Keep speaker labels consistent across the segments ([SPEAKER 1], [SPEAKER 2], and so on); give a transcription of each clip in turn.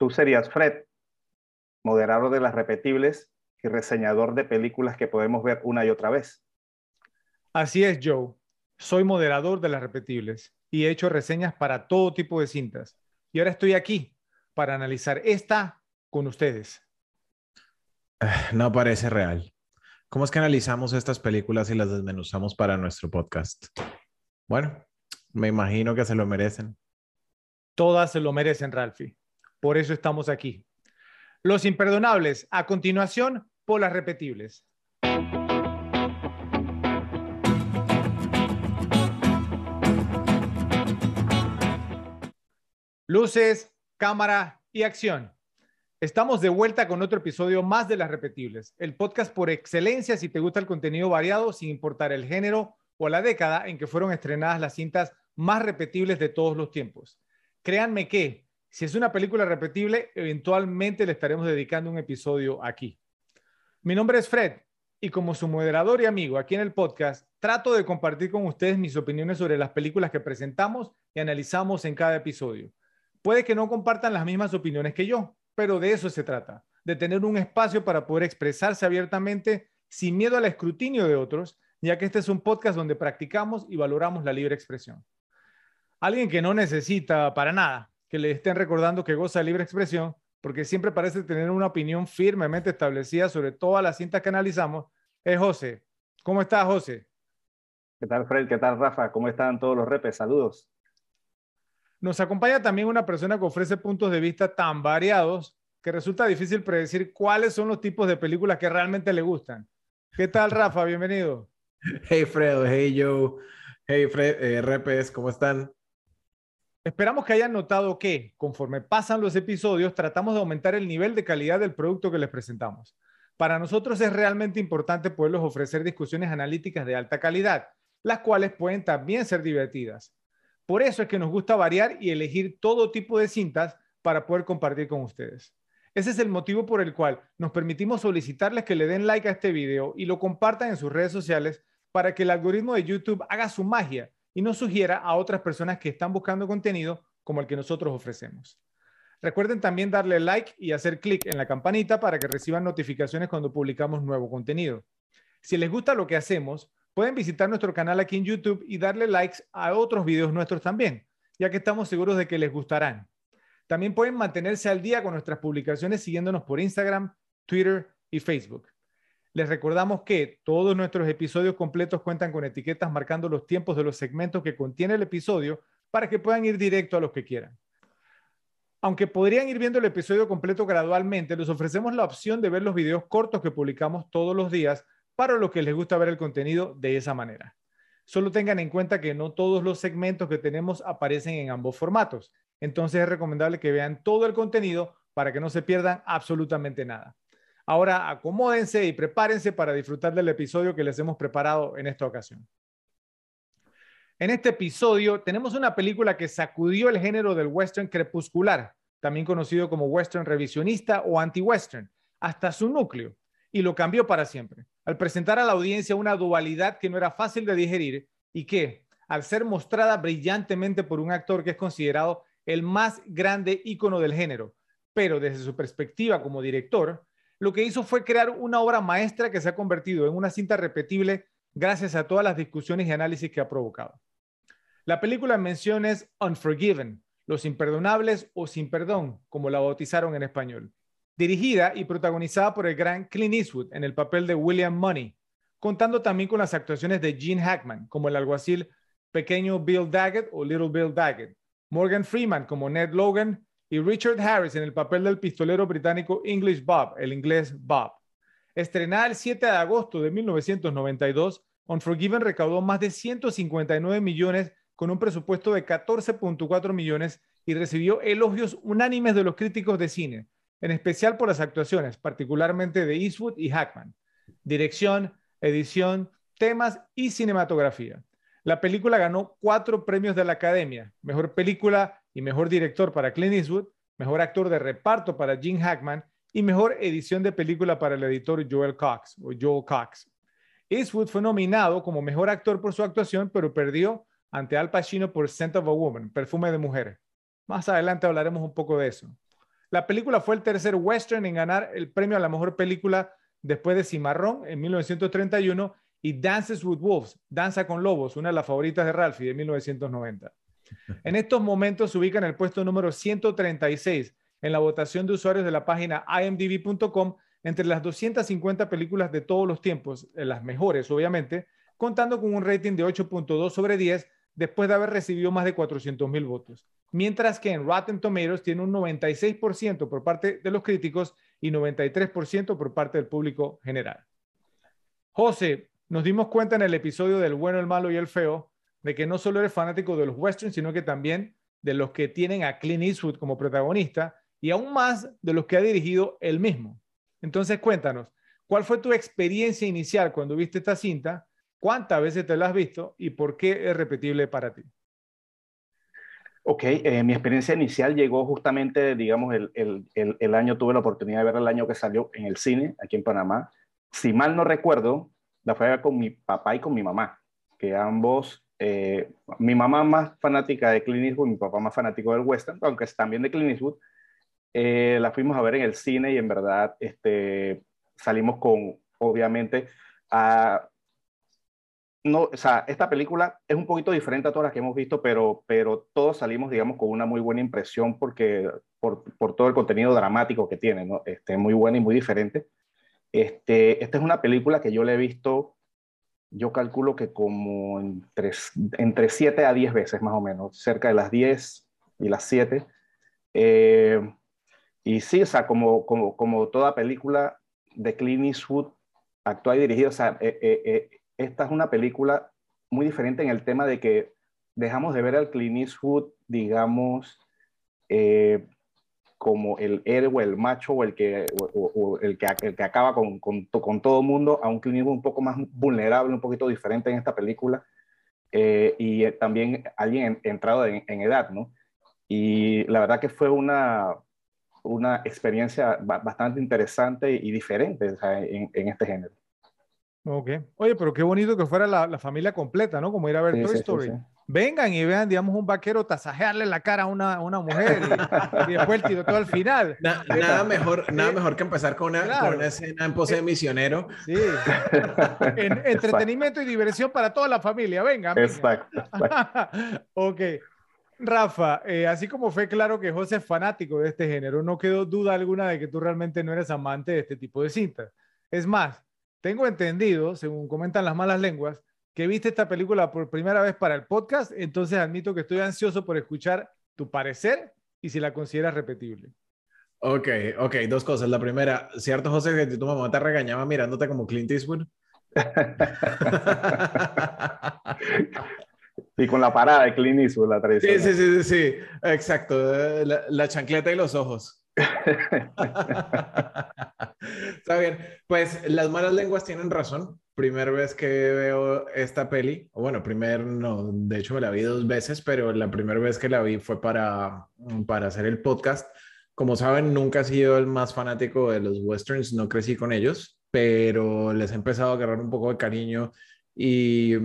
[SPEAKER 1] tú serías Fred, moderador de las repetibles y reseñador de películas que podemos ver una y otra vez.
[SPEAKER 2] Así es, Joe. Soy moderador de las repetibles y he hecho reseñas para todo tipo de cintas. Y ahora estoy aquí para analizar esta con ustedes.
[SPEAKER 3] No parece real. ¿Cómo es que analizamos estas películas y las desmenuzamos para nuestro podcast? Bueno, me imagino que se lo merecen.
[SPEAKER 2] Todas se lo merecen, Ralphie. Por eso estamos aquí. Los imperdonables. A continuación, por las repetibles. Luces, cámara y acción. Estamos de vuelta con otro episodio más de Las Repetibles, el podcast por excelencia si te gusta el contenido variado sin importar el género o la década en que fueron estrenadas las cintas más repetibles de todos los tiempos. Créanme que si es una película repetible, eventualmente le estaremos dedicando un episodio aquí. Mi nombre es Fred y como su moderador y amigo aquí en el podcast, trato de compartir con ustedes mis opiniones sobre las películas que presentamos y analizamos en cada episodio. Puede que no compartan las mismas opiniones que yo, pero de eso se trata, de tener un espacio para poder expresarse abiertamente sin miedo al escrutinio de otros, ya que este es un podcast donde practicamos y valoramos la libre expresión. Alguien que no necesita para nada que le estén recordando que goza de libre expresión, porque siempre parece tener una opinión firmemente establecida sobre todas las cintas que analizamos, es José. ¿Cómo estás, José?
[SPEAKER 1] ¿Qué tal, Fred? ¿Qué tal, Rafa? ¿Cómo están todos los repes? Saludos.
[SPEAKER 2] Nos acompaña también una persona que ofrece puntos de vista tan variados que resulta difícil predecir cuáles son los tipos de películas que realmente le gustan. ¿Qué tal, Rafa? Bienvenido.
[SPEAKER 3] Hey, Fred. Hey, Joe. Hey, Fred. Eh, repes, ¿cómo están?
[SPEAKER 2] Esperamos que hayan notado que, conforme pasan los episodios, tratamos de aumentar el nivel de calidad del producto que les presentamos. Para nosotros es realmente importante poderles ofrecer discusiones analíticas de alta calidad, las cuales pueden también ser divertidas. Por eso es que nos gusta variar y elegir todo tipo de cintas para poder compartir con ustedes. Ese es el motivo por el cual nos permitimos solicitarles que le den like a este video y lo compartan en sus redes sociales para que el algoritmo de YouTube haga su magia y nos sugiera a otras personas que están buscando contenido como el que nosotros ofrecemos. Recuerden también darle like y hacer clic en la campanita para que reciban notificaciones cuando publicamos nuevo contenido. Si les gusta lo que hacemos, Pueden visitar nuestro canal aquí en YouTube y darle likes a otros videos nuestros también, ya que estamos seguros de que les gustarán. También pueden mantenerse al día con nuestras publicaciones siguiéndonos por Instagram, Twitter y Facebook. Les recordamos que todos nuestros episodios completos cuentan con etiquetas marcando los tiempos de los segmentos que contiene el episodio para que puedan ir directo a los que quieran. Aunque podrían ir viendo el episodio completo gradualmente, les ofrecemos la opción de ver los videos cortos que publicamos todos los días para los que les gusta ver el contenido de esa manera. Solo tengan en cuenta que no todos los segmentos que tenemos aparecen en ambos formatos. Entonces es recomendable que vean todo el contenido para que no se pierdan absolutamente nada. Ahora acomódense y prepárense para disfrutar del episodio que les hemos preparado en esta ocasión. En este episodio tenemos una película que sacudió el género del western crepuscular, también conocido como western revisionista o anti-western, hasta su núcleo, y lo cambió para siempre al presentar a la audiencia una dualidad que no era fácil de digerir y que, al ser mostrada brillantemente por un actor que es considerado el más grande ícono del género, pero desde su perspectiva como director, lo que hizo fue crear una obra maestra que se ha convertido en una cinta repetible gracias a todas las discusiones y análisis que ha provocado. La película en mención es Unforgiven, Los Imperdonables o Sin Perdón, como la bautizaron en español dirigida y protagonizada por el gran Clint Eastwood en el papel de William Money, contando también con las actuaciones de Gene Hackman como el alguacil pequeño Bill Daggett o Little Bill Daggett, Morgan Freeman como Ned Logan y Richard Harris en el papel del pistolero británico English Bob, el inglés Bob. Estrenada el 7 de agosto de 1992, Unforgiven recaudó más de 159 millones con un presupuesto de 14.4 millones y recibió elogios unánimes de los críticos de cine, en especial por las actuaciones, particularmente de Eastwood y Hackman, dirección, edición, temas y cinematografía. La película ganó cuatro premios de la Academia, mejor película y mejor director para Clint Eastwood, mejor actor de reparto para Gene Hackman y mejor edición de película para el editor Joel Cox o Joel Cox. Eastwood fue nominado como mejor actor por su actuación, pero perdió ante Al Pacino por Scent of a Woman, Perfume de Mujer. Más adelante hablaremos un poco de eso. La película fue el tercer western en ganar el premio a la mejor película después de Cimarrón en 1931 y Dances with Wolves, Danza con Lobos, una de las favoritas de Ralphie de 1990. En estos momentos se ubica en el puesto número 136 en la votación de usuarios de la página imdb.com entre las 250 películas de todos los tiempos, las mejores obviamente, contando con un rating de 8.2 sobre 10 después de haber recibido más de 400 mil votos. Mientras que en Rotten Tomatoes tiene un 96% por parte de los críticos y 93% por parte del público general. José, nos dimos cuenta en el episodio del bueno, el malo y el feo de que no solo eres fanático de los westerns, sino que también de los que tienen a Clint Eastwood como protagonista y aún más de los que ha dirigido él mismo. Entonces, cuéntanos, ¿cuál fue tu experiencia inicial cuando viste esta cinta? ¿Cuántas veces te la has visto y por qué es repetible para ti?
[SPEAKER 1] Ok, eh, mi experiencia inicial llegó justamente, digamos, el, el, el, año, tuve la oportunidad de ver el año que salió en el cine, aquí en Panamá. Si mal no recuerdo, la fue con mi papá y con mi mamá, que ambos, eh, mi mamá más fanática de Clint Eastwood, mi papá más fanático del western, aunque es también de Clint Eastwood, eh, la fuimos a ver en el cine y en verdad este, salimos con, obviamente, a no, o sea, esta película es un poquito diferente a todas las que hemos visto, pero, pero todos salimos, digamos, con una muy buena impresión porque, por, por todo el contenido dramático que tiene, ¿no? Este, muy buena y muy diferente. Este, esta es una película que yo le he visto, yo calculo que como entre, entre 7 a 10 veces más o menos, cerca de las 10 y las 7. Eh, y sí, o sea, como, como, como toda película de Clint Eastwood, actuada y dirigida, o sea, eh, eh, eh esta es una película muy diferente en el tema de que dejamos de ver al Clint Eastwood, digamos, eh, como el héroe, el macho o el que, o, el que, el que acaba con, con, con, todo mundo, a un un poco más vulnerable, un poquito diferente en esta película, eh, y también alguien entrado en, edad, ¿no? Y la verdad que fue una, una experiencia bastante interesante y diferente en, en este género.
[SPEAKER 2] Ok. Oye, pero qué bonito que fuera la, familia completa, ¿no? Como ir a ver Toy Story. Vengan y vean, digamos, un vaquero tasajearle la cara a una, una mujer y, después el tiroteo al final.
[SPEAKER 3] nada, mejor, nada mejor que empezar con una, con una escena en pose de misionero.
[SPEAKER 2] Sí. entretenimiento y diversión para toda la familia. Vengan.
[SPEAKER 1] Exacto.
[SPEAKER 2] ok. Rafa, eh, así como fue claro que José es fanático de este género, no quedó duda alguna de que tú realmente no eres amante de este tipo de cintas. Es más, tengo entendido, según comentan las malas lenguas, que viste esta película por primera vez para el podcast, entonces admito que estoy ansioso por escuchar tu parecer y si la consideras repetible.
[SPEAKER 3] Ok, ok, dos cosas. La primera, ¿cierto, José, que tu mamá te regañaba mirándote como Clint Eastwood?
[SPEAKER 1] y con la parada de Clint Eastwood, la tradición.
[SPEAKER 3] Sí, sí, sí, sí, exacto. La, la chancleta y los ojos. Está bien. Pues las malas lenguas tienen razón. Primera vez que veo esta peli, o bueno, primer, no, de hecho me la vi dos veces, pero la primera vez que la vi fue para, para hacer el podcast. Como saben, nunca he sido el más fanático de los westerns, no crecí con ellos, pero les he empezado a agarrar un poco de cariño y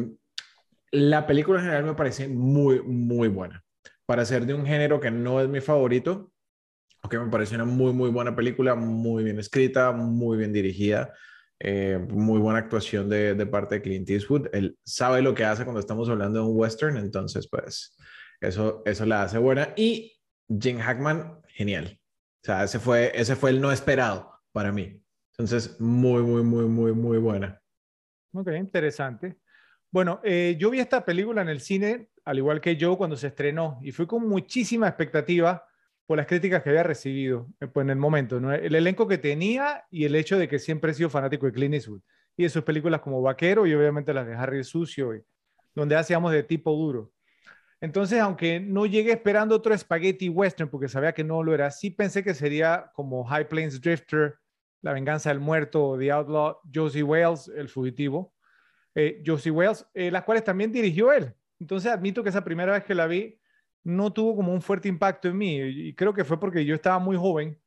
[SPEAKER 3] la película en general me parece muy, muy buena. Para ser de un género que no es mi favorito, que me pareció una muy, muy buena película, muy bien escrita, muy bien dirigida, eh, muy buena actuación de, parte de Clint Eastwood. Él sabe lo que hace cuando estamos hablando de un western, entonces, pues, eso, eso la hace buena. Y Jim Hackman, genial. O sea, ese fue, ese fue el no esperado para mí. Entonces, muy, muy, muy, muy, muy buena.
[SPEAKER 2] Ok, interesante. Bueno, eh, yo vi esta película en el cine, al igual que yo, cuando se estrenó, y fui con muchísima expectativa por las críticas que había recibido eh, pues, en el momento, el elenco que tenía y el hecho de que siempre he sido fanático de Clint Eastwood y de sus películas como Vaquero y obviamente las de Harry Sucio, y, donde hacíamos de tipo duro. Entonces, aunque no llegué esperando otro spaghetti western porque sabía que no lo era, sí pensé que sería como High Plains Drifter, La venganza del muerto, The Outlaw, Josie Wales, El fugitivo, eh, Josie Wales, eh, las cuales también dirigió él. Entonces, admito que esa primera vez que la vi, no tuvo como un fuerte impacto en mí y creo que fue porque yo estaba muy joven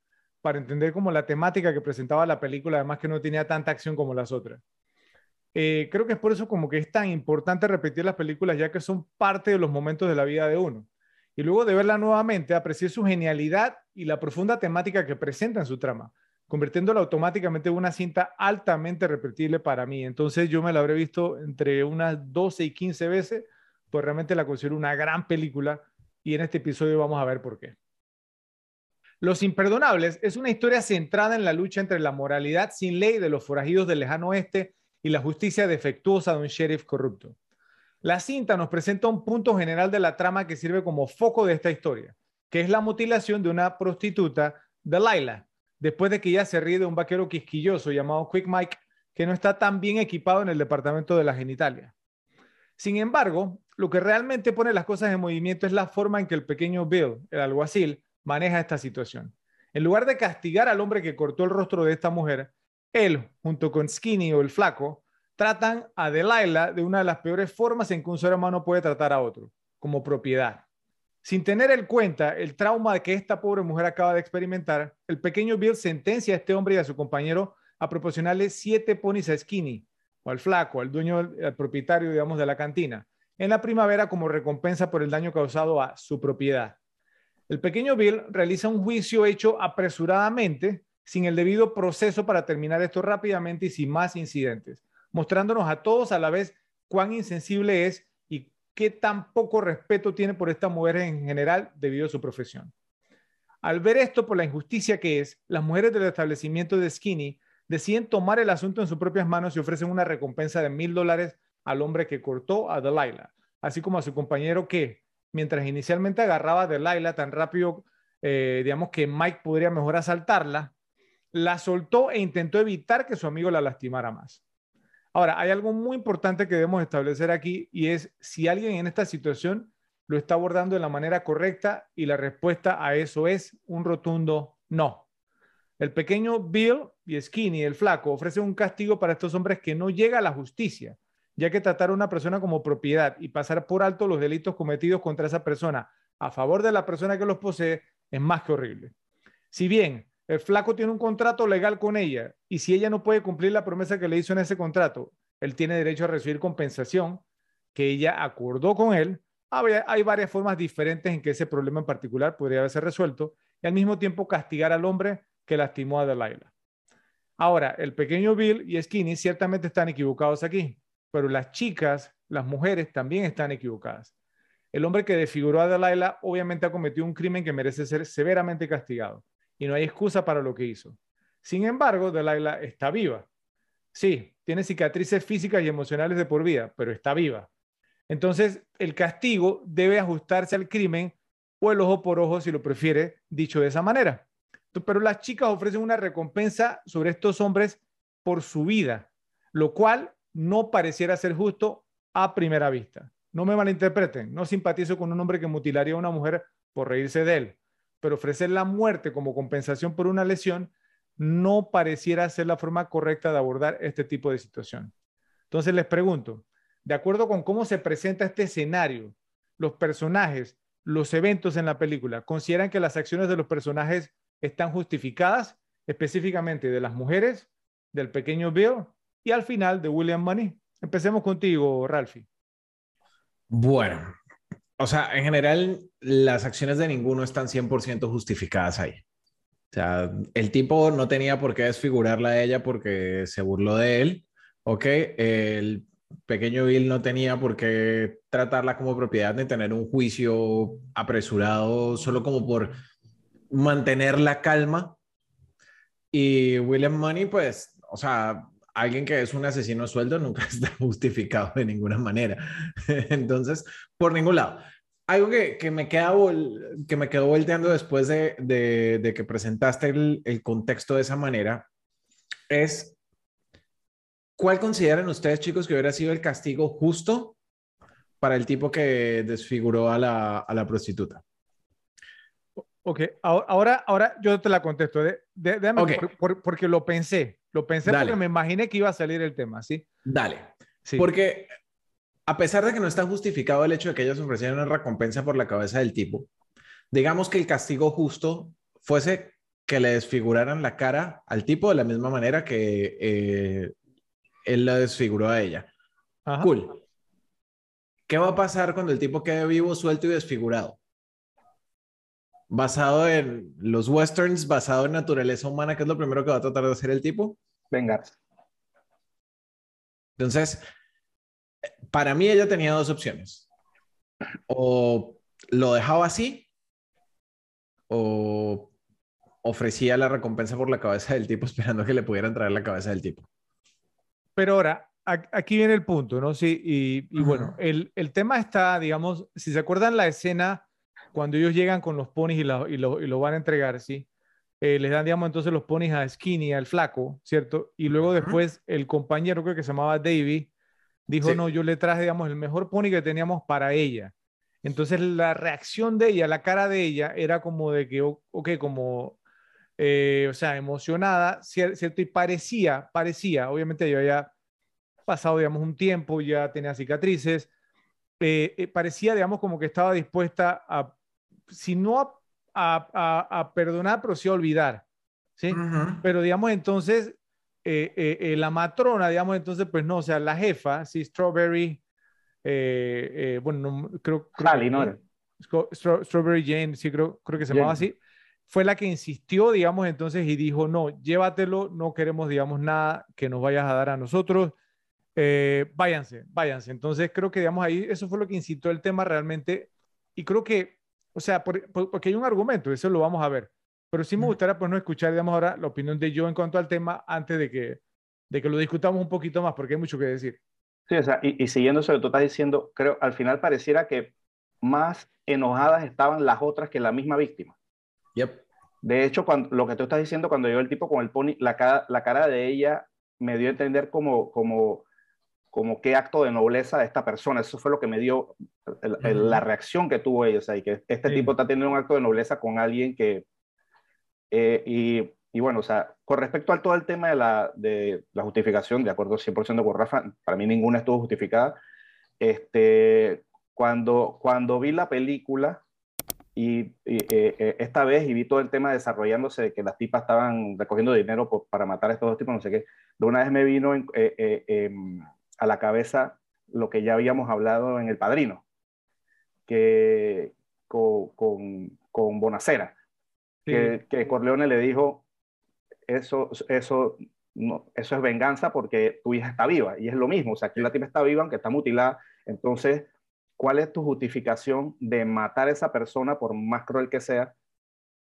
[SPEAKER 2] para entender como la temática que presentaba la película, además que no tenía tanta acción como las otras. Eh, creo que es por eso como que es tan importante repetir las películas ya que son parte de los momentos de la vida de uno. y luego de verla nuevamente aprecié su genialidad y la profunda temática que presenta en su trama, convirtiéndola automáticamente en una cinta altamente repetible para mí. Entonces yo me la habré visto entre unas 12 y 15 veces, pues realmente la considero una gran película y en este episodio vamos a ver por qué. Los Imperdonables es una historia centrada en la lucha entre la moralidad sin ley de los forajidos del lejano oeste y la justicia defectuosa de un sheriff corrupto. La cinta nos presenta un punto general de la trama que sirve como foco de esta historia, que es la mutilación de una prostituta, Delilah, después de que ella se ríe de un vaquero quisquilloso llamado Quick Mike, que no está tan bien equipado en el departamento de la genitalia. Sin embargo, lo que realmente pone las cosas en movimiento es la forma en que el pequeño Bill, el alguacil, maneja esta situación. En lugar de castigar al hombre que cortó el rostro de esta mujer, él, junto con Skinny o el flaco, tratan a Delilah de una de las peores formas en que un ser humano puede tratar a otro, como propiedad. Sin tener en cuenta el trauma que esta pobre mujer acaba de experimentar, el pequeño Bill sentencia a este hombre y a su compañero a proporcionarle siete ponis a Skinny, al flaco, al dueño, al propietario, digamos, de la cantina, en la primavera como recompensa por el daño causado a su propiedad. El pequeño Bill realiza un juicio hecho apresuradamente, sin el debido proceso para terminar esto rápidamente y sin más incidentes mostrándonos a todos a la vez cuán insensible es y qué tan poco respeto tiene por esta mujer en general debido a su profesión. Al ver esto por la injusticia que es, las mujeres del establecimiento de Skinny deciden tomar el asunto en sus propias manos y ofrecen una recompensa de mil dólares al hombre que cortó a Delilah, así como a su compañero que, mientras inicialmente agarraba a Delilah tan rápido, eh, digamos que Mike podría mejor asaltarla, la soltó e intentó evitar que su amigo la lastimara más. Ahora, hay algo muy importante que debemos establecer aquí y es si alguien en esta situación lo está abordando de la manera correcta y la respuesta a eso es un rotundo no. El pequeño Bill y Skinny, el flaco, ofrecen un castigo para estos hombres que no llega a la justicia, ya que tratar a una persona como propiedad y pasar por alto los delitos cometidos contra esa persona a favor de la persona que los posee es más que horrible. Si bien el flaco tiene un contrato legal con ella y si ella no puede cumplir la promesa que le hizo en ese contrato, él tiene derecho a recibir compensación que ella acordó con él. Hay varias formas diferentes en que ese problema en particular podría haberse resuelto y al mismo tiempo castigar al hombre que lastimó a Delilah. Ahora, el pequeño Bill y Skinny ciertamente están equivocados aquí, pero las chicas, las mujeres también están equivocadas. El hombre que desfiguró a Delilah obviamente ha cometido un crimen que merece ser severamente castigado y no hay excusa para lo que hizo. Sin embargo, Delilah está viva. Sí, tiene cicatrices físicas y emocionales de por vida, pero está viva. Entonces, el castigo debe ajustarse al crimen o el ojo por ojo, si lo prefiere, dicho de esa manera. Pero las chicas ofrecen una recompensa sobre estos hombres por su vida, lo cual no pareciera ser justo a primera vista. No me malinterpreten, no simpatizo con un hombre que mutilaría a una mujer por reírse de él pero ofrecer la muerte como compensación por una lesión no pareciera ser la forma correcta de abordar este tipo de situación. Entonces les pregunto, de acuerdo con cómo se presenta este escenario, los personajes, los eventos en la película, ¿consideran que las acciones de los personajes están justificadas, específicamente de las mujeres, del pequeño Bill y al final de William Money? Empecemos contigo, Ralphie.
[SPEAKER 3] Bueno, o sea, en general, las acciones de ninguno están 100% justificadas ahí. O sea, el tipo no tenía por qué desfigurarla a ella porque se burló de él, ¿ok? El pequeño Bill no tenía por qué tratarla como propiedad ni tener un juicio apresurado solo como por mantener la calma. Y William Money, pues, o sea, alguien que es un asesino sueldo nunca está justificado de ninguna manera. Entonces, por ningún lado. Algo que, que me, queda que me quedó volteando después de, de, que presentaste el, el, contexto de esa manera es, ¿cuál consideran ustedes, chicos, que hubiera sido el castigo justo para el tipo que desfiguró a la, a la prostituta?
[SPEAKER 2] Ok, ahora, ahora yo te la contesto. déjame, porque lo pensé. Lo pensé porque me imaginé que iba a salir el tema, ¿sí?
[SPEAKER 3] Dale. Sí. Porque a pesar de que no está justificado el hecho de que ellos ofrecieran una recompensa por la cabeza del tipo, digamos que el castigo justo fuese que le desfiguraran la cara al tipo de la misma manera que eh, él la desfiguró a ella. Cool. ¿Qué va a pasar cuando el tipo quede vivo, suelto y desfigurado? Basado en los westerns, basado en naturaleza humana, ¿qué es lo primero que va a tratar de hacer el tipo?
[SPEAKER 1] Vengarse.
[SPEAKER 3] Entonces, para mí ella tenía dos opciones. O lo dejaba así, o ofrecía la recompensa por la cabeza del tipo esperando que le pudieran traer la cabeza del tipo.
[SPEAKER 2] Pero ahora, aquí viene el punto, ¿no? Sí, y, bueno, el, tema está, digamos, si se acuerdan la escena cuando ellos llegan con los ponis y, lo, van a entregar, ¿sí? Eh, les dan, digamos, entonces los ponis a Skinny, al flaco, ¿cierto? Y luego después el compañero, creo que se llamaba Davy, dijo, no, yo le traje, digamos, el mejor pony que teníamos para ella. Entonces la reacción de ella, la cara de ella era como de que, ok, como, eh, o sea, emocionada, ¿cierto? Y parecía, parecía, obviamente yo había pasado, digamos, un tiempo, ya tenía cicatrices, eh, eh, parecía, digamos, como que estaba dispuesta a, si no a, perdonar, pero sí a olvidar, ¿sí? Pero, digamos, entonces, la matrona, digamos, entonces, pues no, o sea, la jefa, sí, Strawberry, eh, eh, bueno, no, creo,
[SPEAKER 1] creo
[SPEAKER 2] Strawberry Jane, sí, creo, creo que se llamaba así, fue la que insistió, digamos, entonces y dijo, no, llévatelo, no queremos, digamos, nada que nos vayas a dar a nosotros, eh, váyanse, váyanse. Entonces creo que, digamos, ahí eso fue lo que incitó el tema realmente y creo que, o sea, porque hay un argumento, eso lo vamos a ver, pero sí me gustaría, pues, no escuchar, digamos, ahora la opinión de yo en cuanto al tema antes de que, de que lo discutamos un poquito más, porque hay mucho que decir.
[SPEAKER 1] Sí, o sea, y, siguiendo eso que tú estás diciendo, creo, al final pareciera que más enojadas estaban las otras que la misma víctima.
[SPEAKER 3] Yep.
[SPEAKER 1] De hecho, cuando, lo que tú estás diciendo, cuando llegó el tipo con el pony, la cara, la cara de ella me dio a entender como, como, como qué acto de nobleza de esta persona. Eso fue lo que me dio la reacción que tuvo ella. O sea, y que este tipo está teniendo un acto de nobleza con alguien que... Eh, y y bueno, o sea, con respecto al todo el tema de la, de la justificación, de acuerdo 100% con Rafa, para mí ninguna estuvo justificada. Este, cuando, cuando vi la película y, eh, eh, esta vez y vi todo el tema desarrollándose de que las tipas estaban recogiendo dinero para matar a estos dos tipos, no sé qué, de una vez me vino eh, em, a la cabeza lo que ya habíamos hablado en El Padrino, que con, con, con Bonacera, que, que Corleone le dijo, eso, eso, no, eso es venganza porque tu hija está viva y es lo mismo, o sea, aquí la tipa está viva aunque está mutilada, entonces, ¿cuál es tu justificación de matar a esa persona por más cruel que sea?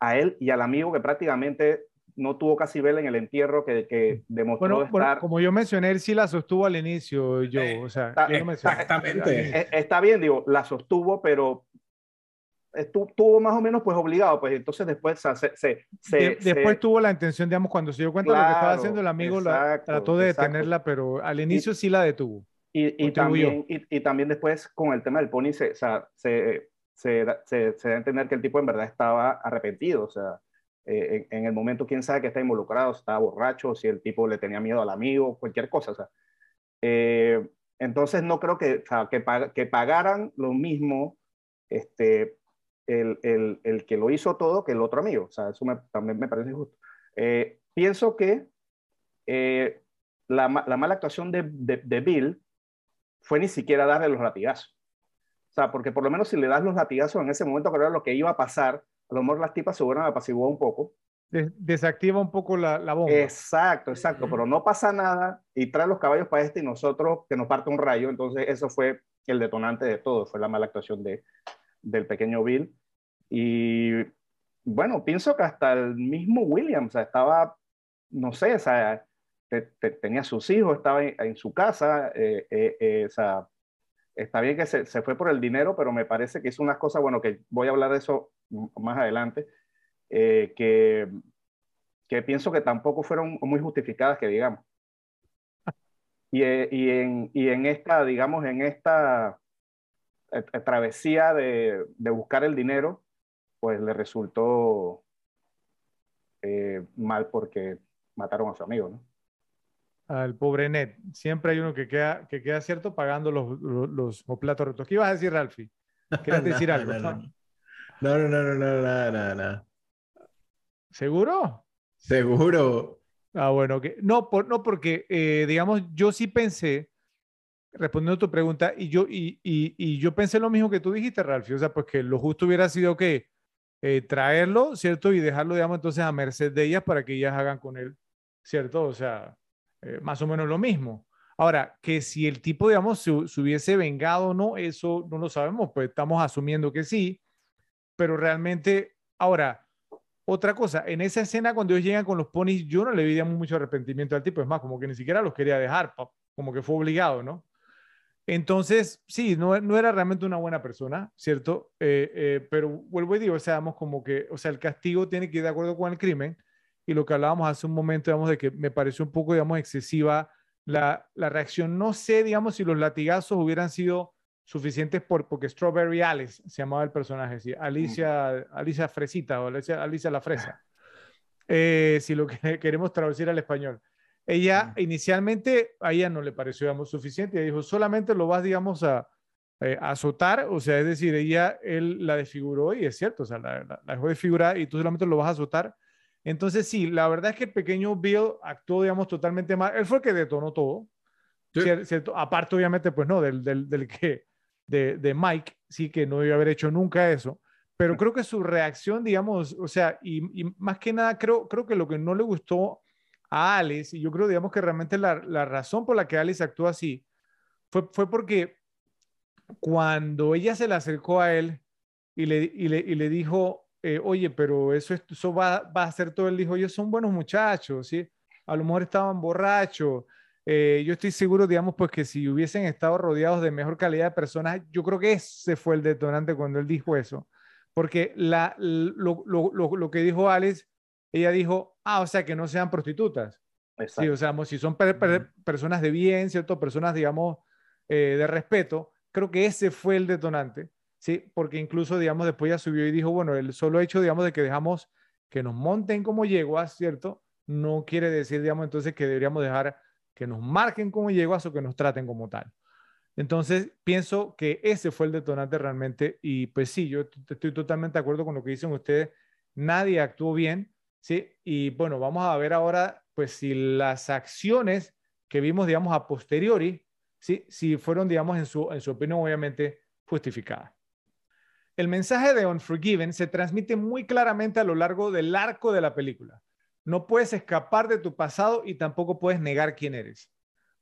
[SPEAKER 1] A él y al amigo que prácticamente no tuvo casi vela en el entierro que, que demostró estar...
[SPEAKER 2] como yo mencioné, él sí la sostuvo al inicio, yo, o sea,
[SPEAKER 3] exactamente.
[SPEAKER 1] Está bien, digo, la sostuvo, pero estuvo más o menos pues obligado, pues entonces después se... se,
[SPEAKER 2] después tuvo la intención, digamos, cuando se dio cuenta de lo que estaba haciendo el amigo, la, trató de detenerla, pero al inicio sí la detuvo.
[SPEAKER 1] Y, y también, y, también después con el tema del pony se, se, se, se, da a entender que el tipo en verdad estaba arrepentido, o sea, eh, en, el momento quién sabe que está involucrado, si estaba borracho, si el tipo le tenía miedo al amigo, cualquier cosa, o sea. Eh, entonces no creo que, o sea, que, que pagaran lo mismo este, el, el, el, que lo hizo todo que el otro amigo. O sea, eso también me parece justo. Eh, pienso que eh, la, la, mala actuación de, de, Bill fue ni siquiera darle los latigazos. O sea, porque por lo menos si le das los latigazos en ese momento, que era lo que iba a pasar, a lo mejor las tipas se hubieran apaciguado un poco.
[SPEAKER 2] desactiva un poco la, la, bomba.
[SPEAKER 1] Exacto, exacto, pero no pasa nada y trae los caballos para este y nosotros que nos parte un rayo. Entonces, eso fue el detonante de todo, fue la mala actuación de, del pequeño Bill. Y bueno, pienso que hasta el mismo William, estaba, no sé, o sea, tenía sus hijos, estaba en, su casa, eh, eh, eh, o sea, está bien que se, se, fue por el dinero, pero me parece que hizo unas cosas, bueno, que voy a hablar de eso más adelante, que, que pienso que tampoco fueron muy justificadas, que digamos. Y, y, en, y en esta, digamos, en esta eh, eh, travesía de, de, buscar el dinero, pues le resultó eh, mal porque mataron a su amigo, ¿no?
[SPEAKER 2] Al pobre Ned. Siempre hay uno que queda, que queda cierto pagando los, los, los platos rotos. ¿Qué ibas a decir, Ralphie? ¿Quieres decir algo?
[SPEAKER 3] No, no, no, no, no, nada, nada, nada.
[SPEAKER 2] ¿Seguro?
[SPEAKER 3] Seguro.
[SPEAKER 2] Ah, bueno, que no, por, no porque, digamos, yo sí pensé respondiendo a tu pregunta, y yo, y, y, y, yo pensé lo mismo que tú dijiste, Ralph, o sea, pues que lo justo hubiera sido que eh, traerlo, ¿cierto? Y dejarlo, digamos, entonces a merced de ellas para que ellas hagan con él, ¿cierto? O sea, eh, más o menos lo mismo. Ahora, que si el tipo, digamos, se, hubiese vengado o no, eso no lo sabemos, pues estamos asumiendo que sí, pero realmente, ahora, otra cosa, en esa escena cuando ellos llegan con los ponis, yo no le vi mucho arrepentimiento al tipo, es más, como que ni siquiera los quería dejar, como que fue obligado, ¿no? Entonces, sí, no, no era realmente una buena persona, ¿cierto? Eh, eh, pero vuelvo y digo, o sea, como que, o sea, el castigo tiene que ir de acuerdo con el crimen, y lo que hablábamos hace un momento, digamos, de que me pareció un poco, digamos, excesiva la, la reacción. No sé, digamos, si los latigazos hubieran sido suficientes por, porque Strawberry Alice se llamaba el personaje, ¿sí? Alicia, Alicia Fresita o Alicia, Alicia la Fresa, eh, si lo que queremos traducir al español. Ella inicialmente a ella no le pareció, digamos, suficiente, ella dijo, solamente lo vas, digamos, a, eh, azotar, o sea, es decir, ella, él la desfiguró y es cierto, o sea, la, la, la dejó desfigurar y tú solamente lo vas a azotar entonces, sí, la verdad es que el pequeño Bill actuó, digamos, totalmente mal. Él fue el que detonó todo. ¿cierto? Aparte, obviamente, pues no, del, del, del que, de, de, Mike, sí, que no iba a haber hecho nunca eso. Pero creo que su reacción, digamos, o sea, y, y, más que nada, creo, creo que lo que no le gustó a Alice, y yo creo, digamos, que realmente la, la razón por la que Alice actuó así, fue, fue porque cuando ella se le acercó a él y le, y le, y le dijo, eh, oye, pero eso, eso va, va, a ser todo. Él dijo, ellos son buenos muchachos, ¿sí? A lo mejor estaban borrachos. Eh, yo estoy seguro, digamos, pues que si hubiesen estado rodeados de mejor calidad de personas, yo creo que ese fue el detonante cuando él dijo eso. Porque la, lo, lo, lo, lo que dijo Alex, ella dijo, ah, o sea, que no sean prostitutas. Sí, o sea, si son per, per, personas de bien, ¿cierto? Personas, digamos, eh, de respeto, creo que ese fue el detonante. ¿sí? Porque incluso, digamos, después ya subió y dijo, bueno, el solo hecho, digamos, de que dejamos que nos monten como yeguas, ¿cierto? No quiere decir, digamos, entonces que deberíamos dejar que nos marquen como yeguas o que nos traten como tal. Entonces, pienso que ese fue el detonante realmente y pues sí, yo estoy totalmente de acuerdo con lo que dicen ustedes, nadie actuó bien, ¿sí? Y bueno, vamos a ver ahora, pues si las acciones que vimos, digamos, a posteriori, ¿sí? Si fueron, digamos, en su, en su opinión, obviamente, justificadas. El mensaje de Unforgiven se transmite muy claramente a lo largo del arco de la película. No puedes escapar de tu pasado y tampoco puedes negar quién eres.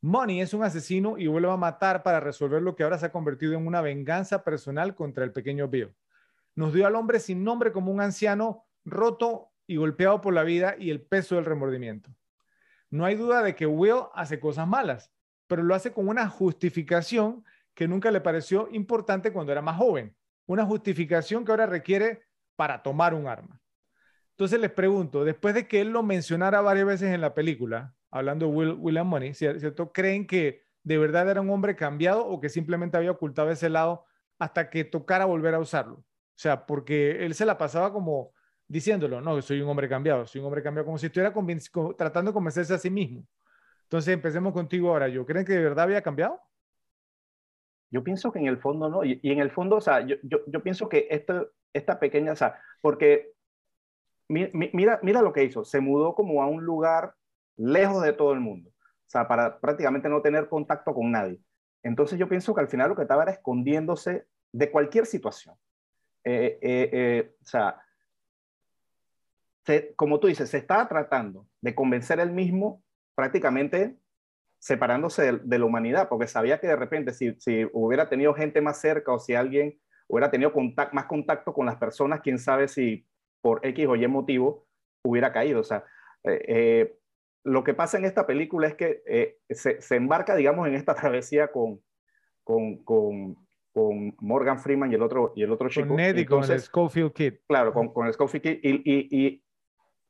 [SPEAKER 2] Money es un asesino y vuelve a matar para resolver lo que ahora se ha convertido en una venganza personal contra el pequeño Bill. Nos dio al hombre sin nombre como un anciano roto y golpeado por la vida y el peso del remordimiento. No hay duda de que Will hace cosas malas, pero lo hace con una justificación que nunca le pareció importante cuando era más joven una justificación que ahora requiere para tomar un arma. Entonces les pregunto, después de que él lo mencionara varias veces en la película, hablando de Will, William Money, ¿cierto? ¿Creen que de verdad era un hombre cambiado o que simplemente había ocultado ese lado hasta que tocara volver a usarlo? O sea, porque él se la pasaba como diciéndolo, no, soy un hombre cambiado, soy un hombre cambiado, como si estuviera tratando de convencerse a sí mismo. Entonces empecemos contigo ahora, ¿yo creen que de verdad había cambiado?
[SPEAKER 1] Yo pienso que en el fondo no, y, y en el fondo, o sea, yo, yo, yo pienso que esto, esta pequeña, o sea, porque mira, mira lo que hizo, se mudó como a un lugar lejos de todo el mundo, o sea, para prácticamente no tener contacto con nadie. Entonces yo pienso que al final lo que estaba era escondiéndose de cualquier situación. Eh, eh, eh, o sea, se, como tú dices, se estaba tratando de convencer él mismo prácticamente separándose de, la humanidad, porque sabía que de repente si, si, hubiera tenido gente más cerca o si alguien hubiera tenido más contacto con las personas, quién sabe si por X o Y motivo hubiera caído. O sea, eh, eh, lo que pasa en esta película es que eh, se, se, embarca, digamos, en esta travesía con, con, con, con, Morgan Freeman y el otro, y el otro chico.
[SPEAKER 2] Con Ned y con el Schofield Kid.
[SPEAKER 1] Claro, con, con el Schofield Kid. Y, y, y,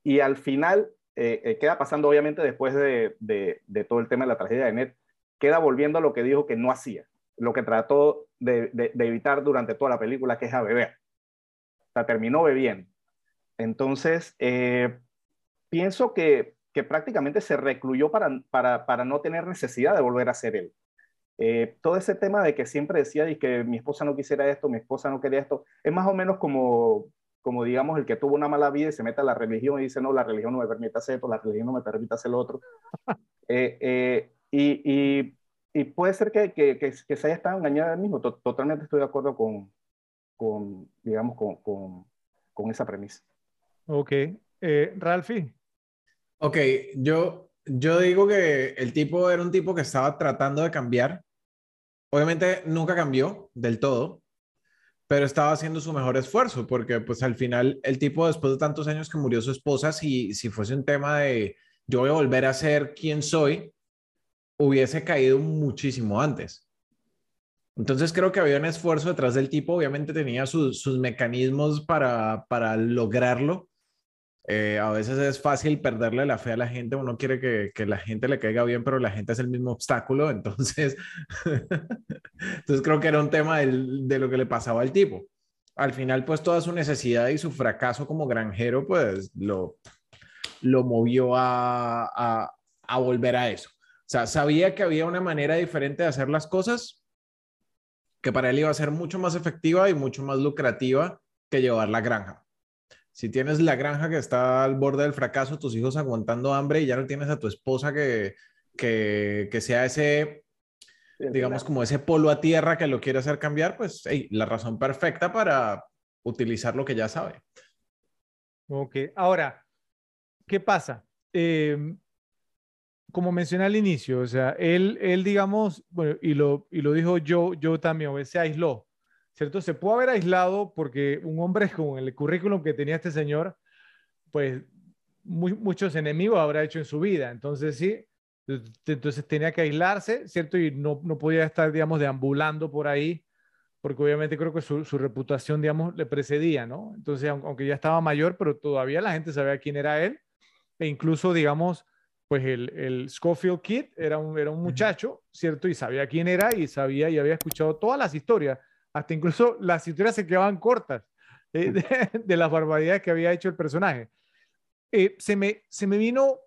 [SPEAKER 1] y al final queda pasando obviamente después de, de, de, todo el tema de la tragedia de Ned, queda volviendo a lo que dijo que no hacía, lo que trató de, de evitar durante toda la película, que es a beber. O sea, terminó bebiendo. Entonces, eh, pienso que, que, prácticamente se recluyó para, para, para, no tener necesidad de volver a ser él. Eh, todo ese tema de que siempre decía y que mi esposa no quisiera esto, mi esposa no quería esto, es más o menos como como digamos el que tuvo una mala vida y se mete a la religión y dice, no, la religión no me permite hacer esto, la religión no me permite hacer lo otro. eh, eh, y, y, y, puede ser que, que, que, que se haya estado engañado él mismo. Totalmente estoy de acuerdo con, con digamos, con, con, con esa premisa.
[SPEAKER 2] Ok. Eh, Ralphie.
[SPEAKER 3] Ok, yo, yo digo que el tipo era un tipo que estaba tratando de cambiar. Obviamente nunca cambió del todo, pero estaba haciendo su mejor esfuerzo, porque pues al final el tipo después de tantos años que murió su esposa, si, si fuese un tema de yo voy a volver a ser quien soy, hubiese caído muchísimo antes. Entonces creo que había un esfuerzo detrás del tipo, obviamente tenía sus, sus mecanismos para, para lograrlo. Eh, a veces es fácil perderle la fe a la gente, uno quiere que, la gente le caiga bien, pero la gente es el mismo obstáculo, entonces, entonces creo que era un tema de lo que le pasaba al tipo. Al final, pues toda su necesidad y su fracaso como granjero, pues lo, movió a, a, a volver a eso. O sea, sabía que había una manera diferente de hacer las cosas que para él iba a ser mucho más efectiva y mucho más lucrativa que llevar la granja. Si tienes la granja que está al borde del fracaso, tus hijos aguantando hambre y ya no tienes a tu esposa que, que, que sea ese, digamos, como ese polo a tierra que lo quiere hacer cambiar, pues hey, la razón perfecta para utilizar lo que ya sabe.
[SPEAKER 2] Ok, ahora, ¿qué pasa? Eh, como mencioné al inicio, o sea, él, él digamos, bueno, y lo, y lo dijo yo, yo también, o se aisló, ¿cierto? Se pudo haber aislado porque un hombre con el currículum que tenía este señor, pues muy, muchos enemigos habrá hecho en su vida, entonces sí, entonces tenía que aislarse, ¿cierto? Y no, no podía estar, digamos, deambulando por ahí, porque obviamente creo que su, su, reputación, digamos, le precedía, ¿no? Entonces, aunque ya estaba mayor, pero todavía la gente sabía quién era él, e incluso, digamos, pues el, el Schofield Kid era un, era un muchacho, ¿cierto? Y sabía quién era y sabía y había escuchado todas las historias, hasta incluso las historias se quedaban cortas eh, de, de, las barbaridades que había hecho el personaje. Eh, se, me, se me vino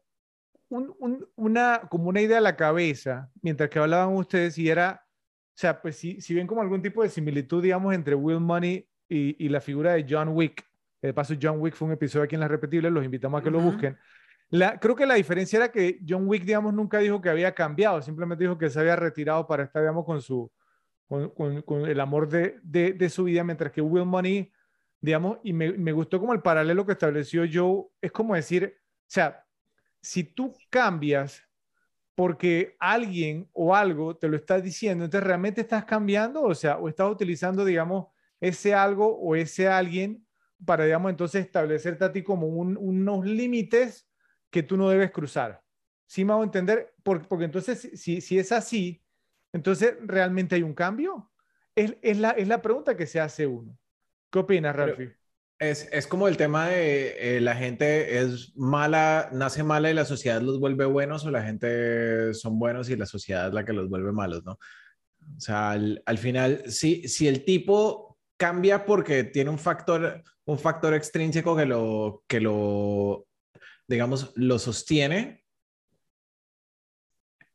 [SPEAKER 2] un, un, una, como una idea a la cabeza mientras que hablaban ustedes y era, o sea, pues si, si ven como algún tipo de similitud, digamos, entre Will Money y, y la figura de John Wick. De paso, John Wick fue un episodio aquí en Las Repetibles, los invitamos a que uh -huh. lo busquen. La, creo que la diferencia era que John Wick, digamos, nunca dijo que había cambiado, simplemente dijo que se había retirado para estar, digamos, con, su, con, el amor de, su vida, mientras que Will Money, digamos, y me, me, gustó como el paralelo que estableció Joe, es como decir, o sea, si tú cambias porque alguien o algo te lo está diciendo, entonces realmente estás cambiando, o sea, o estás utilizando, digamos, ese algo o ese alguien para, digamos, entonces establecerte a ti como un, unos límites que tú no debes cruzar. ¿Sí me hago entender? Porque, porque entonces, si, si, es así, entonces realmente hay un cambio. Es, es, la, es la pregunta que se hace uno. ¿Qué opinas, Ralfi?
[SPEAKER 3] Es, es, como el tema de eh, la gente es mala, nace mala y la sociedad los vuelve buenos o la gente son buenos y la sociedad es la que los vuelve malos, ¿no? O sea, al, al final, si, si el tipo cambia porque tiene un factor, un factor extrínseco que lo, que lo digamos, lo sostiene,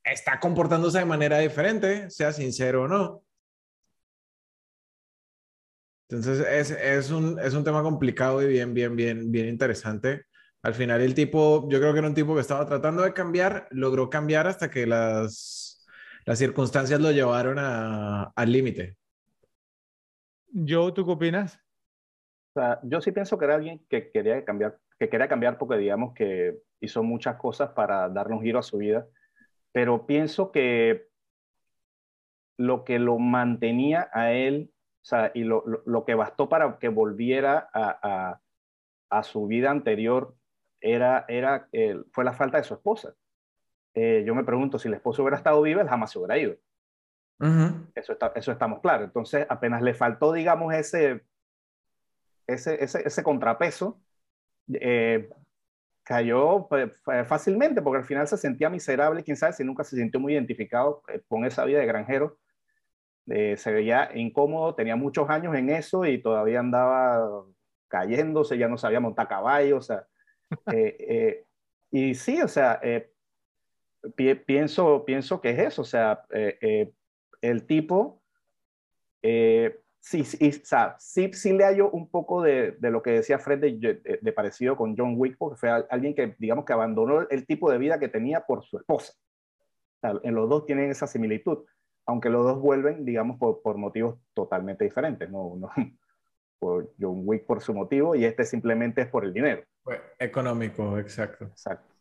[SPEAKER 3] está comportándose de manera diferente, sea sincero o no. Entonces es, es, un, es un tema complicado y bien, bien, bien, bien interesante. Al final el tipo, yo creo que era un tipo que estaba tratando de cambiar, logró cambiar hasta que las, las circunstancias lo llevaron a, al límite.
[SPEAKER 2] Yo, ¿tú qué opinas?
[SPEAKER 1] O sea, yo sí pienso que era alguien que quería cambiar que quería cambiar porque digamos que hizo muchas cosas para darle un giro a su vida, pero pienso que lo que lo mantenía a él, o sea, y lo, lo, lo que bastó para que volviera a, a, a su vida anterior, era, era, eh, fue la falta de su esposa. Eh, yo me pregunto, si la esposa hubiera estado viva, él jamás se hubiera ido. Uh -huh. eso, está, eso estamos claros. Entonces, apenas le faltó, digamos, ese, ese, ese, ese contrapeso, eh, cayó fácilmente porque al final se sentía miserable, quién sabe si nunca se sintió muy identificado eh, con esa vida de granjero. Eh, se veía incómodo, tenía muchos años en eso y todavía andaba cayéndose, ya no sabía montar caballo, o sea, eh, eh, y sí, o sea, pi pienso, pienso que es eso, o sea, el tipo sí, sí, o sea, sí, sí le hallo un poco de, de lo que decía Fred de, de, de, parecido con John Wick, porque fue alguien que, digamos, que abandonó el tipo de vida que tenía por su esposa. O sea, en los dos tienen esa similitud, aunque los dos vuelven, digamos, por, por motivos totalmente diferentes. No, no, por John Wick por su motivo y este simplemente es por el dinero.
[SPEAKER 3] Económico, exacto.
[SPEAKER 1] Exacto.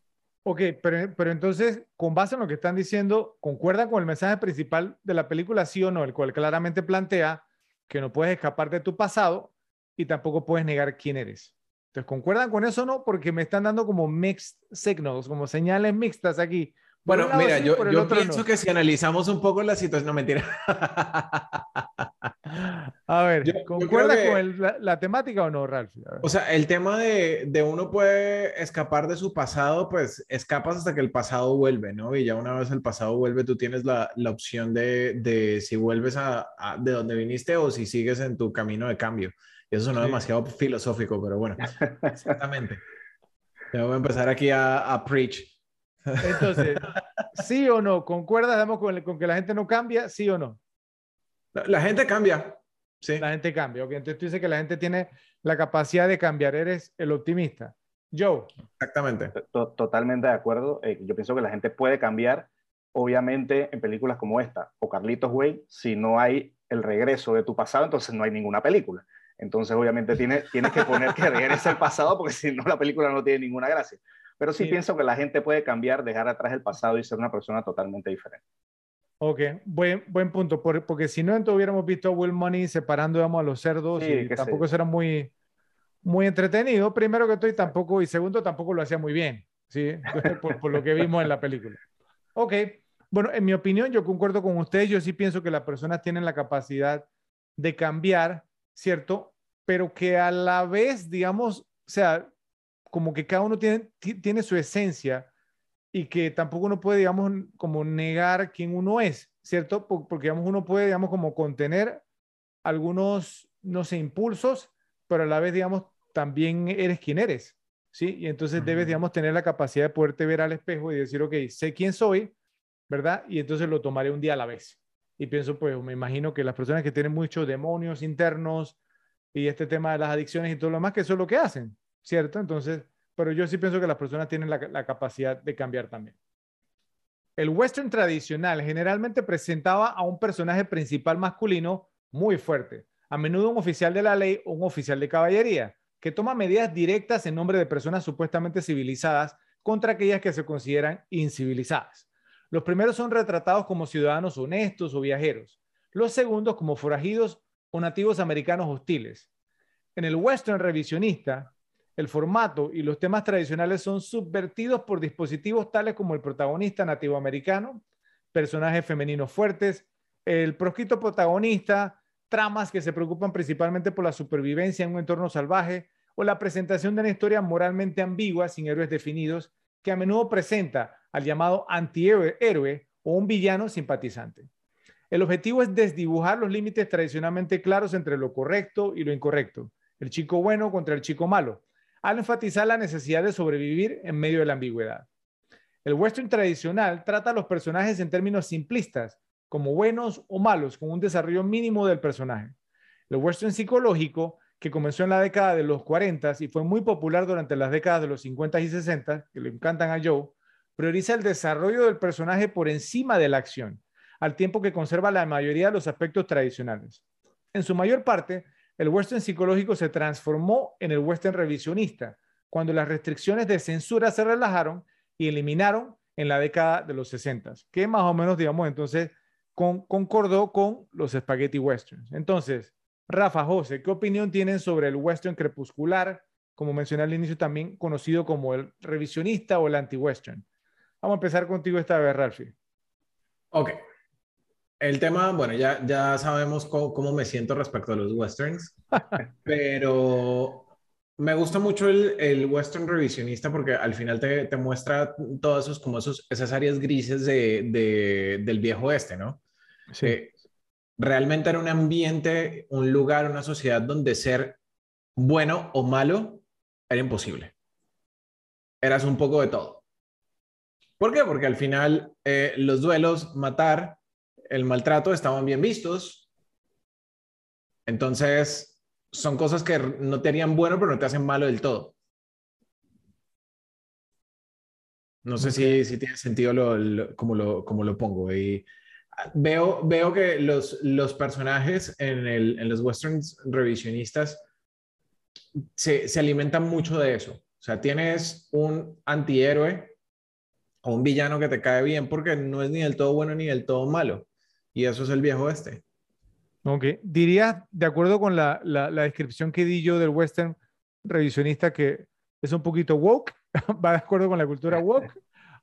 [SPEAKER 2] Ok, pero, pero entonces, con base en lo que están diciendo, ¿concuerdan con el mensaje principal de la película, sí o no? El cual claramente plantea que no puedes escapar de tu pasado y tampoco puedes negar quién eres. Entonces, ¿concuerdan con eso o no? Porque me están dando como mixed signals, como señales mixtas aquí.
[SPEAKER 3] Bueno, mira, yo, pienso que si analizamos un poco la situación, no mentira.
[SPEAKER 2] A ver, ¿concuerda con la, temática o no, Ralph?
[SPEAKER 3] O sea, el tema de, de, uno puede escapar de su pasado, pues escapas hasta que el pasado vuelve, ¿no? Y ya una vez el pasado vuelve, tú tienes la, la opción de, de, si vuelves a, de donde viniste o si sigues en tu camino de cambio. Y eso no es demasiado filosófico, pero bueno, exactamente. Voy a empezar aquí a, a preach.
[SPEAKER 2] Entonces, ¿sí o no? ¿Concuerdas con, con que la gente no cambia? ¿Sí o no?
[SPEAKER 3] La, gente cambia. Sí.
[SPEAKER 2] La gente cambia. Okay. Entonces tú dices que la gente tiene la capacidad de cambiar. Eres el optimista. Joe.
[SPEAKER 3] Exactamente.
[SPEAKER 1] Totalmente de acuerdo. Eh, yo pienso que la gente puede cambiar. Obviamente en películas como esta o Carlitos Way, si no hay el regreso de tu pasado, entonces no hay ninguna película. Entonces obviamente tienes, tienes que poner que regrese el pasado porque si no la película no tiene ninguna gracia. Pero sí, pienso que la gente puede cambiar, dejar atrás el pasado y ser una persona totalmente diferente.
[SPEAKER 2] Ok, buen, buen punto, porque si no, entonces hubiéramos visto a Will Money separando digamos, a los cerdos y tampoco será muy, muy entretenido. Primero que estoy tampoco, y segundo, tampoco lo hacía muy bien, ¿sí? por, por, lo que vimos en la película. Ok, bueno, en mi opinión, yo concuerdo con ustedes, yo sí pienso que las personas tienen la capacidad de cambiar, ¿cierto? Pero que a la vez, digamos, o sea, como que cada uno tiene, tiene su esencia y que tampoco uno puede, digamos, como negar quién uno es, ¿cierto? Porque, digamos, uno puede, digamos, como contener algunos, no sé, impulsos, pero a la vez, digamos, también eres quien eres, ¿sí? Y entonces debes, digamos, tener la capacidad de poderte ver al espejo y decir, ok, sé quién soy, ¿verdad? Y entonces lo tomaré un día a la vez. Y pienso, pues, me imagino que las personas que tienen muchos demonios internos y este tema de las adicciones y todo lo demás, que eso es lo que hacen, ¿cierto? Entonces, pero yo sí pienso que las personas tienen la, capacidad de cambiar también. El western tradicional generalmente presentaba a un personaje principal masculino muy fuerte, a menudo un oficial de la ley o un oficial de caballería, que toma medidas directas en nombre de personas supuestamente civilizadas contra aquellas que se consideran incivilizadas. Los primeros son retratados como ciudadanos honestos o viajeros, los segundos como forajidos o nativos americanos hostiles. En el western revisionista, el formato y los temas tradicionales son subvertidos por dispositivos tales como el protagonista nativo americano, personajes femeninos fuertes, el proscrito protagonista, tramas que se preocupan principalmente por la supervivencia en un entorno salvaje o la presentación de una historia moralmente ambigua sin héroes definidos que a menudo presenta al llamado antihéroe o un villano simpatizante. El objetivo es desdibujar los límites tradicionalmente claros entre lo correcto y lo incorrecto, el chico bueno contra el chico malo, al enfatizar la necesidad de sobrevivir en medio de la ambigüedad. El western tradicional trata a los personajes en términos simplistas, como buenos o malos, con un desarrollo mínimo del personaje. El western psicológico, que comenzó en la década de los 40 y fue muy popular durante las décadas de los 50 y 60, que le encantan a Joe, prioriza el desarrollo del personaje por encima de la acción, al tiempo que conserva la mayoría de los aspectos tradicionales. En su mayor parte, el western psicológico se transformó en el western revisionista, cuando las restricciones de censura se relajaron y eliminaron en la década de los 60, que más o menos, digamos, entonces concordó con los spaghetti westerns. Entonces, Rafa, José, ¿qué opinión tienen sobre el western crepuscular, como mencioné al inicio, también conocido como el revisionista o el anti-western? Vamos a empezar contigo esta vez, Ralphie.
[SPEAKER 3] Ok, el tema, bueno, ya, ya sabemos cómo, me siento respecto a los westerns, pero me gusta mucho el, el, western revisionista porque al final te, te muestra todas esos, como esos, esas áreas grises de, de, del viejo oeste, ¿no? Sí. Eh, realmente era un ambiente, un lugar, una sociedad donde ser bueno o malo era imposible. Eras un poco de todo. ¿Por qué? Porque al final eh, los duelos, matar, el maltrato estaban bien vistos. Entonces, son cosas que no te harían bueno, pero no te hacen malo del todo. No sé si, si, tiene sentido lo, como, lo, como lo pongo. Y veo, veo que los, los personajes en, el, en los westerns revisionistas se, se alimentan mucho de eso. O sea, tienes un antihéroe o un villano que te cae bien porque no es ni del todo bueno ni del todo malo. Y eso es el viejo este.
[SPEAKER 2] Ok. Dirías, de acuerdo con la, la, la descripción que di yo del western revisionista, que es un poquito woke, ¿va de acuerdo con la cultura woke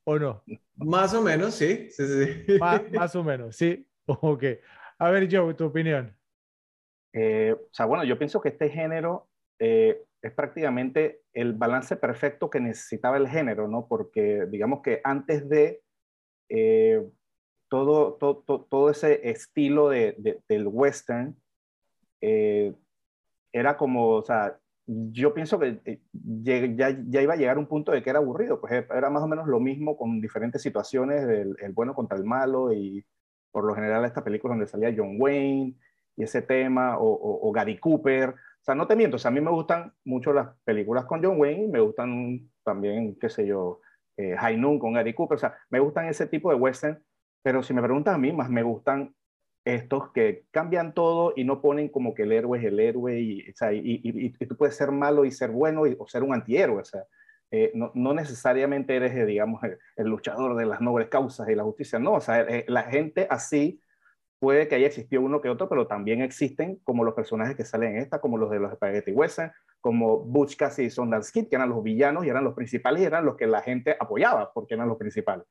[SPEAKER 2] o no?
[SPEAKER 3] Más o menos, sí. sí, sí.
[SPEAKER 2] Más, más, o menos, sí. Ok. A ver, Joe, tu opinión.
[SPEAKER 1] Eh, o sea, bueno, yo pienso que este género eh, es prácticamente el balance perfecto que necesitaba el género, ¿no? Porque digamos que antes de eh, todo, todo, todo, ese estilo de, de, del western, eh, era como, o sea, yo pienso que eh, ya, ya, iba a llegar un punto de que era aburrido, pues era más o menos lo mismo con diferentes situaciones, del el bueno contra el malo y por lo general esta película donde salía John Wayne y ese tema, o, o, o Gary Cooper, o sea, no te miento, o sea, a mí me gustan mucho las películas con John Wayne, me gustan también, qué sé yo, eh, High Noon con Gary Cooper, o sea, me gustan ese tipo de western, pero si me preguntan a mí, más me gustan estos que cambian todo y no ponen como que el héroe es el héroe y, o sea, y, y, y tú puedes ser malo y ser bueno o ser un antihéroe, o sea, eh, no, no, necesariamente eres, eh, digamos, el, el, luchador de las nobles causas y la justicia, no, o sea, eh, la gente así puede que haya existido uno que otro, pero también existen como los personajes que salen en esta, como los de los Spaghetti Western, como Butch Cassidy y Sundance Kid, que eran los villanos y eran los principales y eran los que la gente apoyaba porque eran los principales.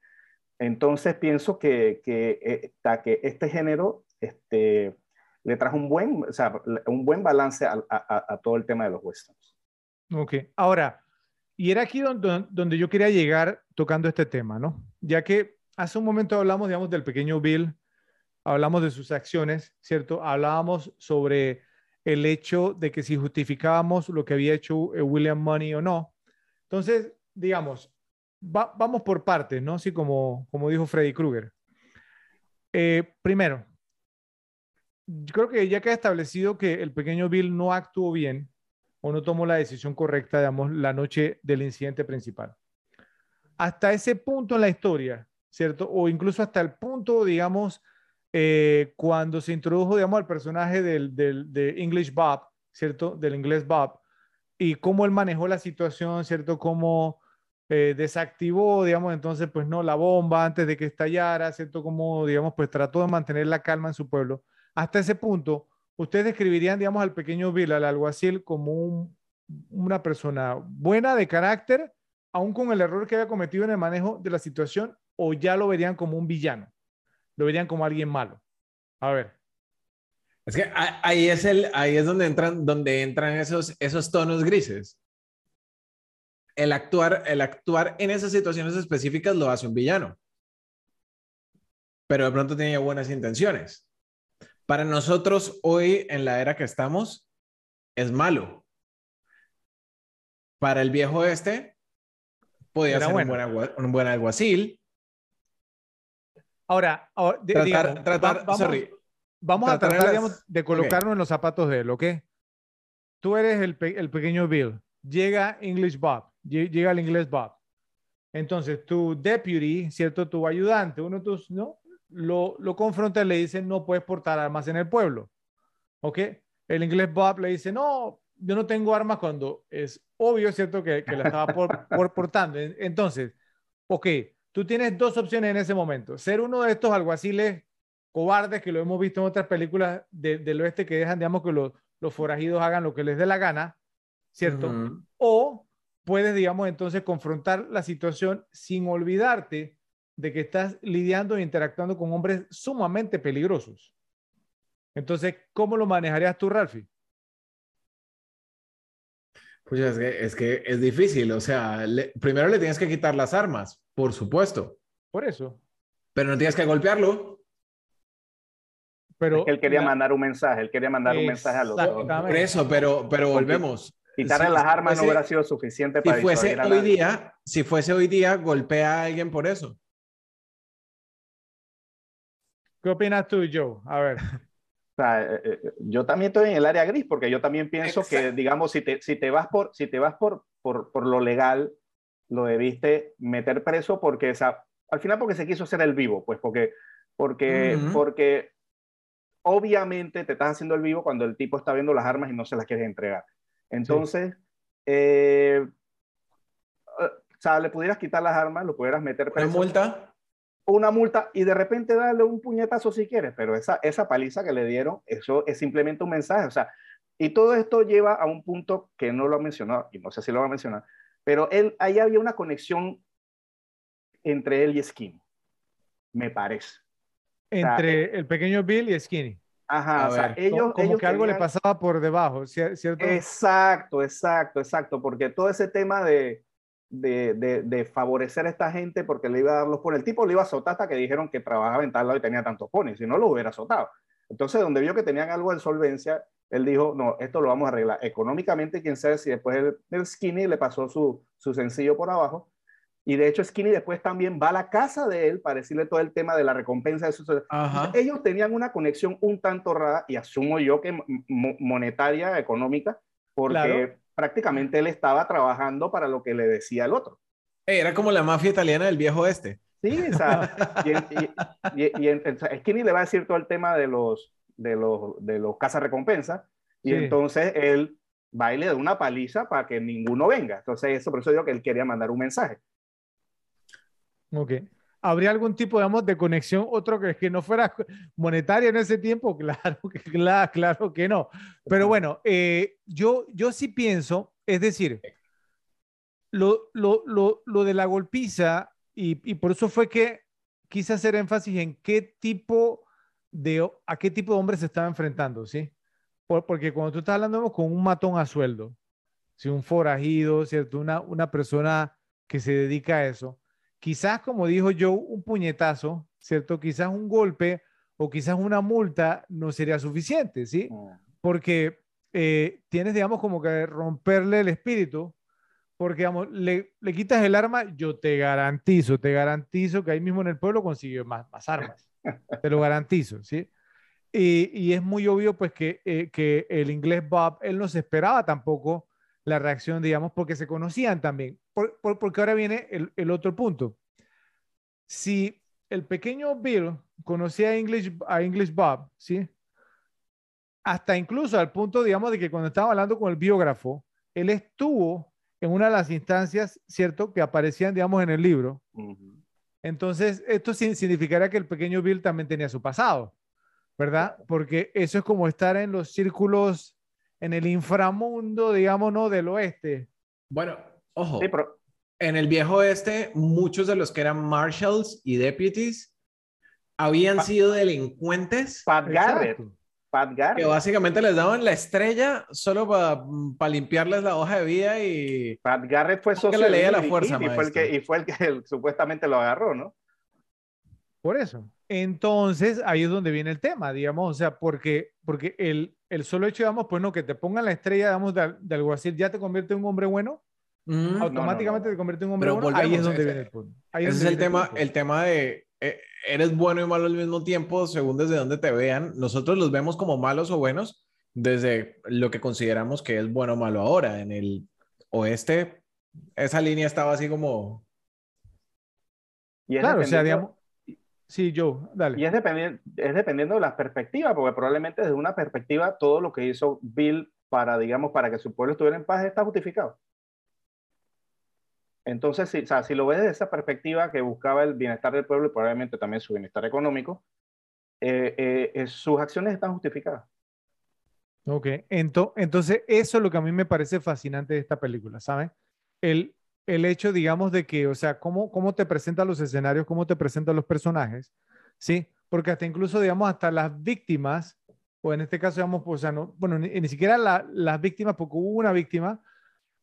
[SPEAKER 1] Entonces pienso que, que, eh, que este género este, le trajo un buen, o sea, un buen balance a, a, a, todo el tema de los westerns.
[SPEAKER 2] Ok, ahora, y era aquí donde, donde yo quería llegar tocando este tema, ¿no? Ya que hace un momento hablamos, digamos, del pequeño Bill, hablamos de sus acciones, ¿cierto? Hablábamos sobre el hecho de que si justificábamos lo que había hecho eh, William Money o no. Entonces, digamos, va, vamos por partes, ¿no? Así como, como dijo Freddy Krueger. Eh, primero, creo que ya que ha establecido que el pequeño Bill no actuó bien o no tomó la decisión correcta, digamos, la noche del incidente principal. Hasta ese punto en la historia, ¿cierto? O incluso hasta el punto, digamos, eh, cuando se introdujo, digamos, al personaje del, del, de English Bob, ¿cierto? Del inglés Bob, y cómo él manejó la situación, ¿cierto? Cómo eh, desactivó, digamos, entonces, pues no, la bomba antes de que estallara, ¿cierto? Cómo, digamos, pues trató de mantener la calma en su pueblo. Hasta ese punto, ustedes describirían, digamos, al pequeño Bill, al alguacil, como un, una persona buena de carácter, aún con el error que había cometido en el manejo de la situación, o ya lo verían como un villano lo verían como alguien malo. A ver.
[SPEAKER 3] Es que ahí es, el, ahí es donde entran, donde entran esos, esos tonos grises. El actuar, el actuar en esas situaciones específicas lo hace un villano. Pero de pronto tenía buenas intenciones. Para nosotros hoy, en la era que estamos, es malo. Para el viejo este, podía Era ser bueno. un, buen, un buen alguacil,
[SPEAKER 2] Ahora, ahora
[SPEAKER 3] tratar, digamos, tratar,
[SPEAKER 2] vamos,
[SPEAKER 3] sorry,
[SPEAKER 2] vamos a tratar digamos, de colocarnos okay. en los zapatos de él, ¿ok? Tú eres el, pe el, pequeño Bill, llega English Bob, llega el inglés Bob. Entonces, tu deputy, ¿cierto? Tu ayudante, uno de tus, ¿no? Lo, lo confronta y le dice, no puedes portar armas en el pueblo, ¿ok? El inglés Bob le dice, no, yo no tengo armas cuando es obvio, ¿cierto? Que, que la estaba por, por, portando. Entonces, ok, tú tienes dos opciones en ese momento. Ser uno de estos alguaciles cobardes que lo hemos visto en otras películas de, del oeste que dejan, digamos, que los, los forajidos hagan lo que les dé la gana, ¿cierto? Uh -huh. O puedes, digamos, entonces confrontar la situación sin olvidarte de que estás lidiando e interactuando con hombres sumamente peligrosos. Entonces, ¿cómo lo manejarías tú, Ralphie?
[SPEAKER 3] Pues es que, es que es difícil, o sea, le, primero le tienes que quitar las armas, por supuesto.
[SPEAKER 2] Por eso.
[SPEAKER 3] Pero no tienes que golpearlo.
[SPEAKER 1] Pero es que él quería la... mandar un mensaje, él quería mandar un mensaje a los dos.
[SPEAKER 3] Por eso, pero, pero volvemos.
[SPEAKER 1] Quitarle si, las armas fuese, no hubiera sido suficiente
[SPEAKER 3] para si fuese hoy día, Si fuese hoy día, golpea a alguien por eso.
[SPEAKER 2] ¿Qué opinas tú, Joe? A ver.
[SPEAKER 1] O sea, eh, eh, yo también estoy en el área gris porque yo también pienso Exacto. que, digamos, si te, si te vas, por, si te vas por, por, por lo legal, lo debiste meter preso porque, o sea, al final porque se quiso hacer el vivo, pues porque porque, porque obviamente te estás haciendo el vivo cuando el tipo está viendo las armas y no se las quieres entregar. Entonces, eh, o sea, le pudieras quitar las armas, lo pudieras meter
[SPEAKER 3] preso. ¿Una multa?
[SPEAKER 1] Una multa y de repente darle un puñetazo si quieres, pero esa, esa paliza que le dieron, eso es simplemente un mensaje. O sea, y todo esto lleva a un punto que no lo ha mencionado, y no sé si lo va a mencionar, pero él, ahí había una conexión entre él y Skinny, me parece.
[SPEAKER 2] Entre el pequeño Bill y Skinny.
[SPEAKER 1] Ajá, o sea, ellos,
[SPEAKER 2] como, que algo le pasaba por debajo, ¿cierto?
[SPEAKER 1] Exacto, exacto, exacto, porque todo ese tema de, de, de, favorecer a esta gente porque le iba a dar los ponis, el tipo le iba a azotar hasta que dijeron que trabajaba en tal lado y tenía tantos ponis, si no lo hubiera azotado. Entonces, donde vio que tenían algo de solvencia, él dijo, no, esto lo vamos a arreglar económicamente, quién sabe si después el, el Skinny le pasó su, su sencillo por abajo, y de hecho, Skinny después también va a la casa de él para decirle todo el tema de la recompensa de sus. Ellos tenían una conexión un tanto rara, y asumo yo que monetaria, económica, porque prácticamente él estaba trabajando para lo que le decía el otro.
[SPEAKER 3] Era como la mafia italiana del viejo este.
[SPEAKER 1] Sí, o sea, y, y, Skinny le va a decir todo el tema de los, de los, de los recompensa y entonces él va y le da una paliza para que ninguno venga. Entonces, eso, por eso digo que él quería mandar un mensaje.
[SPEAKER 2] Ok. ¿Habría algún tipo, digamos, de conexión, otro que, que no fuera monetaria en ese tiempo? Claro que, claro, claro que no. Pero bueno, eh, yo, yo sí pienso, es decir, lo, lo, lo, lo de la golpiza, y, y, por eso fue que quise hacer énfasis en qué tipo de, a qué tipo de hombre se estaba enfrentando, ¿sí? porque cuando tú estás hablando con un matón a sueldo, ¿sí? un forajido, ¿cierto? Una, una persona que se dedica a eso, quizás, como dijo Joe, un puñetazo, ¿cierto? Quizás un golpe o quizás una multa no sería suficiente, ¿sí? Mm. Porque eh, tienes, digamos, como que romperle el espíritu, porque, digamos, le, le, quitas el arma, yo te garantizo, te garantizo que ahí mismo en el pueblo consiguió más, más armas. te lo garantizo, ¿sí? Y, y, es muy obvio, pues, que, eh, que el inglés Bob, él no se esperaba tampoco la reacción, digamos, porque se conocían también. Porque ahora viene el, otro punto. Si el pequeño Bill conocía a English, a English Bob, ¿sí? Hasta incluso al punto, digamos, de que cuando estaba hablando con el biógrafo, él estuvo en una de las instancias, ¿cierto?, que aparecían, digamos, en el libro. Entonces, esto significaría que el pequeño Bill también tenía su pasado, ¿verdad? Porque eso es como estar en los círculos en el inframundo, digamos, ¿no? Del oeste.
[SPEAKER 3] Bueno, ojo. En el viejo oeste, muchos de los que eran marshals y deputies habían sido delincuentes.
[SPEAKER 1] Pat Garrett. Pat Garrett.
[SPEAKER 3] Que básicamente les daban la estrella solo para limpiarles la hoja de vida y...
[SPEAKER 1] Pat Garrett fue socio
[SPEAKER 3] de la fuerza,
[SPEAKER 1] y, fue el que, y fue el que supuestamente lo agarró, ¿no?
[SPEAKER 2] Por eso. Entonces, ahí es donde viene el tema, digamos, o sea, porque, porque el, el solo hecho, digamos, pues no, que te pongan la estrella, digamos, de, de alguacil, ya te convierte en un hombre bueno, mm, automáticamente te convierte en un hombre bueno, ahí es donde viene el punto.
[SPEAKER 3] ese es el tema, el, tema de, eh, eres bueno y malo al mismo tiempo, según desde donde te vean. Nosotros los vemos como malos o buenos desde lo que consideramos que es bueno o malo ahora. En el oeste, esa línea estaba así como...
[SPEAKER 2] claro, o sea, digamos, Sí, yo, dale.
[SPEAKER 1] Y es, dependiendo, es dependiendo de las perspectivas, porque probablemente desde una perspectiva todo lo que hizo Bill para, digamos, para que su pueblo estuviera en paz está justificado. Entonces, si, o sea, si lo ves desde esa perspectiva que buscaba el bienestar del pueblo y probablemente también su bienestar económico, eh, eh, sus acciones están justificadas.
[SPEAKER 2] Ok, entonces eso es lo que a mí me parece fascinante de esta película, ¿sabes? El, el hecho, digamos, de que, o sea, cómo, cómo te presentan los escenarios, cómo te presentan los personajes, ¿sí? Porque hasta incluso, digamos, hasta las víctimas, o en este caso, digamos, pues, o sea, no, bueno, ni, siquiera las víctimas, porque hubo una víctima,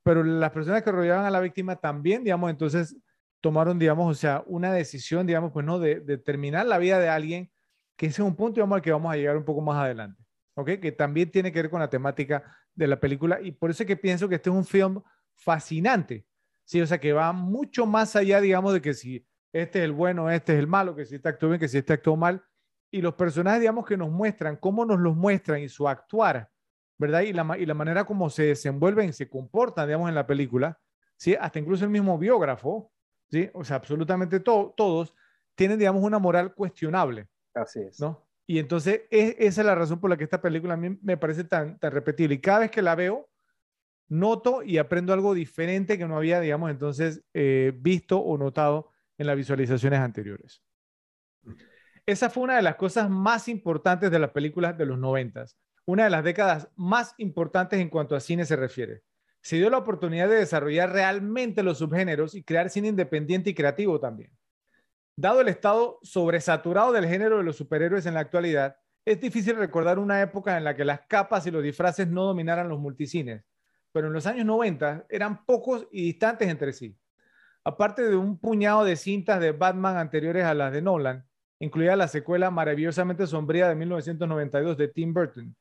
[SPEAKER 2] pero las personas que rodeaban a la víctima también, digamos, entonces tomaron, digamos, o sea, una decisión, digamos, pues, ¿no? De, de terminar la vida de alguien, que ese es un punto, digamos, al que vamos a llegar un poco más adelante, ¿ok? Que también tiene que ver con la temática de la película, y por eso es que pienso que este es un film fascinante, Sí, o sea, que va mucho más allá, digamos, de que si este es el bueno, este es el malo, que si este actuó bien, que si este actuó mal. Y los personajes, digamos, que nos muestran, cómo nos los muestran y su actuar, ¿verdad? Y la, y la manera como se desenvuelven se comportan, digamos, en la película, ¿sí? Hasta incluso el mismo biógrafo, ¿sí? O sea, absolutamente todos tienen, digamos, una moral cuestionable.
[SPEAKER 1] Así es.
[SPEAKER 2] ¿no? Y entonces esa es la razón por la que esta película a mí me parece tan, tan repetible. Y cada vez que la veo, noto y aprendo algo diferente que no había, digamos, entonces eh, visto o notado en las visualizaciones anteriores. Esa fue una de las cosas más importantes de las películas de los noventas, una de las décadas más importantes en cuanto a cine se refiere. Se dio la oportunidad de desarrollar realmente los subgéneros y crear cine independiente y creativo también. Dado el estado sobresaturado del género de los superhéroes en la actualidad, es difícil recordar una época en la que las capas y los disfraces no dominaran los multicines, pero en los años 90 eran pocos y distantes entre sí. Aparte de un puñado de cintas de Batman anteriores a las de Nolan, incluida la secuela maravillosamente sombría de 1992 de Tim Burton,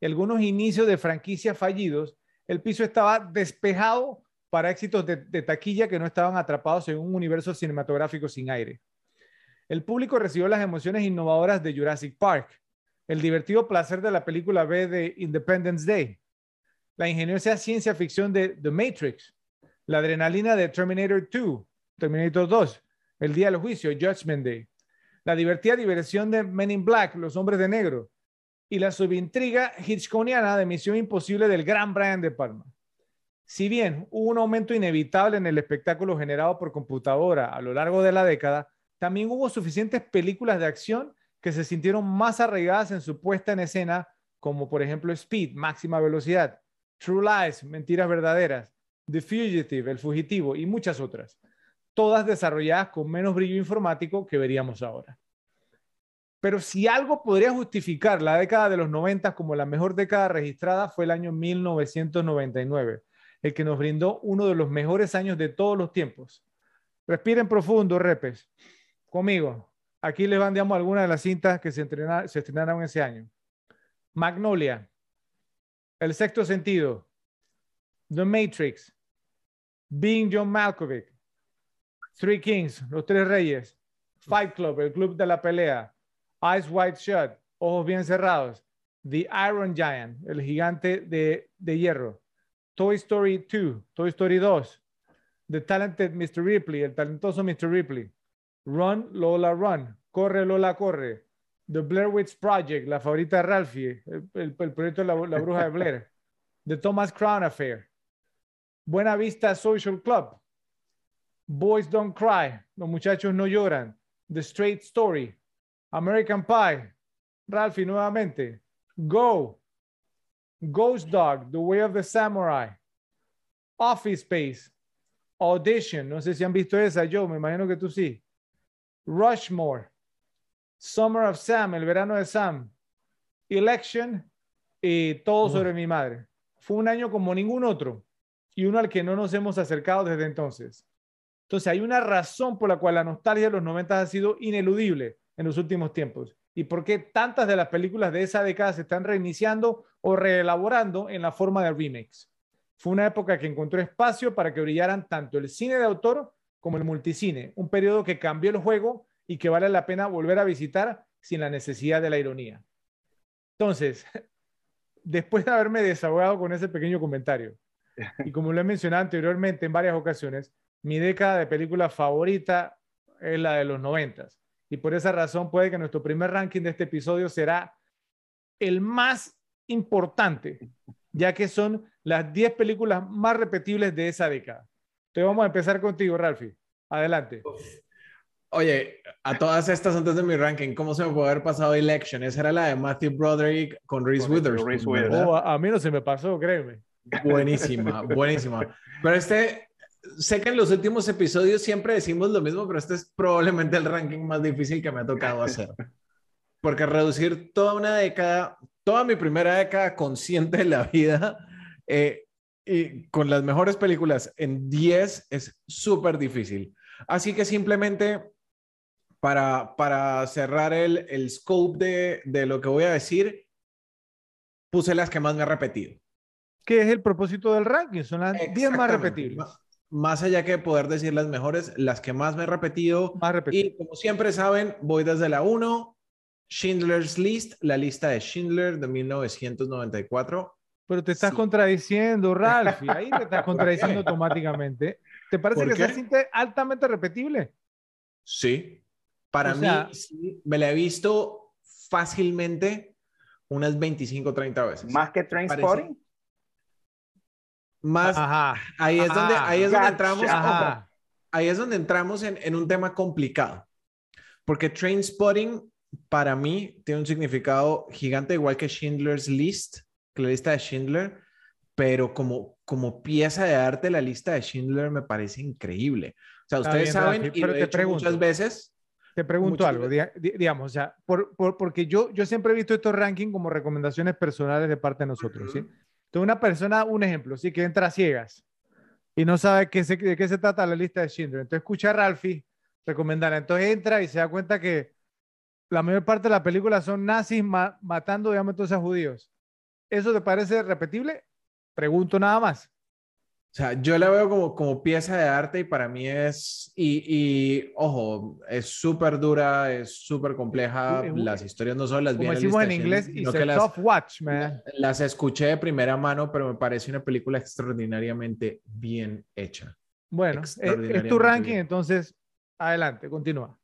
[SPEAKER 2] y algunos inicios de franquicias fallidos, el piso estaba despejado para éxitos de, de, taquilla que no estaban atrapados en un universo cinematográfico sin aire. El público recibió las emociones innovadoras de Jurassic Park, el divertido placer de la película B de Independence Day, la ingeniosa ciencia ficción de The Matrix, la adrenalina de Terminator 2, Terminator 2, El Día del Juicio, Judgment Day, la divertida diversión de Men in Black, Los Hombres de Negro, y la subintriga hitchconiana de Misión Imposible del gran Brian De Palma. Si bien hubo un aumento inevitable en el espectáculo generado por computadora a lo largo de la década, también hubo suficientes películas de acción que se sintieron más arraigadas en su puesta en escena, como por ejemplo Speed, Máxima Velocidad, True Lies, Mentiras Verdaderas, The Fugitive, El Fugitivo y muchas otras, todas desarrolladas con menos brillo informático que veríamos ahora. Pero si algo podría justificar la década de los 90 como la mejor década registrada fue el año 1999, el que nos brindó uno de los mejores años de todos los tiempos. Respiren profundo, repes. Conmigo. Aquí les mandamos algunas de las cintas que se, se estrenaron ese año. Magnolia, El sexto sentido, The Matrix, Being John Malkovich, Three Kings, Los Tres Reyes, Fight Club, El Club de la Pelea, Eyes Wide Shut, Ojos Bien Cerrados, The Iron Giant, El Gigante de, de Hierro, Toy Story 2, Toy Story 2, The Talented Mr. Ripley, El Talentoso Mr. Ripley, Run, Lola, Run, Corre, Lola, Corre, The Blair Witch Project, la favorita de Ralphie, el, proyecto de la, la, bruja de Blair, The Thomas Crown Affair, Buena Vista Social Club, Boys Don't Cry, Los Muchachos No Lloran, The Straight Story, American Pie, Ralphie nuevamente, Go, Ghost Dog, The Way of the Samurai, Office Space, Audition, no sé si han visto esa, yo me imagino que tú sí. Rushmore, Summer of Sam, El verano de Sam, Election y Todo sobre mi madre. Fue un año como ningún otro y uno al que no nos hemos acercado desde entonces. Entonces hay una razón por la cual la nostalgia de los 90 ha sido ineludible en los últimos tiempos y por qué tantas de las películas de esa década se están reiniciando o reelaborando en la forma de remakes. Fue una época que encontró espacio para que brillaran tanto el cine de autor como el multicine, un periodo que cambió el juego y que vale la pena volver a visitar sin la necesidad de la ironía. Entonces, después de haberme desahogado con ese pequeño comentario, y como lo he mencionado anteriormente en varias ocasiones, mi década de película favorita es la de los noventas. Y por esa razón puede que nuestro primer ranking de este episodio será el más importante, ya que son las 10 películas más repetibles de esa década. Entonces vamos a empezar contigo, Ralphie. Adelante.
[SPEAKER 3] Oye, a todas estas antes de mi ranking, ¿cómo se me puede haber pasado Election? Esa era la de Matthew Broderick con Reese Witherspoon.
[SPEAKER 2] Oh, a, a mí no se me pasó, créeme.
[SPEAKER 3] Buenísima, buenísima. Pero este, sé que en los últimos episodios siempre decimos lo mismo, pero este es probablemente el ranking más difícil que me ha tocado hacer. Porque reducir toda una década, toda mi primera década consciente de la vida, eh, y con las mejores películas en 10 es súper difícil. Así que simplemente para, para cerrar el, el scope de, de lo que voy a decir, puse las que más me he repetido.
[SPEAKER 2] ¿Qué es el propósito del ranking? Son las 10 más repetibles.
[SPEAKER 3] Más allá que poder decir las mejores, las que más me he repetido.
[SPEAKER 2] Más repetido.
[SPEAKER 3] Y como siempre saben, voy desde la 1, Schindler's List, la lista de Schindler de 1994.
[SPEAKER 2] Pero te estás sí. contradiciendo, Ralph. Ahí te estás contradiciendo automáticamente. ¿Te parece que se siente altamente repetible?
[SPEAKER 3] Sí. Para o sea, mí, sí, me la he visto fácilmente unas 25 o 30 veces.
[SPEAKER 1] ¿Más que Trainspotting?
[SPEAKER 3] Más,
[SPEAKER 2] Ajá.
[SPEAKER 3] ahí es donde, ahí es donde
[SPEAKER 1] Gotcha.
[SPEAKER 3] entramos,
[SPEAKER 2] Ajá.
[SPEAKER 3] ahí es donde entramos en, en un tema complicado. Porque Trainspotting para mí tiene un significado gigante, igual que Schindler's List, que la lista de Schindler, pero como, como pieza de arte, la lista de Schindler me parece increíble. O sea,
[SPEAKER 2] Está
[SPEAKER 3] ustedes
[SPEAKER 2] bien,
[SPEAKER 3] saben,
[SPEAKER 2] Rafi,
[SPEAKER 3] y
[SPEAKER 2] pero
[SPEAKER 3] lo he
[SPEAKER 2] te
[SPEAKER 3] hecho
[SPEAKER 2] pregunto.
[SPEAKER 3] muchas veces,
[SPEAKER 2] Te pregunto algo, di- di- digamos, o sea, por, por- porque yo, yo siempre he visto estos rankings como recomendaciones personales de parte de nosotros, ¿sí? Entonces, una persona, un ejemplo, sí, que entra ciegas y no sabe qué se- de qué se trata la lista de Schindler. Entonces, escucha a Ralphie recomendarla. Entonces, entra y se da cuenta que la mayor parte de la película son nazis ma- matando, digamos, entonces a judíos. ¿Eso te parece repetible? Pregunto nada más.
[SPEAKER 3] O sea, yo la veo como, como pieza de arte y para mí es, y, y ojo, es súper dura, es súper compleja, las historias no son las
[SPEAKER 2] Como
[SPEAKER 3] bien
[SPEAKER 2] decimos en inglés, it's
[SPEAKER 3] que las,
[SPEAKER 2] watch, man.
[SPEAKER 3] las escuché de primera mano, pero me parece una película extraordinariamente bien hecha.
[SPEAKER 2] Bueno, es, es tu ranking,
[SPEAKER 3] bien.
[SPEAKER 2] entonces, adelante, continúa.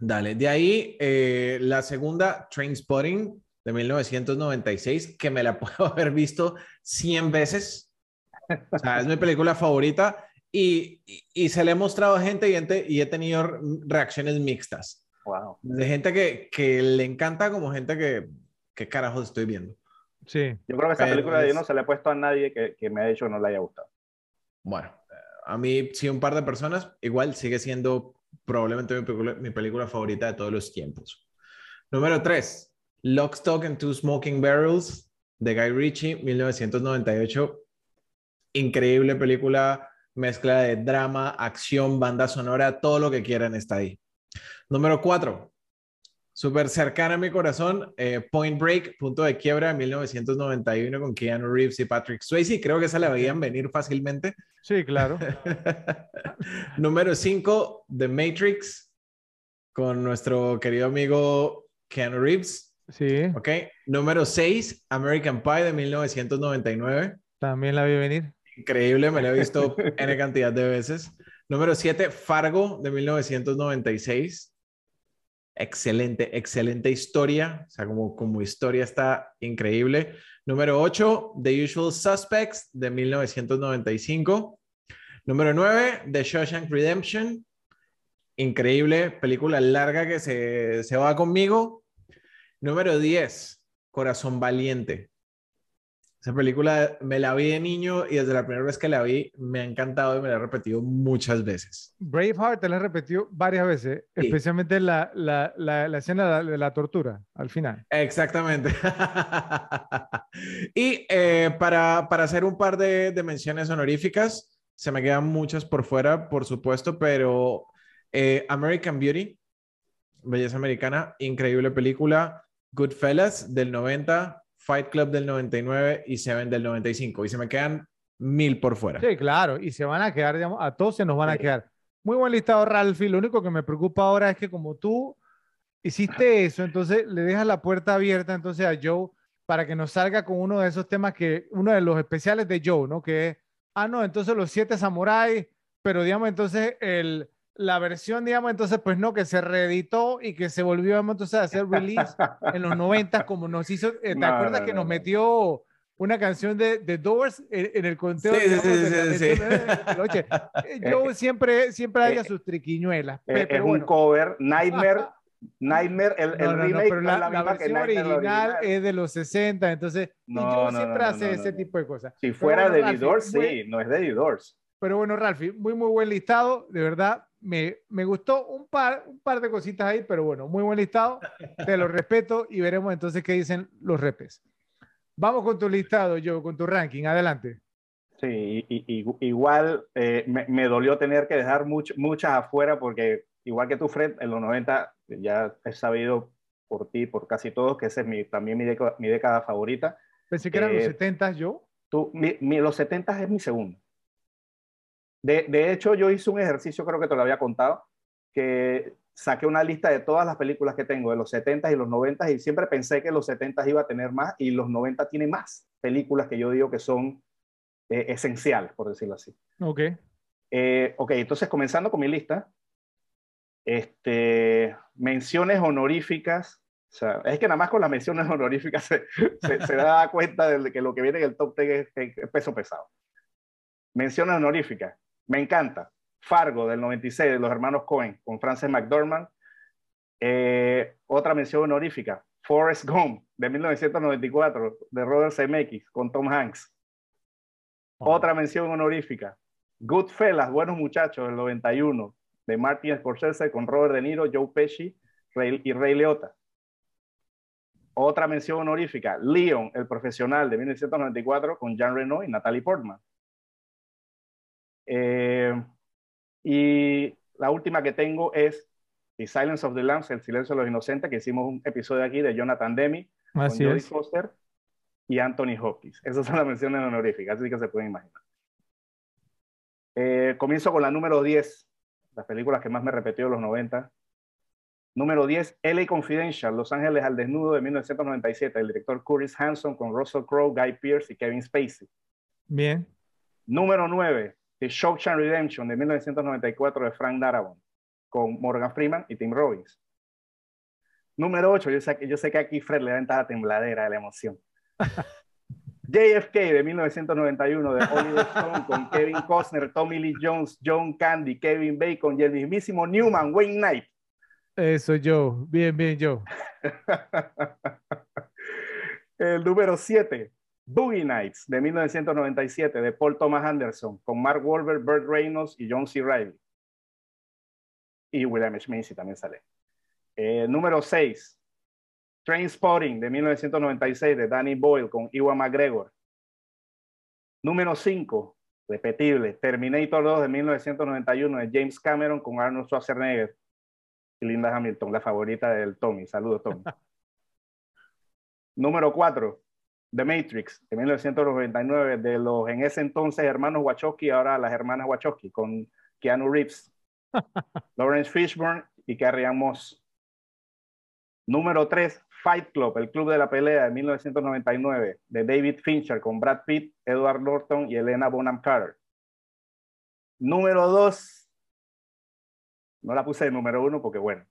[SPEAKER 3] Dale, de ahí eh, la segunda, Trainspotting, de 1996, que me la puedo haber visto 100 veces. O sea, es mi película favorita y, y, y se le he mostrado a gente y, gente y he tenido reacciones mixtas.
[SPEAKER 1] Wow.
[SPEAKER 3] De gente que, que le encanta como gente que, ¿qué carajos estoy viendo?
[SPEAKER 2] Sí.
[SPEAKER 1] Yo creo que esa
[SPEAKER 3] Pero
[SPEAKER 1] película
[SPEAKER 3] es-
[SPEAKER 1] yo no se le he puesto a nadie que, que me ha dicho que no le haya gustado.
[SPEAKER 3] Bueno, a mí sí un par de personas, igual sigue siendo probablemente mi película, mi película favorita de todos los tiempos. Número 3, Lock, Stock and Two Smoking Barrels de Guy Ritchie, 1998. Increíble película, mezcla de drama, acción, banda sonora, todo lo que quieran está ahí. Número 4, súper cercana a mi corazón, eh, Point Break, punto de quiebra de 1991 con Keanu Reeves y Patrick Swayze. Creo que esa la veían venir fácilmente.
[SPEAKER 2] Sí, claro.
[SPEAKER 3] Número 5, The Matrix, con nuestro querido amigo Keanu Reeves.
[SPEAKER 2] Sí,
[SPEAKER 3] Ok. Número 6, American Pie de 1999.
[SPEAKER 2] también la vi venir.
[SPEAKER 3] Increíble, me lo he visto N cantidad de veces. Número 7, Fargo de 1996. Excelente, excelente historia. O sea, como, como historia está increíble. Número 8, The Usual Suspects de 1995. Número 9, The Shawshank Redemption. Increíble, película larga que se, se va conmigo. Número 10, Corazón Valiente. Esa película me la vi de niño y desde la primera vez que la vi me ha encantado y me la he repetido muchas veces.
[SPEAKER 2] Braveheart te la he repetido varias veces,
[SPEAKER 3] Sí.
[SPEAKER 2] especialmente la, la, la, la escena de la, tortura al final.
[SPEAKER 3] Exactamente. y eh, para, para hacer un par de, de menciones honoríficas, se me quedan muchas por fuera, por supuesto, pero eh, American Beauty, Belleza Americana, increíble película. Goodfellas del 90, Fight Club del 99 y Seven del 95. Y se me quedan mil por fuera.
[SPEAKER 2] Sí, claro, y se van a quedar, digamos, a todos se nos van a
[SPEAKER 3] Sí.
[SPEAKER 2] quedar. Muy buen listado, Ralphie. Lo único que me preocupa ahora es que como tú hiciste eso, entonces le dejas la puerta abierta entonces a Joe para que nos salga con uno de esos temas que, uno de los especiales de Joe, ¿no? Que es, ah, no, entonces los siete samuráis, pero digamos, entonces el, la versión, digamos, entonces, pues no, que se reeditó y que se volvió, digamos, entonces a hacer release en los 90 como nos hizo, eh, ¿te
[SPEAKER 1] No,
[SPEAKER 2] acuerdas
[SPEAKER 1] no,
[SPEAKER 2] que
[SPEAKER 1] no,
[SPEAKER 2] nos
[SPEAKER 1] no.
[SPEAKER 2] metió una canción de, de Doors en, en el conteo?
[SPEAKER 3] Sí, sí,
[SPEAKER 2] digamos,
[SPEAKER 3] sí,
[SPEAKER 2] de
[SPEAKER 3] sí, sí.
[SPEAKER 2] de- de- Oye, eh, Joe siempre, siempre haya
[SPEAKER 1] eh,
[SPEAKER 2] sus triquiñuelas,
[SPEAKER 1] Eh,
[SPEAKER 2] pero
[SPEAKER 1] es un
[SPEAKER 2] bueno.
[SPEAKER 1] cover, Nightmare, Nightmare, el, el
[SPEAKER 2] No, no, no,
[SPEAKER 1] remake
[SPEAKER 2] pero la,
[SPEAKER 1] la
[SPEAKER 2] la versión original
[SPEAKER 1] original.
[SPEAKER 2] es de los 60, entonces, y
[SPEAKER 1] no,
[SPEAKER 2] siempre hace ese tipo de cosas.
[SPEAKER 1] Si fuera
[SPEAKER 2] bueno,
[SPEAKER 1] de The Doors, sí, no es de The Doors.
[SPEAKER 2] Pero bueno, Ralphie, muy, muy buen listado, de verdad, me, me gustó un par, un par de cositas ahí, pero bueno, muy buen listado, te lo respeto y veremos entonces qué dicen los repes. Vamos con tu listado, Joe, con tu ranking, adelante.
[SPEAKER 1] Sí, y- igual eh, me, me dolió tener que dejar much- muchas afuera porque igual que tú, Fred, en los 90 ya he sabido por ti, por casi todos, que esa es mi, también mi, década- mi década favorita.
[SPEAKER 2] Pensé que eran los
[SPEAKER 1] Eh,
[SPEAKER 2] 70, Joe.
[SPEAKER 1] Tú, mi- mi- los 70 es mi segundo. De, de hecho, yo hice un ejercicio, creo que te lo había contado, que saqué una lista de todas las películas que tengo de los 70 y los 90 y siempre pensé que los 70 iba a tener más y los 90 tiene más películas que yo digo que son eh, esenciales, por decirlo así.
[SPEAKER 2] Ok.
[SPEAKER 1] Eh, ok, entonces comenzando con mi lista, este, menciones honoríficas O sea, es que nada más con las menciones honoríficas se, se, da cuenta de que lo que viene en el top 10 es, peso pesado. Menciones honoríficas. Me encanta. Fargo del 96 de los hermanos Cohen con Frances McDormand. Eh, otra mención honorífica. Forrest Gump de 1994 de Robert Zemeckis con Tom Hanks. Otra mención honorífica. Goodfellas, Buenos Muchachos del 91 de Martin Scorsese con Robert De Niro, Joe Pesci y Ray Liotta. Otra mención honorífica, Leon, el profesional de 1994 con Jean Reno y Natalie Portman. Eh, y la última que tengo es The Silence of the Lambs, El Silencio de los Inocentes, que hicimos un episodio aquí de Jonathan Demi con Jodie Foster y Anthony Hopkins. Esas son las menciones honoríficas, así que se pueden imaginar. Eh, comienzo con la número 10, las películas que más me repetió en los 90. Número 10, LA Confidential, Los Ángeles al Desnudo de 1997, el director Curtis Hanson con Russell Crowe, Guy Pearce y Kevin Spacey.
[SPEAKER 2] Bien.
[SPEAKER 1] Número 9, The Shawshank Redemption de 1994 de Frank Darabont con Morgan Freeman y Tim Robbins. Número 8, yo sé, yo sé que aquí Fred le da la tembladera de la emoción. JFK de 1991 de Oliver Stone con Kevin Costner, Tommy Lee Jones, John Candy, Kevin Bacon y el mismísimo Newman, Wayne Knight.
[SPEAKER 2] Eso yo, bien, bien yo.
[SPEAKER 1] el número 7, Boogie Nights de 1997 de Paul Thomas Anderson con Mark Wahlberg, Burt Reynolds y John C. Reilly. Y William Schmitz también sale. El número 6, Trainspotting de 1996 de Danny Boyle con Iwan McGregor. Número 5, repetible, Terminator 2 de 1991 de James Cameron con Arnold Schwarzenegger y Linda Hamilton, la favorita del Tommy. Saludos, Tommy. Número 4, The Matrix, de 1999, de los en ese entonces hermanos Wachowski, ahora las hermanas Wachowski, con Keanu Reeves, Lawrence Fishburne y Carrie Ann Moss. Número 3, Fight Club, el club de la pelea de 1999, de David Fincher con Brad Pitt, Edward Norton y Elena Bonham Carter. Número 2, no la puse de número 1 porque bueno,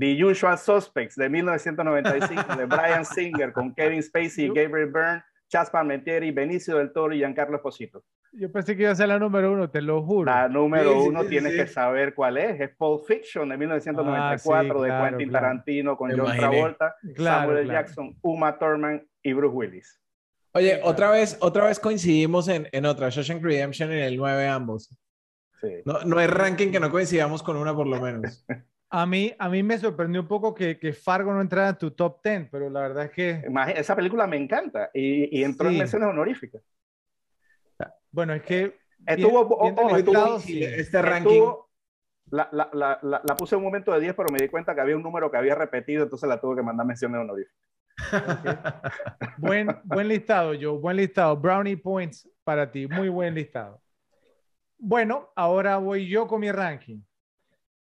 [SPEAKER 1] The Usual Suspects de 1995 de Brian Singer con Kevin Spacey, Gabriel Byrne, Chas Palmentieri, Benicio del Toro y Giancarlo Esposito.
[SPEAKER 2] Yo pensé que iba a ser la número uno, te lo juro.
[SPEAKER 1] La número uno tienes que saber cuál es. Es Pulp Fiction de 1994 ah, de Quentin Tarantino con John Travolta, Samuel Jackson, Uma Thurman y Bruce Willis.
[SPEAKER 3] Oye, otra vez, otra vez coincidimos en, en otra, Shawshank Redemption en el 9 ambos. Sí. No, no hay ranking que no coincidamos con una por lo menos.
[SPEAKER 2] A mí, a mí me sorprendió un poco que, que, Fargo no entrara en tu top 10, pero la verdad es que...
[SPEAKER 1] Esa película me encanta y, y entró en menciones honoríficas.
[SPEAKER 2] Bueno, es que.
[SPEAKER 1] Estuvo, este ranking. la, la, la, la, puse en un momento de 10, pero me di cuenta que había un número que había repetido, entonces la tuve que mandar menciones honoríficas.
[SPEAKER 2] buen, buen listado, Joe, buen listado. Brownie points para ti, muy buen listado. Bueno, ahora voy yo con mi ranking.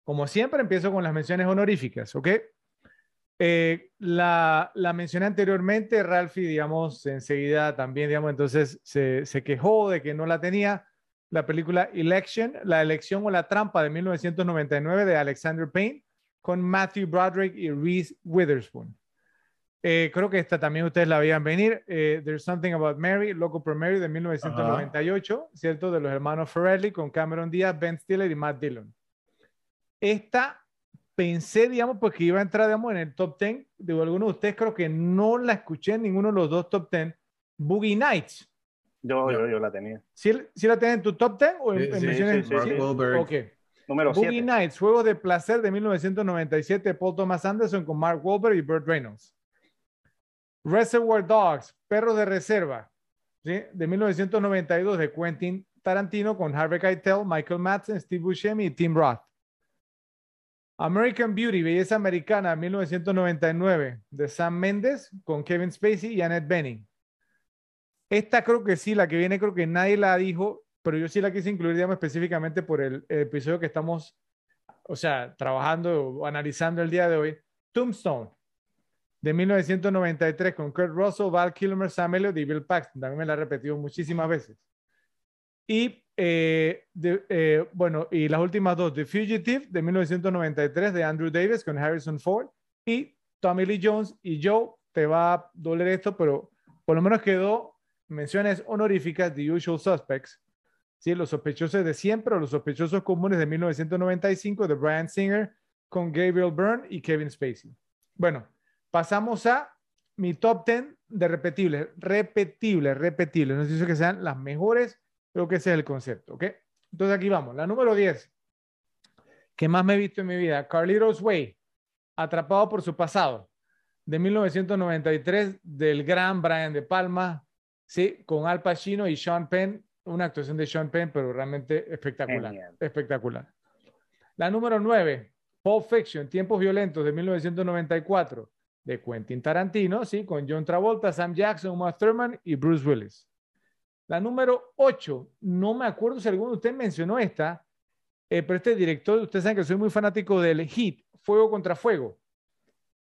[SPEAKER 2] Como siempre, empiezo con las menciones honoríficas, ¿ok? Eh, la, la, mencioné anteriormente, Ralphie, digamos, enseguida también, digamos, entonces se, se, quejó de que no la tenía. La película Election, la elección o la trampa de 1999 de Alexander Payne con Matthew Broderick y Reese Witherspoon. Eh, creo que esta también ustedes la veían venir. Eh, There's Something About Mary, Loco por Mary de 1998, ¿cierto? De los hermanos Ferrelli con Cameron Diaz, Ben Stiller y Matt Dillon. Esta pensé, digamos, pues que iba a entrar, digamos, en el top 10. De algunos de ustedes creo que no la escuché en ninguno de los dos top 10. Boogie Nights.
[SPEAKER 1] Yo, yo, yo la tenía.
[SPEAKER 2] ¿Sí, ¿Sí, la tenés en tu top 10 o en, sí, menciones? Sí, sí, Ok.
[SPEAKER 1] Número
[SPEAKER 2] Boogie Nights, Juego de Placer de 1997, Paul Thomas Anderson con Mark Wahlberg y Burt Reynolds. Reservoir Dogs, Perros de Reserva, ¿sí? de 1992, de Quentin Tarantino con Harvey Keitel, Michael Madsen, Steve Buscemi y Tim Roth. American Beauty, Belleza Americana, 1999, de Sam Mendes con Kevin Spacey y Annette Bening. Esta creo que sí, la que viene creo que nadie la dijo, pero yo sí la quise incluir, digamos, específicamente por el, episodio que estamos, o sea, trabajando o analizando el día de hoy. Tombstone, de 1993, con Kurt Russell, Val Kilmer, Sam Elliott y Bill Paxton. También me la he repetido muchísimas veces. Y eh, eh, bueno, y las últimas dos, The Fugitive de 1993 de Andrew Davis con Harrison Ford y Tommy Lee Jones y Joe, te va a doler esto, pero por lo menos quedó menciones honoríficas de Usual Suspects, ¿sí? los sospechosos de siempre o los sospechosos comunes de 1995 de Brian Singer con Gabriel Byrne y Kevin Spacey. Bueno, pasamos a mi top 10 de repetibles, repetibles, repetibles. No sé que sean las mejores, creo que ese es el concepto, ¿ok? Entonces aquí vamos. La número 10, que más me he visto en mi vida, Carlitos Way, atrapado por su pasado, de 1993, del gran Brian De Palma, sí, con Al Pacino y Sean Penn, una actuación de Sean Penn, pero realmente espectacular, espectacular. La número 9, Pulp Fiction, Tiempos Violentos, de 1994, de Quentin Tarantino, sí, con John Travolta, Sam Jackson, Uma Thurman y Bruce Willis. La número 8, no me acuerdo si alguno de ustedes mencionó esta, eh, pero este director, ustedes saben que soy muy fanático del Hit, Fuego contra Fuego,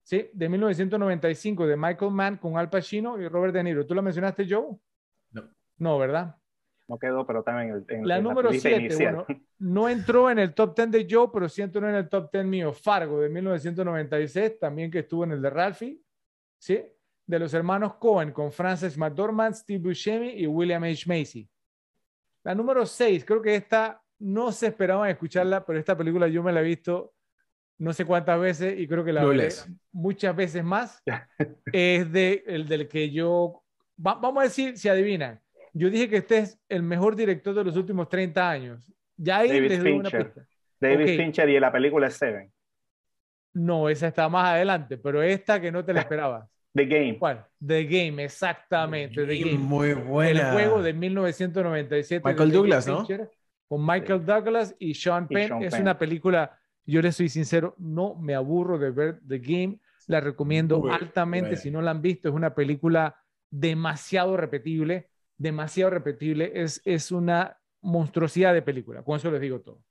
[SPEAKER 2] ¿sí? de 1995, de Michael Mann con Al Pacino y Robert De Niro. ¿Tú lo mencionaste, Joe?
[SPEAKER 3] No.
[SPEAKER 2] No, ¿verdad?
[SPEAKER 1] No quedó, pero también en,
[SPEAKER 2] la número 7, bueno, no entró en el top 10 de Joe, pero sí entró en el top 10 mío. Fargo de 1996, también que estuvo en el de Ralphie, ¿sí? De los hermanos Cohen con Frances McDormand, Steve Buscemi y William H. Macy. La número 6, creo que esta no se esperaban escucharla, pero esta película yo me la he visto no sé cuántas veces y creo que la veré muchas veces más. es de, el del que yo, vamos a decir, si adivinan, yo dije que este es el mejor director de los últimos 30 años. Ya
[SPEAKER 1] David Fincher. David Fincher y la película Seven.
[SPEAKER 2] No, esa está más adelante, pero esta que no te la esperabas.
[SPEAKER 1] The Game.
[SPEAKER 2] ¿Cuál? The Game, exactamente. The Game.
[SPEAKER 3] Muy buena.
[SPEAKER 2] El juego de 1997.
[SPEAKER 3] Michael Douglas, ¿no?
[SPEAKER 2] Con Michael Douglas y Sean Penn. es una película, yo le soy sincero, no me aburro de ver The Game. La recomiendo altamente si no la han visto. Es una película demasiado repetible demasiado repetible, es, es una monstruosidad de película, con eso les digo todo.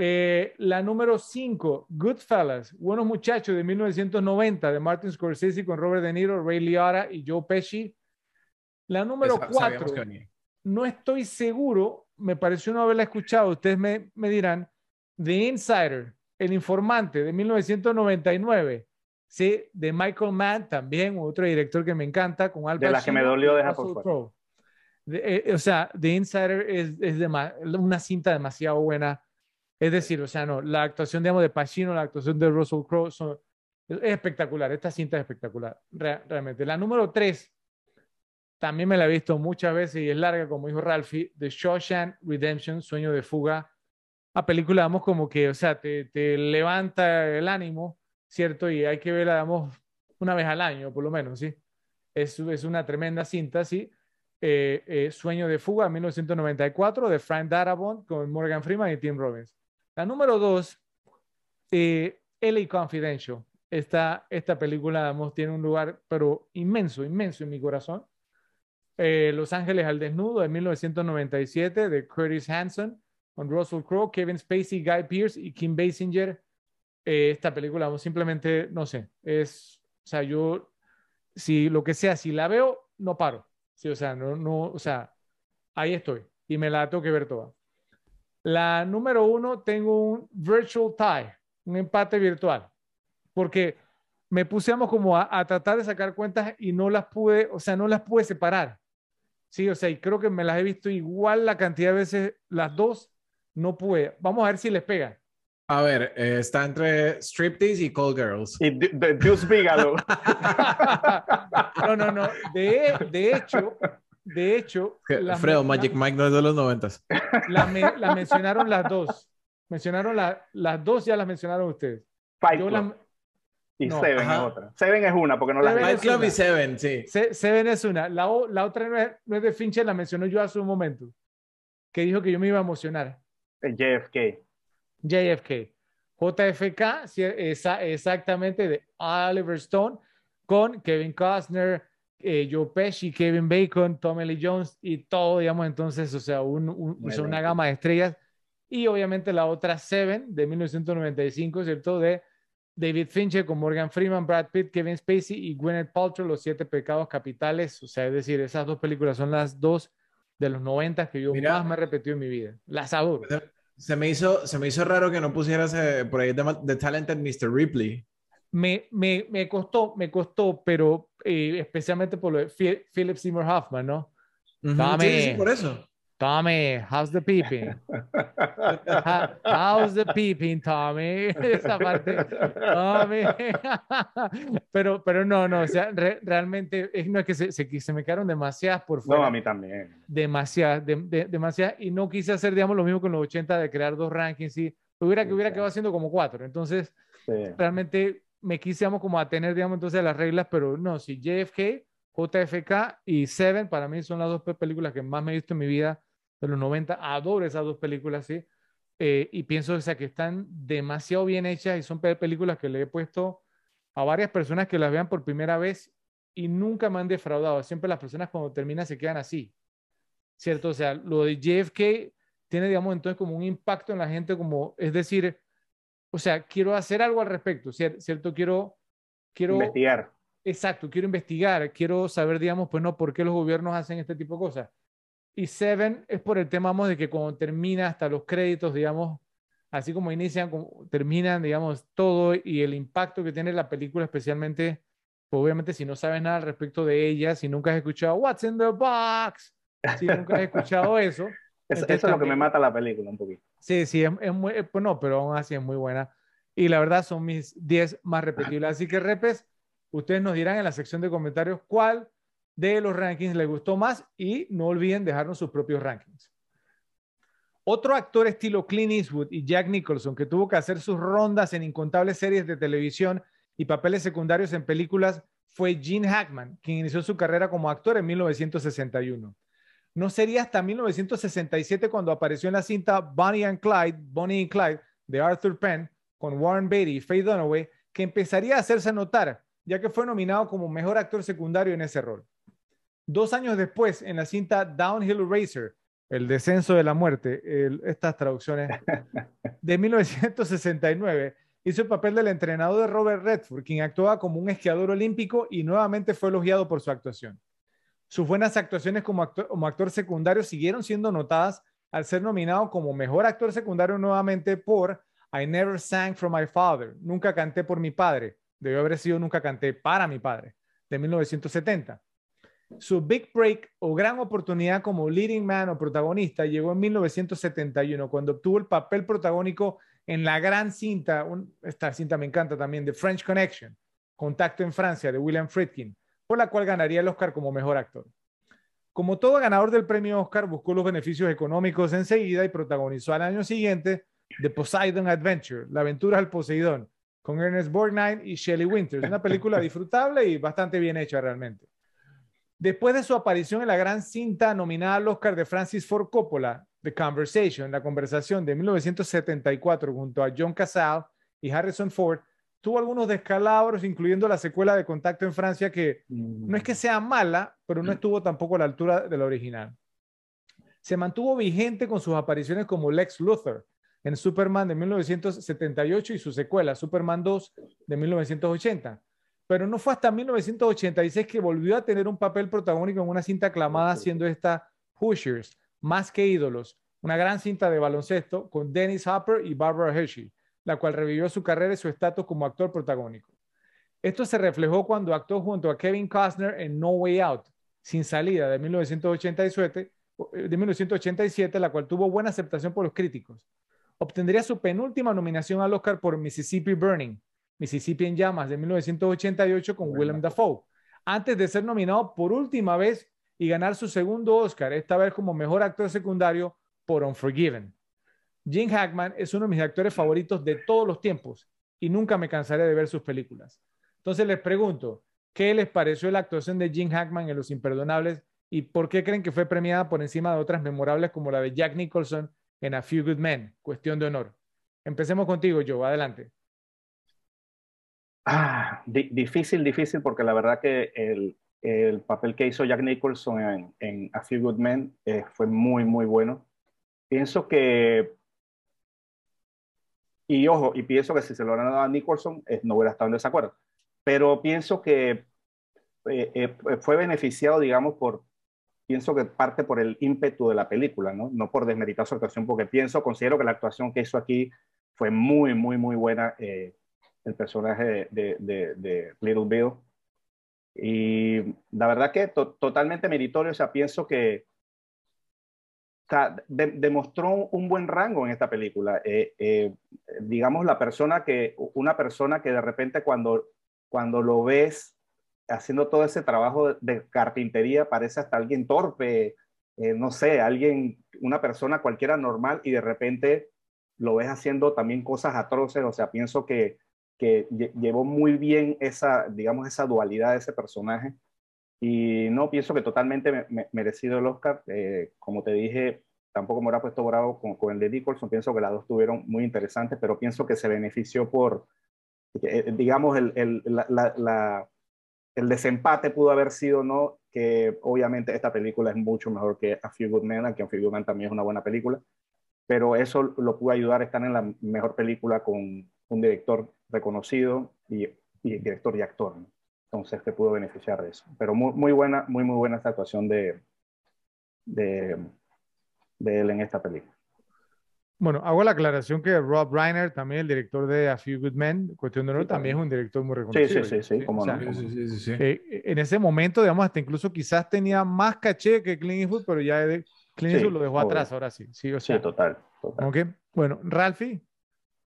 [SPEAKER 2] Eh, la número 5, Goodfellas, Buenos Muchachos de 1990, de Martin Scorsese con Robert De Niro, Ray Liotta y Joe Pesci. La número 4, no estoy seguro, me pareció no haberla escuchado, ustedes me, me dirán, The Insider, El Informante de 1999, ¿sí? de Michael Mann, también otro director que me encanta, con Al
[SPEAKER 1] De la que me dolió dejar por fuera.
[SPEAKER 2] Eh, o sea, The Insider es, es una cinta demasiado buena. Es decir, o sea, no, la actuación, digamos, de Pacino, la actuación de Russell Crowe son, es espectacular. Esta cinta es espectacular, realmente. La número tres, también me la he visto muchas veces y es larga, como dijo Ralphie, The Shawshank Redemption, Sueño de Fuga. La película, damos como que, o sea, te, te levanta el ánimo, ¿cierto? Y hay que verla, damos una vez al año, por lo menos, ¿sí? Es, es una tremenda cinta, ¿sí? Eh, eh, Sueño de Fuga, 1994, de Frank Darabont con Morgan Freeman y Tim Robbins. La número dos, eh, LA Confidential. Esta, esta película, tiene un lugar, pero inmenso, inmenso en mi corazón. Los Ángeles al Desnudo, de 1997, de Curtis Hanson, con Russell Crowe, Kevin Spacey, Guy Pearce y Kim Basinger. esta película, simplemente, no sé, es, o sea, yo, si lo que sea, si la veo, no paro. Sí, o sea, no, no, o sea, ahí estoy y me la tengo que ver toda. La número uno, tengo un virtual tie, un empate virtual, porque me pusiéramos como a, tratar de sacar cuentas y no las pude, o sea, no las pude separar. Sí, o sea, y creo que me las he visto igual la cantidad de veces, las dos, no pude. Vamos a ver si les pega.
[SPEAKER 3] A ver, eh, está entre Striptease y Call Girls.
[SPEAKER 1] Y Deuce Bigelow.
[SPEAKER 2] no, no, no. De, de hecho, de hecho.
[SPEAKER 3] Fredo, Magic Mike no es de los noventas.
[SPEAKER 2] La, la mencionaron las dos. Mencionaron la, las dos, ya las mencionaron ustedes.
[SPEAKER 1] Fight Club. Y Seven es otra. Seven es una, porque no
[SPEAKER 3] la Fight Club y Seven, sí.
[SPEAKER 2] Seven es una. La, la otra no es, no es, de Fincher, la mencionó yo hace un momento. Que dijo que yo me iba a emocionar.
[SPEAKER 1] JFK.
[SPEAKER 2] JFK. JFK, exactamente de Oliver Stone, con Kevin Costner, eh, Joe Pesci, Kevin Bacon, Tommy Lee Jones y todo, digamos, entonces, o sea, una gama de estrellas. Y obviamente la otra Seven de 1995, ¿cierto? De David Fincher con Morgan Freeman, Brad Pitt, Kevin Spacey y Gwyneth Paltrow, Los Siete Pecados Capitales. O sea, es decir, esas dos películas son las dos de los 90 que yo más me he repetido en mi vida. Las adoro.
[SPEAKER 3] Se me hizo, se me hizo raro que no pusieras eh, por ahí The, Talented Mr. Ripley.
[SPEAKER 2] Me, me, me costó, me costó, pero eh, especialmente por lo de Philip Seymour Hoffman, ¿no?
[SPEAKER 3] sí, sí, por eso.
[SPEAKER 2] Tommy, how's the peeping? how's the peeping, Tommy? Esa parte, Tommy. pero, pero no, no, o sea, realmente es, no es que se, se, me quedaron demasiadas por fuera.
[SPEAKER 1] No, a mí también.
[SPEAKER 2] Demasiadas, de, demasiadas, y no quise hacer, digamos, lo mismo con los 80 de crear dos rankings y hubiera que hubiera quedado haciendo como cuatro. Entonces, realmente me quise, digamos, como a tener, digamos, entonces las reglas, pero no, si JFK, JFK y Seven, para mí son las dos películas que más me he visto en mi vida de los 90. Adoro esas dos películas, sí. Eh, y pienso o sea, que están demasiado bien hechas y son películas que le he puesto a varias personas que las vean por primera vez y nunca me han defraudado. Siempre las personas cuando terminan se quedan así. ¿Cierto? O sea, lo de JFK tiene, digamos, entonces como un impacto en la gente, como, es decir, o sea, quiero hacer algo al respecto, ¿cierto? Quiero, quiero...
[SPEAKER 1] Investigar.
[SPEAKER 2] Exacto, quiero investigar, quiero saber, digamos, pues no, por qué los gobiernos hacen este tipo de cosas. Y Seven es por el tema de que cuando termina hasta los créditos, digamos, así como inician, como terminan, digamos, todo y el impacto que tiene la película, especialmente, pues, obviamente si no sabes nada al respecto de ella, si nunca has escuchado What's in the Box, si nunca has escuchado eso.
[SPEAKER 1] eso, es lo que me mata la película un poquito.
[SPEAKER 2] Sí, sí, es, muy, pues no, pero aún así es muy buena. Y la verdad son mis 10 más repetibles. Así que, repes, ustedes nos dirán en la sección de comentarios cuál de los rankings les gustó más y no olviden dejarnos sus propios rankings. Otro actor estilo Clint Eastwood y Jack Nicholson que tuvo que hacer sus rondas en incontables series de televisión y papeles secundarios en películas fue Gene Hackman, quien inició su carrera como actor en 1961. No sería hasta 1967 cuando apareció en la cinta Bonnie and Clyde, Bonnie y Clyde de Arthur Penn con Warren Beatty y Faye Dunaway que empezaría a hacerse notar, ya que fue nominado como mejor actor secundario en ese rol. Dos años después, en la cinta Downhill Racer, El descenso de la muerte, estas traducciones, de 1969, hizo el papel del entrenador de Robert Redford, quien actuaba como un esquiador olímpico y nuevamente fue elogiado por su actuación. Sus buenas actuaciones como actor, secundario siguieron siendo notadas al ser nominado como mejor actor secundario nuevamente por I Never Sang for My Father, Nunca canté por mi padre, debió haber sido Nunca canté para mi padre, de 1970. Su big break o gran oportunidad como leading man o protagonista llegó en 1971 cuando obtuvo el papel protagónico en la gran cinta, esta cinta me encanta también, The French Connection, Contacto en Francia de William Friedkin, por la cual ganaría el Oscar como mejor actor. Como todo ganador del premio Oscar, buscó los beneficios económicos enseguida y protagonizó al año siguiente The Poseidon Adventure, La aventura del Poseidón, con Ernest Borgnine y Shelley Winters, una película disfrutable y bastante bien hecha realmente. Después de su aparición en la gran cinta nominada al Oscar de Francis Ford Coppola, The Conversation, la conversación de 1974 junto a John Casale y Harrison Ford, tuvo algunos descalabros, incluyendo la secuela de Contacto en Francia, que no es que sea mala, pero no estuvo tampoco a la altura de la original. Se mantuvo vigente con sus apariciones como Lex Luthor en Superman de 1978 y su secuela, Superman 2 de 1980 pero no fue hasta 1986 que volvió a tener un papel protagónico en una cinta aclamada siendo esta Hoosiers, Más que ídolos, una gran cinta de baloncesto con Dennis Hopper y Barbara Hershey, la cual revivió su carrera y su estatus como actor protagónico. Esto se reflejó cuando actuó junto a Kevin Costner en No Way Out, Sin Salida, de 1987, de 1987, la cual tuvo buena aceptación por los críticos. Obtendría su penúltima nominación al Oscar por Mississippi Burning, Mississippi en llamas de 1988 con Willem Dafoe, antes de ser nominado por última vez y ganar su segundo Oscar, esta vez como mejor actor secundario por Unforgiven. Jim Hackman es uno de mis actores favoritos de todos los tiempos y nunca me cansaré de ver sus películas. Entonces les pregunto, ¿qué les pareció la actuación de Jim Hackman en Los Imperdonables y por qué creen que fue premiada por encima de otras memorables como la de Jack Nicholson en A Few Good Men? Cuestión de honor. Empecemos contigo, Joe. Adelante.
[SPEAKER 1] Ah, difícil, difícil, porque la verdad que el, el papel que hizo Jack Nicholson en, en A Few Good Men eh, fue muy, muy bueno. Pienso que, y ojo, y pienso que si se lo hubieran dado a Nicholson, eh, no hubiera estado en desacuerdo. Pero pienso que eh, fue beneficiado, digamos, por, pienso que parte por el ímpetu de la película, ¿no? No por desmeritar su actuación, porque pienso, considero que la actuación que hizo aquí fue muy, muy, muy buena el personaje de, de, Little Bill. Y la verdad que totalmente meritorio, o sea, pienso que demostró un buen rango en esta película. Eh, eh, digamos, la persona que, una persona que de repente cuando, cuando lo ves haciendo todo ese trabajo de carpintería parece hasta alguien torpe, eh, no sé, alguien, una persona cualquiera normal y de repente lo ves haciendo también cosas atroces, o sea, pienso que, que llevó muy bien esa, digamos, esa dualidad de ese personaje. Y no, pienso que totalmente merecido el Oscar. Eh, como te dije, tampoco me hubiera puesto bravo con, con el de Nicholson. Pienso que las dos tuvieron muy interesantes, pero pienso que se benefició por, eh, digamos, el, el, la, el desempate pudo haber sido, ¿no? Que obviamente esta película es mucho mejor que A Few Good Men, aunque A Few Good Men también es una buena película pero eso lo pudo ayudar a estar en la mejor película con un director reconocido y, director y actor. Entonces te pudo beneficiar de eso. Pero muy, muy buena, muy, muy buena esta actuación de, de, de él en esta película.
[SPEAKER 2] Bueno, hago la aclaración que Rob Reiner, también el director de A Few Good Men, cuestión de honor, también es un director muy reconocido.
[SPEAKER 1] Sí, sí, sí, sí, como no.
[SPEAKER 2] en ese momento, digamos, hasta incluso quizás tenía más caché que Clint Eastwood, pero ya de, Clint lo dejó atrás, ahora sí. Sí, o
[SPEAKER 1] sea, total. total.
[SPEAKER 2] Bueno, Ralphie.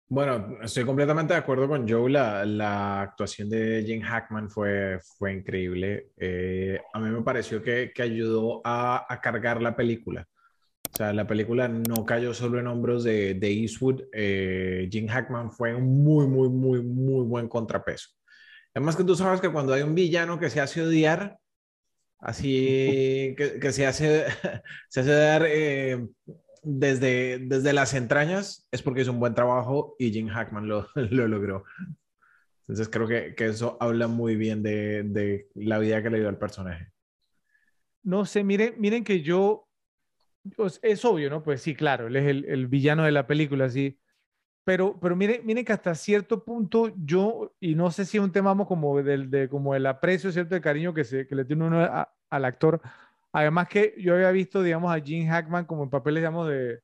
[SPEAKER 3] Bueno, estoy completamente de acuerdo con Joe. La, la actuación de Jim Hackman fue, fue increíble. Eh, a mí me pareció que, que ayudó a, a, cargar la película. O sea, la película no cayó solo en hombros de, de Eastwood. Eh, Jim Hackman fue un muy, muy, muy, muy buen contrapeso. Además que tú sabes que cuando hay un villano que se hace odiar, así que, se, hace, se hace dar eh, desde, desde las entrañas, es porque es un buen trabajo y Jim Hackman lo, lo logró. Entonces creo que, que, eso habla muy bien de, de, la vida que le dio al personaje.
[SPEAKER 2] No sé, miren, miren que yo, es obvio, ¿no? Pues sí, claro, él es el, el villano de la película, sí. Pero, pero miren, miren que hasta cierto punto yo, y no sé si es un tema como del de, como el aprecio, ¿cierto? El cariño que, se, que le tiene uno al actor. Además que yo había visto, digamos, a Gene Hackman como en papeles, digamos, de,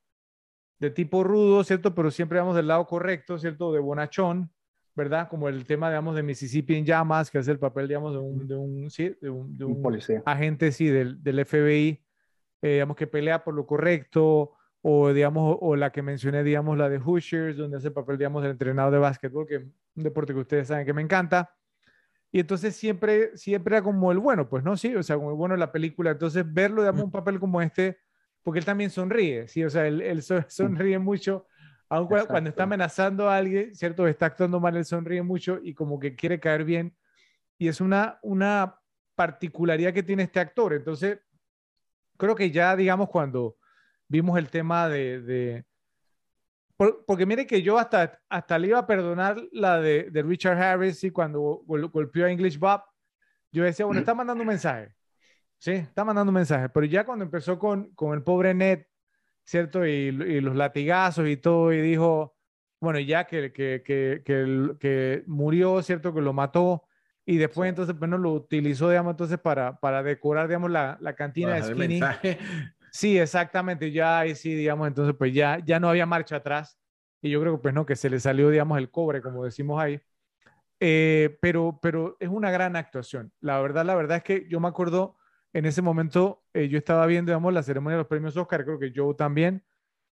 [SPEAKER 2] de tipo rudo, ¿cierto? Pero siempre, digamos, del lado correcto, ¿cierto? De bonachón, ¿verdad? Como el tema, digamos, de Mississippi en llamas, que es el papel, digamos, de un, de un, sí, de un, de un, agente, sí, del, del FBI, eh, digamos, que pelea por lo correcto, o digamos, o la que mencioné, digamos, la de Hoosiers, donde hace el papel, digamos, del entrenador de básquetbol, que es un deporte que ustedes saben que me encanta. Y entonces siempre, siempre era como el bueno, pues no, sí, o sea, como el bueno de la película. Entonces verlo, digamos, un papel como este, porque él también sonríe, sí, o sea, él, él sonríe mucho, aun cuando, está amenazando a alguien, ¿cierto? Está actuando mal, él sonríe mucho y como que quiere caer bien. Y es una, una particularidad que tiene este actor. Entonces, creo que ya, digamos, cuando vimos el tema de... porque mire que yo hasta, hasta le iba a perdonar la de, de Richard Harris y cuando golpeó a English Bob, yo decía, bueno, está mandando un mensaje. Sí, está mandando un mensaje. Pero ya cuando empezó con, con el pobre Ned, ¿cierto? Y, y, los latigazos y todo, y dijo, bueno, ya que, que, que, que, que murió, ¿cierto? Que lo mató. Y después entonces, bueno, lo utilizó, digamos, entonces para, para decorar, digamos, la, la cantina de Skinny. Sí, exactamente, ya ahí sí, digamos, entonces pues ya, ya no había marcha atrás y yo creo que pues no, que se le salió, digamos, el cobre, como decimos ahí. Eh, pero, pero es una gran actuación. La verdad, la verdad es que yo me acuerdo en ese momento, eh, yo estaba viendo, digamos, la ceremonia de los premios Oscar, creo que yo también,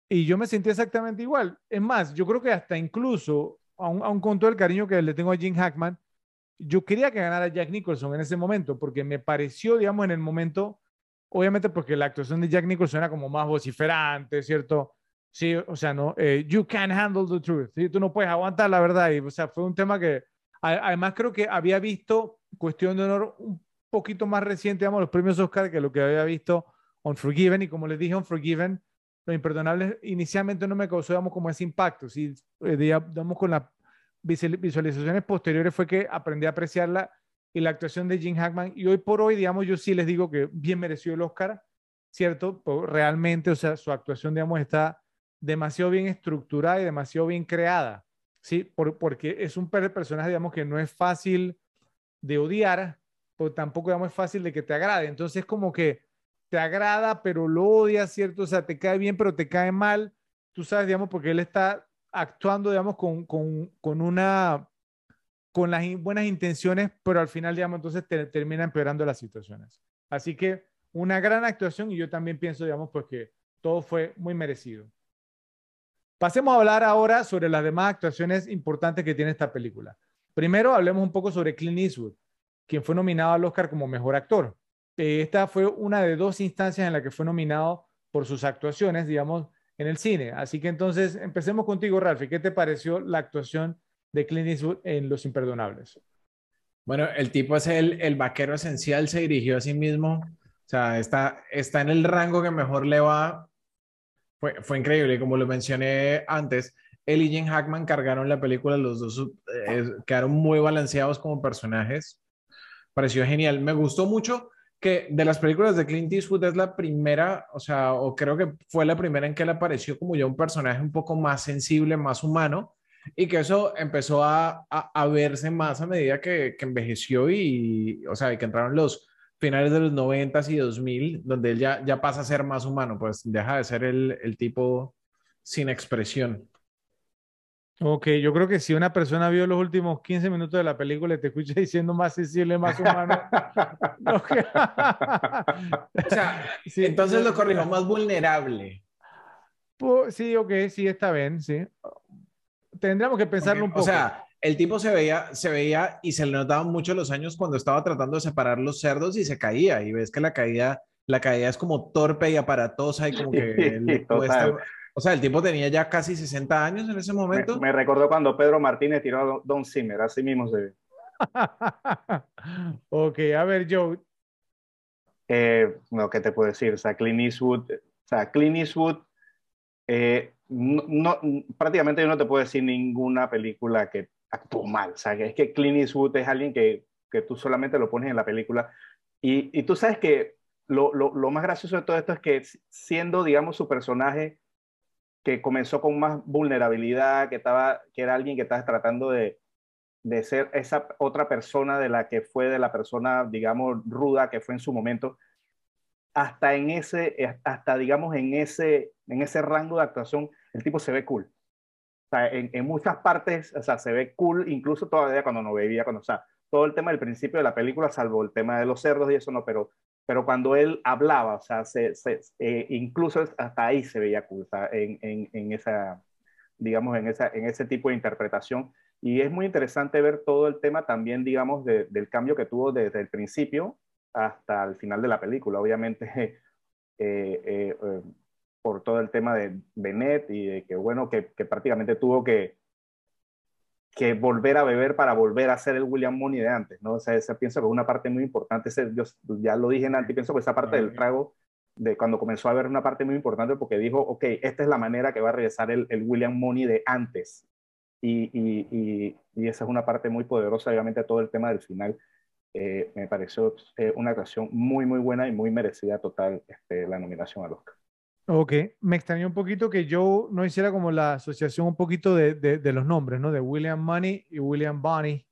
[SPEAKER 2] y yo me sentí exactamente igual. Es más, yo creo que hasta incluso, aún, aún con todo el cariño que le tengo a Jim Hackman, yo quería que ganara Jack Nicholson en ese momento, porque me pareció, digamos, en el momento obviamente porque la actuación de Jack Nicholson era como más vociferante, ¿cierto? Sí, o sea, no, eh, you can't handle the truth, ¿sí? tú no puedes aguantar la verdad. Y, o sea, fue un tema que, además creo que había visto Cuestión de Honor un poquito más reciente, digamos, los premios Oscar que lo que había visto Unforgiven. Y como les dije, Unforgiven, lo imperdonable inicialmente no me causó, digamos, como ese impacto. Sí, eh, digamos, con las visualizaciones posteriores fue que aprendí a apreciarla y la actuación de Jim Hackman. Y hoy por hoy, digamos, yo sí les digo que bien mereció el Oscar, ¿cierto? Realmente, o sea, su actuación, digamos, está demasiado bien estructurada y demasiado bien creada, ¿sí? porque es un personaje, digamos, que no es fácil de odiar, pero tampoco, digamos, es fácil de que te agrade. Entonces, como que te agrada, pero lo odias, ¿cierto? O sea, te cae bien, pero te cae mal. Tú sabes, digamos, porque él está actuando, digamos, con, con, con una con las buenas intenciones, pero al final, digamos, entonces te, termina empeorando las situaciones. Así que una gran actuación y yo también pienso, digamos, pues que todo fue muy merecido. Pasemos a hablar ahora sobre las demás actuaciones importantes que tiene esta película. Primero, hablemos un poco sobre Clint Eastwood, quien fue nominado al Oscar como mejor actor. Eh, esta fue una de dos instancias en la que fue nominado por sus actuaciones, digamos, en el cine. Así que entonces, empecemos contigo, Ralph. ¿Qué te pareció la actuación de Clint Eastwood en Los Imperdonables?
[SPEAKER 3] Bueno, el tipo es el, el vaquero esencial, se dirigió a sí mismo. O sea, está, está en el rango que mejor le va. Fue, fue increíble, como lo mencioné antes. Él y Jim Hackman cargaron la película, los dos eh, quedaron muy balanceados como personajes. Pareció genial. Me gustó mucho que de las películas de Clint Eastwood es la primera, o sea, o creo que fue la primera en que él apareció como ya un personaje un poco más sensible, más humano, y que eso empezó a, a, verse más a medida que, que, envejeció y, o sea, que entraron los finales de los 90 y 2000, donde él ya, ya pasa a ser más humano, pues deja de ser el, el tipo sin expresión.
[SPEAKER 2] Ok, yo creo que si una persona vio los últimos 15 minutos de la película y te escucha diciendo más sensible, más humano.
[SPEAKER 3] o sea, sí, entonces lo corrijo, más vulnerable.
[SPEAKER 2] sí, ok, sí, está bien, sí. Tendríamos que pensarlo un poco.
[SPEAKER 3] O sea, el tipo se veía, se veía y se le notaban mucho los años cuando estaba tratando de separar los cerdos y se caía. Y ves que la caída, la caída es como torpe y aparatosa y como que le cuesta o sea, el tipo tenía ya casi 60 años en ese momento.
[SPEAKER 1] Me, recordó cuando Pedro Martínez tiró a Don Zimmer, así mismo se ve.
[SPEAKER 2] ok, a ver, Joe.
[SPEAKER 1] Eh, no, ¿qué te puedo decir? O sea, Clint Eastwood, o sea, Clint Eastwood, eh, prácticamente yo no te puedo decir ninguna película que actuó mal. O sea, es que Clint Eastwood es alguien que, que tú solamente lo pones en la película. Y, y tú sabes que lo, lo, lo, más gracioso de todo esto es que siendo, digamos, su personaje que comenzó con más vulnerabilidad, que, estaba, que era alguien que estaba tratando de, de ser esa otra persona de la que fue de la persona, digamos, ruda que fue en su momento, hasta en ese, hasta digamos en ese, en ese rango de actuación, el tipo se ve cool. O sea, en, en, muchas partes, o sea, se ve cool, incluso todavía cuando no bebía, cuando, o sea, todo el tema del principio de la película, salvo el tema de los cerdos y eso no, pero pero cuando él hablaba, o sea, se, eh, incluso hasta ahí se veía cool, en, en, en, esa, digamos, en, esa, en ese tipo de interpretación. Y es muy interesante ver todo el tema también, digamos, del cambio que tuvo desde el principio hasta el final de la película. Obviamente, eh, eh, por todo el tema de Bennett y de que, bueno, que, que prácticamente tuvo que, que volver a beber para volver a ser el William Money de antes, ¿no? O sea, esa pienso que es una parte muy importante, ese, yo ya lo dije antes, pienso que esa parte del trago, de cuando comenzó a haber una parte muy importante porque dijo, ok, esta es la manera que va a regresar el, el William Money de antes. Y, y, y, esa es una parte muy poderosa, obviamente, todo el tema del final. Eh, me pareció eh, una actuación muy, muy buena y muy merecida total este, la nominación al Oscar.
[SPEAKER 2] Ok, me extrañó un poquito que yo no hiciera como la asociación un poquito de, de, los nombres, ¿no? De William Money y William Bonnie,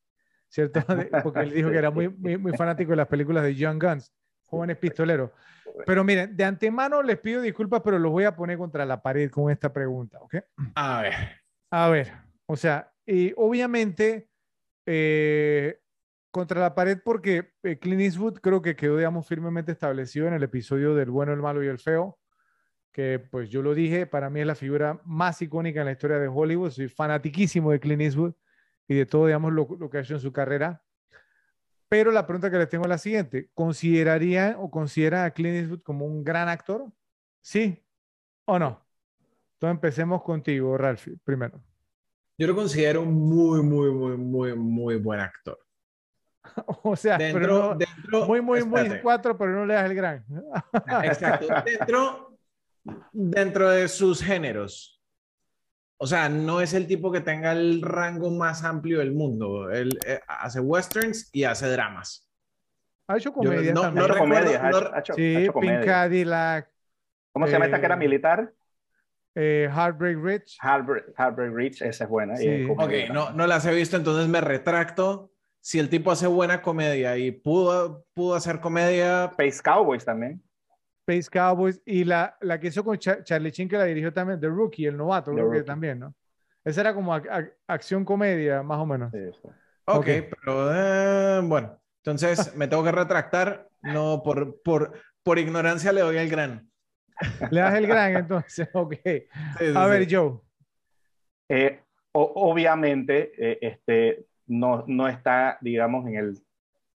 [SPEAKER 2] ¿cierto? Porque él dijo que era muy, muy, fanático de las películas de Young Guns, jóvenes pistoleros. Pero miren, de antemano les pido disculpas, pero los voy a poner contra la pared con esta pregunta, ¿ok?
[SPEAKER 3] A ver.
[SPEAKER 2] A ver, o sea, y obviamente eh, contra la pared porque eh, Clint Eastwood creo que quedó, digamos, firmemente establecido en el episodio del bueno, el malo y el feo que pues yo lo dije, para mí es la figura más icónica en la historia de Hollywood, soy fanatiquísimo de Clint Eastwood y de todo, digamos, lo, que ha hecho en su carrera. Pero la pregunta que les tengo es la siguiente, ¿consideraría o considera a Clint Eastwood como un gran actor? ¿Sí o no? Entonces empecemos contigo, Ralph, primero.
[SPEAKER 3] Yo lo considero muy, muy, muy, muy, muy buen actor.
[SPEAKER 2] o sea, dentro, dentro, muy, muy, muy cuatro, pero no le das el gran.
[SPEAKER 3] Exacto. Dentro, dentro de sus géneros. O sea, no es el tipo que tenga el rango más amplio del mundo. Él eh, hace westerns y hace dramas.
[SPEAKER 2] Ha hecho comedia
[SPEAKER 1] no,
[SPEAKER 2] también.
[SPEAKER 1] No, comedia, ha hecho,
[SPEAKER 2] sí, Pink Cadillac.
[SPEAKER 1] ¿Cómo se llama esta que era eh, militar?
[SPEAKER 2] Eh, Heartbreak Rich.
[SPEAKER 1] Heartbreak, Heartbreak Rich, esa es buena. Sí.
[SPEAKER 3] ok, no, no las he visto, entonces me retracto. Si el tipo hace buena comedia y pudo, pudo hacer comedia.
[SPEAKER 1] Space Cowboys también.
[SPEAKER 2] Space Cowboys y la, la que hizo con Charlie Chin que la dirigió también, The Rookie, el novato, creo que también, ¿no? Esa era como acción comedia, más o menos.
[SPEAKER 3] Ok, pero eh, bueno, entonces me tengo que retractar, no por, por, por ignorancia le doy el gran.
[SPEAKER 2] Le das el gran, entonces, ok. a ver, Joe.
[SPEAKER 1] Eh, obviamente, eh, este, no, no está, digamos, en, el,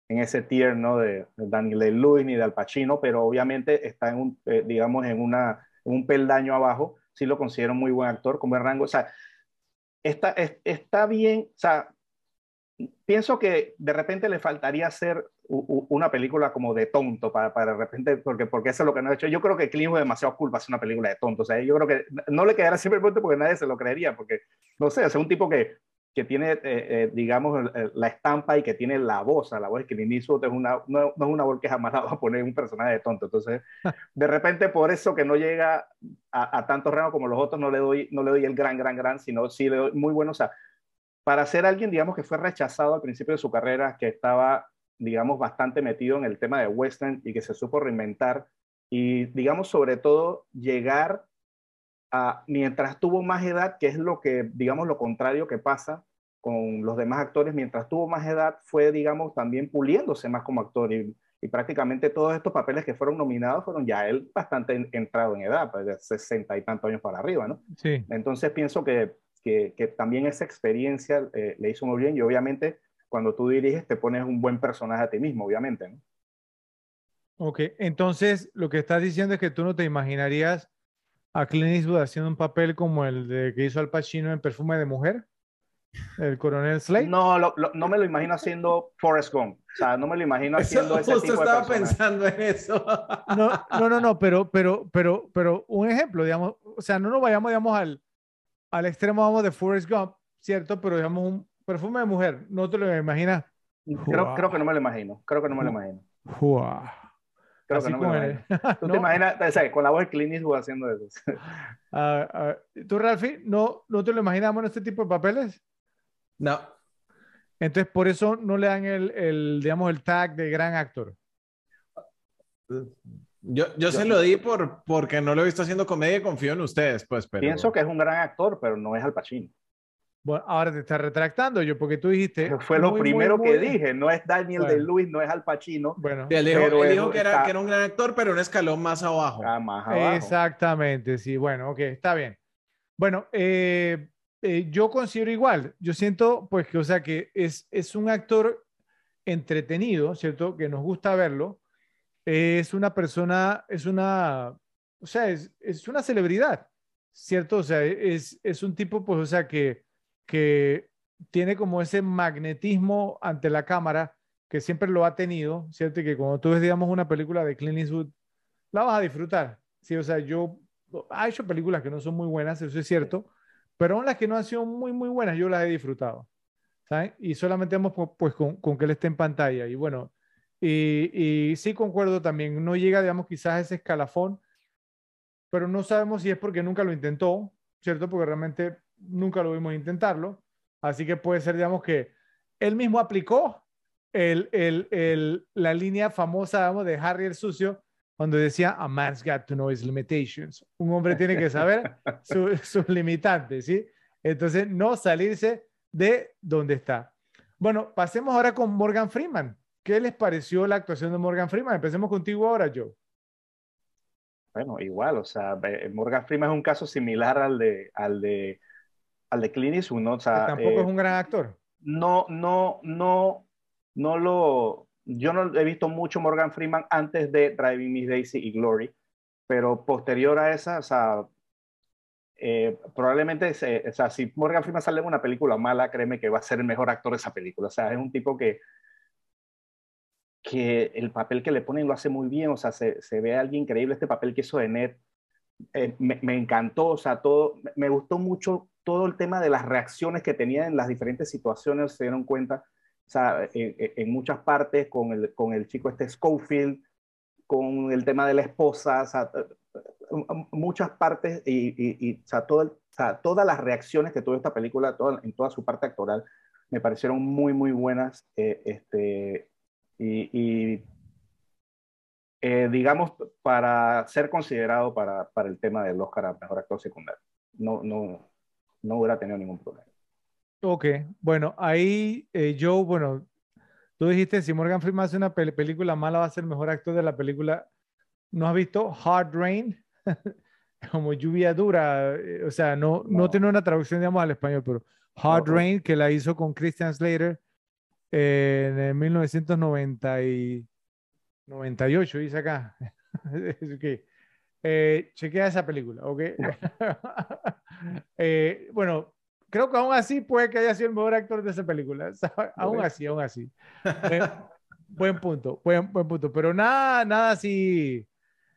[SPEAKER 1] en ese tier ¿no? de, Daniel Lewis ni de Al Pacino, pero obviamente está en un, digamos, en, una, un peldaño abajo. Sí lo considero muy buen actor, con buen rango. O sea, está, está bien, o sea, pienso que de repente le faltaría hacer una película como de tonto para, para de repente, porque, porque eso es lo que no ha hecho. Yo creo que Clint es demasiado culpa hacer una película de tonto. O sea, yo creo que no le quedará simplemente porque nadie se lo creería, porque, no sé, es un tipo que, que tiene, eh, eh, digamos, la estampa y que tiene la voz. la voz de Clint Eastwood es una, no, no, es una voz que jamás la va a poner un personaje de tonto. Entonces, de repente, por eso que no llega a, a tantos rangos como los otros, no le, doy, no le doy el gran, gran, gran, sino sí le doy muy bueno. O sea, para ser alguien, digamos, que fue rechazado al principio de su carrera, que estaba, digamos, bastante metido en el tema de western y que se supo reinventar y, digamos, sobre todo llegar a, mientras tuvo más edad, que es lo que, digamos, lo contrario que pasa con los demás actores, mientras tuvo más edad, fue, digamos, también puliéndose más como actor y, prácticamente todos estos papeles que fueron nominados fueron ya él bastante entrado en edad, pues de 60 y tantos años para arriba, ¿no?
[SPEAKER 2] Sí.
[SPEAKER 1] Entonces pienso que que, también esa experiencia eh, le hizo muy bien y obviamente cuando tú diriges te pones un buen personaje a ti mismo, obviamente. ¿no?
[SPEAKER 2] Ok, entonces lo que estás diciendo es que tú no te imaginarías a Clint Eastwood haciendo un papel como el de que hizo Al Pacino en Perfume de Mujer, el coronel Slade.
[SPEAKER 1] No, no me lo imagino haciendo Forrest Gump. O sea, no me lo imagino haciendo ese tipo
[SPEAKER 3] de estaba pensando en eso.
[SPEAKER 2] No, no, no, no, pero, pero, pero, pero un ejemplo, digamos, o sea, no nos vayamos, digamos, al, al extremo vamos de Forrest Gump, ¿cierto? Pero digamos un perfume de mujer, ¿no te lo imaginas?
[SPEAKER 1] Creo, creo que no me lo imagino, creo que no me lo imagino.
[SPEAKER 2] Wow.
[SPEAKER 1] Creo que no me lo imagino. ¿Tú te imaginas, o sea, con la voz de Clint Eastwood haciendo eso?
[SPEAKER 2] uh, ¿Tú, Ralphie, no, no te lo imaginamos en este tipo de papeles?
[SPEAKER 3] No.
[SPEAKER 2] Entonces, por eso no le dan el, el digamos, el tag de gran actor.
[SPEAKER 3] Yo, yo, se lo di por, porque no lo he visto haciendo comedia y confío en ustedes, pues. Pero...
[SPEAKER 1] Pienso que es un gran actor, pero no es Al Pacino.
[SPEAKER 2] Bueno, ahora te estás retractando yo, porque tú dijiste.
[SPEAKER 1] fue lo primero que dije, no es Daniel de Lewis, no es Al Pacino.
[SPEAKER 3] Bueno, él dijo, que, era, que, era, un gran actor, pero un escalón más abajo.
[SPEAKER 1] Ah, más abajo.
[SPEAKER 2] Exactamente, sí, bueno, ok, está bien. Bueno, eh, eh, yo considero igual, yo siento pues que, o sea, que es, es un actor entretenido, ¿cierto? Que nos gusta verlo, es una persona, es una, o sea, es, es una celebridad, ¿cierto? O sea, es, es un tipo, pues, o sea, que, que tiene como ese magnetismo ante la cámara que siempre lo ha tenido, ¿cierto? Y que cuando tú ves, digamos, una película de Clint Eastwood, la vas a disfrutar, ¿sí? O sea, yo, ha hecho películas que no son muy buenas, eso es cierto, pero aún las que no han sido muy, muy buenas, yo las he disfrutado, ¿sabes? Y solamente vamos, pues, con, con que él esté en pantalla. Y bueno, y, sí concuerdo también, no llega, digamos, quizás a ese escalafón, pero no sabemos si es porque nunca lo intentó, ¿cierto? Porque realmente nunca lo vimos intentarlo. Así que puede ser, digamos, que él mismo aplicó el, el, el, la línea famosa, digamos, de Harry el Sucio, cuando decía, a man's got to know his limitations. Un hombre tiene que saber sus limitantes, ¿sí? Entonces, no salirse de donde está. Bueno, pasemos ahora con Morgan Freeman. ¿Qué les pareció la actuación de Morgan Freeman? Empecemos contigo ahora, Joe.
[SPEAKER 1] Bueno, igual, o sea, Morgan Freeman es un caso similar al de, al de, al de Clint Eastwood, ¿no? O sea,
[SPEAKER 2] tampoco es eh, un gran actor.
[SPEAKER 1] No, no, no, no lo, yo no he visto mucho Morgan Freeman antes de Driving Miss Daisy y Glory, pero posterior a esa, o sea, eh, probablemente, o sea, si Morgan Freeman sale en una película mala, créeme que va a ser el mejor actor de esa película. O sea, es un tipo que que el papel que le ponen lo hace muy bien, o sea, se, se ve alguien increíble, este papel que hizo de Ned, eh, me, me, encantó, o sea, todo, me gustó mucho todo el tema de las reacciones que tenía en las diferentes situaciones, se dieron cuenta, o sea, en, muchas partes con el, con el chico este Schofield, con el tema de la esposa, o sea, muchas partes y, y, o sea, todo sea, todas las reacciones que tuvo esta película, en toda su parte actoral, me parecieron muy, muy buenas. Eh, este, y, eh, digamos, para ser considerado para, para, el tema del Oscar a Mejor Actor Secundario. No, no, no hubiera tenido ningún problema.
[SPEAKER 2] Ok, bueno, ahí eh, Joe, bueno, tú dijiste si Morgan Freeman hace una película mala va a ser el mejor actor de la película. ¿No has visto Hard Rain? Como lluvia dura, eh, o sea, no, no. tiene una traducción, digamos, al español, pero Hard Rain, que la hizo con Christian Slater en el 1998, dice acá. okay. Eh, chequea esa película, ¿ok? eh, bueno, creo que aún así puede que haya sido el mejor actor de esa película. aún así, aún así. buen, punto, buen, buen, punto. Pero nada, nada así,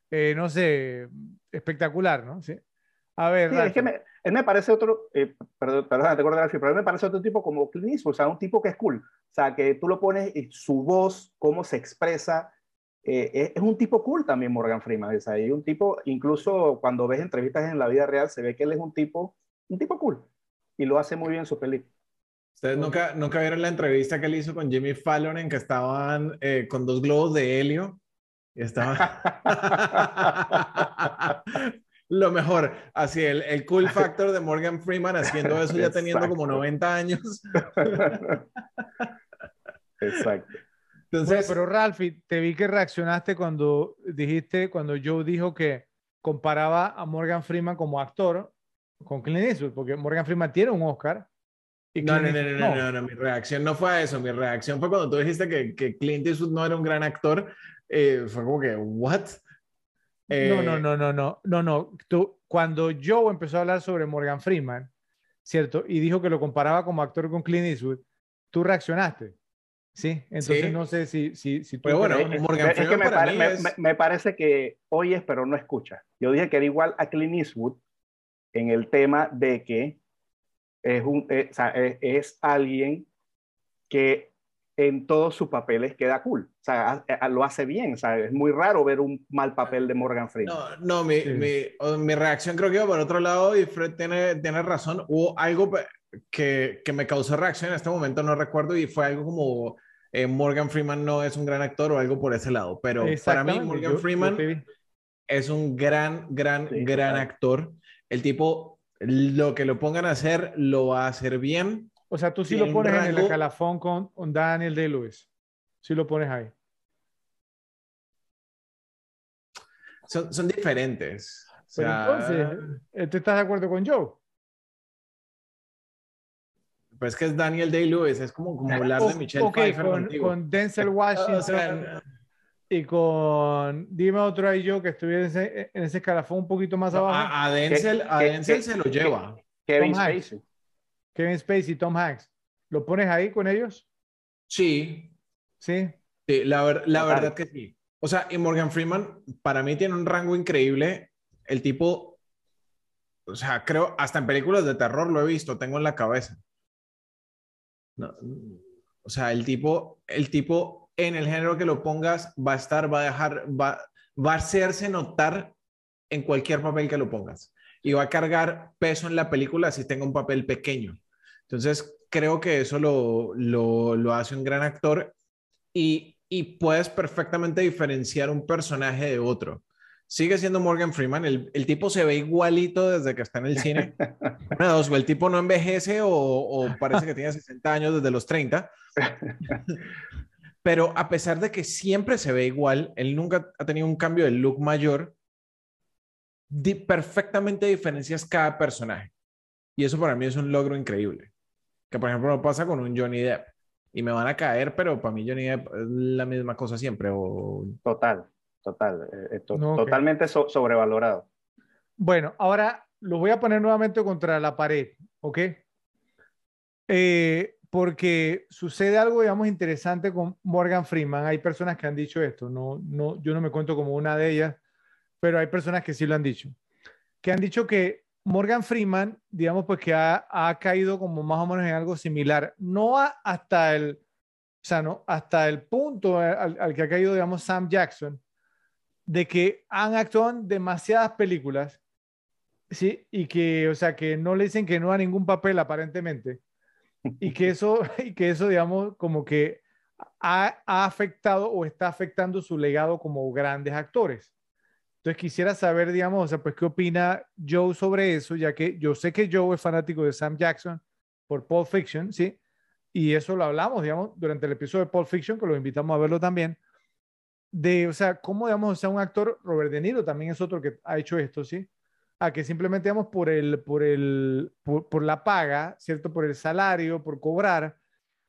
[SPEAKER 2] eh, no sé, espectacular, ¿no? Sí. A ver.
[SPEAKER 1] Sí, es que me, él me parece otro, eh, perdón, perdón, te acuerdas, pero él me parece otro tipo como Clint o sea, un tipo que es cool. O sea, que tú lo pones y su voz, cómo se expresa, eh, es, un tipo cool también Morgan Freeman. Sea, y un tipo, incluso cuando ves entrevistas en la vida real, se ve que él es un tipo, un tipo cool y lo hace muy bien en su película.
[SPEAKER 3] ¿Ustedes nunca, nunca vieron la entrevista que él hizo con Jimmy Fallon en que estaban eh, con dos globos de helio? Y estaban... Lo mejor, así el, el, cool factor de Morgan Freeman haciendo eso ya teniendo como 90 años.
[SPEAKER 1] Exacto.
[SPEAKER 2] Entonces, pero Ralphie, te vi que reaccionaste cuando dijiste, cuando Joe dijo que comparaba a Morgan Freeman como actor con Clint Eastwood, porque Morgan Freeman tiene un Oscar.
[SPEAKER 3] Y no, no, no, no, no, no, mi reacción no fue a eso, mi reacción fue cuando tú dijiste que, que Clint Eastwood no era un gran actor, eh, fue como que, ¿what?
[SPEAKER 2] Eh, no, no, no, no, no, no, no. Tú, cuando Joe empezó a hablar sobre Morgan Freeman, ¿cierto? Y dijo que lo comparaba como actor con Clint Eastwood, tú reaccionaste. Sí, entonces no sé si, si, si tú...
[SPEAKER 1] Pero bueno, Morgan es, que me, me, parece que oyes pero no escuchas. Yo dije que era igual a Clint Eastwood en el tema de que es, un, eh, es, alguien que en todos sus papeles queda cool. O sea, lo hace bien. O sea, es muy raro ver un mal papel de Morgan Freeman.
[SPEAKER 3] No, no mi, mi, mi, reacción creo que iba por otro lado y Fred tiene, tiene razón. Hubo algo que, que, me causó reacción en este momento, no recuerdo, y fue algo como eh, Morgan Freeman no es un gran actor o algo por ese lado. Pero para mí Morgan Freeman es un gran, gran, gran actor el tipo, lo que lo pongan a hacer, lo va a hacer bien.
[SPEAKER 2] O sea, tú sí lo pones en el escalafón con, Daniel de Lewis. Sí lo pones ahí.
[SPEAKER 3] Son, son diferentes.
[SPEAKER 2] O entonces, ¿tú estás de acuerdo con Joe?
[SPEAKER 3] Pues que es Daniel Day-Lewis, es como, como hablar de Michelle
[SPEAKER 2] okay, Pfeiffer con, Denzel Washington y con, dime otro ahí yo que estuviese en ese escalafón un poquito más abajo.
[SPEAKER 3] A, Denzel, a Denzel se lo lleva.
[SPEAKER 1] Kevin Spacey.
[SPEAKER 2] Kevin Spacey, Tom Hanks. ¿Lo pones ahí con ellos?
[SPEAKER 3] Sí.
[SPEAKER 2] Sí.
[SPEAKER 3] Sí, la, la verdad que sí. O sea, y Morgan Freeman para mí tiene un rango increíble. El tipo, o sea, creo, hasta en películas de terror lo he visto, tengo en la cabeza. No, o sea, el tipo, el tipo en el género que lo pongas, va a estar, va a dejar, va, va a hacerse notar en cualquier papel que lo pongas. Y va a cargar peso en la película si tenga un papel pequeño. Entonces, creo que eso lo, lo, lo hace un gran actor y, y, puedes perfectamente diferenciar un personaje de otro. Sigue siendo Morgan Freeman, el, el tipo se ve igualito desde que está en el cine. o el tipo no envejece o, o parece que tiene 60 años desde los 30 pero a pesar de que siempre se ve igual, él nunca ha tenido un cambio de look mayor, perfectamente diferencias cada personaje. Y eso para mí es un logro increíble. Que por ejemplo no pasa con un Johnny Depp. Y me van a caer, pero para mí Johnny Depp es la misma cosa siempre. O...
[SPEAKER 1] Total, total. Eh, eh, totalmente sobrevalorado.
[SPEAKER 2] Bueno, ahora lo voy a poner nuevamente contra la pared, ¿ok? Eh, porque sucede algo, digamos, interesante con Morgan Freeman. Hay personas que han dicho esto, no, no, yo no me cuento como una de ellas, pero hay personas que sí lo han dicho, que han dicho que Morgan Freeman, digamos, pues que ha, ha caído como más o menos en algo similar, no hasta el, o sea, no, hasta el punto al, al, que ha caído, digamos, Sam Jackson, de que han actuado en demasiadas películas, ¿sí? Y que, o sea, que no le dicen que no a ningún papel aparentemente y que eso, y que eso digamos, como que ha, ha, afectado o está afectando su legado como grandes actores. Entonces quisiera saber, digamos, o sea, pues qué opina Joe sobre eso, ya que yo sé que Joe es fanático de Sam Jackson por Pulp Fiction, ¿sí? Y eso lo hablamos, digamos, durante el episodio de Pulp Fiction, que lo invitamos a verlo también, de, o sea, cómo, digamos, o sea, un actor, Robert De Niro también es otro que ha hecho esto, ¿sí? A que simplemente, digamos, por, el, por, el, por, la paga, ¿cierto? Por el salario, por cobrar,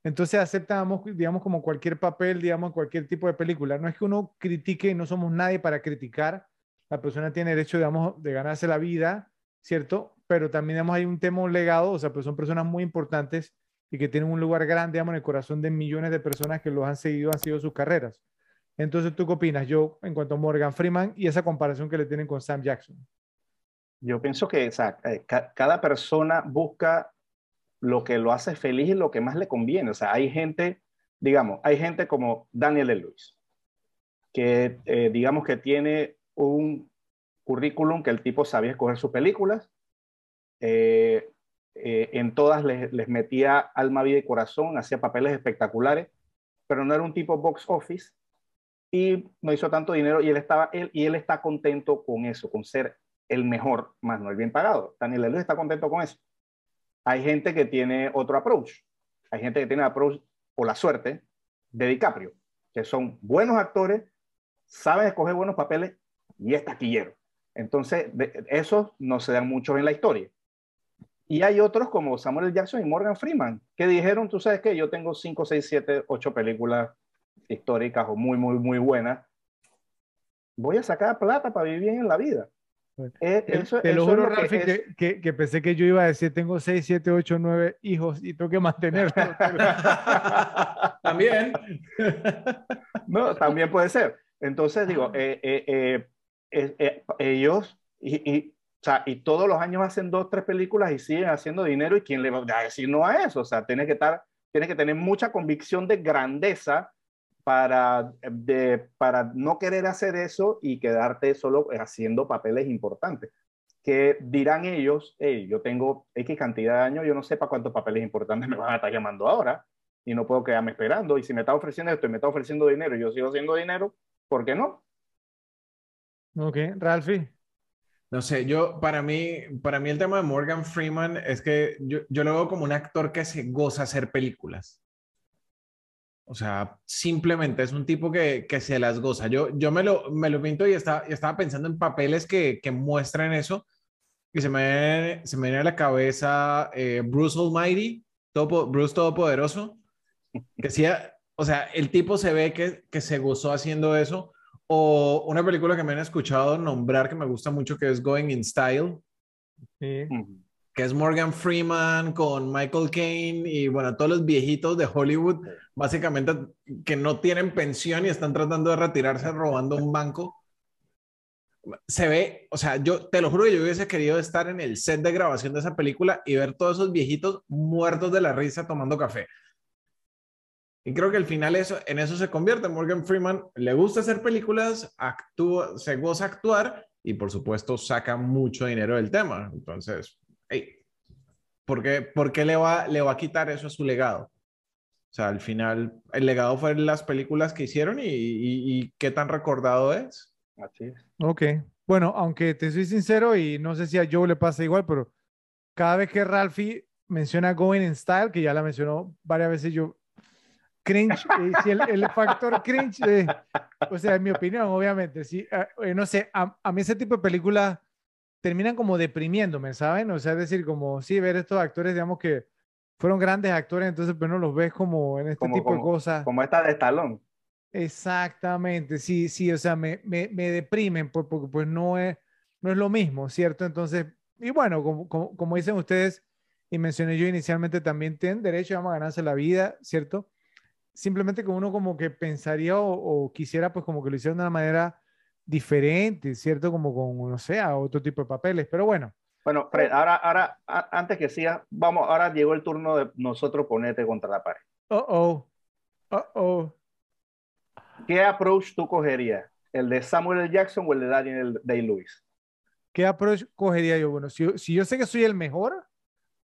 [SPEAKER 2] entonces aceptamos, digamos, como cualquier papel, digamos, cualquier tipo de película. No es que uno critique, no somos nadie para criticar. La persona tiene derecho, digamos, de ganarse la vida, ¿cierto? Pero también, digamos, hay un tema, legado, o sea, pues son personas muy importantes y que tienen un lugar grande, digamos, en el corazón de millones de personas que los han seguido, han seguido sus carreras. Entonces, ¿tú qué opinas? Yo, en cuanto a Morgan Freeman y esa comparación que le tienen con Sam Jackson.
[SPEAKER 1] Yo pienso que eh, cada persona busca lo que lo hace feliz y lo que más le conviene. O sea, hay gente, digamos, hay gente como Daniel Lewis, que eh, digamos que tiene un currículum que el tipo sabía escoger sus películas. Eh, en todas les, les, metía alma, vida y corazón, hacía papeles espectaculares, pero no era un tipo box office y no hizo tanto dinero y él estaba él y él está contento con eso, con ser el mejor, más no el bien pagado. Daniel Lewis está contento con eso. Hay gente que tiene otro approach. Hay gente que tiene el approach o la suerte de DiCaprio, que son buenos actores, saben escoger buenos papeles y es taquillero. Entonces, esos no se dan muchos en la historia. Y hay otros como Samuel. Jackson y Morgan Freeman, que dijeron, tú sabes que yo tengo 5, 6, 7, 8 películas históricas o muy, muy, muy buenas, voy a sacar plata para vivir bien en la vida.
[SPEAKER 2] Eh, te lo juro, Rafi, que, que, pensé que yo iba a decir, tengo 6, 7, 8, 9 hijos y tengo que mantenerlos.
[SPEAKER 3] también.
[SPEAKER 1] no, también puede ser. Entonces, digo, eh, eh, ellos, y, y, o sea, y todos los años hacen dos, tres películas y siguen haciendo dinero, ¿y quién le va a decir no a eso? O sea, tiene que estar, tiene que tener mucha convicción de grandeza para, de, para no querer hacer eso y quedarte solo haciendo papeles importantes. Que dirán ellos, hey, yo tengo X cantidad de años, yo no sé para cuántos papeles importantes me van a estar llamando ahora y no puedo quedarme esperando. Y si me está ofreciendo esto y me está ofreciendo dinero y yo sigo haciendo dinero, ¿por qué no?
[SPEAKER 2] Ok, Ralphie.
[SPEAKER 3] No sé, yo, para mí, para mí el tema de Morgan Freeman es que yo, yo lo veo como un actor que se goza hacer películas. O sea, simplemente es un tipo que, que se las goza. Yo, yo me, lo, me lo pinto y estaba, estaba pensando en papeles que, que muestran eso. Y se me, se me viene a la cabeza eh, Bruce Almighty, todo, Bruce Todopoderoso. Que sí, o sea, el tipo se ve que, que se gozó haciendo eso. O una película que me han escuchado nombrar que me gusta mucho, que es Going in Style. Sí que es Morgan Freeman con Michael Caine y bueno, todos los viejitos de Hollywood, básicamente que no tienen pensión y están tratando de retirarse robando un banco. Se ve, o sea, yo te lo juro que yo hubiese querido estar en el set de grabación de esa película y ver todos esos viejitos muertos de la risa tomando café. Y creo que al final eso, en eso se convierte. Morgan Freeman le gusta hacer películas, actúa, se goza actuar y por supuesto saca mucho dinero del tema. Entonces, ¿por, qué, le, va, le va a quitar eso a su legado? O sea, al final, el legado fue las películas que hicieron y, qué tan recordado es.
[SPEAKER 1] Así es.
[SPEAKER 2] Ok. Bueno, aunque te soy sincero y no sé si a Joe le pasa igual, pero cada vez que Ralphie menciona Going in Style, que ya la mencionó varias veces, yo cringe, eh, si el, factor cringe, eh, o sea, en mi opinión, obviamente, sí, eh, no sé, a, a, mí ese tipo de película terminan como deprimiéndome, ¿saben? O sea, es decir, como, sí, ver estos actores, digamos que fueron grandes actores, entonces pues no los ves como en este tipo de cosas.
[SPEAKER 1] Como esta de Stallone.
[SPEAKER 2] Exactamente, sí, sí, o sea, me, me, me deprimen porque pues no es, no es lo mismo, ¿cierto? Entonces, y bueno, como, como, dicen ustedes y mencioné yo inicialmente, también tienen derecho a ganarse la vida, ¿cierto? Simplemente que uno como que pensaría o, o quisiera pues como que lo hicieran de una manera diferente, ¿cierto? Como con, no sé, otro tipo de papeles, pero bueno.
[SPEAKER 1] Bueno, Fred, ahora, ahora, antes que siga, vamos, ahora llegó el turno de nosotros ponerte contra la pared.
[SPEAKER 2] Oh, oh, oh, oh.
[SPEAKER 1] ¿Qué approach tú cogerías? ¿El de Samuel L. Jackson o el de Daniel Day-Lewis?
[SPEAKER 2] ¿Qué approach cogería yo? Bueno, si, si, yo sé que soy el mejor,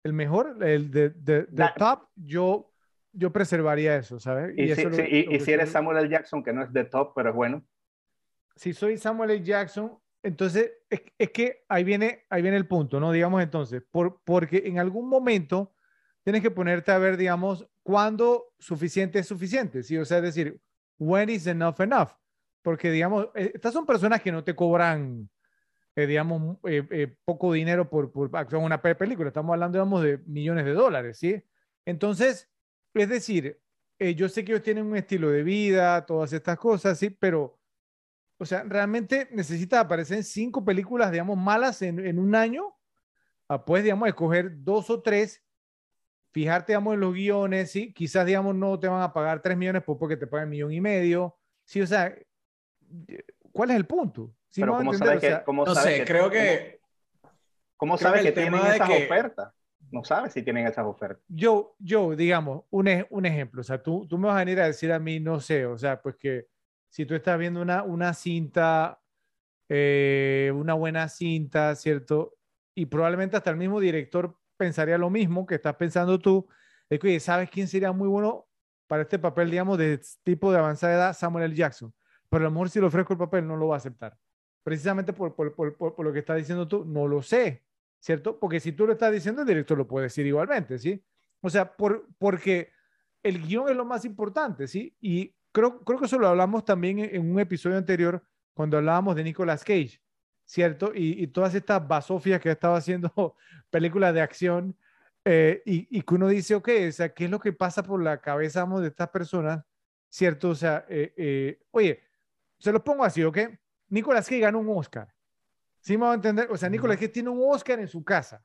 [SPEAKER 2] el mejor, el de, de, top, yo, yo preservaría eso, ¿sabes?
[SPEAKER 1] Y, si, y, si eres Samuel L. Jackson, que no es de top, pero es bueno
[SPEAKER 2] si soy Samuel L. Jackson, entonces es, que ahí viene, ahí viene el punto, ¿no? Digamos entonces, por, porque en algún momento tienes que ponerte a ver, digamos, cuándo suficiente es suficiente, ¿sí? O sea, es decir, when is enough enough? Porque, digamos, eh, estas son personas que no te cobran, eh, digamos, eh, poco dinero por, por en una película. Estamos hablando, digamos, de millones de dólares, ¿sí? Entonces, es decir, yo sé que ellos tienen un estilo de vida, todas estas cosas, ¿sí? Pero, o sea, realmente necesita aparecer en cinco películas, digamos, malas en, en un año. Ah, puedes, digamos, escoger dos o tres fijarte, digamos, en los guiones, ¿sí? Quizás, digamos, no te van a pagar 3 millones porque te pagan un millón y medio, ¿sí? O sea, ¿cuál es el punto?
[SPEAKER 1] ¿Sí Pero ¿cómo sabes que, cómo
[SPEAKER 3] no sé, creo que...
[SPEAKER 1] ¿Cómo, sabes que, tienen esas ofertas? No sabes si tienen esas ofertas.
[SPEAKER 2] Yo, yo digamos, un, un ejemplo, o sea, tú, tú me vas a venir a decir a mí, no sé, o sea, pues que si tú estás viendo una, una cinta, eh, una buena cinta, ¿cierto? Y probablemente hasta el mismo director pensaría lo mismo que estás pensando tú, es que, ¿sabes quién sería muy bueno para este papel, digamos, de tipo de avanzada edad? Samuel L. Jackson. Pero a lo mejor si le ofrezco el papel no lo va a aceptar. Precisamente por, por, por, por lo que estás diciendo tú, no lo sé, ¿cierto? Porque si tú lo estás diciendo, el director lo puede decir igualmente, ¿sí? O sea, por, porque el guion es lo más importante, ¿sí? Y creo, creo que eso lo hablamos también en, un episodio anterior cuando hablábamos de Nicolas Cage. ¿cierto? Y, todas estas basofias que estaba haciendo películas de acción eh, y, que uno dice, ok, o sea, ¿qué es lo que pasa por la cabeza de estas personas? ¿Cierto? O sea, eh, eh, oye, se los pongo así, ¿ok? Nicolas Cage ganó un Oscar. ¿Sí me va a entender? O sea, Nicolas Cage tiene un Oscar en su casa.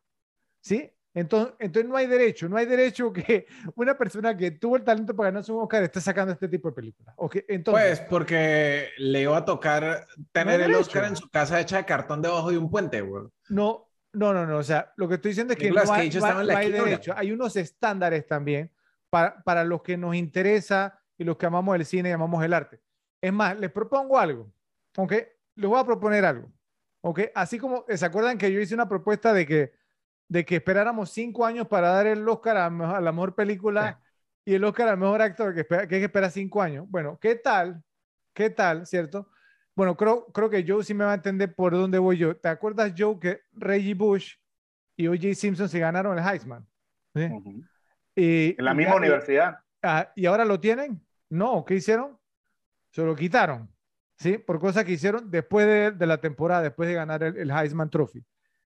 [SPEAKER 2] ¿Sí? Entonces, entonces no hay derecho, no hay derecho que una persona que tuvo el talento para ganarse un Oscar esté sacando este tipo de películas.
[SPEAKER 3] entonces, pues porque le iba a tocar tener el Oscar en su casa hecha de cartón debajo de un puente, güey.
[SPEAKER 2] No, no, no, no. O sea, lo que estoy diciendo es que no hay, derecho. Hay unos estándares también para, para los que nos interesa y los que amamos el cine y amamos el arte. Es más, les propongo algo. ¿Ok? Les voy a proponer algo. ¿Ok? Así como, ¿se acuerdan que yo hice una propuesta de que de que esperáramos cinco años para dar el Oscar a, la mejor película y el Oscar al mejor actor, que, espera, que hay que esperar cinco años. Bueno, ¿qué tal? ¿Qué tal? ¿Cierto? Bueno, creo, creo que Joe sí me va a entender por dónde voy yo. ¿Te acuerdas, Joe, que Reggie Bush y O.J. Simpson se ganaron el Heisman?
[SPEAKER 1] y, en la misma universidad.
[SPEAKER 2] Ah, ¿Y ahora lo tienen? No, ¿qué hicieron? Se lo quitaron, ¿sí? Por cosas que hicieron después de, la temporada, después de ganar el, el Heisman Trophy.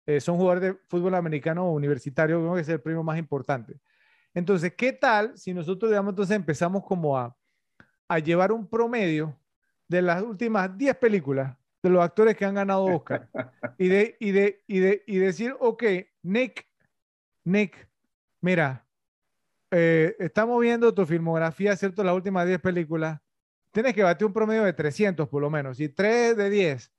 [SPEAKER 2] Eh, son jugadores de fútbol americano universitario, que es el premio más importante. Entonces, ¿qué tal si nosotros, digamos, entonces empezamos como a, a llevar un promedio de las últimas 10 películas de los actores que han ganado Oscar y, de, y, de, y, de, y decir, ok, Nick, Nick, mira, eh, estamos viendo tu filmografía, ¿cierto? Las últimas 10 películas. Tienes que batir un promedio de 300 por lo menos, y 3 de 10,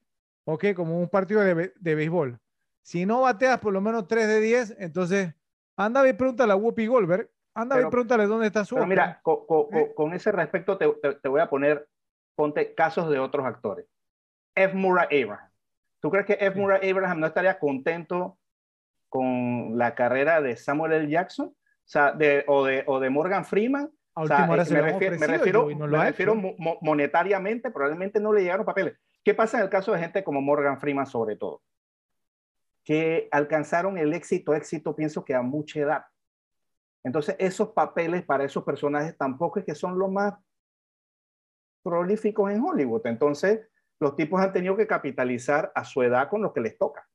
[SPEAKER 2] ok, como un partido de, de béisbol. Si no bateas por lo menos 3 de 10, entonces anda y pregúntale a Whoopi Goldberg, anda y pregúntale dónde está su.
[SPEAKER 1] Pero mira, con, ese respecto te, te, voy a poner, ponte casos de otros actores. F. Murray Abraham. ¿Tú crees que F. Murray Abraham no estaría contento con la carrera de Samuel L. Jackson? O sea, de, o, de, o de Morgan Freeman. O sea, me, refiero, me, refiero, me refiero monetariamente, probablemente no le llegaron papeles. ¿Qué pasa en el caso de gente como Morgan Freeman sobre todo? Que alcanzaron el éxito, éxito pienso que a mucha edad. Entonces, esos papeles para esos personajes tampoco es que son los más prolíficos en Hollywood. Entonces, los tipos han tenido que capitalizar a su edad con lo que les toca.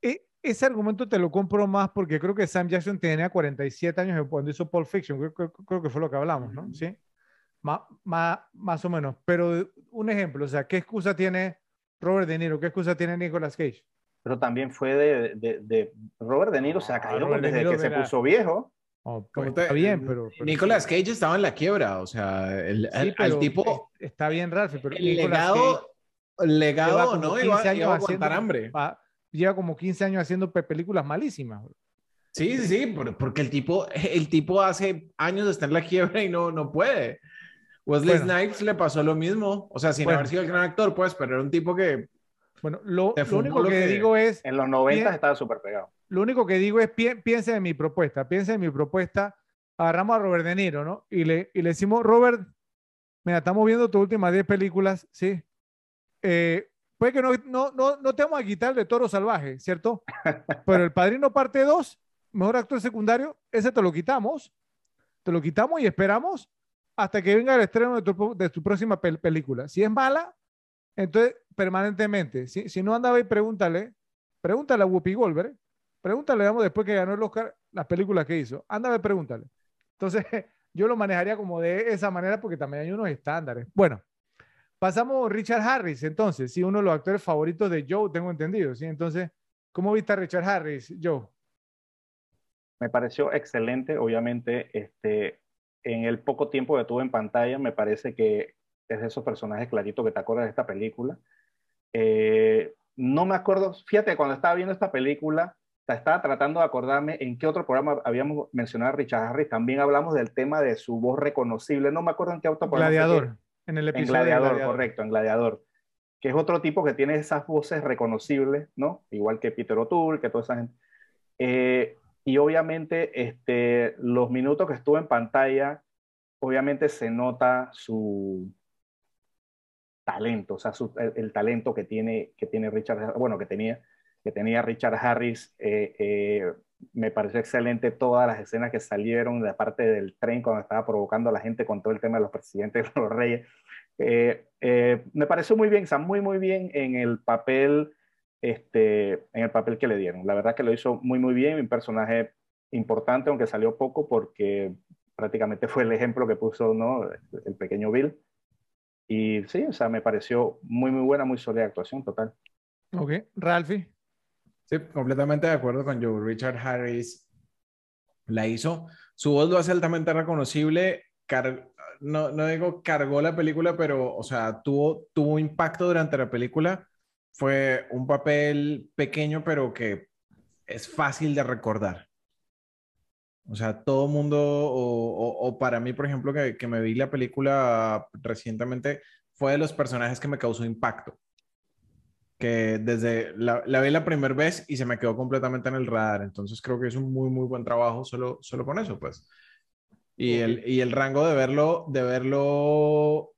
[SPEAKER 2] E, ese argumento te lo compro más porque creo que Sam Jackson tenía 47 años cuando hizo Pulp Fiction. Creo, que fue lo que hablamos, ¿no? Sí. Más, más, más o menos. Pero un ejemplo, o sea, ¿qué excusa tiene Robert De Niro? ¿Qué excusa tiene Nicolas Cage?
[SPEAKER 1] Pero también fue de, de, Robert De Niro, se ha caído desde que se puso viejo.
[SPEAKER 2] Oh, pues, está bien, pero,
[SPEAKER 3] Nicolas Cage estaba en la quiebra, o sea, el, tipo...
[SPEAKER 2] Está bien, Ralph, pero
[SPEAKER 3] el legado, legado ¿no? Iba, años a aguantar hambre.
[SPEAKER 2] lleva como 15 años haciendo películas malísimas.
[SPEAKER 3] Sí, sí, sí, porque el tipo, el tipo hace años está en la quiebra y no, no puede. Wesley Snipes le pasó lo mismo, o sea, sin haber sido el gran actor, pues, pero era un tipo que
[SPEAKER 2] bueno, lo, único que, digo es...
[SPEAKER 1] En los 90 estaba súper pegado.
[SPEAKER 2] Lo único que digo es, piensen en mi propuesta, piensen en mi propuesta. Agarramos a Robert De Niro, ¿no? Y le, y le decimos, Robert, mira, estamos viendo tus últimas 10 películas, ¿sí? Eh, puede que no, no, no, no te vamos a quitar de Toro Salvaje, ¿cierto? Pero El Padrino parte 2 mejor actor secundario, ese te lo quitamos, te lo quitamos y esperamos hasta que venga el estreno de tu, de tu próxima película. Si es mala, entonces permanentemente. Si, si no anda ahí, pregúntale, pregúntale a Whoopi Goldberg, pregúntale, digamos, después que ganó el Oscar, las películas que hizo. Anda a pregúntale. Entonces, yo lo manejaría como de esa manera porque también hay unos estándares. Bueno, pasamos a Richard Harris, entonces, sí, uno de los actores favoritos de Joe, tengo entendido, ¿sí? Entonces, ¿cómo viste a Richard Harris, Joe?
[SPEAKER 1] Me pareció excelente, obviamente, este, en el poco tiempo que tuve en pantalla, me parece que es de esos personajes claritos que te acuerdas de esta película. Eh, no me acuerdo, fíjate, cuando estaba viendo esta película, estaba tratando de acordarme en qué otro programa habíamos mencionado a Richard Harris. También hablamos del tema de su voz reconocible. No me acuerdo en qué otro
[SPEAKER 2] programa. Gladiador. En el episodio.
[SPEAKER 1] En Gladiador, correcto, en Gladiador. Que es otro tipo que tiene esas voces reconocibles, ¿no? Igual que Peter O'Toole, que toda esa gente. Eh, y obviamente, este, los minutos que estuve en pantalla, obviamente se nota su talento, o sea, el, talento que tiene, que tiene Richard, bueno, que tenía que tenía Richard Harris. Eh, eh, me pareció excelente todas las escenas que salieron de parte del tren cuando estaba provocando a la gente con todo el tema de los presidentes de los reyes. Eh, me pareció muy bien, está muy, muy bien en el papel, este, en el papel que le dieron. La verdad que lo hizo muy, muy bien, un personaje importante, aunque salió poco porque prácticamente fue el ejemplo que puso ¿no? el pequeño Bill. Y sí, o sea, me pareció muy, muy buena, muy sólida actuación total.
[SPEAKER 2] Ok, Ralphie.
[SPEAKER 3] Sí, completamente de acuerdo con Joe. Richard Harris la hizo. Su voz lo hace altamente reconocible. no, no digo cargó la película, pero, o sea, tuvo, tuvo impacto durante la película. Fue un papel pequeño, pero que es fácil de recordar. O sea, todo mundo, o, o, para mí, por ejemplo, que, que, me vi la película recientemente, fue de los personajes que me causó impacto que desde la, la vi la primera vez y se me quedó completamente en el radar. Entonces creo que es un muy, muy buen trabajo solo, solo con eso, pues. Y, el, y el rango de verlo, de verlo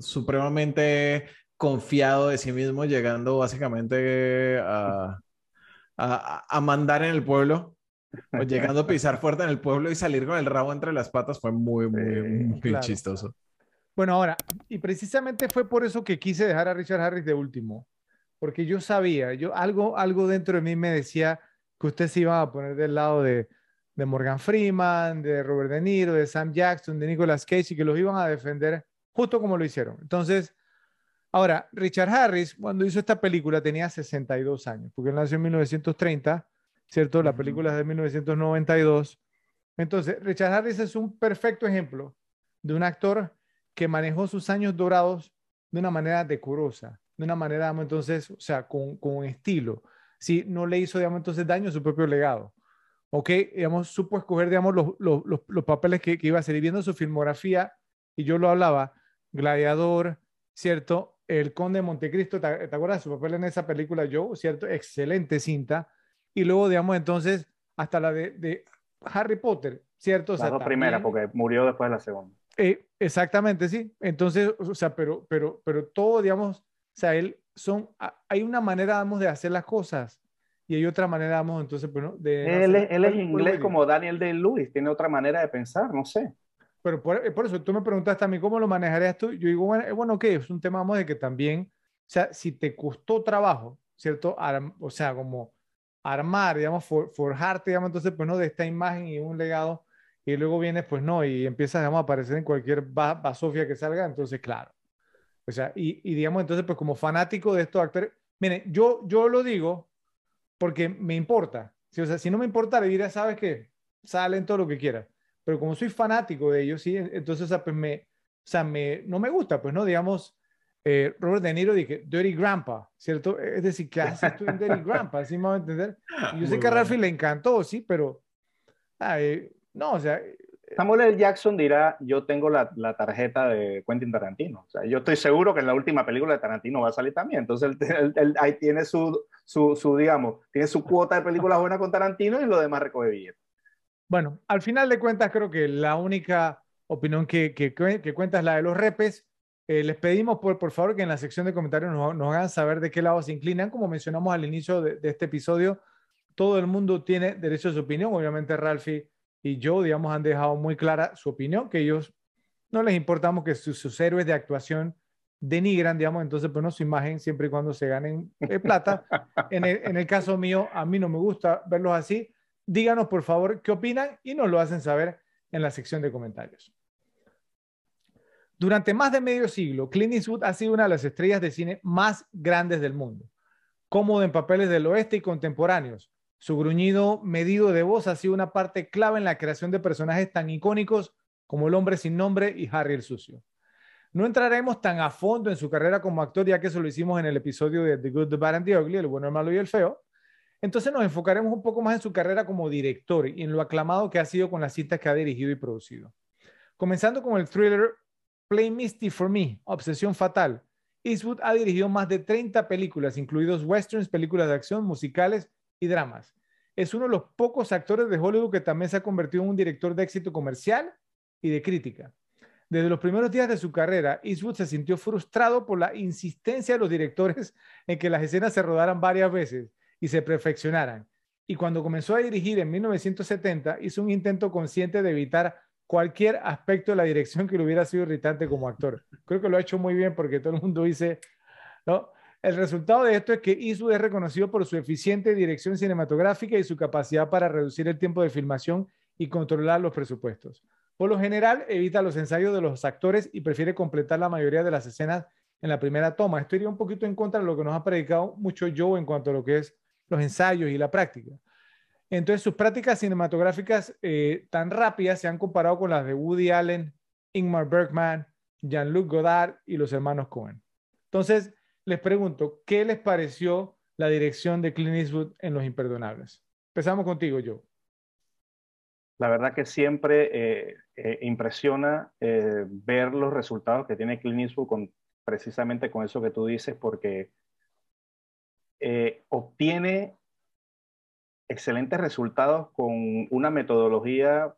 [SPEAKER 3] supremamente confiado de sí mismo, llegando básicamente a, a, a mandar en el pueblo, o llegando a pisar fuerte en el pueblo y salir con el rabo entre las patas fue muy, muy, muy chistoso.
[SPEAKER 2] Bueno, ahora, y precisamente fue por eso que quise dejar a Richard Harris de último, porque yo sabía, yo algo, algo dentro de mí me decía que usted se iba a poner del lado de, de Morgan Freeman, de Robert De Niro, de Sam Jackson, de Nicolas Cage y que los iban a defender justo como lo hicieron. Entonces, ahora, Richard Harris, cuando hizo esta película, tenía 62 años, porque él nació en 1930, ¿cierto? La película es de 1992. Entonces, Richard Harris es un perfecto ejemplo de un actor que manejó sus años dorados de una manera decorosa, de una manera, digamos, entonces, o sea, con, con estilo. Si no le hizo, digamos, entonces daño a su propio legado. ¿Ok? Digamos, supo escoger, digamos, los, los, los, papeles que, que, iba a hacer. Y viendo su filmografía, y yo lo hablaba, Gladiador, ¿cierto? El Conde de Montecristo, ¿te, ¿te acuerdas de su papel en esa película? Yo, ¿cierto? Excelente cinta. Y luego, digamos, entonces, hasta la de, de Harry Potter, ¿cierto?
[SPEAKER 1] O sea, la primera, porque murió después de la segunda.
[SPEAKER 2] Eh, exactamente, sí. Entonces, o sea, pero, pero, pero todo, digamos, o sea, él son, hay una manera, vamos, de hacer las cosas y hay otra manera, vamos, entonces, bueno, de...
[SPEAKER 1] Él, él es inglés como Daniel Day-Lewis, tiene otra manera de pensar, no sé.
[SPEAKER 2] Pero por, por, eso tú me preguntaste a mí cómo lo manejarías tú. Yo digo, bueno, bueno, ok, es un tema, vamos, de que también, o sea, si te costó trabajo, ¿cierto? o sea, como armar, digamos, for, forjarte, digamos, entonces, pues no, de esta imagen y un legado, y luego vienes, pues no, y empiezas, digamos, a aparecer en cualquier basofia que salga, entonces, claro, o sea, y, digamos, entonces, pues como fanático de estos actores, miren, yo, yo lo digo porque me importa. ¿sí? O sea, si no me importa, diría, sabes que salen todo lo que quieras. Pero como soy fanático de ellos, sí, entonces, o sea, pues me, o sea, me, no me gusta, pues, ¿no? Digamos, eh, Robert De Niro dije, Dirty Grandpa, ¿cierto? Es decir, ¿qué haces tú en Dirty Grandpa? ¿Sí me va a entender? Y yo sé que a Ralphie le encantó, sí, pero, ay, no, o sea,
[SPEAKER 1] Samuel L. Jackson dirá, yo tengo la, la, tarjeta de Quentin Tarantino. O sea, yo estoy seguro que en la última película de Tarantino va a salir también. Entonces, él, él, ahí tiene su, su, su, digamos, tiene su cuota de películas buenas con Tarantino y lo demás recoge billetes.
[SPEAKER 2] Bueno, al final de cuentas, creo que la única opinión que, que, que cuenta es la de los repes. Eh, les pedimos, por, por favor, que en la sección de comentarios nos, nos, hagan saber de qué lado se inclinan. Como mencionamos al inicio de, de este episodio, todo el mundo tiene derecho a su opinión. Obviamente Ralphie y yo, digamos, han dejado muy clara su opinión, que ellos no les importamos que sus, héroes de actuación denigran, digamos, entonces, pues no su imagen siempre y cuando se ganen eh, plata. En el, en el caso mío, a mí no me gusta verlos así. Díganos, por favor, qué opinan y nos lo hacen saber en la sección de comentarios. Durante más de medio siglo, Clint Eastwood ha sido una de las estrellas de cine más grandes del mundo. Cómodo en papeles del oeste y contemporáneos, su gruñido medido de voz ha sido una parte clave en la creación de personajes tan icónicos como El hombre sin nombre y Harry el sucio. No entraremos tan a fondo en su carrera como actor, ya que eso lo hicimos en el episodio de The Good, The Bad and the Ugly, El bueno, el malo y el feo. Entonces nos enfocaremos un poco más en su carrera como director y en lo aclamado que ha sido con las cintas que ha dirigido y producido. Comenzando con el thriller Play Misty for Me, Obsesión Fatal. Eastwood ha dirigido más de 30 películas, incluidos westerns, películas de acción, musicales y dramas. Es uno de los pocos actores de Hollywood que también se ha convertido en un director de éxito comercial y de crítica. Desde los primeros días de su carrera, Eastwood se sintió frustrado por la insistencia de los directores en que las escenas se rodaran varias veces y se perfeccionaran. Y cuando comenzó a dirigir en 1970, hizo un intento consciente de evitar cualquier aspecto de la dirección que le hubiera sido irritante como actor. Creo que lo ha hecho muy bien porque todo el mundo dice, ¿no? El resultado de esto es que Eastwood es reconocido por su eficiente dirección cinematográfica y su capacidad para reducir el tiempo de filmación y controlar los presupuestos. Por lo general, evita los ensayos de los actores y prefiere completar la mayoría de las escenas en la primera toma. Esto iría un poquito en contra de lo que nos ha predicado mucho Joe en cuanto a lo que es los ensayos y la práctica. Entonces, sus prácticas cinematográficas eh, tan rápidas se han comparado con las de Woody Allen, Ingmar Bergman, Jean-Luc Godard y los hermanos Cohen. Entonces, les pregunto, ¿qué les pareció la dirección de Clint Eastwood en Los Imperdonables? Empezamos contigo, Joe.
[SPEAKER 1] La verdad que siempre eh, eh, impresiona ver los resultados que tiene Clint Eastwood con, precisamente con eso que tú dices, porque obtiene excelentes resultados con una metodología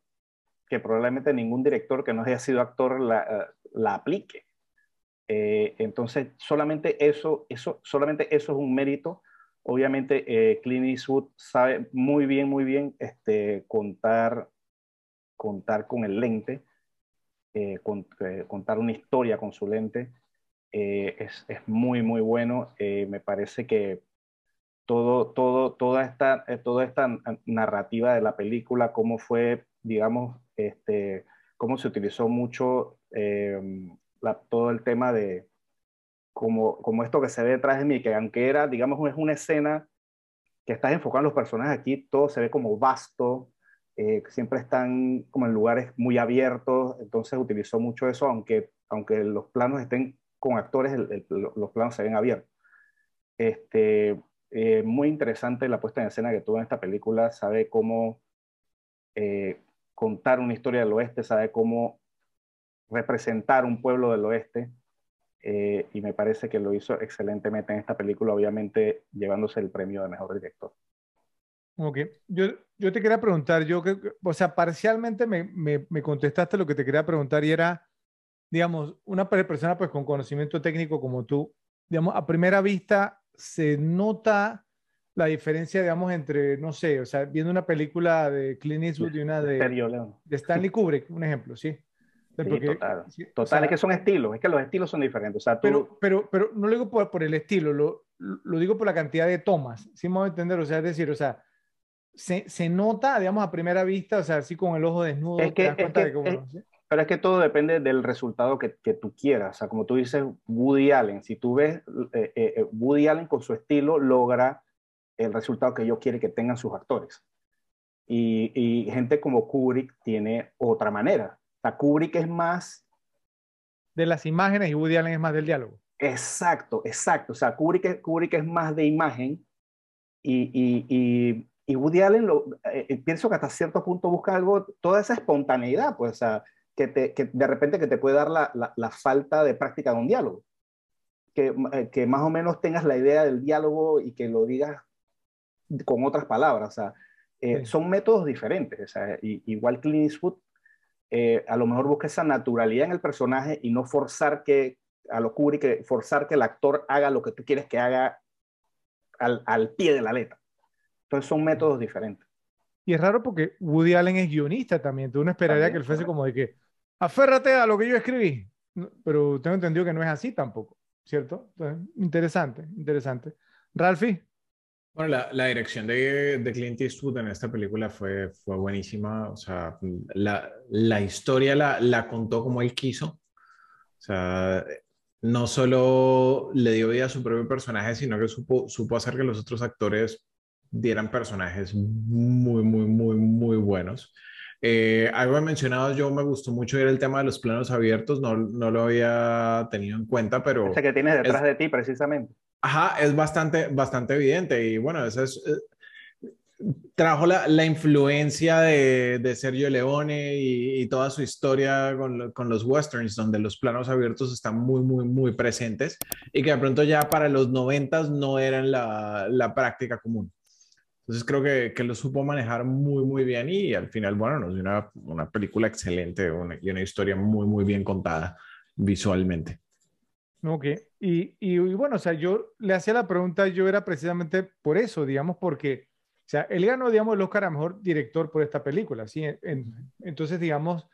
[SPEAKER 1] que probablemente ningún director que no haya sido actor la, eh, aplique. Eh, entonces, solamente eso, eso, solamente eso es un mérito. Obviamente, eh, Clint Eastwood sabe muy bien, muy bien este, contar, contar con el lente, contar una historia con su lente. es, es, muy, muy bueno. me parece que todo, toda, esta, eh, toda esta narrativa de la película, cómo fue, digamos, este, cómo se utilizó mucho em, todo el tema de, como, como esto que se ve detrás de mí, que aunque era, digamos, es una escena que estás enfocando los personajes aquí, todo se ve como vasto, eh, siempre están como en lugares muy abiertos, entonces utilizó mucho eso, aunque, aunque los planos estén con actores, los planos se ven abiertos. Este, eh, muy interesante la puesta en escena que tuvo en esta película, sabe cómo eh, contar una historia del oeste, sabe cómo representar un pueblo del oeste, eh, y me parece que lo hizo excelentemente en esta película, obviamente llevándose el premio de mejor director.
[SPEAKER 2] Ok, yo, yo te quería preguntar, yo, o sea, parcialmente me, me, me contestaste lo que te quería preguntar y era, digamos, una persona pues con conocimiento técnico como tú, digamos, a primera vista, se nota la diferencia, digamos, entre, no sé, o sea, viendo una película de Clint Eastwood y una de, de Stanley Kubrick, un ejemplo, sí.
[SPEAKER 1] total, total es que son estilos, es que los estilos son diferentes. O sea,
[SPEAKER 2] pero, pero, pero no lo digo por, por el estilo, lo, lo, digo por la cantidad de tomas, ¿sí me voy a entender? O sea, es decir, o sea, se, se, nota, digamos, a primera vista, o sea, así con el ojo desnudo,
[SPEAKER 1] es que, es que, pero es que todo depende del resultado que, que, tú quieras. O sea, como tú dices, Woody Allen, si tú ves, eh, eh, eh, Woody Allen con su estilo logra el resultado que yo quiero que tengan sus actores. Y, y, gente como Kubrick tiene otra manera. O sea, Kubrick es más...
[SPEAKER 2] De las imágenes y Woody Allen es más del diálogo.
[SPEAKER 1] Exacto, exacto. O sea, Kubrick, Kubrick es más de imagen y, y, y Woody Allen, lo, pienso que hasta cierto punto busca algo, toda esa espontaneidad, pues, o sea, que, te, que de repente que te puede dar la, la, falta de práctica de un diálogo. Que, eh, que, más o menos tengas la idea del diálogo y que lo digas con otras palabras. O sea, eh, Son métodos diferentes. O sea, igual Clint Eastwood eh, a lo mejor busca esa naturalidad en el personaje y no forzar que, a lo que forzar que el actor haga lo que tú quieres que haga al, al pie de la letra. Entonces son métodos diferentes.
[SPEAKER 2] Y es raro porque Woody Allen es guionista también. Tú no esperaría que él fuese como de que, aférrate a lo que yo escribí. Pero tengo entendido que no es así tampoco, ¿cierto? Interesante, interesante. Ralphie.
[SPEAKER 3] Bueno, la, la dirección de, de, Clint Eastwood en esta película fue, fue buenísima. O sea, la, la historia la, la, contó como él quiso. O sea, no solo le dio vida a su propio personaje, sino que supo, supo hacer que los otros actores dieran personajes muy, muy, muy, muy buenos. Eh, algo he mencionado, yo me gustó mucho era el tema de los planos abiertos, no, no lo había tenido en cuenta, pero...
[SPEAKER 1] Ese que tienes detrás de ti, precisamente.
[SPEAKER 3] Ajá, es bastante, bastante evidente y bueno, eso es... Eh, trajo la, la, influencia de, de Sergio Leone y, y, toda su historia con, con, los westerns, donde los planos abiertos están muy, muy, muy presentes y que de pronto ya para los noventas no eran la, la práctica común. Entonces creo que, que, lo supo manejar muy, muy bien y al final, bueno, nos dio una, una película excelente una, y una historia muy, muy bien contada visualmente.
[SPEAKER 2] Ok, y, y, y, bueno, o sea, yo le hacía la pregunta, yo era precisamente por eso, digamos, porque, o sea, él ganó, digamos, el Oscar a Mejor Director por esta película, ¿sí? En, entonces, digamos,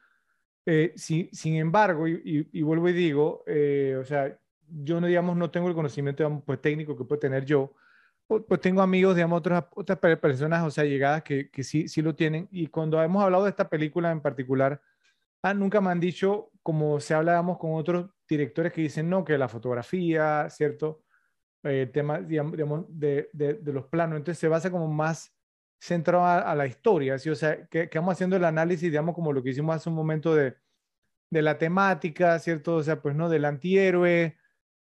[SPEAKER 2] eh, si, sin embargo, y, y, vuelvo y digo, eh, o sea, yo no, digamos, no tengo el conocimiento, digamos, pues, técnico que puedo tener yo, pues tengo amigos, digamos, otras, otras personas, o sea, llegadas que, que sí, sí lo tienen. Y cuando hemos hablado de esta película en particular, ah, nunca me han dicho, como se hablábamos con otros directores que dicen, no, que la fotografía, ¿cierto? Eh, temas, digamos, de, de, de, los planos. Entonces se basa como más centrado a, a la historia, ¿sí? O sea, que, que, vamos haciendo el análisis, digamos, como lo que hicimos hace un momento de, de la temática, ¿cierto? O sea, pues, ¿no? Del antihéroe,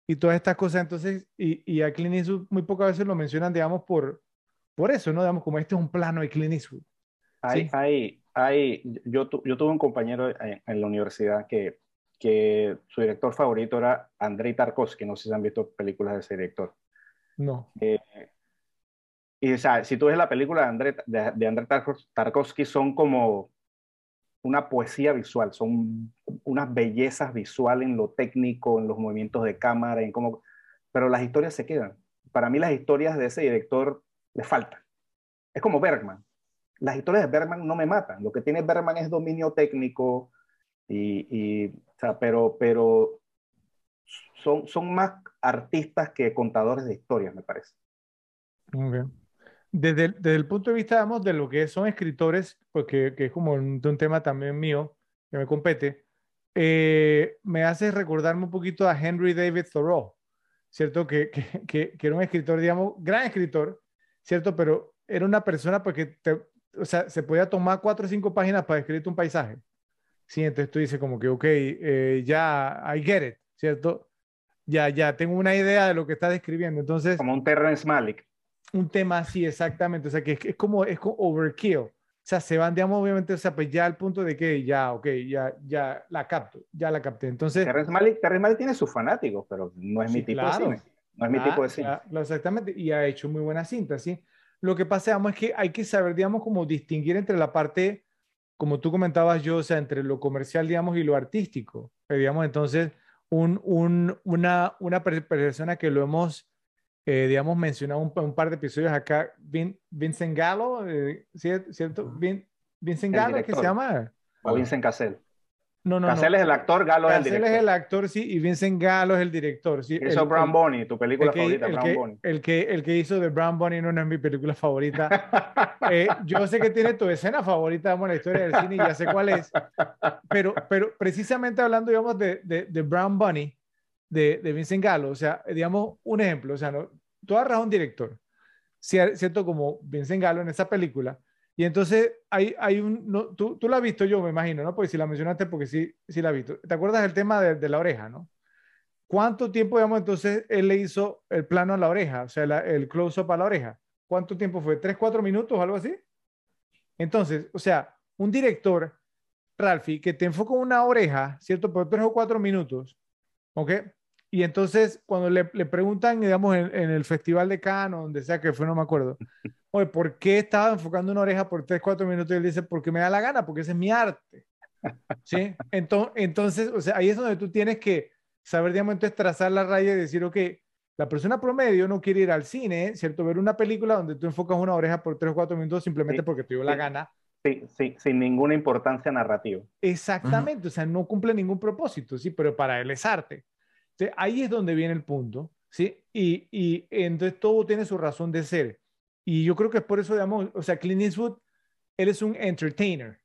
[SPEAKER 2] y todas estas cosas. Entonces, y, y a Clint Eastwood muy pocas veces lo mencionan, digamos, por, por eso, ¿no? Digamos, como este es un plano de Clint Eastwood.
[SPEAKER 1] Hay, ¿sí? hay, hay, yo, yo tuve un compañero en, en, la universidad que, que su director favorito era Andrei Tarkovsky, no sé si han visto películas de ese director.
[SPEAKER 2] No.
[SPEAKER 1] Eh, y o sea, si tú ves la película de Andrei, de, de Andrei Tarkovsky, son como una poesía visual, son unas bellezas visuales en lo técnico, en los movimientos de cámara, en cómo, pero las historias se quedan. Para mí las historias de ese director le faltan. Es como Bergman. Las historias de Bergman no me matan. Lo que tiene Bergman es dominio técnico, y, y pero, pero son, son más artistas que contadores de historias, me parece.
[SPEAKER 2] Okay desde, el punto de vista, digamos, de lo que son escritores, porque que es como un, tema también mío, que me compete, eh, me hace recordarme un poquito a Henry David Thoreau, ¿cierto? Que, que, era un escritor, digamos, gran escritor, ¿cierto? Pero era una persona porque, te, o sea, se podía tomar cuatro o cinco páginas para escribir un paisaje. Sí, entonces tú dices como que, ok, eh, ya, I get it, ¿cierto? Ya, ya, tengo una idea de lo que está describiendo. Entonces...
[SPEAKER 1] Como un Terrence Malick
[SPEAKER 2] un tema así, exactamente. O sea, que es, es, como, es como overkill. O sea, se van, digamos, obviamente, o sea, pues ya al punto de que ya, ok, ya, ya la capto, ya la capté. Entonces.
[SPEAKER 1] Terrence Malick, Terrence Malick tiene sus fanáticos, pero no es sí, mi tipo claro. de cine. No es mi tipo de cine.
[SPEAKER 2] Claro, exactamente. Y ha hecho muy buena cinta, ¿sí? Lo que pasa, digamos, es que hay que saber, digamos, como distinguir entre la parte, como tú comentabas yo, o sea, entre lo comercial, digamos, y lo artístico. Pero, digamos, entonces, un, un, una, una persona que lo hemos eh, digamos, mencionado un, un, par de episodios acá, Vin, Vincent Gallo, eh, ¿cierto? Vin, Vincent Gallo, ¿qué se llama?
[SPEAKER 1] O Vincent Cassel.
[SPEAKER 2] No, no,
[SPEAKER 1] Cassel
[SPEAKER 2] no.
[SPEAKER 1] es el actor, Gallo
[SPEAKER 2] Cassel
[SPEAKER 1] es el director.
[SPEAKER 2] es el actor, sí, y Vincent Gallo es el director. Sí,
[SPEAKER 1] hizo
[SPEAKER 2] el,
[SPEAKER 1] Brown Bunny, tu película
[SPEAKER 2] el que,
[SPEAKER 1] favorita,
[SPEAKER 2] el
[SPEAKER 1] Brown
[SPEAKER 2] que,
[SPEAKER 1] Bunny.
[SPEAKER 2] El que, el que hizo de Brown Bunny no, no es mi película favorita. eh, yo sé que tiene tu escena favorita, en la historia del cine y ya sé cuál es. Pero, pero precisamente hablando, digamos, de, de, de Brown Bunny, de, de Vincent Gallo, o sea, digamos, un ejemplo, o sea, no, tú agarras a un director, ¿cierto? Como Vincent Gallo en esa película, y entonces hay, hay un, no, tú, tú la has visto yo, me imagino, ¿no? Porque si la mencionaste, porque sí, sí la has visto. ¿Te acuerdas del tema de, de la oreja, no? ¿Cuánto tiempo, digamos, entonces él le hizo el plano a la oreja, o sea, la, el close-up a la oreja? ¿Cuánto tiempo fue? ¿Tres, cuatro minutos, algo así? Entonces, o sea, un director, Ralphie, que te enfoca una oreja, ¿cierto? Por tres o cuatro minutos, ¿ok? Y entonces, cuando le, le preguntan, digamos, en, en, el Festival de Cannes, donde sea que fue, no me acuerdo, oye, ¿por qué estaba enfocando una oreja por 3, 4 minutos? Y él dice, porque me da la gana, porque ese es mi arte. ¿Sí? Entonces, entonces, o sea, ahí es donde tú tienes que saber, digamos, entonces trazar la raya y decir, ok, La persona promedio no quiere ir al cine, ¿cierto? Ver una película donde tú enfocas una oreja por tres o cuatro minutos simplemente porque te dio la gana.
[SPEAKER 1] Sí, sí, sin ninguna importancia narrativa.
[SPEAKER 2] Exactamente, o sea, no cumple ningún propósito, sí, pero para él es arte. Ahí es donde viene el punto, ¿sí? Y, y entonces todo tiene su razón de ser. Y yo creo que es por eso, digamos, o sea, Clint Eastwood, él es un entertainer.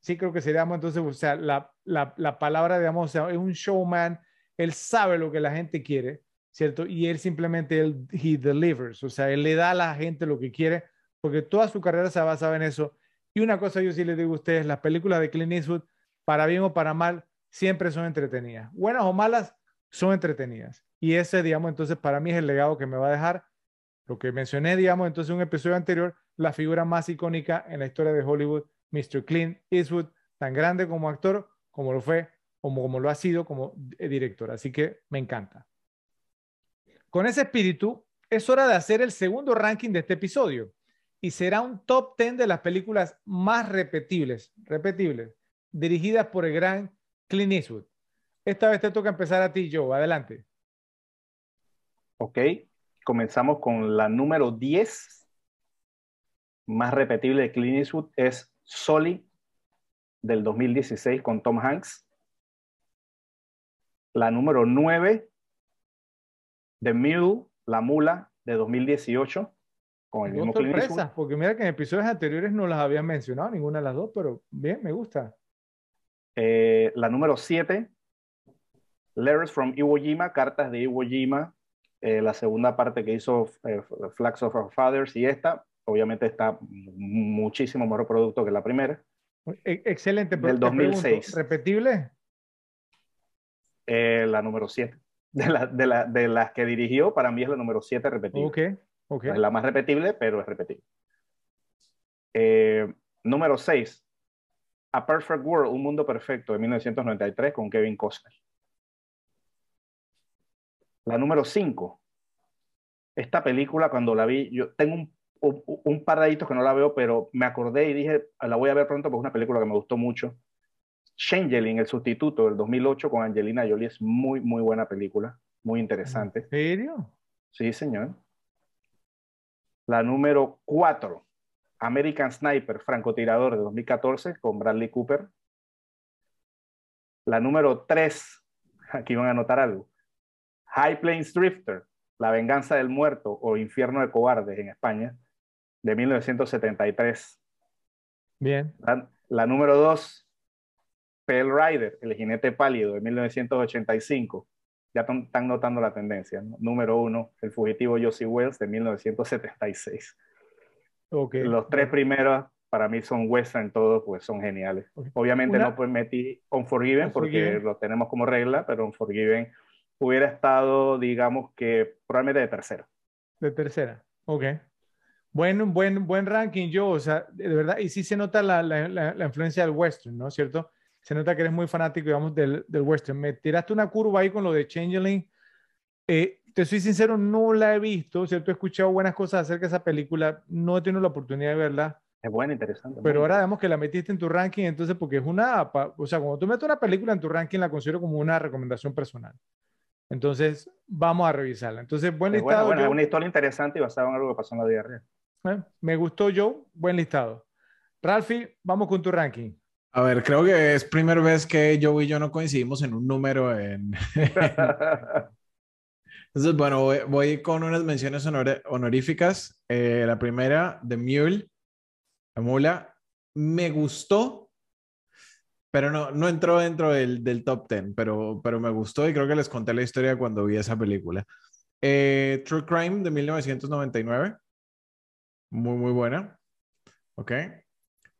[SPEAKER 2] Sí, creo que seríamos entonces, o sea, la, la, la palabra, digamos, o sea, es un showman, él sabe lo que la gente quiere, ¿cierto? Y él simplemente, él, he delivers, o sea, él le da a la gente lo que quiere, porque toda su carrera se basa en eso. Y una cosa yo sí les digo a ustedes, las películas de Clint Eastwood, para bien o para mal, siempre son entretenidas. Buenas o malas, son entretenidas. Y ese, digamos, entonces para mí es el legado que me va a dejar. Lo que mencioné, digamos, entonces en un episodio anterior, la figura más icónica en la historia de Hollywood, Mr. Clint Eastwood, tan grande como actor, como lo fue, como, como lo ha sido como director. Así que me encanta. Con ese espíritu, es hora de hacer el segundo ranking de este episodio y será un top 10 de las películas más repetibles, repetibles, dirigidas por el gran Clint Eastwood. Esta vez te toca empezar a ti, Joe. Adelante.
[SPEAKER 1] Ok, comenzamos con la número 10 más repetible de Clint Eastwood, es Soli del 2016 con Tom Hanks. La número 9 The Mule, La Mula, de 2018, con el mismo
[SPEAKER 2] sorpresa, porque mira que en episodios anteriores no las habían mencionado, ninguna de las dos, pero bien, me gusta.
[SPEAKER 1] Eh, la número 7, Letters from Iwo Jima, Cartas de Iwo Jima, eh, la segunda parte que hizo eh, Flags of Our Fathers y esta, obviamente está muchísimo mejor producto que la primera.
[SPEAKER 2] E, excelente.
[SPEAKER 1] Del 2006.
[SPEAKER 2] ¿Repetible?
[SPEAKER 1] la número 7 de, la, de, las que dirigió, para mí es la número 7 repetible.
[SPEAKER 2] Ok, ok.
[SPEAKER 1] es la más repetible, pero es repetible. Eh, número 6, A Perfect World, Un Mundo Perfecto, de 1993, con Kevin Costner. La número 5, esta película cuando la vi, yo tengo un, un, par de años que no la veo, pero me acordé y dije, la voy a ver pronto porque es una película que me gustó mucho. Changeling, el sustituto del 2008 con Angelina Jolie, es muy, muy buena película, muy interesante.
[SPEAKER 2] ¿En serio?
[SPEAKER 1] Sí, señor. La número 4, American Sniper, francotirador de 2014 con Bradley Cooper. La número 3, aquí van a anotar algo, High Plains Drifter, La venganza del muerto o Infierno de cobardes en España, de 1973.
[SPEAKER 2] Bien.
[SPEAKER 1] La, la número 2, Pale Rider, El jinete pálido de 1985. Ya están notando la tendencia. Número uno, El fugitivo Josie Wells de 1976. Okay. Los tres primeros para mí son western todos, pues son geniales. Obviamente no pues metí Unforgiven porque lo tenemos como regla, pero Unforgiven hubiera estado, digamos que probablemente de tercera.
[SPEAKER 2] De tercera, ok. Buen, buen, buen ranking, yo, o sea, de verdad, y sí se nota la, la, la influencia del western, ¿no cierto? se nota que eres muy fanático, digamos, del, del western. Me tiraste una curva ahí con lo de Changeling. Eh, te soy sincero, no la he visto, ¿cierto? He escuchado buenas cosas acerca de esa película, no he tenido la oportunidad de verla.
[SPEAKER 1] Es buena, interesante.
[SPEAKER 2] Pero ahora digamos que la metiste en tu ranking, entonces, porque es una, o sea, cuando tú metes una película en tu ranking, la considero como una recomendación personal. Entonces, vamos a revisarla. Entonces, buen listado.
[SPEAKER 1] Bueno, es una historia interesante y basada en algo que pasó en la vida real.
[SPEAKER 2] Eh, me gustó yo, buen listado. Ralphie, vamos con tu ranking.
[SPEAKER 3] A ver, creo que es primera vez que yo y yo no coincidimos en un número en... Entonces, bueno, voy, con unas menciones honoríficas. Eh, la primera, The Mule, la mula, me gustó, pero no, no entró dentro del, del top 10, pero, pero me gustó y creo que les conté la historia cuando vi esa película. Eh, True Crime de 1999, muy, muy buena. Ok.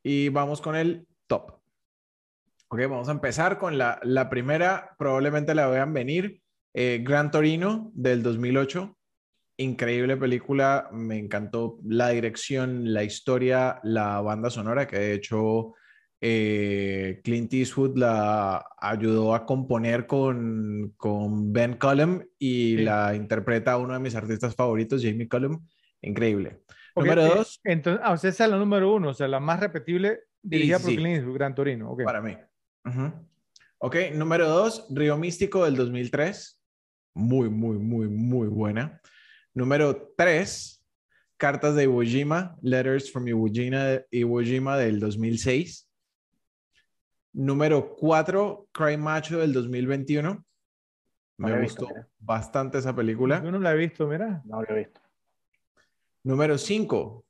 [SPEAKER 3] Y vamos con el top. Ok, vamos a empezar con la, la primera, probablemente la vean venir, eh, Gran Torino del 2008. Increíble película, me encantó la dirección, la historia, la banda sonora, que de hecho eh, Clint Eastwood la ayudó a componer con, con Ben Cullum y la interpreta uno de mis artistas favoritos, Jamie Cullum. Increíble.
[SPEAKER 2] número eh, dos. Entonces, ah, o sea, esa es la número uno, o sea, la más repetible dirigida por Clint Eastwood, Gran Torino.
[SPEAKER 3] Para mí. Ok, número dos, Río Místico del 2003. muy, muy, muy, muy buena. Número 3, Cartas de Iwo Jima, Letters from Iwo Jima, Iwo Jima del 2006. Número 4, Cry Macho del 2021.
[SPEAKER 1] No
[SPEAKER 3] Me
[SPEAKER 1] la visto,
[SPEAKER 3] gustó
[SPEAKER 1] mira.
[SPEAKER 3] bastante esa película.
[SPEAKER 2] Yo no la he visto, mira.
[SPEAKER 1] No lo he visto.
[SPEAKER 3] Número 5.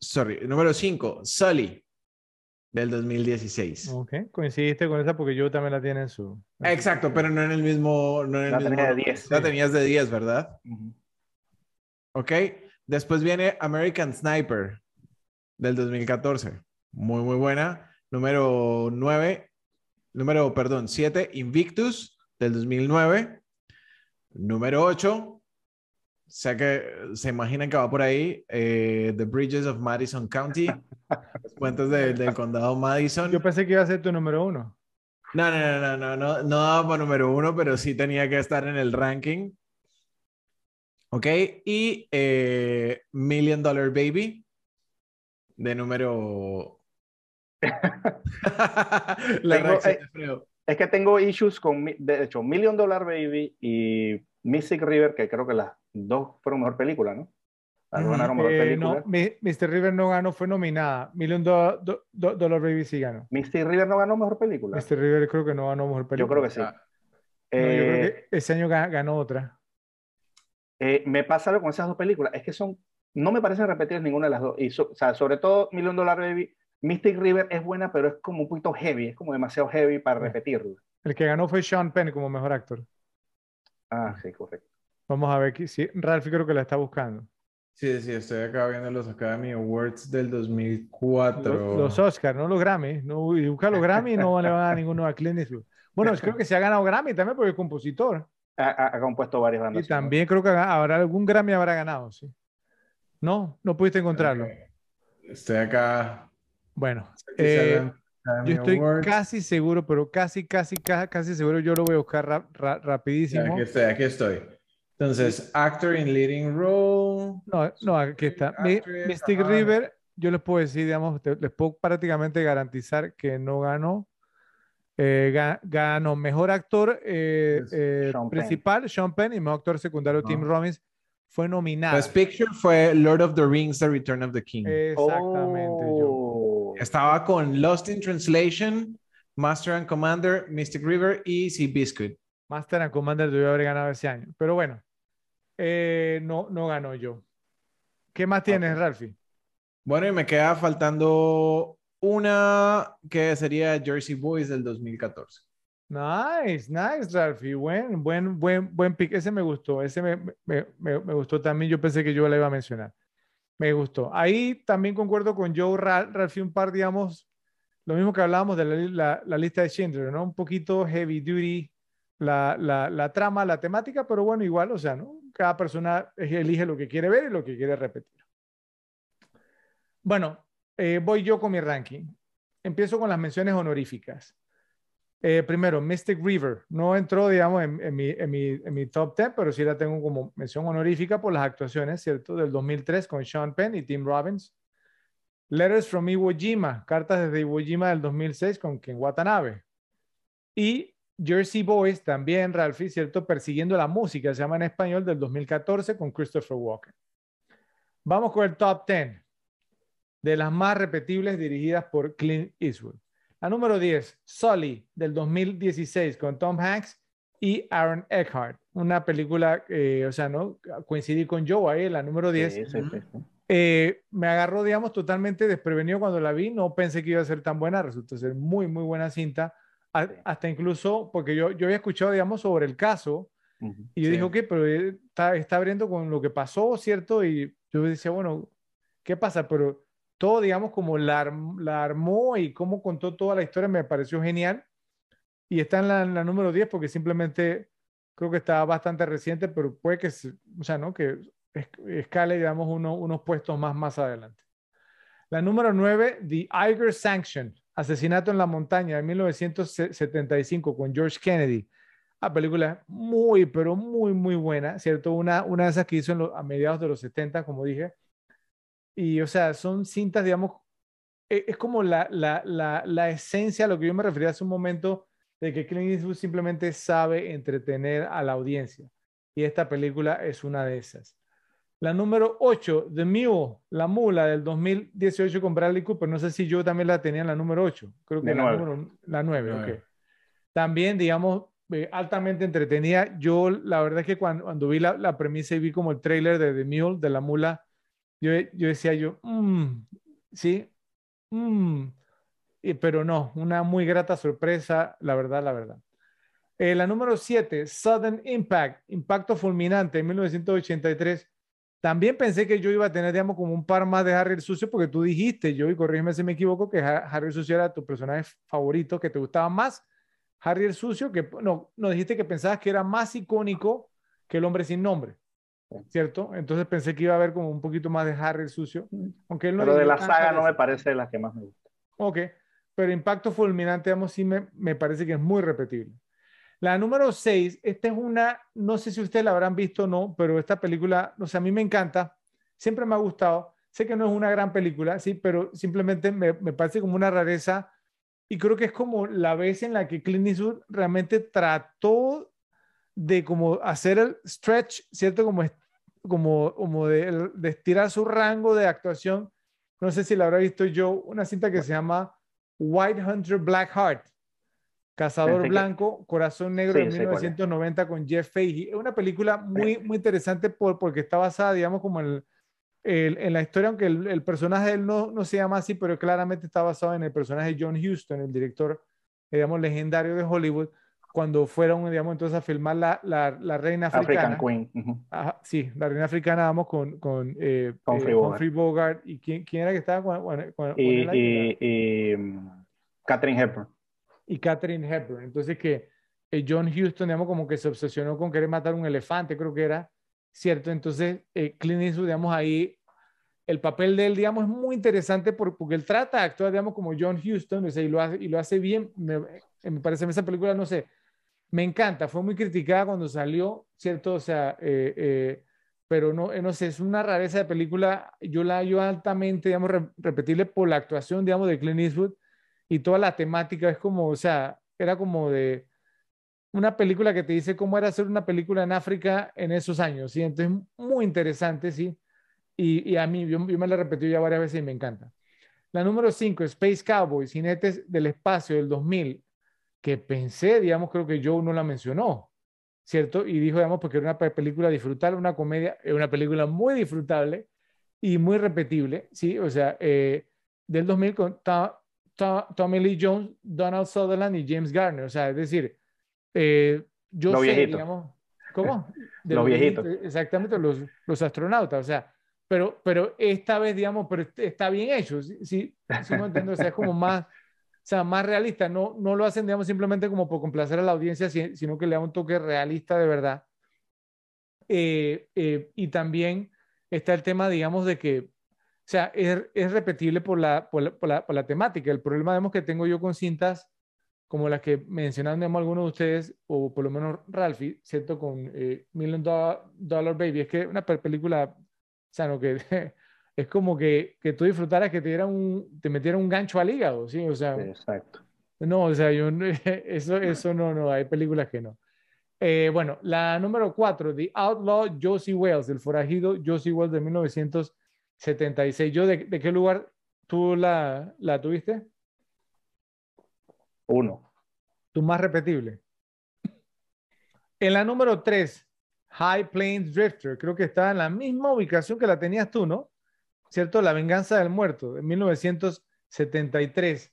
[SPEAKER 3] sorry, número 5. Sully del 2016.
[SPEAKER 2] Ok, coincidiste con esa porque yo también la tiene en su.
[SPEAKER 3] Exacto, pero no en el mismo. No en el
[SPEAKER 1] La
[SPEAKER 3] mismo
[SPEAKER 1] tenía de
[SPEAKER 3] número.
[SPEAKER 1] 10,
[SPEAKER 3] La
[SPEAKER 1] sí.
[SPEAKER 3] tenías de 10, ¿verdad?
[SPEAKER 1] Ujú.
[SPEAKER 3] Ok. Después viene American Sniper del 2014. Muy, muy buena. Número 9. Número, perdón, 7. Invictus del 2009. Número 8. Sé que se imaginan que va por ahí. eh, The Bridges of Madison County. Los puentes de- del condado Madison.
[SPEAKER 2] Yo pensé que iba a ser tu número uno.
[SPEAKER 3] No, no, no, no, no, no, no daba para número uno, pero sí tenía que estar en el ranking. Ok, y eh, Million Dollar Baby, de número... La
[SPEAKER 1] Tengo-
[SPEAKER 3] reacción
[SPEAKER 1] eh,
[SPEAKER 3] de Fredo.
[SPEAKER 1] Es que tengo issues con, de hecho, Million Dollar Baby y Mystic River, que creo que las dos fueron mejor película, ¿no? Las dos ganaron mejor
[SPEAKER 2] Eh,
[SPEAKER 1] película.
[SPEAKER 2] no, mi- Mr. River no ganó, fue nominada. Million Do- Do- Do- Dollar Baby sí ganó.
[SPEAKER 1] Mystic River no ganó mejor película.
[SPEAKER 2] Mr. River creo que no ganó mejor película.
[SPEAKER 1] Yo creo que sí.
[SPEAKER 3] Ah,
[SPEAKER 2] No, yo creo
[SPEAKER 1] Eh,
[SPEAKER 2] que ese año ga- ganó otra.
[SPEAKER 1] eh, me pasa algo con esas dos películas, es que son, no me parecen repetidas ninguna de las dos. Y so- o sea, sobre todo Million Dollar Baby, Mystic River es buena, pero es como un poquito heavy, es como demasiado heavy para
[SPEAKER 2] Sí.
[SPEAKER 1] repetirla.
[SPEAKER 2] El que ganó fue Sean Penn como mejor actor.
[SPEAKER 1] Ah, sí, correcto.
[SPEAKER 2] Vamos a ver que sí, Ralph creo que la está buscando.
[SPEAKER 3] Sí, sí, estoy acá viendo los Academy Awards del 2004.
[SPEAKER 2] Los, los Oscars, no los Grammy. No, y busca los Grammy y no le van a dar ninguno a Clint Eastwood. Bueno, creo que se ha ganado Grammy también porque es compositor.
[SPEAKER 1] Ha, ha- ha compuesto varias bandas.
[SPEAKER 2] Y también creo que habrá algún Grammy habrá ganado, sí. No, no pudiste encontrarlo.
[SPEAKER 3] Estoy acá.
[SPEAKER 2] Bueno, eh, yo estoy
[SPEAKER 3] Awards.
[SPEAKER 2] casi seguro, pero casi, casi, ca- casi seguro. Yo lo voy a buscar ra- ra-
[SPEAKER 3] Ya,
[SPEAKER 2] rapidísimo.
[SPEAKER 3] Aquí estoy, aquí estoy. Entonces, actor in leading role.
[SPEAKER 2] No, no, aquí está.
[SPEAKER 3] Actress,
[SPEAKER 2] Mystic
[SPEAKER 3] ajá.
[SPEAKER 2] River, yo les puedo decir, digamos, les puedo prácticamente garantizar que no ganó. Eh, ga- ganó mejor actor eh, eh,
[SPEAKER 1] Penn.
[SPEAKER 2] principal, Sean Penn, y mejor actor secundario, Tim. Robbins. Fue nominado.
[SPEAKER 3] Best Picture fue Lord of the Rings, The Return of the King.
[SPEAKER 2] Exactamente, yo.
[SPEAKER 1] Oh.
[SPEAKER 3] Estaba con Lost in Translation, Master and Commander, Mystic River y Sea Biscuit.
[SPEAKER 2] Master and Commander debió haber ganado ese año. Pero bueno, eh, no, no ganó yo. ¿Qué más tienes. Ralphie?
[SPEAKER 3] Bueno, y me queda faltando una que sería Jersey Boys del 2014.
[SPEAKER 2] Nice, nice, Ralphie. Buen, buen, buen, buen pick. Ese me gustó. Ese me, me, me- me gustó también. Yo pensé que yo la iba a mencionar. Me gustó. Ahí también concuerdo con Joe, Ra- Ralphie, un par, digamos, lo mismo que hablábamos de la, la- la lista de Schindler, ¿no? Un poquito heavy duty la, la trama, la temática, pero bueno, igual, o sea, ¿no? Cada persona elige lo que quiere ver y lo que quiere repetir. Bueno, eh, voy yo con mi ranking. Empiezo con las menciones honoríficas. Eh, primero, Mystic River. No entró, digamos, en, en mi, top 10, pero sí la tengo como mención honorífica por las actuaciones, ¿cierto? Del 2003 con Sean Penn y Tim Robbins. Letters from Iwo Jima, cartas desde Iwo Jima del 2006 con Ken Watanabe. Y Jersey Boys, también, Ralphie, ¿cierto? Persiguiendo la música, se llama en español, del 2014 con Christopher Walken. Vamos con el top 10 de las más repetibles dirigidas por Clint Eastwood. La número 10, Sully, del 2016, con Tom Hanks y Aaron Eckhart. Una película, eh, o sea, ¿no? Coincidí con Joe ahí, la número 10.
[SPEAKER 1] Sí, sí, sí, sí.
[SPEAKER 2] Eh, me agarró, digamos, totalmente desprevenido cuando la vi. No pensé que iba a ser tan buena. Resultó ser muy, muy buena cinta. A- hasta incluso, porque yo, yo había escuchado, digamos, sobre el caso
[SPEAKER 1] Ujú.
[SPEAKER 2] y yo dije, ok, pero él está, está abriendo con lo que pasó, ¿cierto? Y yo decía, bueno, ¿qué pasa? Pero todo, digamos, como la, la armó y cómo contó toda la historia me pareció genial. Y está en la, en la número 10 porque simplemente creo que está bastante reciente, pero puede que, o sea, ¿no? Que es- escale, digamos, uno- unos puestos más más adelante. La número 9, The Iger Sanction, Asesinato en la Montaña, de 1975, con George Kennedy. La película muy, pero muy, muy buena, ¿cierto? Una, una de esas que hizo en lo- a mediados de los 70, como dije. Y, o sea, son cintas, digamos, e- es como la, la, la, la esencia a lo que yo me refería hace un momento de que Clint Eastwood simplemente sabe entretener a la audiencia. Y esta película es una de esas. La número 8, The Mule, La Mula del 2018 con Bradley Cooper. No sé si yo también la tenía en la número 8. Creo que la, número, la 9, ok. También, digamos, eh, altamente entretenida. Yo, la verdad es que cuando, cuando vi la, la, premisa y vi como el trailer de The Mule, de La Mula, yo, yo decía yo, mmm, sí, mmm, pero no, una muy grata sorpresa, la verdad, la verdad. Eh, la número 7, Sudden Impact, Impacto Fulminante, en 1983. También pensé que yo iba a tener, digamos, como un par más de Harry el Sucio, porque tú dijiste, yo, y corrígeme si me equivoco, que Harry el Sucio era tu personaje favorito, que te gustaba más Harry el Sucio, que no, no dijiste que pensabas que era más icónico que el hombre sin nombre, ¿cierto? Entonces pensé que iba a haber como un poquito más de Harry el Sucio, aunque
[SPEAKER 1] Pero de la saga no me parece la que más me gusta.
[SPEAKER 2] Ok, pero Impacto Fulminante, digamos, sí me, me parece que es muy repetible. La número 6, esta es una, no sé si ustedes la habrán visto o no, pero esta película, no sé, a mí me encanta, siempre me ha gustado. Sé que no es una gran película, sí, pero simplemente me, me parece como una rareza y creo que es como la vez en la que Clint Eastwood realmente trató de como hacer el stretch, ¿cierto? Como, como, como de, de estirar su rango de actuación. No sé si la habrá visto yo, una cinta que se llama White Hunter Black Heart Cazador Blanco, Corazón Negro de 1990 con Jeff Fahey. Es una película muy, muy interesante por, porque está basada, digamos, como en, en la historia, aunque el, personaje de él no, no se llama así, pero claramente está basado en el personaje de John Huston, el director, digamos, legendario de Hollywood, cuando fueron, digamos, entonces a filmar la, la, la reina africana.
[SPEAKER 1] African Queen.
[SPEAKER 2] sí, la reina africana, vamos, con, con, eh, eh Bogart. ¿Y quién, quién, era que estaba con, con,
[SPEAKER 1] y, y, y, mm, Catherine Hepburn
[SPEAKER 2] y Catherine Hepburn. Entonces que eh, John Huston, digamos, como que se obsesionó con querer matar un elefante, creo que era, ¿cierto? Entonces eh, Clint Eastwood, digamos, ahí el papel de él, digamos, es muy interesante porque él trata de actuar, digamos, como John Huston, y, lo hace, y lo hace bien. Me, eh, me parece, esa película, no sé, me encanta, fue muy criticada cuando salió, ¿cierto? O sea, pero no, no sé, es una rareza de película, yo la yo altamente, digamos, repetible por la actuación, digamos, de Clint Eastwood, y toda la temática es como, o sea, era como de una película que te dice cómo era hacer una película en África en esos años, ¿sí? Entonces, muy interesante, ¿sí? Y, y a mí, yo, me la repetí ya varias veces y me encanta. La número 5, Space Cowboys, Jinetes del Espacio del 2000, que pensé, digamos, creo que Joe no la mencionó, ¿cierto? Y dijo, digamos, porque era una película disfrutable, una comedia, una película muy disfrutable y muy repetible, ¿sí? O sea, eh, del 2000 con, Tommy Lee Jones, Donald Sutherland y James Garner. O sea, es decir, eh, yo
[SPEAKER 1] los
[SPEAKER 2] sé,
[SPEAKER 1] viejitos.
[SPEAKER 2] digamos, ¿cómo?
[SPEAKER 1] De los, viejitos.
[SPEAKER 2] Exactamente, los, los astronautas. O sea, pero, pero esta vez, digamos, pero está bien hecho. Sí, sí, sí me entiendo. O sea, es como más, sea, más realista. No, no lo hacen, digamos, simplemente como por complacer a la audiencia, sino que le da un toque realista de verdad. Eh, eh, y también está el tema, digamos, de que o sea, es, es repetible por la, por la, por, la, temática. El problema, digamos, que tengo yo con cintas como las que mencionaron, algunos de ustedes, o por lo menos Ralphie, ¿cierto? Con eh, Million Dollar, Baby, es que una película, o sea, que es como que, que tú disfrutaras que te, dieran un, te metieran un gancho al hígado, ¿sí? O sea,
[SPEAKER 1] Exacto.
[SPEAKER 2] No, o sea, yo, eso, eso no, no, hay películas que no. Eh, bueno, la número cuatro, The Outlaw Josie Wells, el forajido Josie Wells de 1900 76. ¿Yo de, qué lugar tú la, la tuviste?
[SPEAKER 1] Uno.
[SPEAKER 2] Tu más repetible. En la número 3, High Plains Drifter. Creo que está en la misma ubicación que la tenías tú, ¿no? ¿Cierto? La venganza del muerto, de 1973.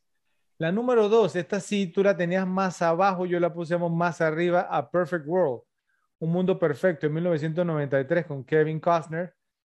[SPEAKER 2] La número 2, esta sí tú la tenías más abajo, yo la pusimos más arriba, a Perfect World. Un mundo perfecto, en 1993 con Kevin Costner,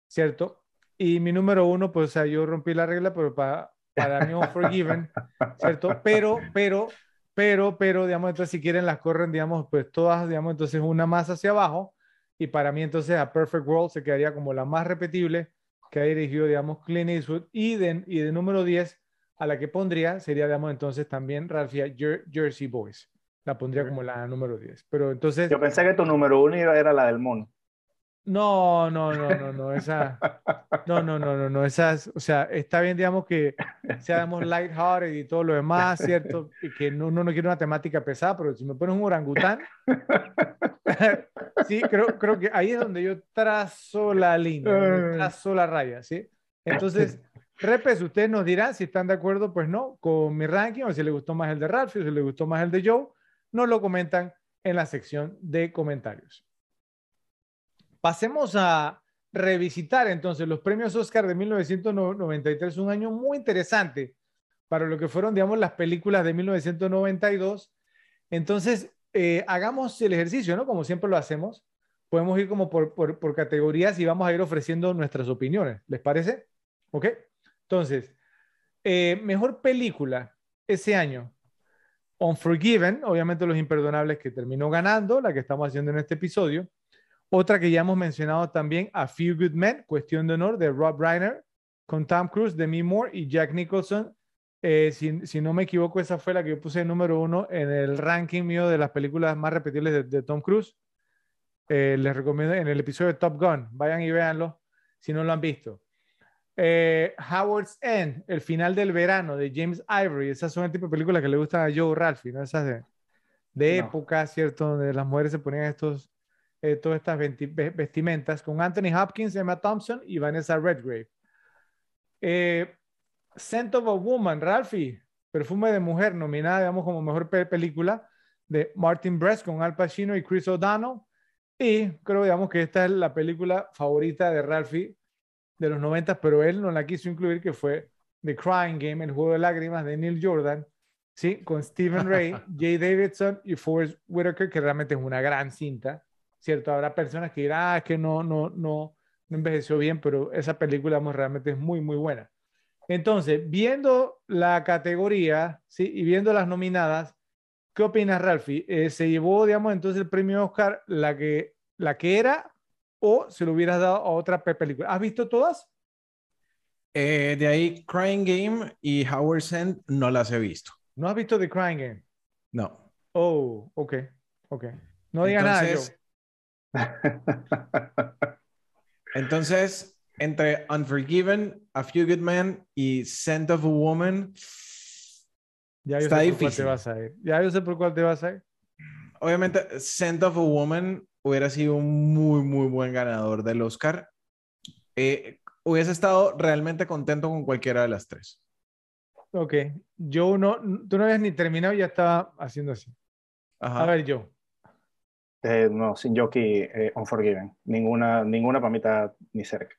[SPEAKER 2] ¿cierto? Y mi número uno, pues, o sea, yo rompí la regla, pero para, para mí Forgiven, ¿cierto? Pero, pero, pero, pero, digamos, entonces si quieren las corren, digamos, pues todas, digamos, entonces una más hacia abajo. Y para mí entonces a Perfect World se quedaría como la más repetible que ha dirigido, digamos, Clint Eastwood. Y de, y de número 10 a la que pondría sería, digamos, entonces también Ralphia Jersey Boys. La pondría como la número 10. Pero entonces...
[SPEAKER 1] Yo pensé que tu número uno era la del mono.
[SPEAKER 2] No, no, no, no, no, esa, no, no, no, no, no, esas, o sea, está bien, digamos, que seamos lighthearted y todo lo demás, ¿cierto? Y que no, uno no quiere una temática pesada, pero si me pones un orangután, sí, creo, creo que ahí es donde yo trazo la línea, trazo la raya, ¿sí? Entonces, repes, ustedes nos dirán si están de acuerdo, pues no, con mi ranking, o si les gustó más el de Ralph, o si les gustó más el de Joe, nos lo comentan en la sección de comentarios. Pasemos a revisitar entonces los premios Oscar de 1993, un año muy interesante para lo que fueron, digamos, las películas de 1992. Entonces, eh, hagamos el ejercicio, ¿no? Como siempre lo hacemos. Podemos ir como por, categorías y vamos a ir ofreciendo nuestras opiniones. ¿Les parece? ¿Ok? Entonces, eh, mejor película ese año. Unforgiven, obviamente Los Imperdonables que terminó ganando, la que estamos haciendo en este episodio. Otra que ya hemos mencionado también, A Few Good Men, Cuestión de Honor, de Rob Reiner, con Tom Cruise, Demi Moore y Jack Nicholson. Eh, si, no me equivoco, esa fue la que yo puse número uno en el ranking mío de las películas más repetibles de, Tom Cruise. Eh, les recomiendo en el episodio de Top Gun, vayan y véanlo si no lo han visto. Eh, Howard's End, El final del verano de James Ivory. Esas son el tipo de películas que le gustan a Joe Ralphie, ¿no? Esas de, de época, ¿cierto? Donde las mujeres se ponían estos eh, todas estas vestimentas con Anthony Hopkins, Emma Thompson y Vanessa Redgrave. Eh, Scent of a Woman, Ralphie, Perfume de Mujer, nominada, digamos, como mejor película de Martin Brest con Al Pacino y Chris O'Donnell. Y creo, digamos, que esta es la película favorita de Ralphie de los 90, pero él no la quiso incluir, que fue The Crying Game, el juego de lágrimas de Neil Jordan, ¿sí? Con Stephen Ray, Jay Davidson y Forrest Whitaker, que realmente es una gran cinta. ¿Cierto? Habrá personas que dirán, ah, es que no, no, no, no envejeció bien, pero esa película realmente es muy, muy buena. Entonces, viendo la categoría, ¿sí? Y viendo las nominadas, ¿qué opinas, Ralphie? Eh, ¿Se llevó, digamos, entonces el premio Oscar la que, la que era o se lo hubieras dado a otra película? ¿Has visto todas?
[SPEAKER 3] Eh, de ahí, Crying Game y Howard End no las he visto.
[SPEAKER 2] ¿No has visto The Crying Game?
[SPEAKER 3] No.
[SPEAKER 2] Oh, ok, ok. No digas nada. Yo.
[SPEAKER 3] Entonces, entre Unforgiven, A Few Good Men y Scent of a Woman,
[SPEAKER 2] ya yo está sé difícil. Por cuál te vas a ir. Ya yo sé por cuál te vas a ir.
[SPEAKER 3] Obviamente, Scent of a Woman hubiera sido un muy, muy buen ganador del Oscar. Eh, hubiese estado realmente contento con cualquiera de las tres.
[SPEAKER 2] Ok, yo no, tú no habías ni terminado y ya estaba haciendo así. A ver, yo.
[SPEAKER 1] Eh, no, sin Jockey, eh, Unforgiven. Ninguna, ninguna para mí está ni cerca.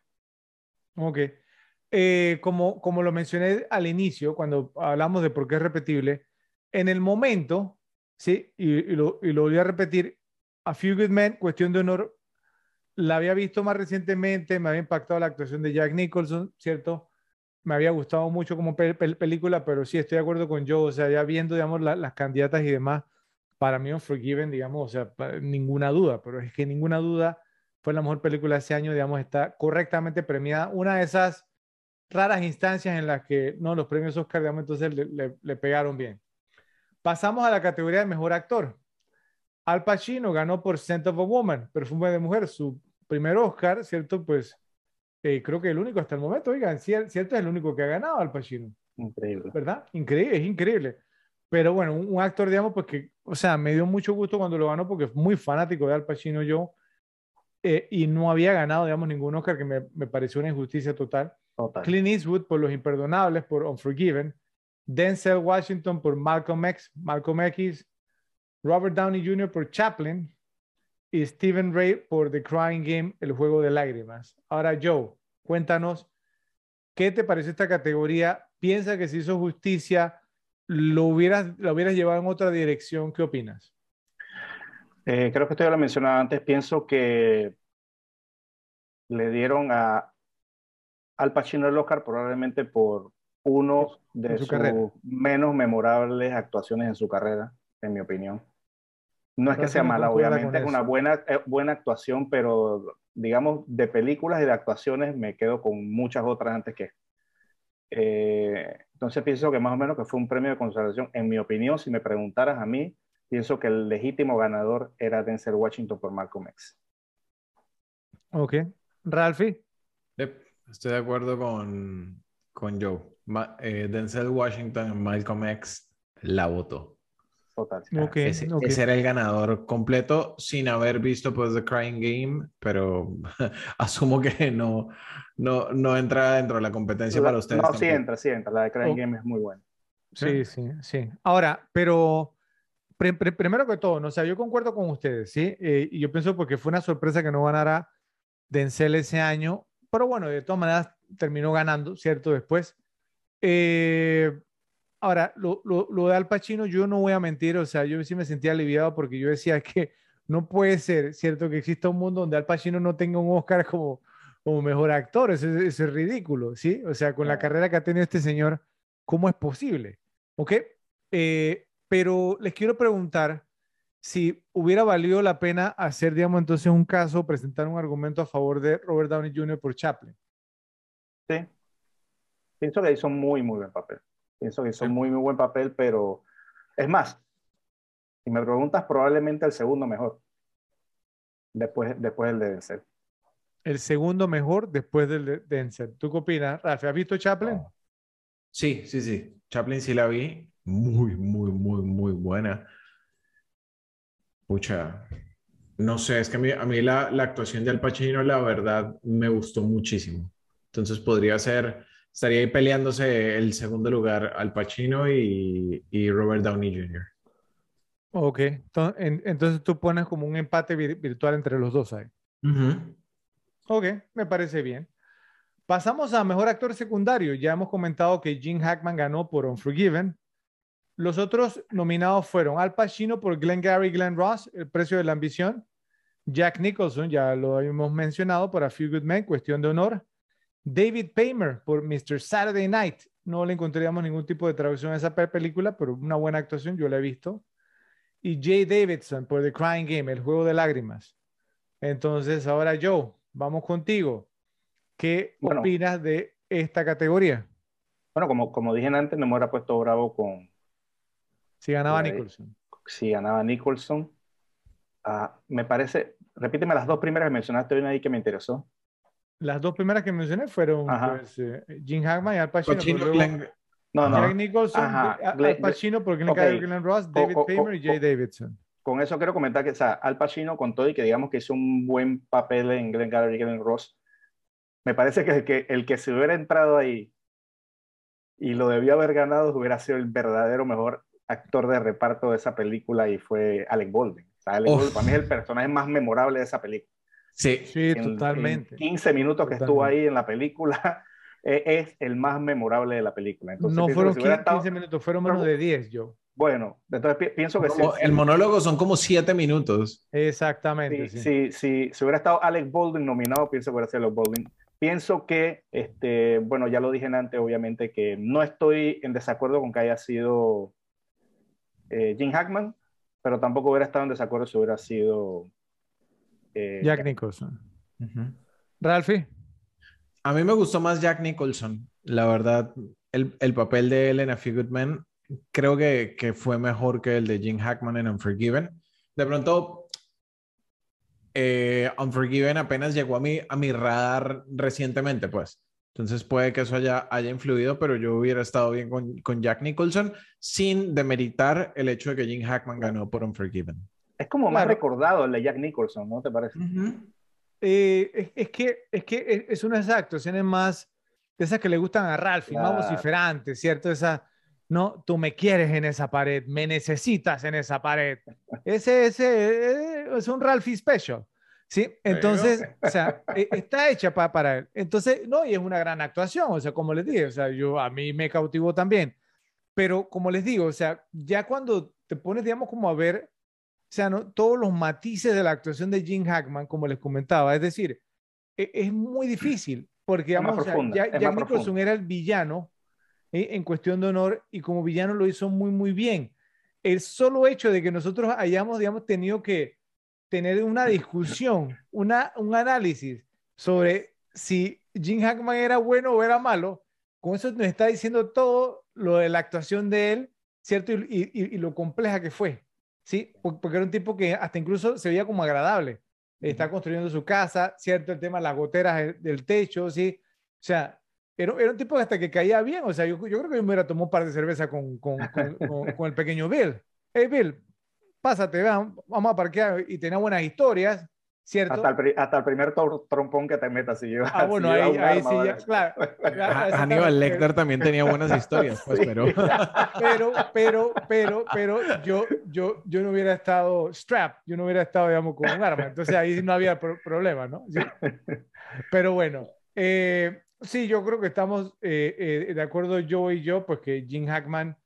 [SPEAKER 2] Ok. Eh, como, como lo mencioné al inicio, cuando hablamos de por qué es repetible, en el momento, sí, y, lo, y lo volví a repetir, A Few Good Men, cuestión de honor, la había visto más recientemente, me había impactado la actuación de Jack Nicholson, ¿cierto? Me había gustado mucho como película, pero sí estoy de acuerdo con Joe, o sea, ya viendo, digamos, las candidatas y demás, para mí Unforgiven, digamos, o sea, ninguna duda, pero es que ninguna duda fue la mejor película de ese año, digamos, está correctamente premiada. Una de esas raras instancias en las que, no, los premios Oscar, digamos, entonces le, pegaron bien. Pasamos a la categoría de mejor actor. Al Pacino ganó por Scent of a Woman, Perfume de Mujer, su primer Oscar, ¿cierto? Pues eh, creo que el único hasta el momento, oigan, cierto, es el único que ha ganado Al Pacino.
[SPEAKER 1] Increíble.
[SPEAKER 2] ¿Verdad? Increíble, es increíble. Pero bueno, un, actor, digamos, pues que, o sea, me dio mucho gusto cuando lo ganó porque es muy fanático de Al Pacino yo eh, y no había ganado, digamos, ningún Oscar que me, me pareció una injusticia total. Clint Eastwood por Los Imperdonables, por Unforgiven. Denzel Washington por Malcolm X, Malcolm X. Robert Downey Jr. por Chaplin y Stephen Ray por The Crying Game, el juego de lágrimas. Ahora, Joe, cuéntanos, ¿qué te pareció esta categoría? ¿Piensa que se hizo justicia? Lo hubieras, lo hubieras llevado en otra dirección, ¿qué opinas?
[SPEAKER 1] Eh, creo que esto ya lo mencionaba antes. Pienso que le dieron a Al Pacino el Oscar probablemente por uno de sus menos memorables actuaciones en su carrera, en mi opinión. No es que sea mala, obviamente es una buena, eh, buena actuación, pero digamos, de películas y de actuaciones me quedo con muchas otras antes que eh, entonces pienso que más o menos que fue un premio de consolación. En mi opinión, si me preguntaras a mí, pienso que el legítimo ganador era Denzel Washington por Malcolm X.
[SPEAKER 2] Ok. Ralphie.
[SPEAKER 3] Estoy de acuerdo con, con Joe. Eh, Denzel Washington, Malcolm X, la votó.
[SPEAKER 1] Total.
[SPEAKER 2] Okay,
[SPEAKER 3] ese,
[SPEAKER 2] okay.
[SPEAKER 3] ese, era el ganador completo sin haber visto pues The Crying Game, pero asumo que no, no, no entra dentro de la competencia
[SPEAKER 1] la,
[SPEAKER 3] para ustedes.
[SPEAKER 1] No,
[SPEAKER 3] tampoco.
[SPEAKER 1] sí entra, sí entra. La de Crying oh. Game es muy buena.
[SPEAKER 2] Sí, sí, sí. Ahora, pero pr pr primero que todo, ¿no? o sea, yo concuerdo con ustedes, ¿sí? Eh, y yo pienso porque fue una sorpresa que no ganara Denzel ese año, pero bueno, de todas maneras terminó ganando, ¿cierto? Después. Eh, ahora, lo, lo, lo, de Al Pacino, yo no voy a mentir, o sea, yo sí me sentía aliviado porque yo decía que no puede ser, ¿cierto? Que exista un mundo donde Al Pacino no tenga un Oscar como, como mejor actor, eso, eso es ridículo, ¿sí? O sea, con la carrera que ha tenido este señor, ¿cómo es posible? ¿Ok? Eh, pero les quiero preguntar si hubiera valido la pena hacer, digamos, entonces un caso, presentar un argumento a favor de Robert Downey Jr. por Chaplin.
[SPEAKER 1] Sí. Pienso que hizo muy, muy buen papel. Pienso que hizo sí. muy, muy buen papel, pero es más, si me preguntas, probablemente el segundo mejor. Después, después del de Denzel.
[SPEAKER 2] El segundo mejor después del de Denzel. ¿Tú qué opinas, Rafa? ¿Has visto Chaplin?
[SPEAKER 3] Oh. Sí, sí, sí. Chaplin sí la vi. Muy, muy, muy, muy buena. Pucha, no sé, es que a mí, a mí la, la, actuación de Al Pacino, la verdad, me gustó muchísimo. Entonces podría ser, estaría ahí peleándose el segundo lugar Al Pacino y, y Robert Downey Jr.
[SPEAKER 2] Ok, entonces, tú pones como un empate virtual entre los dos ahí.
[SPEAKER 3] Uh -huh.
[SPEAKER 2] Ok, me parece bien. Pasamos a mejor actor secundario. Ya hemos comentado que Gene Hackman ganó por Unforgiven. Los otros nominados fueron Al Pacino por Glengarry Glenn Ross, El precio de la ambición. Jack Nicholson, ya lo hemos mencionado, por A Few Good Men, Cuestión de Honor. David Paymer por Mr. Saturday Night. No le encontraríamos ningún tipo de traducción a esa película, pero una buena actuación, yo la he visto. Y Jay Davidson por The Crying Game, El juego de lágrimas. Entonces, ahora Joe, vamos contigo. ¿Qué bueno, opinas de esta categoría?
[SPEAKER 1] Bueno, como, como dije antes, no me hubiera puesto bravo con,
[SPEAKER 2] si ganaba Nicholson.
[SPEAKER 1] Si ganaba Nicholson. Uh, me parece, repíteme las dos primeras que mencionaste, una ahí que me interesó.
[SPEAKER 2] Las dos primeras que mencioné fueron pues, eh, Jim Hackman y Al Pacino.
[SPEAKER 3] Pacino
[SPEAKER 2] luego,
[SPEAKER 3] Glenn...
[SPEAKER 1] No, no.
[SPEAKER 2] Jack Nicholson,
[SPEAKER 1] Ajá,
[SPEAKER 2] Al Pacino por Glenn,
[SPEAKER 1] okay.
[SPEAKER 2] Glenn Ross, David
[SPEAKER 1] O- o-
[SPEAKER 2] Paymer y
[SPEAKER 1] o-
[SPEAKER 2] Jay Davidson.
[SPEAKER 1] Con eso quiero comentar que o sea, Al Pacino, con todo y que digamos que hizo un buen papel en Glenn Gallagher y Glenn Ross, me parece que el, que el que se hubiera entrado ahí y lo debía haber ganado hubiera sido el verdadero mejor actor de reparto de esa película y fue Alec Baldwin. O sea, Alec. Baldwin para mí es el personaje más memorable de esa película.
[SPEAKER 3] Sí,
[SPEAKER 2] Sí,
[SPEAKER 1] En-
[SPEAKER 2] totalmente.
[SPEAKER 1] En 15 minutos que estuvo ahí en la película, eh, es el más memorable de la película. Entonces,
[SPEAKER 2] no fueron
[SPEAKER 1] si hubiera
[SPEAKER 2] 15,
[SPEAKER 1] estado-
[SPEAKER 2] minutos, fueron menos de 10, yo.
[SPEAKER 1] Bueno, entonces pi- pienso que
[SPEAKER 3] como-
[SPEAKER 1] sí,
[SPEAKER 3] el monólogo son como siete minutos.
[SPEAKER 2] Exactamente.
[SPEAKER 1] si,
[SPEAKER 2] sí.
[SPEAKER 1] si, si, si hubiera estado Alec Baldwin nominado, pienso que hubiera sido Alec Baldwin. Pienso que, este, bueno, ya lo dije antes, obviamente, que no estoy en desacuerdo con que haya sido eh, Jim Hackman, pero tampoco hubiera estado en desacuerdo si hubiera sido eh,
[SPEAKER 2] Jack Nicholson. Ralphie.
[SPEAKER 3] A mí me gustó más Jack Nicholson, la verdad. El, el papel de él en A Few Good Men creo que, que fue mejor que el de Jim Hackman en Unforgiven. De pronto, eh, Unforgiven apenas llegó a mi, a mi radar recientemente, pues. Entonces puede que eso haya, haya influido, pero yo hubiera estado bien con, con Jack Nicholson sin demeritar el hecho de que Jim Hackman ganó por Unforgiven.
[SPEAKER 1] Es como más
[SPEAKER 2] Claro.
[SPEAKER 1] recordado el de Jack Nicholson, ¿no te parece?
[SPEAKER 2] Eh, es, es que, es que es- una de esas actuaciones más, de esas que le gustan a Ralphie, más
[SPEAKER 1] Claro.
[SPEAKER 2] vociferantes, ¿cierto? Esa, no, tú me quieres en esa pared, me necesitas en esa pared. Ese, ese eh, es un Ralphie special, ¿sí? Entonces, o sea, eh, está hecha pa- para él. Entonces, no, y es una gran actuación, o sea, como les dije, o sea, yo, a mí me cautivó también. Pero como les digo, o sea, ya cuando te pones, digamos, como a ver o sea, ¿no? todos los matices de la actuación de Jim Hackman, como les comentaba, es decir, e- es muy difícil, porque
[SPEAKER 1] Es
[SPEAKER 2] digamos, o sea,
[SPEAKER 1] profunda,
[SPEAKER 2] ya-
[SPEAKER 1] es más
[SPEAKER 2] Nicholson era el villano ¿eh? en cuestión de honor y como villano lo hizo muy, muy bien. El solo hecho de que nosotros hayamos, digamos, tenido que tener una discusión, una, un análisis sobre si Jim Hackman era bueno o era malo, con eso nos está diciendo todo lo de la actuación de él, ¿cierto? Y, y- y lo compleja que fue. Sí, Por- porque era un tipo que hasta incluso se veía como agradable. está construyendo su casa, ¿cierto? El tema de las goteras del techo, ¿sí? O sea, era, era un tipo hasta que caía bien, o sea, yo, yo creo que yo me hubiera tomado un par de cerveza con, con, con, con, el pequeño Bill. Hey, Bill, pásate, vamos a parquear y tenía buenas historias, ¿cierto?
[SPEAKER 1] Hasta el, hasta el primer trompón que te metas y yo.
[SPEAKER 2] Ah, bueno, ahí, ahí sí, ya, claro.
[SPEAKER 3] Aníbal Lecter también tenía buenas historias, pues, pero...
[SPEAKER 2] pero, pero, pero, pero yo, yo, yo no hubiera estado strap, yo no hubiera estado, digamos, con un arma, entonces ahí no había problema, ¿no? ¿Sí? Pero bueno, eh, sí, yo creo que estamos eh, eh, de acuerdo yo y yo, pues que Jim Hackman,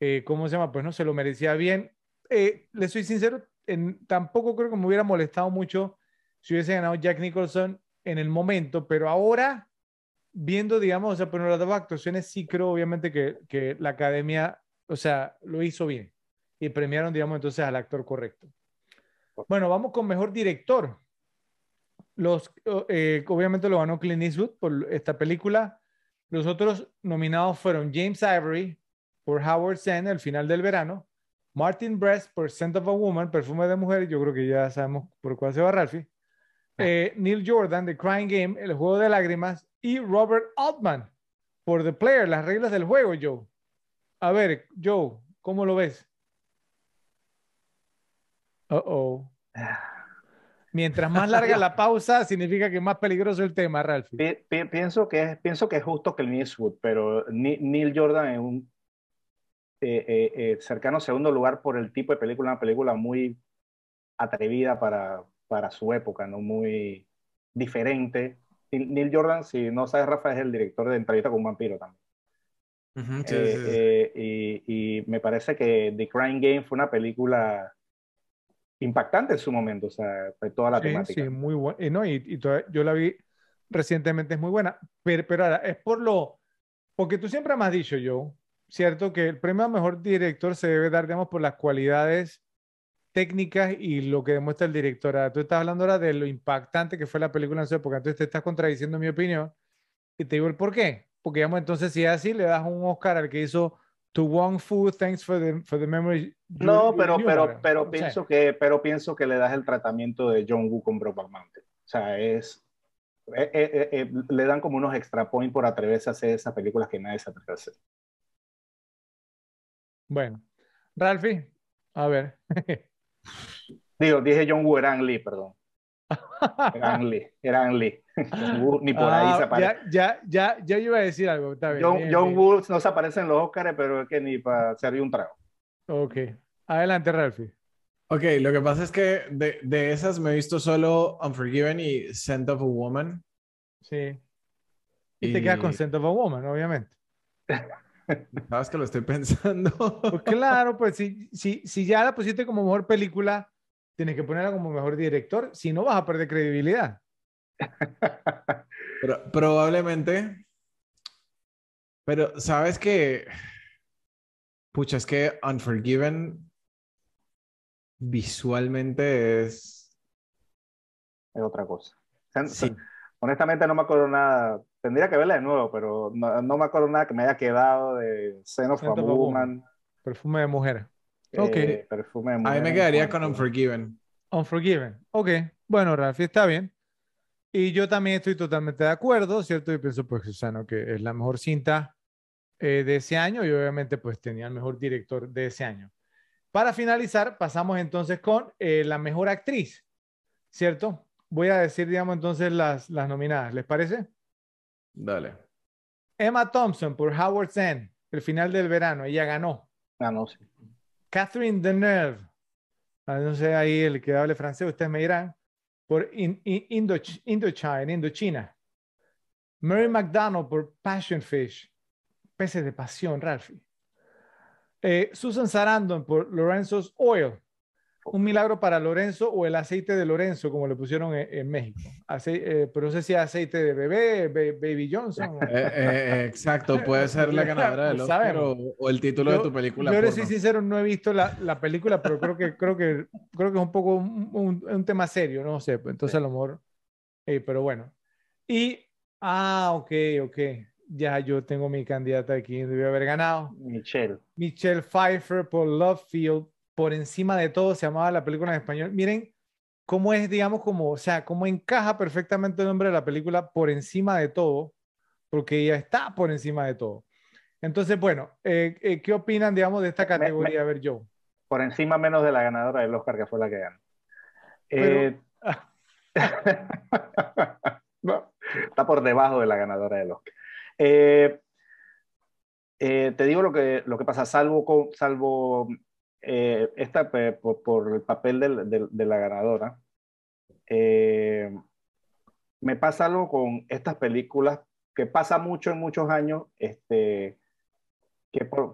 [SPEAKER 2] eh, ¿cómo se llama? Pues no se lo merecía bien. Eh, le soy sincero, en, tampoco creo que me hubiera molestado mucho si hubiese ganado Jack Nicholson en el momento, pero ahora, viendo, digamos, o sea, pero las dos actuaciones, sí creo obviamente que, que la academia, o sea, lo hizo bien y premiaron, digamos, entonces al actor correcto. Bueno, vamos con mejor director. Los, eh, obviamente lo ganó Clint Eastwood por esta película. Los otros nominados fueron James Ivory por Howard Sand, El final del verano, Martin Brest por Scent of a Woman, Perfume de Mujer, yo creo que ya sabemos por cuál se va Ralphie. Eh, Neil Jordan de Crying Game, El juego de lágrimas, y Robert Altman por The Player, Las reglas del juego, Joe. A ver, Joe, ¿cómo lo ves? Uh oh. Mientras más larga la pausa, significa que más peligroso el tema, Ralphie.
[SPEAKER 1] pienso, que es, pienso que es justo que el Eastwood, pero Neil Jordan es un eh, eh, eh, cercano segundo lugar por el tipo de película, una película muy atrevida para, para su época, ¿no? Muy diferente. Neil Jordan, si no sabes, Rafa, es el director de Entrevista con un vampiro también. y, me parece que The Crying Game fue una película impactante en su momento, o sea, fue toda la temática.
[SPEAKER 2] Sí, muy buena. Y, no, y, yo la vi recientemente, es muy buena, pero, pero ahora es por lo, porque tú siempre me has dicho, yo, cierto que el premio a mejor director se debe dar, digamos, por las cualidades técnicas y lo que demuestra el director. Tú estás hablando ahora de lo impactante que fue la película en su época, entonces te estás contradiciendo mi opinión y te digo el por qué. Porque, digamos, entonces si es así, le das un Oscar al que hizo To Wong Fu, thanks for the, for the memory.
[SPEAKER 1] No, pero, pero, pero, pienso que, pero pienso que le das el tratamiento de John Woo con Brokeback Mountain. O sea, es, eh, eh, eh, le dan como unos extra points por atreverse a hacer esas películas que nadie se atreve a hacer.
[SPEAKER 2] Bueno, Ralphie, a ver.
[SPEAKER 1] Digo, dije John Woo, era Ang Lee, perdón. Era Ang Lee, era Ang Lee. Woo, ni por ahí se aparece.
[SPEAKER 2] Ya, ya, ya, yo iba a decir algo. Está bien,
[SPEAKER 1] John,
[SPEAKER 2] bien,
[SPEAKER 1] John
[SPEAKER 2] bien.
[SPEAKER 1] Woo no se aparece en los Oscars, pero es que ni para servir un trago.
[SPEAKER 2] Ok. Adelante, Ralphie.
[SPEAKER 3] Ok, lo que pasa es que de, de esas me he visto solo Unforgiven y Scent of a Woman.
[SPEAKER 2] Sí. Y, te quedas con Scent of a Woman, obviamente.
[SPEAKER 3] Sabes que lo estoy pensando.
[SPEAKER 2] Pues claro, pues si, si, si ya la pusiste como mejor película, tienes que ponerla como mejor director, si no vas a perder credibilidad.
[SPEAKER 3] Pero, probablemente. Pero, ¿sabes qué? Pucha, es que Unforgiven visualmente es...
[SPEAKER 1] Es otra cosa.
[SPEAKER 3] Sí.
[SPEAKER 1] Honestamente no me acuerdo nada. Tendría que verla de nuevo, pero no, no me acuerdo nada que me haya quedado de Scent of a Woman.
[SPEAKER 2] Perfume de mujer.
[SPEAKER 1] eh,
[SPEAKER 2] Ok.
[SPEAKER 1] Perfume de
[SPEAKER 3] A mí
[SPEAKER 1] mujer
[SPEAKER 3] me quedaría con Unforgiven.
[SPEAKER 2] Unforgiven. Ok. Bueno, Ralphie, está bien. Y yo también estoy totalmente de acuerdo, ¿cierto? Y pienso, pues, Susano, que es la mejor cinta eh, de ese año y obviamente, pues, tenía el mejor director de ese año. Para finalizar, pasamos entonces con eh, la mejor actriz, ¿cierto? Voy a decir, digamos, entonces las, las nominadas. ¿Les parece?
[SPEAKER 3] Dale.
[SPEAKER 2] Emma Thompson por Howard Sand, el final del verano, ella ganó.
[SPEAKER 1] Ah, no, sí.
[SPEAKER 2] Catherine Deneuve, ah, no sé ahí el que hable francés, ustedes me dirán, por In- In- Indoch- Indochina, Indochina. Mary McDonald por Passion Fish, peces de pasión, Ralphie. Eh, Susan Sarandon por Lorenzo's Oil, un milagro para Lorenzo o el aceite de Lorenzo, como le pusieron en, en México. Ace- eh, pero no sé si es aceite de bebé, Ba- Baby Johnson. o-
[SPEAKER 3] Eh, eh, exacto, puede ser la ganadora del Oscar o, o el título de tu película.
[SPEAKER 2] Yo le soy sincero, no he visto la, la película, pero creo que, creo que, creo que es un poco un, un- un tema serio, no sé, pues, entonces a lo mejor, eh, pero bueno. Y, ah, ok, ok, ya yo tengo mi candidata aquí, debió haber ganado.
[SPEAKER 1] Michelle.
[SPEAKER 2] Michelle Pfeiffer por Love Field, por encima de todo, se llamaba la película en español. Miren cómo es, digamos, como, o sea, cómo encaja perfectamente el nombre de la película por encima de todo, porque ella está por encima de todo. Entonces, bueno, eh, eh, ¿qué opinan, digamos, de esta categoría? A ver, yo.
[SPEAKER 1] Por encima menos de la ganadora del Oscar, que fue la que ganó. Eh, está por debajo de la ganadora del Oscar. te digo lo que, lo que pasa, salvo, salvo esta, por, el papel de, la ganadora, me pasa algo con estas películas que pasa mucho en muchos años, este,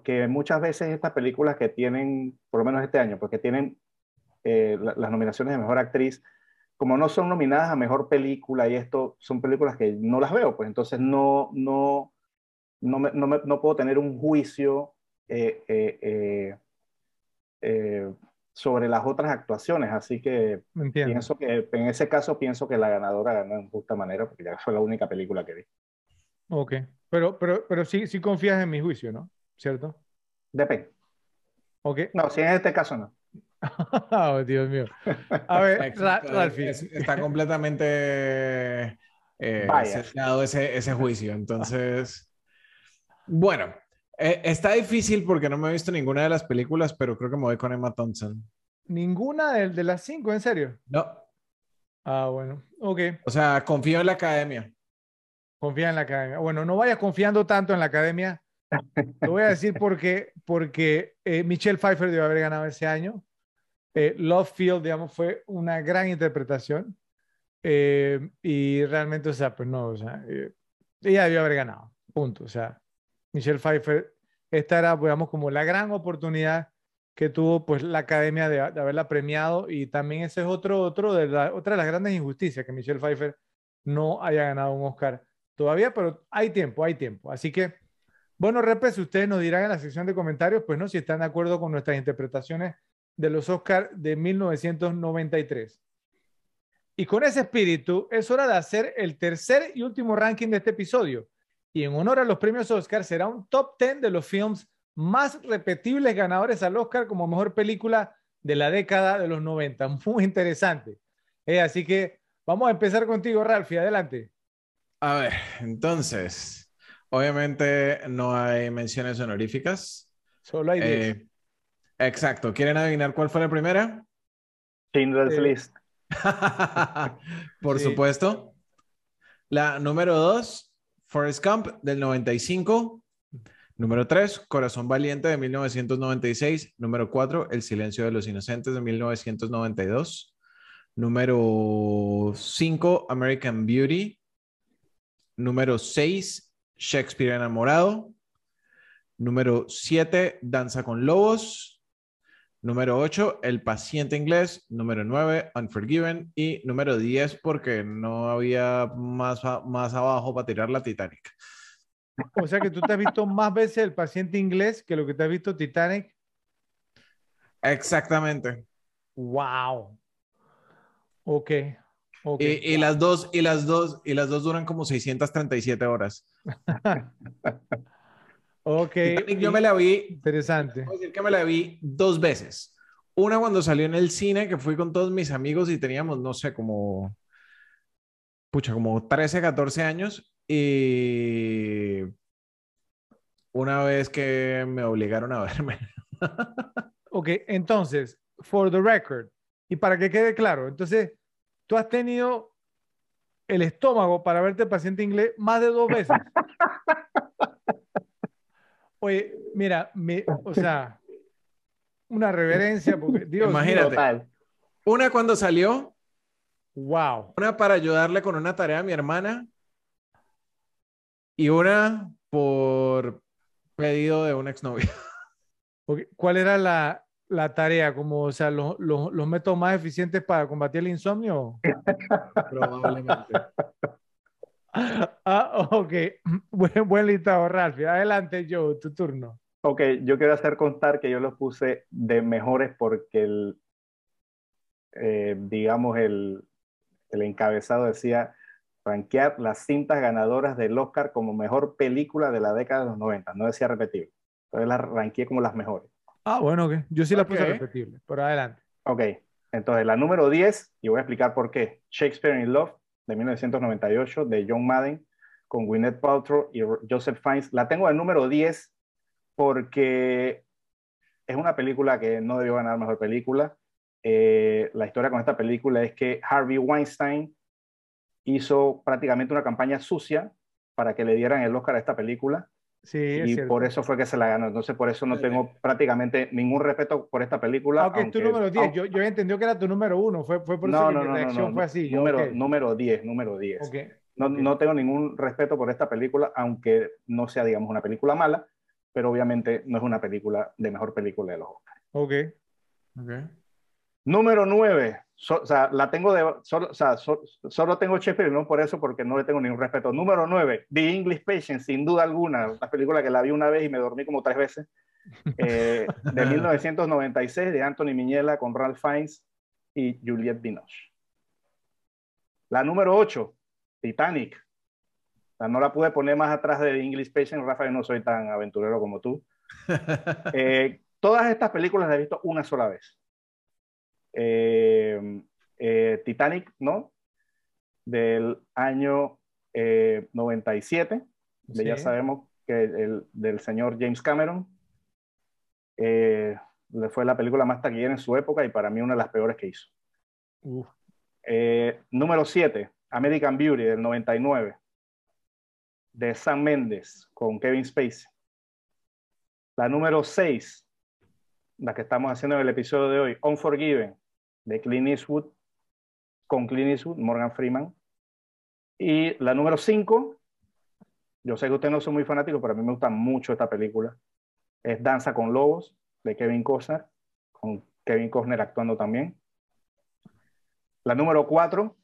[SPEAKER 1] que, muchas veces estas películas que tienen, por lo menos este año, porque tienen eh, las nominaciones de mejor actriz, como no son nominadas a mejor película y esto son películas que no las veo, pues entonces no, no, no, no, no puedo tener un juicio eh, eh, sobre las otras actuaciones. Así que pienso que en ese caso pienso que la ganadora ganó en justa manera, porque ya fue la única película que vi.
[SPEAKER 2] Ok, pero, pero, pero sí, sí confías en mi juicio, ¿no? ¿cierto?
[SPEAKER 1] Depende.
[SPEAKER 2] Ok.
[SPEAKER 1] No, si en este caso no.
[SPEAKER 2] oh, Dios mío. A ver, Ralphie.
[SPEAKER 3] Está completamente eh, ese, ese juicio. Entonces, bueno, eh, está difícil porque no me he visto ninguna de las películas, pero creo que me voy con Emma Thompson.
[SPEAKER 2] ¿Ninguna de, de las cinco, en serio?
[SPEAKER 3] No.
[SPEAKER 2] Ah, bueno, ok.
[SPEAKER 3] O sea, confío en la academia.
[SPEAKER 2] Confía en la academia. Bueno, no vayas confiando tanto en la academia te voy a decir por qué. Porque eh, Michelle Pfeiffer debe haber ganado ese año. Eh, Love Field, digamos, fue una gran interpretación. Eh, y realmente, o sea, pues no, o sea, ella debió haber ganado. Punto. O sea, Michelle Pfeiffer, esta era, digamos, como la gran oportunidad que tuvo pues la academia de, haberla premiado y también ese es otro, otro de la, otra de las grandes injusticias que Michelle Pfeiffer no haya ganado un Oscar todavía, pero hay tiempo, hay tiempo. Así que bueno, repes, ustedes nos dirán en la sección de comentarios, pues no, si están de acuerdo con nuestras interpretaciones de los Oscars de 1993. Y con ese espíritu, es hora de hacer el tercer y último ranking de este episodio. Y en honor a los premios Oscar, será un top 10 de los films más repetibles ganadores al Oscar como mejor película de la década de los 90. Muy interesante. Eh, así que vamos a empezar contigo, Ralphie. Adelante.
[SPEAKER 3] A ver, entonces, Obviamente no hay menciones honoríficas.
[SPEAKER 2] Solo hay 10.
[SPEAKER 3] Eh, exacto. ¿Quieren adivinar cuál fue la primera?
[SPEAKER 1] Schindler's List.
[SPEAKER 3] Por supuesto. La número 2, Forrest Gump del 95. Número 3, Corazón Valiente de 1996. Número 4, El Silencio de los Inocentes de 1992. Número 5, American Beauty. Número 6, Shakespeare enamorado. Número 7, Danza con Lobos. Número 8, El paciente inglés. Número 9, Unforgiven. Y número 10, porque no había más, más abajo para tirar la Titanic.
[SPEAKER 2] O sea que tú te has visto más veces El paciente inglés que lo que te has visto Titanic.
[SPEAKER 3] Exactamente.
[SPEAKER 2] Wow. Ok.
[SPEAKER 3] Y, las dos, y las dos, y las dos duran como 637 horas.
[SPEAKER 2] ok.
[SPEAKER 3] yo me la vi.
[SPEAKER 2] Interesante.
[SPEAKER 3] Puedo decir que me la vi dos veces. Una cuando salió en el cine, que fui con todos mis amigos y teníamos, no sé, como. Pucha, como 13, 14 años. Y. Una vez que me obligaron a verme.
[SPEAKER 2] ok, entonces, for the record, y para que quede claro, entonces tú has tenido el estómago para verte paciente inglés más de dos veces. Oye, mira, o sea, una reverencia, porque Dios
[SPEAKER 3] Imagínate. Una cuando salió.
[SPEAKER 2] Wow.
[SPEAKER 3] Una para ayudarle con una tarea a mi hermana. Y una por pedido de un exnovio.
[SPEAKER 2] ¿Cuál era la, la tarea, como, o sea, los, los, métodos más eficientes para combatir el insomnio?
[SPEAKER 3] Probablemente.
[SPEAKER 2] Ah, ok. Buen, buen listado, Ralph. Adelante, Joe, tu turno.
[SPEAKER 1] Ok, yo quiero hacer contar que yo los puse de mejores porque el, eh, digamos, el, el encabezado decía rankear las cintas ganadoras del Oscar como mejor película de la década de los 90. No decía repetir. Entonces las ranqueé como las mejores.
[SPEAKER 2] Ah, bueno, yo sí la puse repetible, pero adelante.
[SPEAKER 1] Ok, Entonces, la número 10, y voy a explicar por qué, Shakespeare in Love, de 1998, de John Madden, con Gwyneth Paltrow y Joseph Fiennes. La tengo de número 10 porque es una película que no debió ganar mejor película. Eh, la historia con esta película es que Harvey Weinstein hizo prácticamente una campaña sucia para que le dieran el Oscar a esta película.
[SPEAKER 2] Sí,
[SPEAKER 1] y por eso fue que se la ganó. Entonces, por eso no tengo prácticamente ningún respeto por esta película.
[SPEAKER 2] Aunque, es tu número 10. Yo, yo entendido que era tu número 1. Fue, fue por eso que mi reacción fue así.
[SPEAKER 1] Número, número 10, número 10. No, no, tengo ningún respeto por esta película, aunque no sea, digamos, una película mala, pero obviamente no es una película de mejor película de los Oscars.
[SPEAKER 2] Ok.
[SPEAKER 3] okay.
[SPEAKER 1] Número 9. o sea, la tengo de, solo, o sea, solo tengo Shakespeare, no por eso, porque no le tengo ningún respeto. Número 9. The English Patient, sin duda alguna. La película que la vi una vez y me dormí como tres veces. Eh, de 1996, de Anthony Miñela con Ralph Fiennes y Juliette Binoche. La número 8. Titanic. no la pude poner más atrás de The English Patient, Rafael, no soy tan aventurero como tú. Eh, todas estas películas las he visto una sola vez. Eh, eh, Titanic, ¿no? Del año 97, ya sabemos que el, del señor James Cameron. fue la película más taquillera en su época y para mí una de las peores que hizo. número 7, American Beauty del 99, de Sam Mendes con Kevin Spacey. La número 6, la que estamos haciendo en el episodio de hoy, Unforgiven, de Clint Eastwood, con Clint Eastwood, Morgan Freeman. Y la número 5, yo sé que ustedes no son muy fanáticos, pero a mí me gusta mucho esta película, es Danza con Lobos, de Kevin Costner, con Kevin Costner actuando también. La número 4,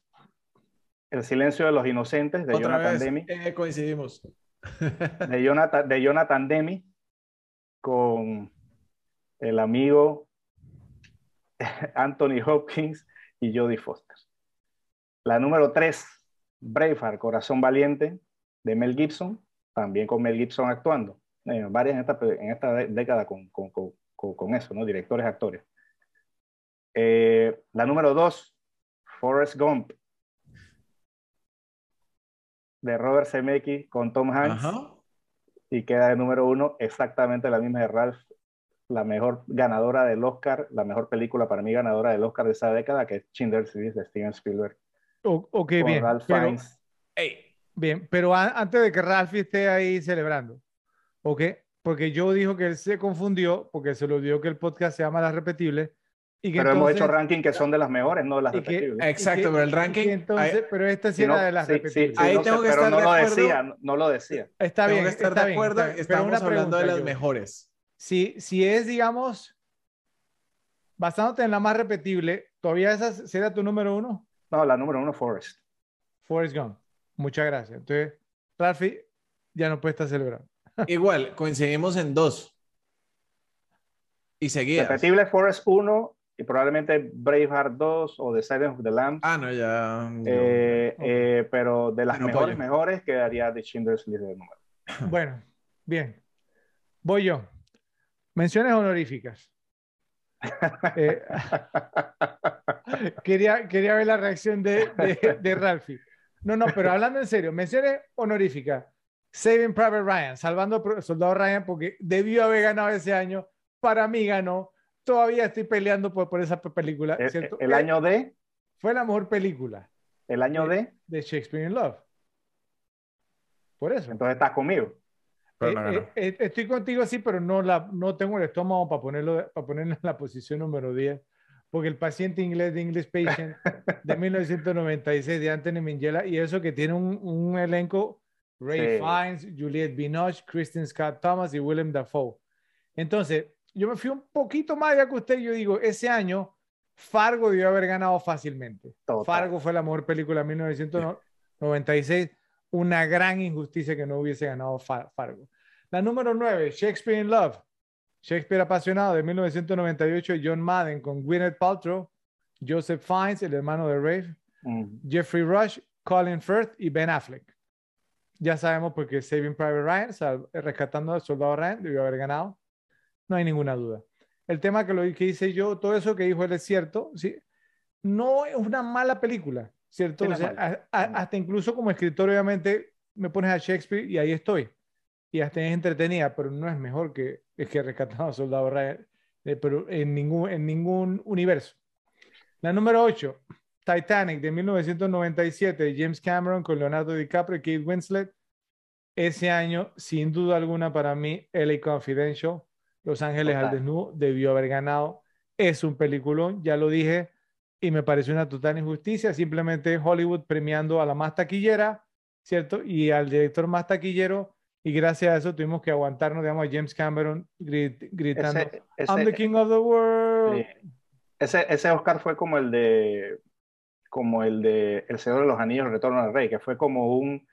[SPEAKER 1] el silencio de los inocentes de Jonathan Demi.
[SPEAKER 3] Eh, coincidimos.
[SPEAKER 1] de, Jonathan, de Jonathan Demi con el amigo Anthony Hopkins y Jodie Foster. La número 3, Braveheart, Corazón Valiente, de Mel Gibson, también con Mel Gibson actuando. Eh, varias en esta, en esta década con, con, con, eso, ¿no? Directores, actores. Eh, la número 2, Forrest Gump, de Robert Zemeckis con Tom Hanks. Y queda de número uno exactamente la misma de Ralph, la mejor ganadora del Oscar, la mejor película para mí ganadora del Oscar de esa década, que es Schindler's List de Steven Spielberg.
[SPEAKER 2] ok, bien. pero, bien, pero antes de que Ralph esté ahí celebrando, ¿ok? Porque yo dijo que él se confundió porque se lo dio que el podcast se llama Las Repetibles
[SPEAKER 1] pero hemos hecho ranking que son de las mejores, no de las repetibles.
[SPEAKER 3] exacto, pero el ranking.
[SPEAKER 2] Entonces, pero esta sí era de las repetibles.
[SPEAKER 3] ahí tengo que
[SPEAKER 1] pero
[SPEAKER 3] estar no
[SPEAKER 1] lo decía, no lo decía.
[SPEAKER 2] Está bien.
[SPEAKER 3] Tengo que estar de acuerdo, estamos hablando de las mejores.
[SPEAKER 2] Si, si es, digamos, basándote en la más repetible, ¿todavía esa será tu número uno?
[SPEAKER 1] No, la número uno, Forrest.
[SPEAKER 2] Forrest Gump. Muchas gracias. Entonces, Rafi ya no puede estar celebrando.
[SPEAKER 3] Igual, coincidimos en dos. Y seguía.
[SPEAKER 1] Repetible Forrest 1 y probablemente Braveheart 2 o The Silence of the Lambs.
[SPEAKER 3] Ah, no, ya.
[SPEAKER 1] Eh, eh, pero de las mejores, mejores quedaría The Schindler's List de número.
[SPEAKER 2] Bueno, bien. Voy yo. Menciones honoríficas. Eh, quería, quería ver la reacción de, de, de Ralphie. No, no, pero hablando en serio, menciones honoríficas. Saving Private Ryan, salvando Soldado Ryan, porque debió haber ganado ese año. Para mí ganó todavía estoy peleando por, por esa película.
[SPEAKER 1] ¿El, ¿cierto? el año de?
[SPEAKER 2] Fue la mejor película.
[SPEAKER 1] ¿El año de?
[SPEAKER 2] De Shakespeare in Love. Por eso.
[SPEAKER 1] Entonces estás conmigo.
[SPEAKER 2] Eh, eh, eh, estoy contigo, sí, pero no, la, no tengo el estómago para ponerlo, para ponerlo en la posición número 10. Porque el paciente inglés de English Patient de 1996 de Anthony Minghella y eso que tiene un, un elenco Ray Fiennes, Juliette Binoche, Kristen Scott Thomas y Willem Dafoe. Entonces, yo me fui un poquito más allá que usted. Yo digo, ese año Fargo debió haber ganado fácilmente. Fargo fue la mejor película de 1996. Una gran injusticia que no hubiese ganado Fargo. La número 9, Shakespeare in Love. Shakespeare apasionado de 1998, John Madden con Gwyneth Paltrow, Joseph Fiennes, el hermano de Rafe, mm. Jeffrey Rush, Colin Firth y Ben Affleck. Ya sabemos porque Saving Private Ryan, rescatando al soldado Ryan, debió haber ganado no hay ninguna duda. El tema que lo que hice yo, todo eso que dijo él es cierto, ¿sí? no es una mala película, ¿cierto? hasta incluso como escritor, obviamente, me pones a Shakespeare y ahí estoy. Y hasta es entretenida, pero no es mejor que, es que Rescatado a Soldado Ryan, eh, pero en ningún, en ningún universo. La número 8, Titanic de 1997, James Cameron con Leonardo DiCaprio y Kate Winslet. Ese año, sin duda alguna, para mí, LA Confidential, Los Ángeles al Desnudo, debió haber ganado. Es un peliculón, ya lo dije, y me pareció una total injusticia. Simplemente Hollywood premiando a la más taquillera, ¿cierto? Y al director más taquillero. Y gracias a eso tuvimos que aguantarnos, digamos, a James Cameron gritando, I'm the king of the world.
[SPEAKER 1] Ese, ese Oscar fue como el de como el de El Señor de los Anillos, Retorno al Rey, que fue como un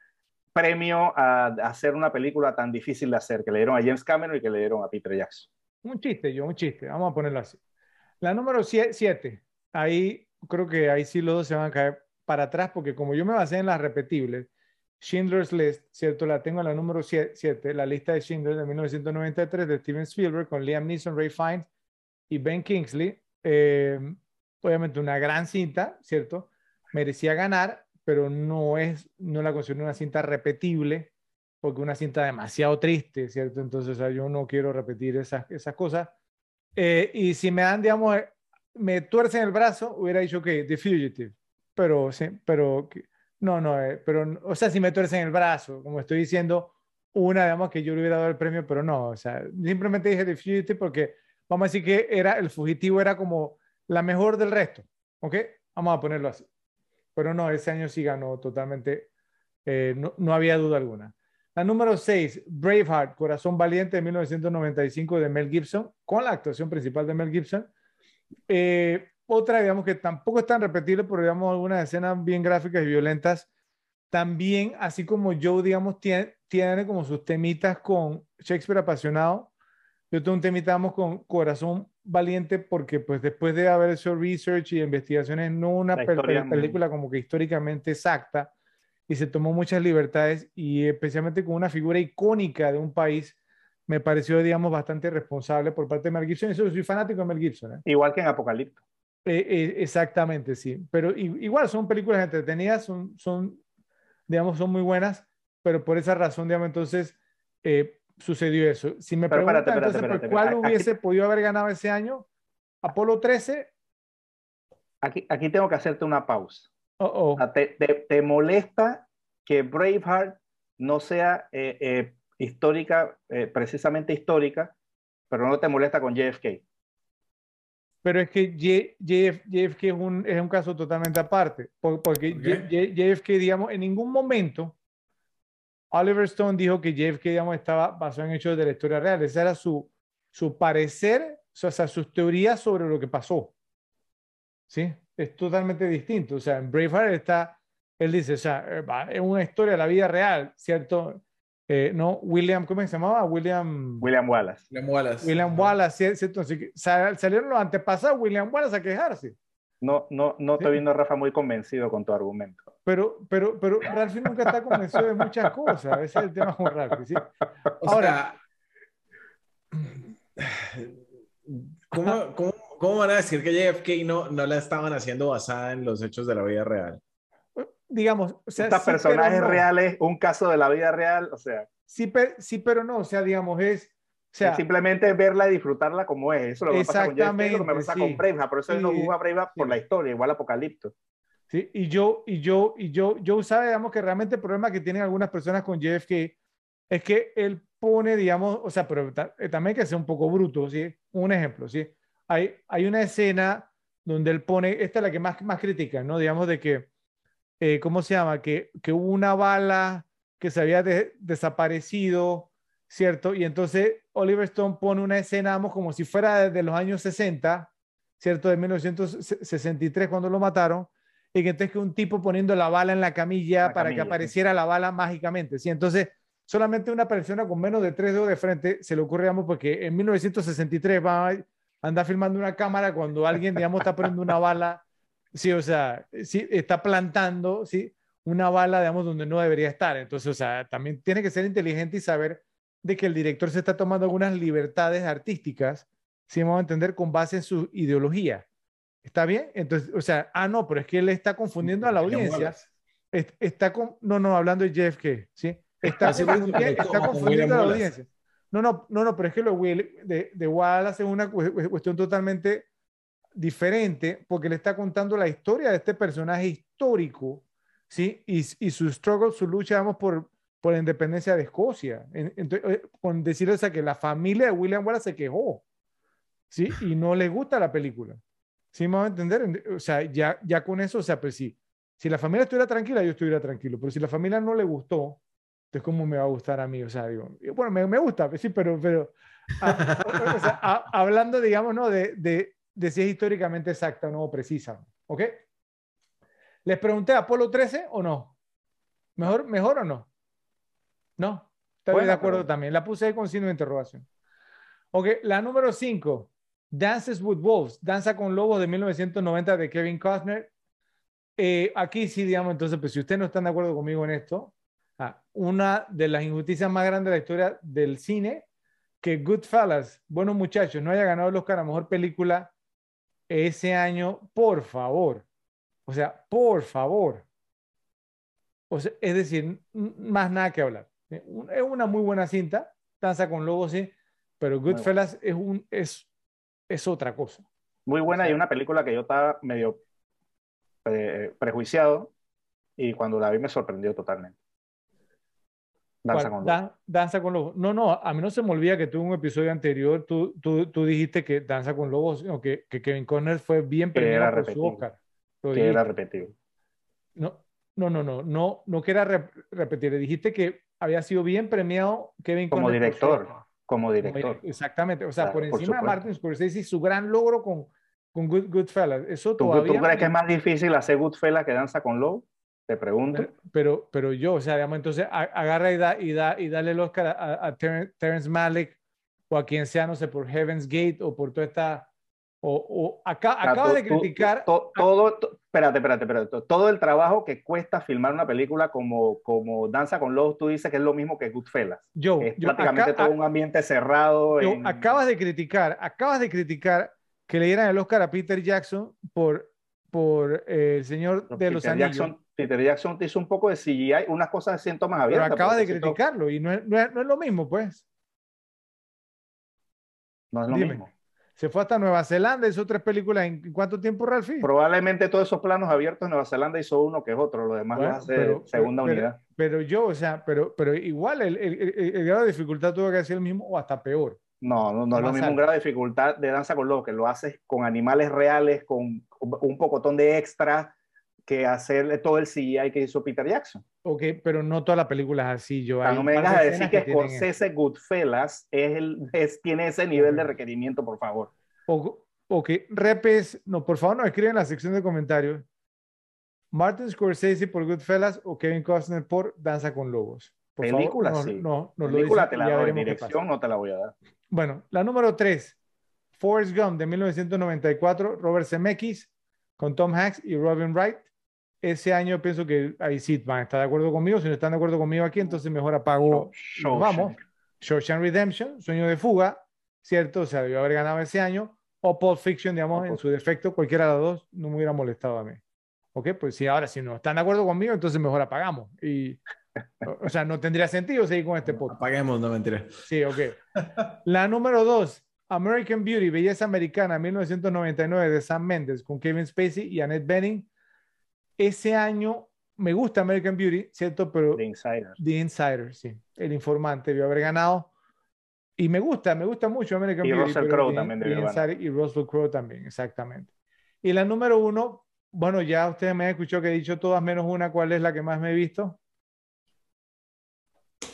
[SPEAKER 1] premio a, hacer una película tan difícil de hacer, que le dieron a James Cameron y que le dieron a Peter Jackson.
[SPEAKER 2] Un chiste, yo, un chiste, vamos a ponerlo así. La número 7, ahí creo que ahí sí los dos se van a caer para atrás, porque como yo me basé en las repetibles, Schindler's List, ¿cierto? La tengo en la número 7, la lista de Schindler de 1993 de Steven Spielberg con Liam Neeson, Ray Fiennes y Ben Kingsley. Eh, obviamente una gran cinta, ¿cierto? Merecía ganar, pero no es, no la considero una cinta repetible, porque una cinta demasiado triste, ¿cierto? Entonces, yo no quiero repetir esas, esas cosas. Eh, y si me dan, digamos, me tuercen el brazo, hubiera dicho que The Fugitive, pero, sí, pero, no, no, eh, pero, o sea, si me tuercen el brazo, como estoy diciendo, una, digamos, que yo le hubiera dado el premio, pero no, o sea, simplemente dije The Fugitive porque, vamos a decir que era, el fugitivo era como la mejor del resto, ¿ok? Vamos a ponerlo así. Pero no, ese año sí ganó totalmente, eh, no, había duda alguna. La número 6, Braveheart, Corazón Valiente de 1995 de Mel Gibson, con la actuación principal de Mel Gibson. Eh, otra, digamos que tampoco es tan repetible, pero digamos algunas escenas bien gráficas y violentas. También, así como Joe, digamos, tiene, tiene como sus temitas con Shakespeare apasionado, yo tengo un temita, con Corazón valiente porque pues después de haber hecho research y investigaciones, no una película como que históricamente exacta, y se tomó muchas libertades y especialmente con una figura icónica de un país, me pareció, digamos, bastante responsable por parte de Mel Gibson. Eso soy fanático de Mel Gibson. ¿eh?
[SPEAKER 1] Igual que en Apocalipto.
[SPEAKER 2] Eh, eh, exactamente, sí. Pero igual son películas entretenidas, son, son, digamos, son muy buenas, pero por esa razón, digamos, entonces, sucedió eso. Si me preguntan entonces cuál hubiese podido haber ganado ese año, Apolo 13.
[SPEAKER 1] Aquí, aquí tengo que hacerte una pausa. te, molesta que Braveheart no sea eh, eh, histórica, eh, precisamente histórica, pero no te molesta con JFK?
[SPEAKER 2] Pero es que JFK es un, es un caso totalmente aparte, porque JFK, digamos, en ningún momento Oliver Stone dijo que JFK, digamos, estaba basado en hechos de la historia real. Ese era su, su parecer, o sea, sus teorías sobre lo que pasó. ¿Sí? Es totalmente distinto. O sea, en Braveheart está, él dice, o sea, eh, es una historia de la vida real, ¿cierto? Eh, no, William, ¿cómo se llamaba? William...
[SPEAKER 1] William Wallace.
[SPEAKER 3] William Wallace.
[SPEAKER 2] William Wallace, ¿cierto? salieron los antepasados William Wallace a quejarse.
[SPEAKER 1] No, no, no te viendo, Rafa, muy convencido con tu argumento.
[SPEAKER 2] Pero, pero, pero Ralphie nunca está convencido de muchas cosas. Ese es el tema con Ralphie, ¿sí? Ahora...
[SPEAKER 3] ¿cómo, cómo, cómo, van a decir que JFK no, no la estaban haciendo basada en los hechos de la vida real?
[SPEAKER 2] Digamos, o sea...
[SPEAKER 1] Estos personajes reales, un caso de la vida real, o sea...
[SPEAKER 2] Sí, sí, pero no, o sea, digamos, es
[SPEAKER 1] sea, simplemente verla y disfrutarla como es. Eso es lo que pasa con lo que me pasa con Brave. Por eso no juzgo a Brave por la historia, igual Apocalipto.
[SPEAKER 2] Sí, y yo, y yo, y yo, yo sabe, digamos, que realmente el problema que tienen algunas personas con JFK es que él pone, digamos, o sea, pero eh, también que sea un poco bruto, ¿sí? Un ejemplo, ¿sí? Hay, hay una escena donde él pone, esta es la que más, más critica, ¿no? Digamos de que, eh, ¿cómo se llama? Que, que hubo una bala que se había desaparecido, ¿cierto? Y entonces Oliver Stone pone una escena, vamos, como si fuera de los años 60, ¿cierto? De 1963 cuando lo mataron, y que entonces que un tipo poniendo la bala en la camilla para que apareciera la bala mágicamente, ¿sí? Entonces, solamente una persona con menos de tres dedos de frente se le ocurre, digamos, porque en 1963 va a andar filmando una cámara cuando alguien, digamos, está poniendo una bala, sí, o sea, sí, está plantando, ¿sí? Una bala, digamos, donde no debería estar. Entonces, o sea, también tiene que ser inteligente y saber de que el director se está tomando algunas libertades artísticas, si vamos a entender, con base en su ideología. ¿Está bien? Entonces, o sea, ah, no, pero es que él está confundiendo a la audiencia. Está con, no, no, hablando de JFK, ¿sí? Está, está confundiendo a la audiencia. No, no, no, no, pero es que lo de, de Wallace es una cuestión totalmente diferente porque le está contando la historia de este personaje histórico, ¿sí? Y, y su struggle, su lucha, vamos, por, por la independencia de Escocia. Entonces, eh, con decirle o que la familia de William Wallace se quejó, ¿sí? Y no le gusta la película. ¿Sí me va a entender? O sea, ya, ya con eso, o sea, pues sí, si la familia estuviera tranquila, yo estuviera tranquilo, pero si la familia no le gustó, entonces, ¿cómo me va a gustar a mí? O sea, digo, bueno, me, me gusta, pues sí, pero, pero o sea, hablando, digamos, ¿no? De, de, de, si es históricamente exacta o no precisa, ¿ok? Les pregunté, ¿Apolo 13 o no? ¿Mejor, mejor o no? No, estoy de acuerdo también. La puse ahí con signo de interrogación. Ok, la número 5, Dances with Wolves, Danza con Lobos de 1990 de Kevin Costner. Eh, aquí sí, digamos, entonces, pues si ustedes no están de acuerdo conmigo en esto, ah, una de las injusticias más grandes de la historia del cine, que Goodfellas, buenos muchachos, no haya ganado el Oscar a Mejor Película ese año, por favor. O sea, por favor. O sea, es decir, más nada que hablar. Es una muy buena cinta, Danza con Lobos, sí, pero Goodfellas es, un, es, es otra cosa.
[SPEAKER 1] Muy buena y una película que yo estaba medio eh, prejuiciado y cuando la vi me sorprendió totalmente.
[SPEAKER 2] Danza con, lobos. Danza con Lobos. No, no, a mí no se me olvida que tuvo un episodio anterior, tú, tú, tú dijiste que Danza con Lobos, que, que Kevin Conner fue bien premiado por su Oscar.
[SPEAKER 1] Que era repetido.
[SPEAKER 2] No, no, no, no, no, no que era repetir. Dijiste que había sido bien premiado Kevin
[SPEAKER 1] Conner. Como director, como director.
[SPEAKER 2] Exactamente, o sea, por encima de Martin Scorsese, su gran logro con, con Good, Goodfellas. Eso
[SPEAKER 1] ¿Tú,
[SPEAKER 2] todavía...
[SPEAKER 1] ¿Tú crees que es más difícil hacer Goodfellas que Danza con Lobos? Te pregunto.
[SPEAKER 2] Pero, pero, yo, o sea, digamos, entonces agarra y, da, y, da, y dale el Oscar a, a Terence Malick o a quien sea, no sé, por Heaven's Gate o por toda esta... O, o acá, acabas de criticar...
[SPEAKER 1] todo, espérate, espérate, espérate. Todo el trabajo que cuesta filmar una película como, como Danza con Lobos, tú dices que es lo mismo que Goodfellas.
[SPEAKER 2] Yo,
[SPEAKER 1] es prácticamente todo un ambiente cerrado.
[SPEAKER 2] Yo, acabas de criticar, acabas de criticar que le dieran el Oscar a Peter Jackson por, por eh, El Señor de los Anillos.
[SPEAKER 1] Peter Jackson te hizo un poco de CGI, unas cosas de síntomas abiertas.
[SPEAKER 2] Pero acaba de criticarlo y no es, no, es, lo mismo, pues.
[SPEAKER 1] No es lo mismo.
[SPEAKER 2] Se fue hasta Nueva Zelanda, hizo tres películas. ¿En cuánto tiempo, Ralphie?
[SPEAKER 1] Probablemente todos esos planos abiertos en Nueva Zelanda hizo uno que es otro, lo demás lo hace segunda unidad.
[SPEAKER 2] Pero yo, o sea, pero, pero igual el, el, el, grado de dificultad tuvo que ser el mismo o hasta peor.
[SPEAKER 1] No, no, no es lo mismo un grado de dificultad de danza con lo que lo haces con animales reales, con un pocotón de extra que hacerle todo el CGI que hizo Peter Jackson.
[SPEAKER 2] Ok, pero no toda la película es así. Yo,
[SPEAKER 1] no me vengas a decir que, Scorsese Goodfellas es el, es, tiene ese nivel de requerimiento, por favor.
[SPEAKER 2] O, ok, repes, no, por favor, no escriben en la sección de comentarios. Martin Scorsese por Goodfellas o Kevin Costner por Danza con Lobos.
[SPEAKER 1] Por película, favor, sí. No, no, película te la doy, dirección no te la voy a dar.
[SPEAKER 2] Bueno, la número 3, Forrest Gump de 1994, Robert Zemeckis con Tom Hanks y Robin Wright ese año pienso que ahí sí van a estar de acuerdo conmigo. Si no están de acuerdo conmigo aquí, entonces mejor apago. Show, vamos. Shawshank Redemption, Sueño de Fuga, ¿cierto? O sea, debió haber ganado ese año. O Pulp Fiction, digamos, en su defecto, cualquiera de los dos no me hubiera molestado a mí. ¿Ok? Pues sí, ahora si no están de acuerdo conmigo, entonces mejor apagamos. Y, o sea, no tendría sentido seguir con este podcast.
[SPEAKER 3] Apaguemos, no mentira.
[SPEAKER 2] Sí, ok. La número dos, American Beauty, Belleza Americana, 1999, de Sam Mendes, con Kevin Spacey y Annette Bening ese año me gusta American Beauty, ¿cierto? Pero
[SPEAKER 1] The Insider.
[SPEAKER 2] The Insider, sí. El informante debió haber ganado. Y me gusta, me gusta mucho American
[SPEAKER 1] y
[SPEAKER 2] Beauty.
[SPEAKER 1] Russell Crowe también debió
[SPEAKER 2] ganar. Y Russell Crowe también, exactamente. Y la número uno, bueno, ya ustedes me han escuchado que he dicho todas menos una. ¿Cuál es la que más me he visto?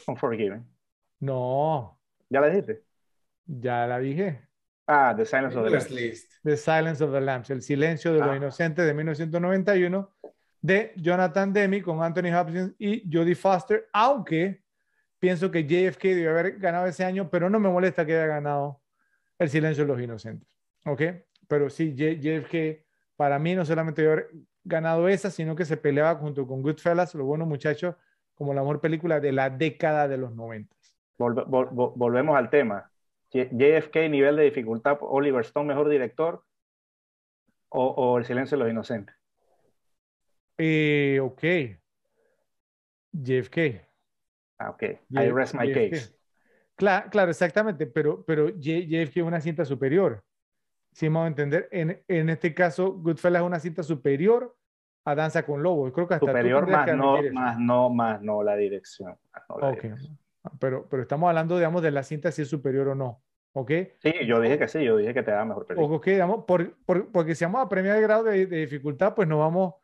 [SPEAKER 1] Unforgiven.
[SPEAKER 2] No.
[SPEAKER 1] ¿Ya la dijiste?
[SPEAKER 2] Ya la dije.
[SPEAKER 1] Ah, The Silence of the Lambs.
[SPEAKER 2] The Silence of the Lambs, El silencio de los ah. inocentes de 1991 de Jonathan Demi con Anthony Hopkins y Jodie Foster, aunque pienso que JFK debe haber ganado ese año, pero no me molesta que haya ganado El silencio de los inocentes. ¿Ok? Pero sí, JFK para mí no solamente debe haber ganado esa, sino que se peleaba junto con Goodfellas, los buenos muchachos, como la mejor película de la década de los 90.
[SPEAKER 1] volvemos al tema. JFK, nivel de dificultad, Oliver Stone, mejor director, O, El silencio de los inocentes.
[SPEAKER 2] Eh, ok. JFK.
[SPEAKER 1] Ah, ok. I rest my case.
[SPEAKER 2] Claro, claro, exactamente, pero, pero JFK es una cinta superior. Si vamos a entender, en, en este caso, Goodfellas es una cinta superior a Danza con Lobos. Creo que hasta
[SPEAKER 1] superior más no, más no, más no la dirección.
[SPEAKER 2] Pero, pero estamos hablando, digamos, de la cinta si es superior o no. ¿Ok?
[SPEAKER 1] Sí, yo dije que sí, yo dije que te da mejor película.
[SPEAKER 2] Ok, digamos, por, por, porque si vamos a premiar el grado de, dificultad, pues nos vamos,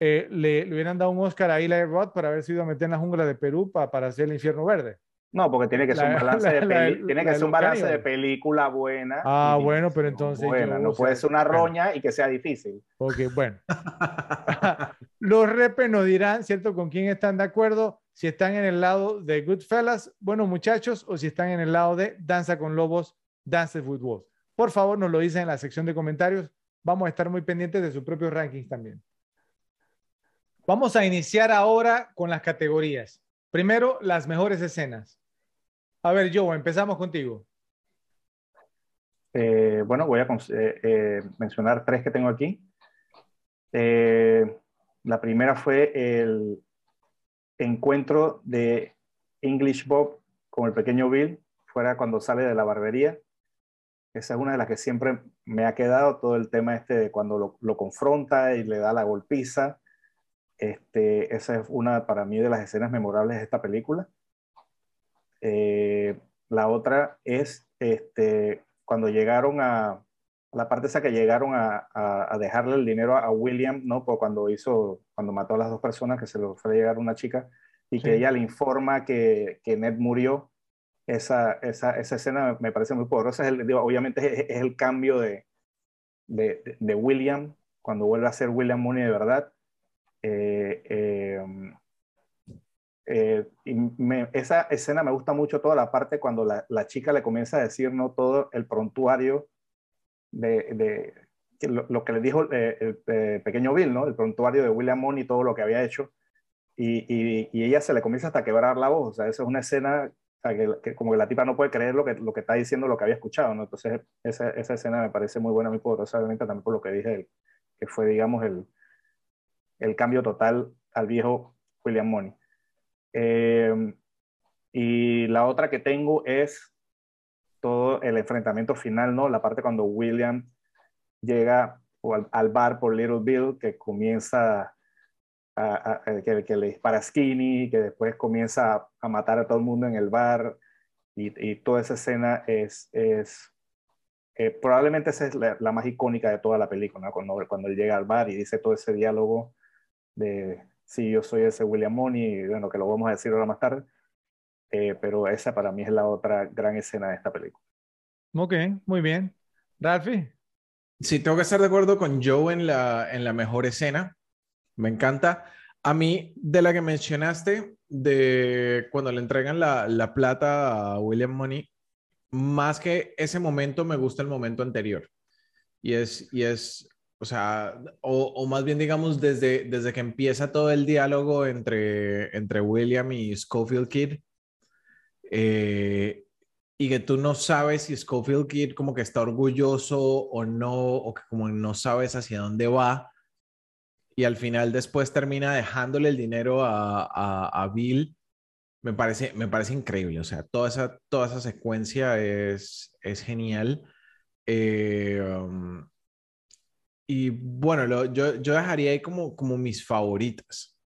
[SPEAKER 2] eh, le, le, hubieran dado un Oscar a Eli Roth para haber sido meter en la jungla de Perú para, para hacer el infierno verde.
[SPEAKER 1] No, porque tiene que ser un balance, de, tiene que ser un balance de película buena.
[SPEAKER 2] Ah, bueno, pero entonces.
[SPEAKER 1] no puede ser una roña y que sea difícil.
[SPEAKER 2] Ok, bueno. Los repes nos dirán, ¿cierto? Con quién están de acuerdo. Si están en el lado de Goodfellas, bueno, muchachos, o si están en el lado de Danza con Lobos, Dance with Wolves. Por favor, nos lo dicen en la sección de comentarios. Vamos a estar muy pendientes de sus propios rankings también. Vamos a iniciar ahora con las categorías. Primero, las mejores escenas. A ver, Joe, empezamos contigo.
[SPEAKER 1] Eh, bueno, voy a eh, eh, mencionar tres que tengo aquí. la primera fue el encuentro de English Bob con el pequeño Bill, fuera cuando sale de la barbería. Esa es una de las que siempre me ha quedado, todo el tema este de cuando lo, confronta y le da la golpiza. Este, esa es una para mí de las escenas memorables de esta película. Eh, la otra es este, cuando llegaron a, la parte esa que llegaron a, a, dejarle el dinero a, William, ¿no? Por cuando hizo, cuando mató a las dos personas, que se lo fue a llegar una chica, y que ella le informa que, que Ned murió. Esa, esa, esa, escena me parece muy poderosa. Es el, obviamente es, el cambio de, de, de, William, cuando vuelve a ser William Mooney de verdad. Eh, eh, eh, y esa escena me gusta mucho toda la parte cuando la, la, chica le comienza a decir no todo el prontuario de, lo, que le dijo eh, el, eh, pequeño Bill, ¿no? El prontuario de William Money y todo lo que había hecho. Y, y, ella se le comienza hasta a quebrar la voz. O sea, eso es una escena que, como que la tipa no puede creer lo que, lo que está diciendo, lo que había escuchado, ¿no? Entonces, esa, esa escena me parece muy buena, muy poderosa, obviamente también por lo que dije, que fue, digamos, el, el cambio total al viejo William Money. Eh, y la otra que tengo es todo el enfrentamiento final, ¿no? La parte cuando William llega al, bar por Little Bill, que comienza a, que, que, le dispara Skinny, que después comienza a, matar a todo el mundo en el bar. Y, toda esa escena es, eh, probablemente esa es la, más icónica de toda la película, cuando, él llega al bar y dice todo ese diálogo de sí, yo soy ese William Money, bueno, que lo vamos a decir ahora más tarde, eh, pero esa para mí es la otra gran escena de esta película.
[SPEAKER 2] Ok, muy bien. Ralphie.
[SPEAKER 3] Sí, tengo que estar de acuerdo con Joe en la, en la mejor escena. Me encanta. A mí, de la que mencionaste, de cuando le entregan la, la plata a William Money, más que ese momento, me gusta el momento anterior. Y es, y es o sea, o, más bien digamos desde, desde que empieza todo el diálogo entre, entre William y Schofield Kid, eh, y que tú no sabes si Schofield Kid como que está orgulloso o no, o que como no sabes hacia dónde va, y al final después termina dejándole el dinero a, a, Bill, me parece, me parece increíble, o sea, toda esa, toda esa secuencia es, es genial. Eh, um, y bueno, yo, yo dejaría ahí como, como mis favoritas.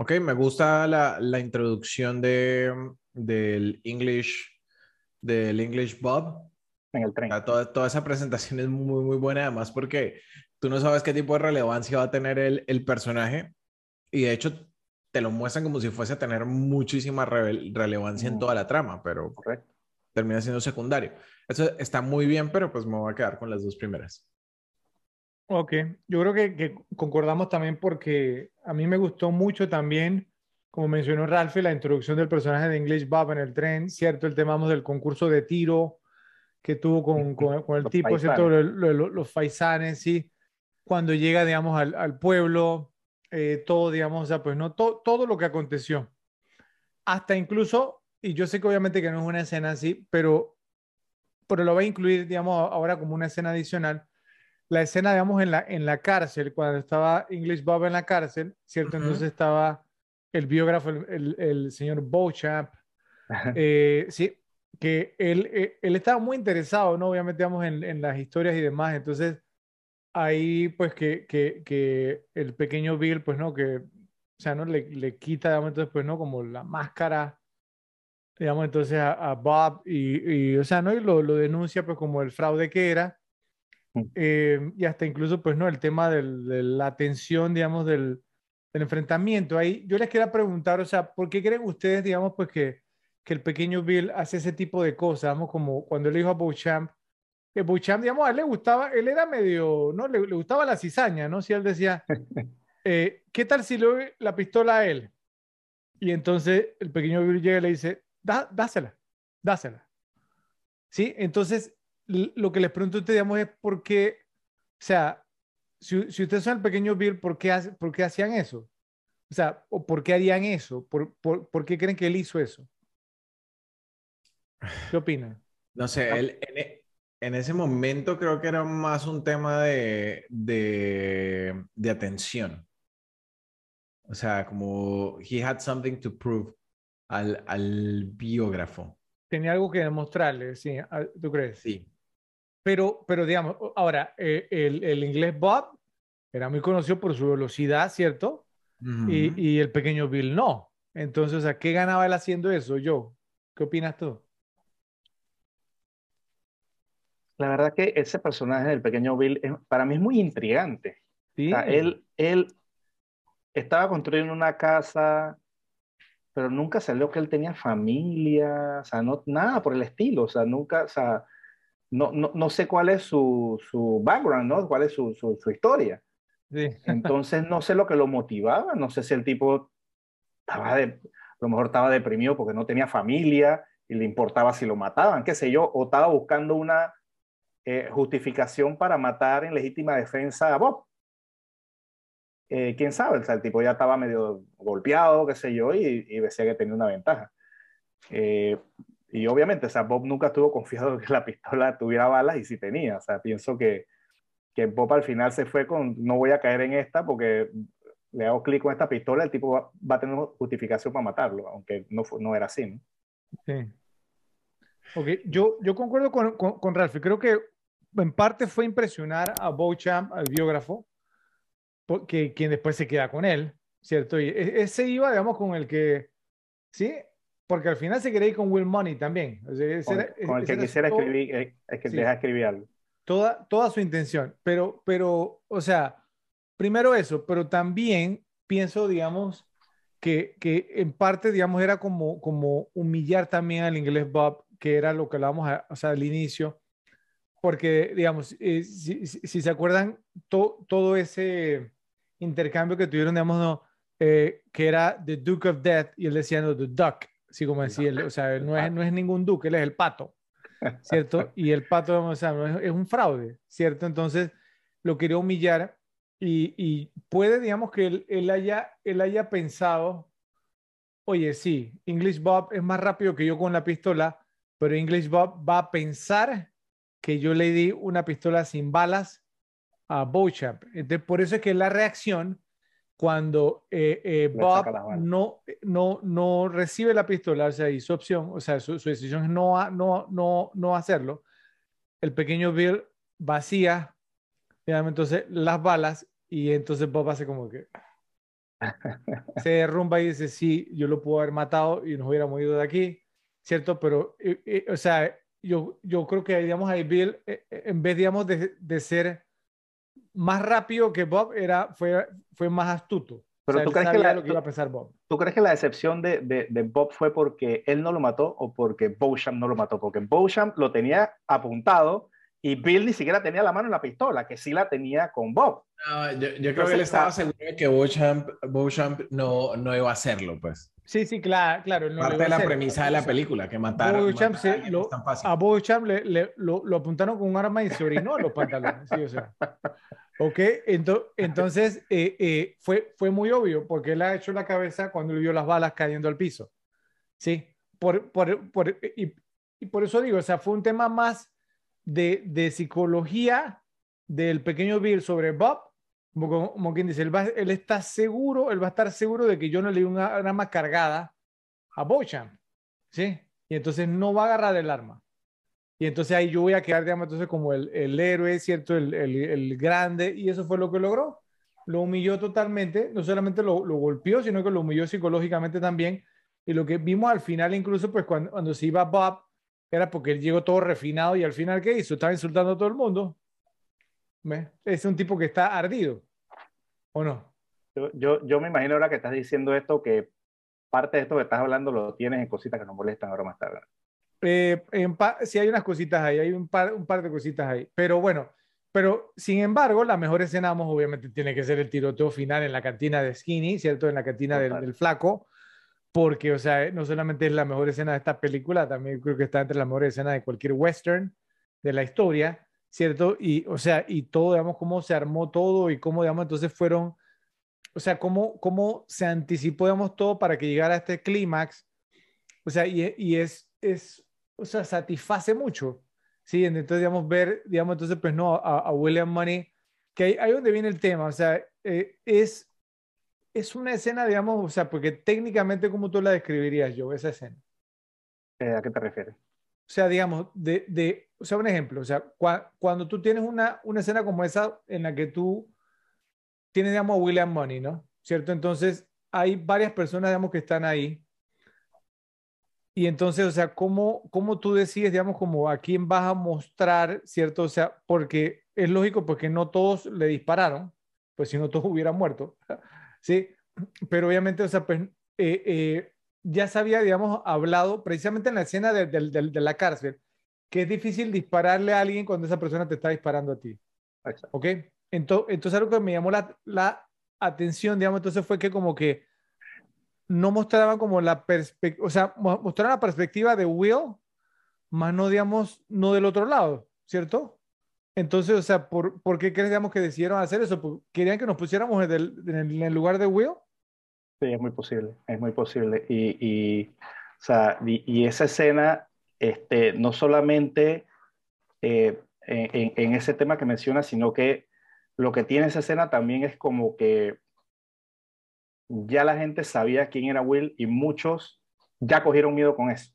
[SPEAKER 3] Ok, me gusta la, la introducción de, del English, del English Bob.
[SPEAKER 1] En el tren.
[SPEAKER 3] Toda, toda esa presentación es muy, muy buena, además porque tú no sabes qué tipo de relevancia va a tener el, el personaje y de hecho te lo muestran como si fuese a tener muchísima relevancia en mm. toda la trama, pero termina siendo secundario. Eso está muy bien, pero pues me voy a quedar con las dos primeras.
[SPEAKER 2] Ok, yo creo que, concordamos también porque a mí me gustó mucho también, como mencionó Ralphie, la introducción del personaje de English Bob en el tren, ¿cierto? El tema del concurso de tiro que tuvo con, con, el tipo, ¿cierto? Los, faisanes, ¿sí? Cuando llega, digamos, al, al pueblo, eh, todo, digamos, o sea, pues no, todo lo que aconteció. Hasta incluso, y yo sé que obviamente que no es una escena así, pero, pero lo va a incluir, digamos, ahora como una escena adicional la escena, digamos, en la, en la cárcel, cuando estaba English Bob en la cárcel, ¿cierto? Entonces estaba el biógrafo, el, el, señor Beauchamp, eh, sí, que él, eh, él estaba muy interesado, ¿no? Obviamente, digamos, en, en las historias y demás. Entonces, ahí, pues, que, que, que, el pequeño Bill, pues, ¿no? Que, o sea, ¿no? Le, le quita, digamos, entonces, pues, ¿no? Como la máscara, digamos, entonces a, Bob y, y, o sea, ¿no? Y lo, lo denuncia, pues, como el fraude que era. Eh, y hasta incluso, pues, ¿no? El tema del, de la tensión, digamos, del, del, enfrentamiento. Ahí yo les quería preguntar, o sea, ¿por qué creen ustedes, digamos, pues que, que el pequeño Bill hace ese tipo de cosas, digamos, como cuando le dijo a Beauchamp, que Beauchamp, digamos, a él le gustaba, él era medio, ¿no? Le, le gustaba la cizaña, ¿no? Si él decía, eh, ¿qué tal si le doy la pistola a él? Y entonces el pequeño Bill llega y le dice, Dá, dásela, dásela. ¿Sí? Entonces, lo que les pregunto a ustedes, digamos, es por qué, o sea, si, si ustedes son el pequeño Bill, ¿por qué, ¿por qué hacían eso? O sea, ¿o ¿por qué harían eso? ¿Por, por, por qué creen que él hizo eso? ¿Qué opinan?
[SPEAKER 3] No sé, él, en, e, en, ese momento creo que era más un tema de, de, de atención. O sea, como he had something to prove al, al biógrafo.
[SPEAKER 2] Tenía algo que demostrarle, sí, ¿tú crees?
[SPEAKER 3] Sí.
[SPEAKER 2] Pero, pero digamos, ahora, eh, el, el, inglés Bob era muy conocido por su velocidad, ¿cierto? y, y, el pequeño Bill no. Entonces, ¿a qué ganaba él haciendo eso? Yo, ¿qué opinas tú?
[SPEAKER 1] La verdad que ese personaje del pequeño Bill para mí es muy intrigante. ¿Sí? él, él estaba construyendo una casa pero nunca salió que él tenía familia, o sea, no, nada por el estilo, o sea, nunca, o sea, no, no, no sé cuál es su, su, background, ¿no? ¿Cuál es su, su, su historia? Sí. Entonces, no sé lo que lo motivaba, no sé si el tipo estaba de, a lo mejor estaba deprimido porque no tenía familia y le importaba si lo mataban, qué sé yo, o estaba buscando una eh, justificación para matar en legítima defensa a Bob. Eh, quién sabe, o sea, el tipo ya estaba medio golpeado, qué sé yo, y, y decía que tenía una ventaja. Eh, y obviamente, o sea, Bob nunca estuvo confiado que la pistola tuviera balas y sí tenía. O sea, pienso que, que Bob al final se fue con, no voy a caer en esta porque le hago clic con esta pistola, el tipo va, va, a tener justificación para matarlo, aunque no, no era así, ¿no?
[SPEAKER 2] Sí. Ok, yo, yo concuerdo con, con, con Ralph. Creo que en parte fue impresionar a Beauchamp, al biógrafo, que, quien después se queda con él, ¿cierto? Y e, ese iba, digamos, con el que, ¿sí? Porque al final se quería ir con Will Money también.
[SPEAKER 1] O sea, con, era, con, el que quisiera todo, escribir, es eh, que sí, deja escribir algo.
[SPEAKER 2] Toda, toda su intención, pero, pero, o sea, primero eso, pero también pienso, digamos, que, que en parte, digamos, era como, como humillar también al inglés Bob, que era lo que hablábamos o sea, al inicio, porque, digamos, eh, si, si, si, se acuerdan, to, todo ese intercambio que tuvieron, digamos, no, eh, que era The Duke of Death y él decía, no, The Duck, así como decía él, o sea, no es, no es ningún duque, él es el pato, ¿cierto? Y el pato, o sea, es, es, un fraude, ¿cierto? Entonces lo quería humillar y, y puede, digamos, que él, él, haya, él haya pensado, oye, sí, English Bob es más rápido que yo con la pistola, pero English Bob va a pensar que yo le di una pistola sin balas a Beauchamp. Entonces, por eso es que la reacción cuando eh, eh, Bob no, no, no recibe la pistola, o sea, y su opción, o sea, su, su decisión es no, no, no, no hacerlo, el pequeño Bill vacía, entonces, las balas y entonces Bob hace como que se derrumba y dice, sí, yo lo puedo haber matado y nos hubiéramos ido de aquí, ¿cierto? Pero, eh, o sea, yo, yo creo que, digamos, ahí Bill, en vez, digamos, de, de ser más rápido que Bob era, fue, fue más astuto.
[SPEAKER 1] Pero
[SPEAKER 2] o sea,
[SPEAKER 1] tú, crees que la,
[SPEAKER 2] lo que iba a pensar Bob.
[SPEAKER 1] ¿tú crees que la decepción de, de, de, Bob fue porque él no lo mató o porque Beauchamp no lo mató? Porque Beauchamp lo tenía apuntado y Bill ni siquiera tenía la mano en la pistola, que sí la tenía con Bob.
[SPEAKER 3] No, yo, yo creo Entonces, que él estaba seguro de que Beauchamp, Beauchamp no, no iba a hacerlo, pues.
[SPEAKER 2] Sí, sí, claro. claro
[SPEAKER 3] no Parte de la premisa de la película, que mataron.
[SPEAKER 2] Beauchamp matar se, lo, a Beauchamp le, le, lo, lo, apuntaron con un arma y se orinó los pantalones. Sí, o sea. Ok, entonces eh, eh, fue, fue muy obvio porque él ha hecho la cabeza cuando le vio las balas cayendo al piso. Sí, por, por, por, y, y, por eso digo, o sea, fue un tema más de, de psicología del pequeño Bill sobre Bob, como, quien dice, él, él, está seguro, él va a estar seguro de que yo no le di una arma cargada a Bochan, ¿sí? Y entonces no va a agarrar el arma. Y entonces ahí yo voy a quedar, digamos, entonces como el, el héroe, ¿cierto? El, el, el, grande, y eso fue lo que logró. Lo humilló totalmente, no solamente lo, lo, golpeó, sino que lo humilló psicológicamente también. Y lo que vimos al final, incluso, pues cuando, cuando se iba Bob, era porque él llegó todo refinado y al final, ¿qué hizo? Estaba insultando a todo el mundo. Es un tipo que está ardido, ¿o no?
[SPEAKER 1] Yo, yo, yo, me imagino ahora que estás diciendo esto, que parte de esto que estás hablando lo tienes en cositas que nos molestan ahora más tarde.
[SPEAKER 2] Eh, sí, hay unas cositas ahí, hay un par, un par de cositas ahí. Pero bueno, pero sin embargo, la mejor escena, obviamente, tiene que ser el tiroteo final en la cantina de Skinny, ¿cierto? En la cantina del, del, Flaco, porque, o sea, no solamente es la mejor escena de esta película, también creo que está entre las mejores escenas de cualquier western de la historia. ¿Cierto? Y, o sea, y todo, digamos, cómo se armó todo y cómo, digamos, entonces fueron, o sea, cómo, cómo se anticipó, digamos, todo para que llegara a este clímax, o sea, y, y, es, es, o sea, satisface mucho, ¿sí? Entonces, digamos, ver, digamos, entonces, pues no, a, William Money, que ahí, ahí, donde viene el tema, o sea, eh, es, es una escena, digamos, o sea, porque técnicamente, ¿cómo tú la describirías, yo, esa escena?
[SPEAKER 1] Eh, ¿A qué te refieres?
[SPEAKER 2] O sea, digamos, de, de o sea, un ejemplo, o sea, cuando tú tienes una, una escena como esa en la que tú tienes, digamos, a William Money, ¿no? ¿Cierto? Entonces, hay varias personas, digamos, que están ahí. Y entonces, o sea, ¿cómo, cómo tú decides, digamos, como a quién vas a mostrar, ¿cierto? O sea, porque es lógico, porque no todos le dispararon, pues si no todos hubieran muerto, ¿sí? Pero obviamente, o sea, pues eh, eh, ya se había, digamos, hablado precisamente en la escena de, de, la cárcel, que es difícil dispararle a alguien cuando esa persona te está disparando a ti. ¿Ok? Entonces, entonces algo que me llamó la, la atención, digamos, entonces fue que como que no mostraban como la perspectiva, o sea, mostraron la perspectiva de Will, más no, digamos, no del otro lado, ¿cierto? Entonces, o sea, ¿por, ¿por qué crees, digamos, que decidieron hacer eso? ¿Querían que nos pusiéramos en el, en el lugar de Will?
[SPEAKER 1] Sí, es muy posible, es muy posible. Y, y, o sea, y, esa escena, este, no solamente eh, en, en, ese tema que menciona, sino que lo que tiene esa escena también es como que ya la gente sabía quién era Will y muchos ya cogieron miedo con eso.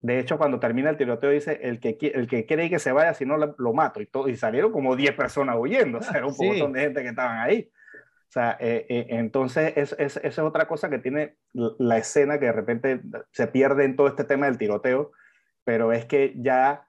[SPEAKER 1] De hecho, cuando termina el tiroteo dice, el que, el que quiere que se vaya, si no lo, mato. Y, todo, y salieron como 10 personas huyendo. O sea, era un montón de gente que estaban ahí. O sea, eh, eh, entonces es, es, esa es otra cosa que tiene la escena que de repente se pierde en todo este tema del tiroteo, pero es que ya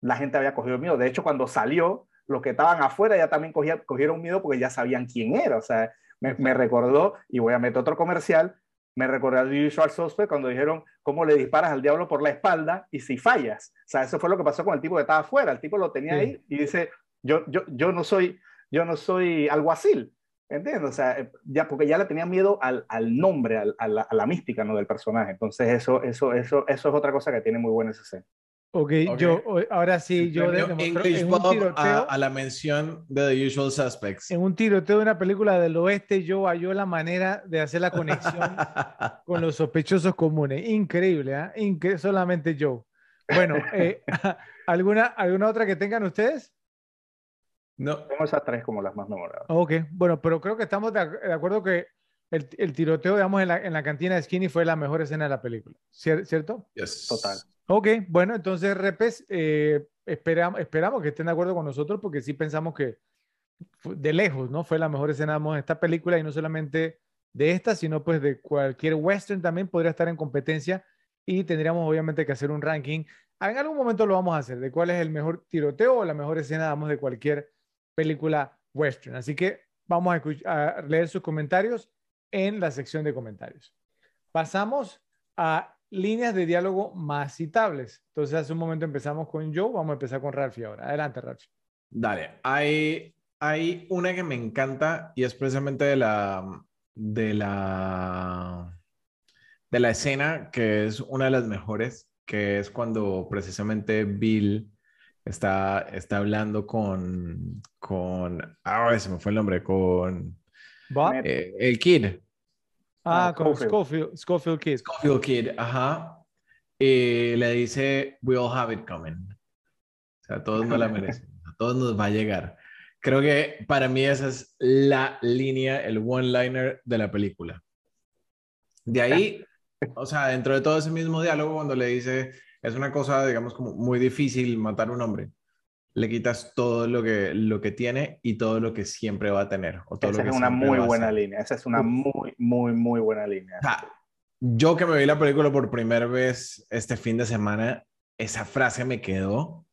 [SPEAKER 1] la gente había cogido miedo. De hecho, cuando salió, los que estaban afuera ya también cogieron miedo porque ya sabían quién era. O sea, me, me, recordó, y voy a meter otro comercial, me recordó al Usual Suspect cuando dijeron cómo le disparas al diablo por la espalda y si fallas. O sea, eso fue lo que pasó con el tipo que estaba afuera. El tipo lo tenía ahí y dice, yo, yo, yo no soy, yo no soy alguacil. ¿Entiendes? O sea, eh, ya, porque ya le tenía miedo al, al nombre, al, a, la, a, la, mística ¿no? del personaje. Entonces, eso, eso, eso, eso es otra cosa que tiene muy buena esa escena.
[SPEAKER 2] Okay, ok, yo, ahora sí, yo
[SPEAKER 3] de, en un tiroteo, a, a, la mención de The Usual Suspects.
[SPEAKER 2] En un tiroteo de una película del oeste, yo halló la manera de hacer la conexión con los sospechosos comunes. Increíble, ¿eh? Incre solamente yo. Bueno, eh, ¿alguna, ¿alguna otra que tengan ustedes?
[SPEAKER 1] No. Tengo esas tres como las más memorables.
[SPEAKER 2] Ok, bueno, pero creo que estamos de, de acuerdo que el, el, tiroteo, digamos, en la, en la, cantina de Skinny fue la mejor escena de la película, ¿cierto?
[SPEAKER 3] Yes.
[SPEAKER 1] Total.
[SPEAKER 2] Ok, bueno, entonces, Repes, eh, esperamos, esperamos que estén de acuerdo con nosotros porque sí pensamos que de lejos, ¿no? Fue la mejor escena de esta película y no solamente de esta, sino pues de cualquier western también podría estar en competencia y tendríamos obviamente que hacer un ranking. En algún momento lo vamos a hacer, de cuál es el mejor tiroteo o la mejor escena, digamos, de cualquier película western. Así que vamos a, a leer sus comentarios en la sección de comentarios. Pasamos a líneas de diálogo más citables. Entonces, hace un momento empezamos con Joe, vamos a empezar con Ralphie ahora. Adelante, Ralphie.
[SPEAKER 3] Dale, hay, hay una que me encanta y es precisamente de la, de la, de la escena que es una de las mejores, que es cuando precisamente Bill está, está hablando con, con, ah, se me fue el nombre, con eh, el Kid.
[SPEAKER 2] Ah, ah con Schofield. Schofield Kid.
[SPEAKER 3] Schofield Kid, ajá. Y le dice, we all have it coming. O sea, todos no la merecen. todos nos va a llegar. Creo que para mí esa es la línea, el one-liner de la película. De ahí, o sea, dentro de todo ese mismo diálogo, cuando le dice, es una cosa, digamos, como muy difícil matar a un hombre, le quitas todo lo que, lo que tiene y todo lo que siempre va a tener. O todo
[SPEAKER 1] esa
[SPEAKER 3] lo que
[SPEAKER 1] es una muy buena línea. Esa es una muy, muy, muy buena línea.
[SPEAKER 3] Yo que me vi la película por primera vez este fin de semana, esa frase me quedó. O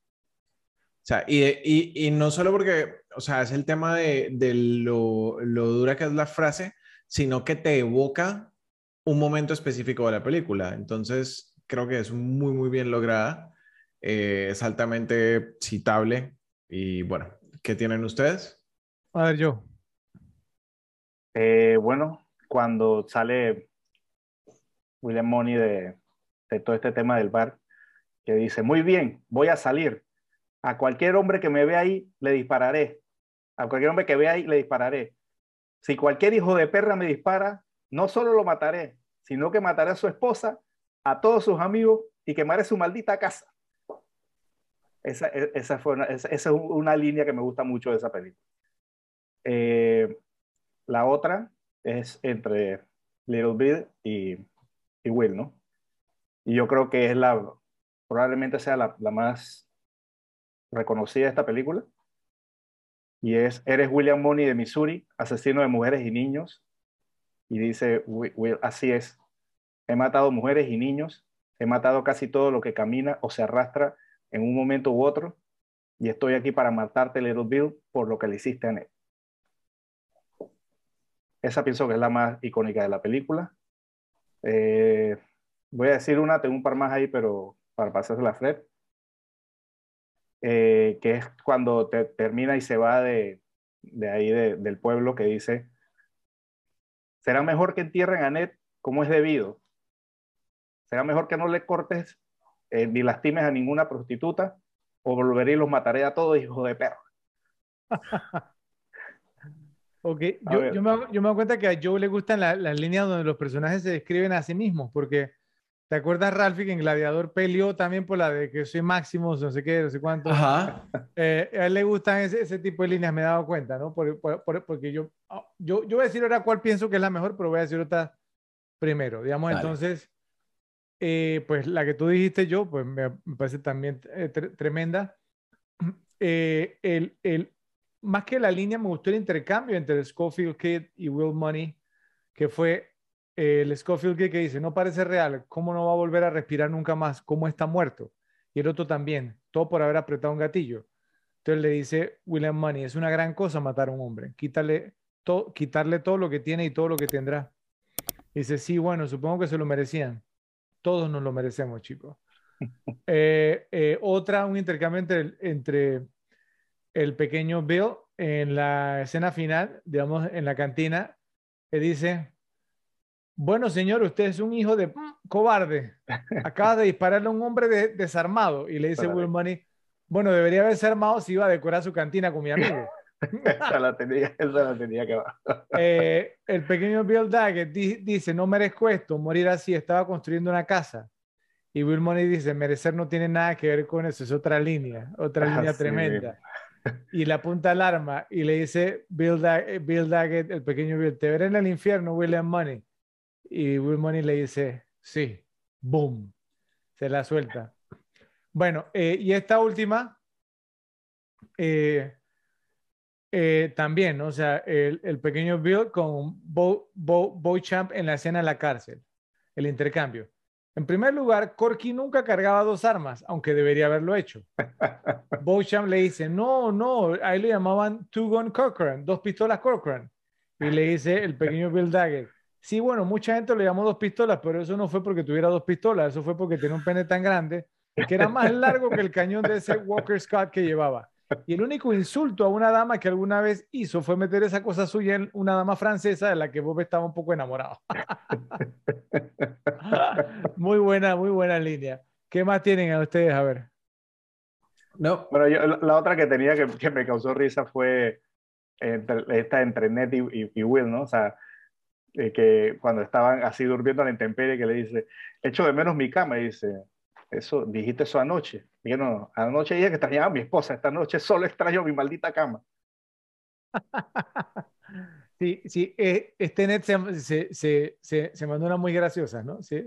[SPEAKER 3] sea, y, y, y no solo porque, o sea, es el tema de, de lo, lo dura que es la frase, sino que te evoca un momento específico de la película. Entonces, creo que es muy, muy bien lograda. Eh, es altamente citable. Y bueno, ¿qué tienen ustedes?
[SPEAKER 2] A ver, yo.
[SPEAKER 1] Eh, bueno, cuando sale William Money de, de todo este tema del bar, que dice, muy bien, voy a salir. A cualquier hombre que me vea ahí, le dispararé. A cualquier hombre que vea ahí, le dispararé. Si cualquier hijo de perra me dispara, no solo lo mataré, sino que mataré a su esposa, a todos sus amigos y quemaré su maldita casa. Esa, e, esa, fue esa es una línea que me gusta mucho de esa película. Eh, la otra es entre Little Bill y, y, Will, ¿no? Y yo creo que es la, probablemente sea la, la más reconocida de esta película. Y es, eres William Money de Missouri, asesino de mujeres y niños. Y dice, Will, así es, he matado mujeres y niños, he matado casi todo lo que camina o se arrastra en un momento u otro, y estoy aquí para matarte, Little Bill, por lo que le hiciste a Ned. Esa pienso que es la más icónica de la película. Eh, voy a decir una, tengo un par más ahí, pero para pasársela a Fred. Eh, que es cuando te, termina y se va de, ahí de, del pueblo, que dice, será mejor que entierren a Ned como es debido. Será mejor que no le cortes eh, ni lastimes a ninguna prostituta, o volveré y los mataré a todos, hijos de perro.
[SPEAKER 2] Ok, yo, yo, me, yo, me, doy cuenta que a Joe le gustan las la líneas donde los personajes se describen a sí mismos, porque ¿te acuerdas, Ralphie, que en Gladiador peleó también por la de que soy máximo, no sé qué, no sé cuánto?
[SPEAKER 3] Ajá.
[SPEAKER 2] Eh, a él le gustan ese, ese, tipo de líneas, me he dado cuenta, ¿no? Por, por, por, porque yo, yo, yo voy a decir ahora cuál pienso que es la mejor, pero voy a decir otra primero, digamos, Dale. entonces, eh, pues la que tú dijiste yo, pues me, parece también eh, tre tremenda. Eh, el, el, más que la línea, me gustó el intercambio entre el Schofield Kid y Will Money, que fue el Schofield Kid que dice, no parece real, ¿cómo no va a volver a respirar nunca más? ¿Cómo está muerto? Y el otro también, todo por haber apretado un gatillo. Entonces le dice William Money, es una gran cosa matar a un hombre, quítale to quitarle todo lo que tiene y todo lo que tendrá. Dice, sí, bueno, supongo que se lo merecían. Todos nos lo merecemos, chicos. eh, eh, otra, un intercambio entre, entre el pequeño Bill en la escena final, digamos, en la cantina, que dice, bueno, señor, usted es un hijo de cobarde. Acaba de dispararle a un hombre de, desarmado. Y le dice Will Money, bueno, debería haberse armado si iba a decorar su cantina con mi amigo.
[SPEAKER 1] esa, la tenía, esa la tenía que
[SPEAKER 2] eh, El pequeño Bill Daggett di, dice, no merezco esto, morir así, estaba construyendo una casa. Y Will Money dice, merecer no tiene nada que ver con eso, es otra línea, otra
[SPEAKER 1] Ah,
[SPEAKER 2] línea tremenda y le apunta al arma y le dice Bill, Dag Bill Daggett, el pequeño Bill, te veré en el infierno, William Money. Y Will Money le dice, sí, boom, se la suelta. Bueno, eh, y esta última, eh, eh, también, ¿no? o sea, el, el, pequeño Bill con Bo, Bo, Beauchamp en la escena de la cárcel, el intercambio. En primer lugar, Corky nunca cargaba dos armas, aunque debería haberlo hecho. Beauchamp le dice, no, no, ahí le llamaban two-gun Cochran, dos pistolas Cochran. Y le dice el pequeño Bill Daggett, sí, bueno, mucha gente le llamó dos pistolas, pero eso no fue porque tuviera dos pistolas, eso fue porque tenía un pene tan grande que era más largo que el cañón de ese Walker Scott que llevaba. Y el único insulto a una dama que alguna vez hizo fue meter esa cosa suya en una dama francesa de la que Bob estaba un poco enamorado. muy buena, muy buena línea. ¿Qué más tienen a ustedes? A ver.
[SPEAKER 1] No. Bueno, la, otra que tenía que, me causó risa fue entre, esta entre Ned y, Will, ¿no? O sea, eh, que cuando estaban así durmiendo a la intemperie, que le dice, echo de menos mi cama, y dice, Eso, dijiste eso anoche. Yo no, anoche dije que extrañaba a mi esposa, esta noche solo extraño mi maldita cama.
[SPEAKER 2] Sí, sí, eh, este net se, se, se, se, mandó una muy graciosa, ¿no? Sí.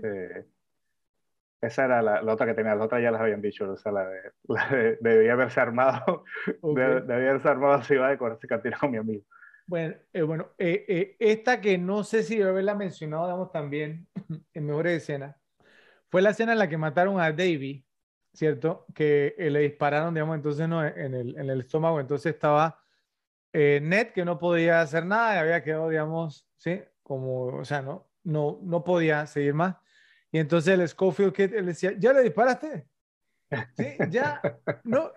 [SPEAKER 1] esa era la, la, otra que tenía, las otras ya las habían dicho, o sea, la de, la de debía haberse armado, okay. debía haberse armado si iba a decorarse cantina con mi amigo.
[SPEAKER 2] Bueno, eh, bueno eh, eh, esta que no sé si debe haberla mencionado, digamos, también en mejores escenas, fue la escena en la que mataron a Davy, ¿cierto? Que le dispararon, digamos, entonces no, en, el, en el estómago, entonces estaba eh, Ned, que no podía hacer nada, y había quedado, digamos, ¿sí? Como, o sea, no, no, no podía seguir más. Y entonces el Schofield Kid él decía, ¿ya le disparaste? ¿Sí? Ya, no,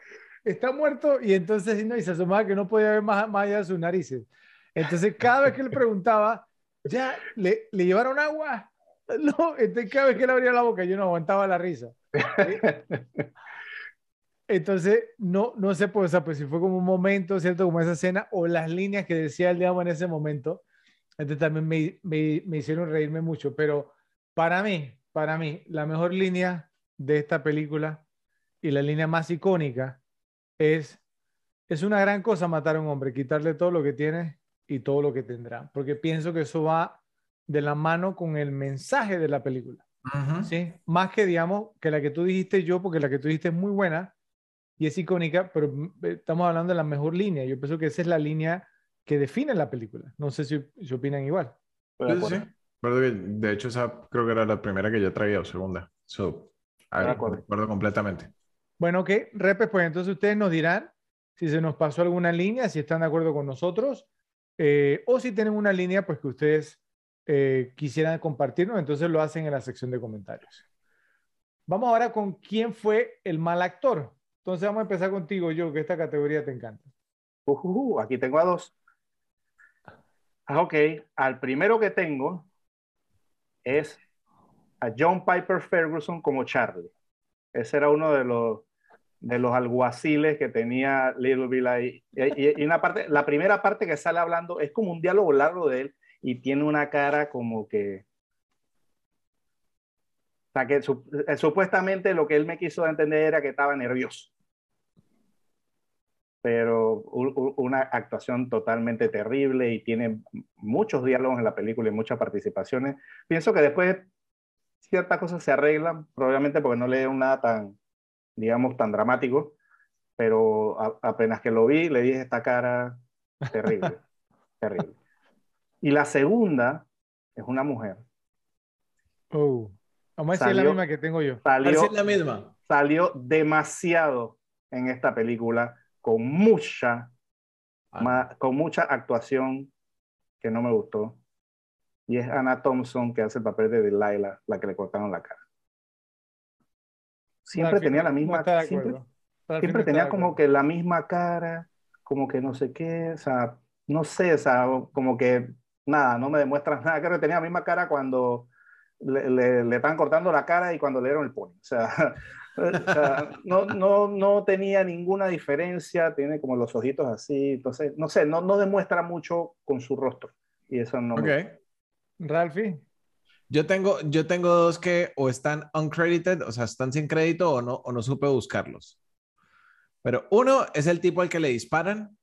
[SPEAKER 2] está muerto. Y entonces, no, y se asomaba que no podía ver más, más allá de sus narices. Entonces, cada vez que le preguntaba, ¿ya le, le llevaron agua? No, entonces cada vez que le abría la boca, yo no aguantaba la risa. ¿sí? Entonces, no, no sé, pues, o sea, pues si fue como un momento, ¿cierto? Como esa escena, o las líneas que decía el diablo en ese momento, entonces también me, me, me, hicieron reírme mucho. Pero para mí, para mí, la mejor línea de esta película y la línea más icónica es, es una gran cosa matar a un hombre, quitarle todo lo que tiene y todo lo que tendrá, porque pienso que eso va de la mano con el mensaje de la película. Uh -huh. ¿sí? Más que, digamos, que la que tú dijiste yo, porque la que tú dijiste es muy buena, y es icónica, pero estamos hablando de la mejor línea. Yo pienso que esa es la línea que define la película. No sé si, si opinan igual.
[SPEAKER 3] Sí, sí. De hecho, esa creo que era la primera que yo traía o segunda. So, de acuerdo. acuerdo completamente.
[SPEAKER 2] Bueno, ok. Repes, pues entonces ustedes nos dirán si se nos pasó alguna línea, si están de acuerdo con nosotros, eh, o si tienen una línea pues que ustedes eh, quisieran compartirnos, entonces lo hacen en la sección de comentarios. Vamos ahora con quién fue el mal actor. Entonces vamos a empezar contigo, yo, que esta categoría te encanta.
[SPEAKER 1] Uh, uh, uh, aquí tengo a dos. Ah, ok, al primero que tengo es a John Piper Ferguson como Charlie. Ese era uno de los, de los alguaciles que tenía Little Bill ahí. Y, y, una parte, la primera parte que sale hablando es como un diálogo largo de él y tiene una cara como que o sea, que su, eh, supuestamente lo que él me quiso entender era que estaba nervioso pero una actuación totalmente terrible y tiene muchos diálogos en la película y muchas participaciones. Pienso que después ciertas cosas se arreglan, probablemente porque no le dieron nada tan, digamos, tan dramático, pero a, apenas que lo vi, le dije esta cara terrible, terrible. Y la segunda es una mujer.
[SPEAKER 2] Oh, vamos a decir la misma que tengo yo.
[SPEAKER 1] Salió,
[SPEAKER 3] la misma.
[SPEAKER 1] Salió demasiado en esta película con mucha, ah. ma, con mucha actuación que no me gustó. Y es Anna Thompson que hace el papel de Delilah, la que le cortaron la cara. Siempre tenía la misma, siempre, siempre tenía como que la misma cara, como que no sé qué, o sea, no sé, o sea, como que nada, no me demuestras nada, que tenía la misma cara cuando le, le, le están cortando la cara y cuando le dieron el pony. O sea, o sea, no, no, no tenía ninguna diferencia, tiene como los ojitos así, entonces, no sé, no, no demuestra mucho con su rostro. Y eso no.
[SPEAKER 2] Ok. Ralphie.
[SPEAKER 3] Yo tengo, yo tengo dos que o están uncredited, o sea, están sin crédito o no, o no supe buscarlos. Pero uno es el tipo al que le disparan,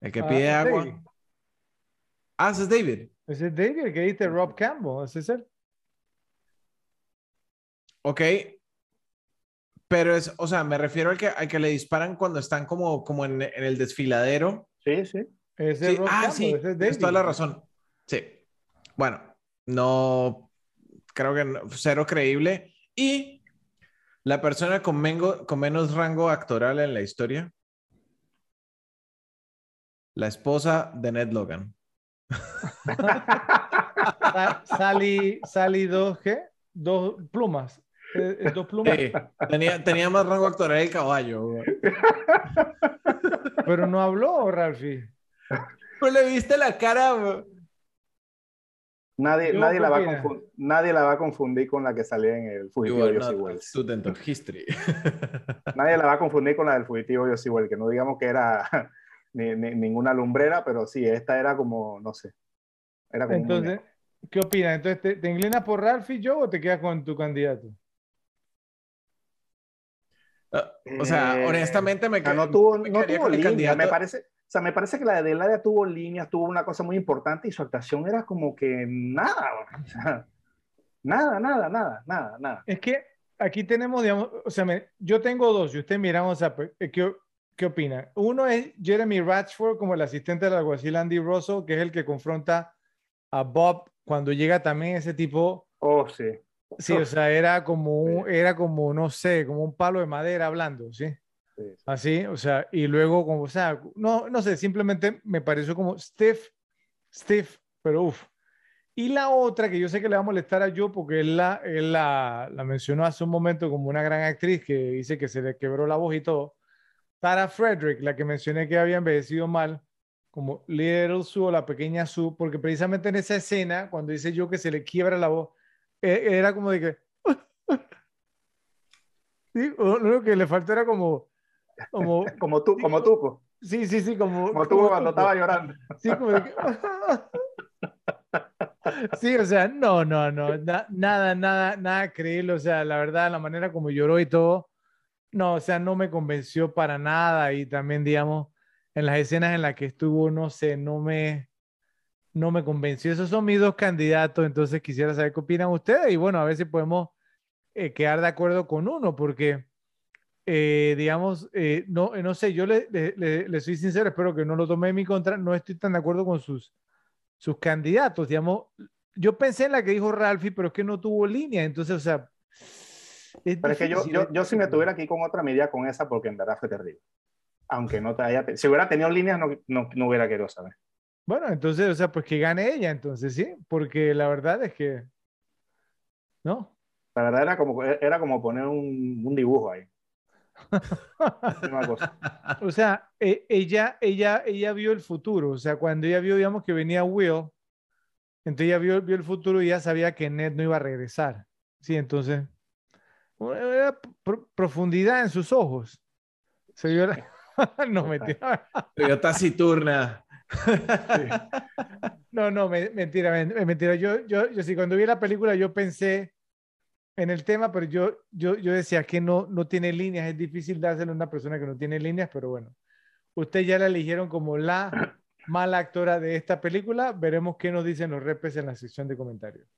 [SPEAKER 3] el que ah, pide agua. David. Ah, ese es David.
[SPEAKER 2] Ese es David, que dice Rob Campbell, ese es él.
[SPEAKER 3] Ok. Pero es, o sea, me refiero al que, al que le disparan cuando están como, como en, en el desfiladero.
[SPEAKER 1] Sí, sí.
[SPEAKER 2] Ese
[SPEAKER 3] sí.
[SPEAKER 2] Rob
[SPEAKER 3] ah,
[SPEAKER 2] Campbell,
[SPEAKER 3] sí,
[SPEAKER 2] ese es
[SPEAKER 3] tienes toda la razón. Sí. Bueno, no, creo que no, cero creíble. Y la persona con, mengo, con menos rango actoral en la historia, la esposa de Ned Logan.
[SPEAKER 2] Sally, Sally 2G dos plumas. Eh, dos plumas.
[SPEAKER 3] Sí, tenía, tenía más rango actoral el caballo. Güey.
[SPEAKER 2] Pero no habló, Ralphie.
[SPEAKER 3] Pues le viste la cara. Güey.
[SPEAKER 1] Nadie, nadie, la va a confundir, nadie la va a confundir con la que salía en el fugitivo Yossi Wells.
[SPEAKER 3] Student of history.
[SPEAKER 1] nadie la va a confundir con la del fugitivo Yossi Wells, que no digamos que era ni, ni, ninguna lumbrera, pero sí, esta era como, no sé. Era como
[SPEAKER 2] Entonces, ¿Qué opinas? Entonces, ¿te, te inclinas por Ralph y yo o te quedas con tu candidato?
[SPEAKER 3] Uh, o sea, eh, honestamente me,
[SPEAKER 1] no tuvo, me no tuvo línea, me parece, o sea, me parece que la de Delaria tuvo líneas, tuvo una cosa muy importante y su actuación era como que nada, o sea, nada, nada, nada, nada, nada.
[SPEAKER 2] Es que aquí tenemos, digamos, o sea, me, yo tengo dos y usted miramos, a, eh, ¿qué, ¿qué opina? Uno es Jeremy Ratchford como el asistente del alguacil Andy Russell, que es el que confronta a Bob cuando llega también ese tipo.
[SPEAKER 1] Oh, sí.
[SPEAKER 2] Sí, o sea, era como, un, era como, no sé, como un palo de madera hablando, ¿sí? sí, Así, o sea, y luego, como, o sea, no, no sé, simplemente me pareció como stiff, stiff, pero uff. Y la otra que yo sé que le va a molestar a yo porque él, la, él la, la, mencionó hace un momento como una gran actriz que dice que se le quebró la voz y todo. Tara Frederick, la que mencioné que había envejecido mal, como Little Sue o la pequeña Sue, porque precisamente en esa escena, cuando dice yo que se le quiebra la voz, e, era como de que... sí, lo que le faltó era como...
[SPEAKER 1] Como, como tú, como tú.
[SPEAKER 2] Sí, sí, sí, como...
[SPEAKER 1] Como tú cuando estaba llorando.
[SPEAKER 2] Sí, como de que... Sí, o sea, no, no, no, nada, nada, nada creíble, o sea, la verdad, la manera como lloró y todo, no, o sea, no me convenció para nada y también, digamos, en las escenas en las que estuvo, no sé, no me, no me convenció. Esos son mis dos candidatos, entonces quisiera saber qué opinan ustedes y bueno, a ver si podemos eh, quedar de acuerdo con uno, porque, eh, digamos, eh, no, no sé, yo le, le, le, soy sincero, espero que no lo tome en mi contra, no estoy tan de acuerdo con sus, sus candidatos, digamos. Yo pensé en la que dijo Ralphie, pero es que no tuvo línea, entonces, o sea...
[SPEAKER 1] Es pero es que yo, yo, yo si me tuviera aquí con otra medida con esa, porque en verdad fue terrible. Aunque no te haya... Si hubiera tenido líneas, no, no, no hubiera querido saber.
[SPEAKER 2] Bueno, entonces, o sea, pues que gane ella, entonces sí, porque la verdad es que, ¿no?
[SPEAKER 1] La verdad era como, era como poner un, un dibujo ahí.
[SPEAKER 2] o sea, e, ella, ella, ella vio el futuro, o sea, cuando ella vio, digamos, que venía Will, entonces ella vio, vio el futuro y ya sabía que Ned no iba a regresar. Sí, entonces, profundidad en sus ojos. Se vio no, mentira.
[SPEAKER 3] Pero taciturna.
[SPEAKER 2] No, no, mentira, mentira. Yo, yo, yo sí, cuando vi la película yo pensé en el tema, pero yo, yo, yo decía que no, no tiene líneas, es difícil dárselo a una persona que no tiene líneas, pero bueno, usted ya la eligieron como la mala actora de esta película, veremos qué nos dicen los repes en la sección de comentarios.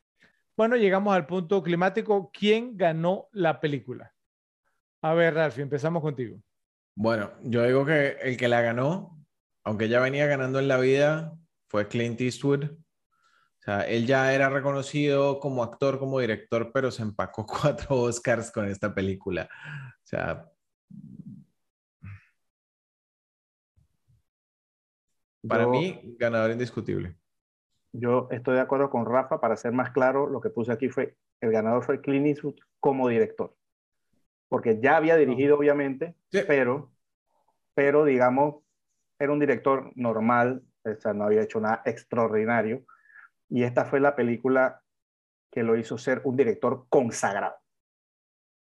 [SPEAKER 2] Bueno, llegamos al punto climático. ¿Quién ganó la película? A ver, Ralph, empezamos contigo.
[SPEAKER 3] Bueno, yo digo que el que la ganó, aunque ya venía ganando en la vida, fue Clint Eastwood. O sea, él ya era reconocido como actor, como director, pero se empacó cuatro Oscars con esta película. O sea, para mí, ganador indiscutible.
[SPEAKER 1] Yo estoy de acuerdo con Rafa. Para ser más claro, lo que puse aquí fue, el ganador fue Clint Eastwood como director porque ya había dirigido, obviamente, pero, pero, digamos, era un director normal, o sea, no había hecho nada extraordinario, y esta fue la película que lo hizo ser un director consagrado.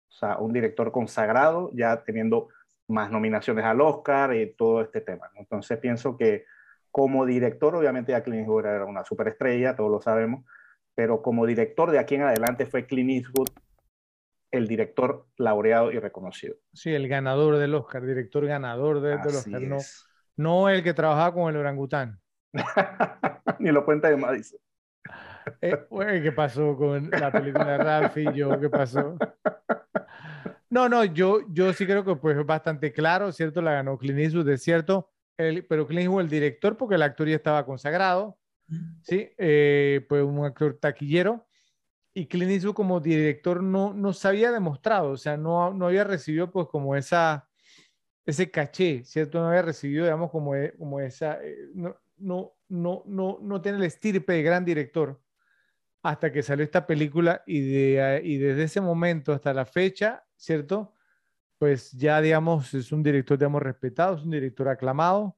[SPEAKER 1] O sea, un director consagrado, ya teniendo más nominaciones al Oscar y todo este tema. Entonces pienso que como director, obviamente ya Clint Eastwood era una superestrella, todos lo sabemos, pero como director de aquí en adelante fue Clint Eastwood el director laureado y reconocido.
[SPEAKER 2] Sí, el ganador del Oscar, director ganador del Oscar, no, no, el que trabajaba con el orangután.
[SPEAKER 1] Ni lo cuenta de Madison.
[SPEAKER 2] Eh, ¿Qué pasó con la película de Ralph y yo? ¿Qué pasó? No, no, yo, yo sí creo que pues es bastante claro, ¿cierto? La ganó Clint Eastwood, es cierto, el, pero Clint Eastwood el director porque el actor ya estaba consagrado, ¿sí? Eh, pues un actor taquillero y Clint Eastwood como director no, no se había demostrado, o sea, no, no había recibido pues como esa, ese caché, ¿cierto? No había recibido, digamos, como, e, como esa, eh, no, no, no, no, no tiene el estirpe de gran director hasta que salió esta película y, de, y desde ese momento hasta la fecha, ¿cierto? Pues ya, digamos, es un director, digamos, respetado, es un director aclamado.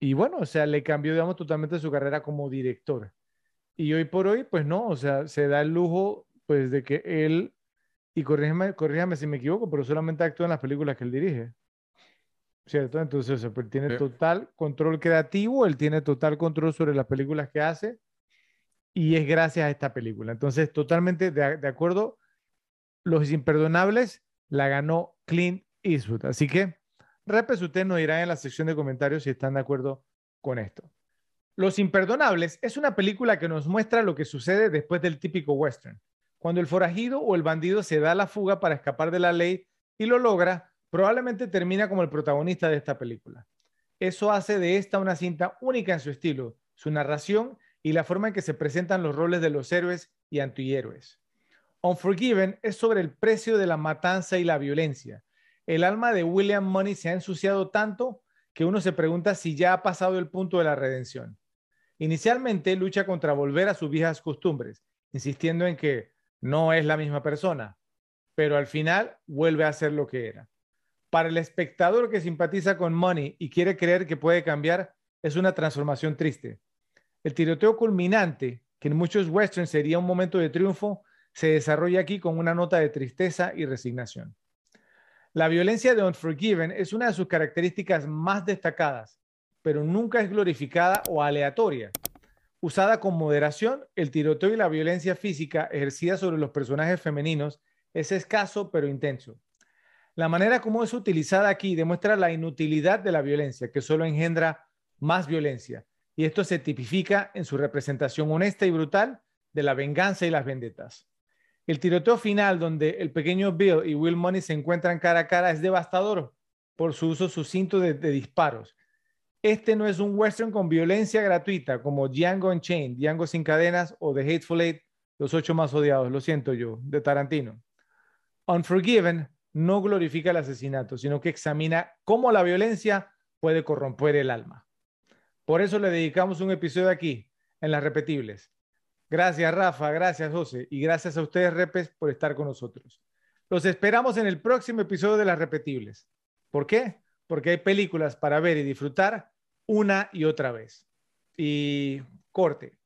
[SPEAKER 2] Y bueno, o sea, le cambió, digamos, totalmente su carrera como director. Y hoy por hoy, pues no, o sea, se da el lujo, pues, de que él, y corrígeme, corrígame si me equivoco, pero solamente actúa en las películas que él dirige. ¿Cierto? Entonces, pues, él tiene total control creativo, él tiene total control sobre las películas que hace, y es gracias a esta película. Entonces, totalmente de, de acuerdo, Los Imperdonables la ganó Clint Eastwood. Así que, repes, usted nos dirá en la sección de comentarios si están de acuerdo con esto. Los Imperdonables es una película que nos muestra lo que sucede después del típico western. Cuando el forajido o el bandido se da la fuga para escapar de la ley y lo logra, probablemente termina como el protagonista de esta película. Eso hace de esta una cinta única en su estilo, su narración y la forma en que se presentan los roles de los héroes y antihéroes. Unforgiven es sobre el precio de la matanza y la violencia. El alma de William Money se ha ensuciado tanto que uno se pregunta si ya ha pasado el punto de la redención. Inicialmente lucha contra volver a sus viejas costumbres, insistiendo en que no es la misma persona, pero al final vuelve a ser lo que era. Para el espectador que simpatiza con Money y quiere creer que puede cambiar, es una transformación triste. El tiroteo culminante, que en muchos westerns sería un momento de triunfo, se desarrolla aquí con una nota de tristeza y resignación. La violencia de Unforgiven es una de sus características más destacadas, pero nunca es glorificada o aleatoria. Usada con moderación, el tiroteo y la violencia física ejercida sobre los personajes femeninos es escaso pero intenso. La manera como es utilizada aquí demuestra la inutilidad de la violencia, que solo engendra más violencia. Y esto se tipifica en su representación honesta y brutal de la venganza y las vendetas. El tiroteo final, donde el pequeño Bill y Will Money se encuentran cara a cara, es devastador por su uso sucinto de, disparos. Este no es un western con violencia gratuita como Django Unchained, Django sin cadenas o The Hateful Eight, los ocho más odiados, lo siento yo, de Tarantino. Unforgiven no glorifica el asesinato, sino que examina cómo la violencia puede corromper el alma. Por eso le dedicamos un episodio aquí, en las repetibles. Gracias, Rafa, gracias, José, y gracias a ustedes, Repes, por estar con nosotros. Los esperamos en el próximo episodio de las repetibles. ¿Por qué? Porque hay películas para ver y disfrutar una y otra vez. Y corte.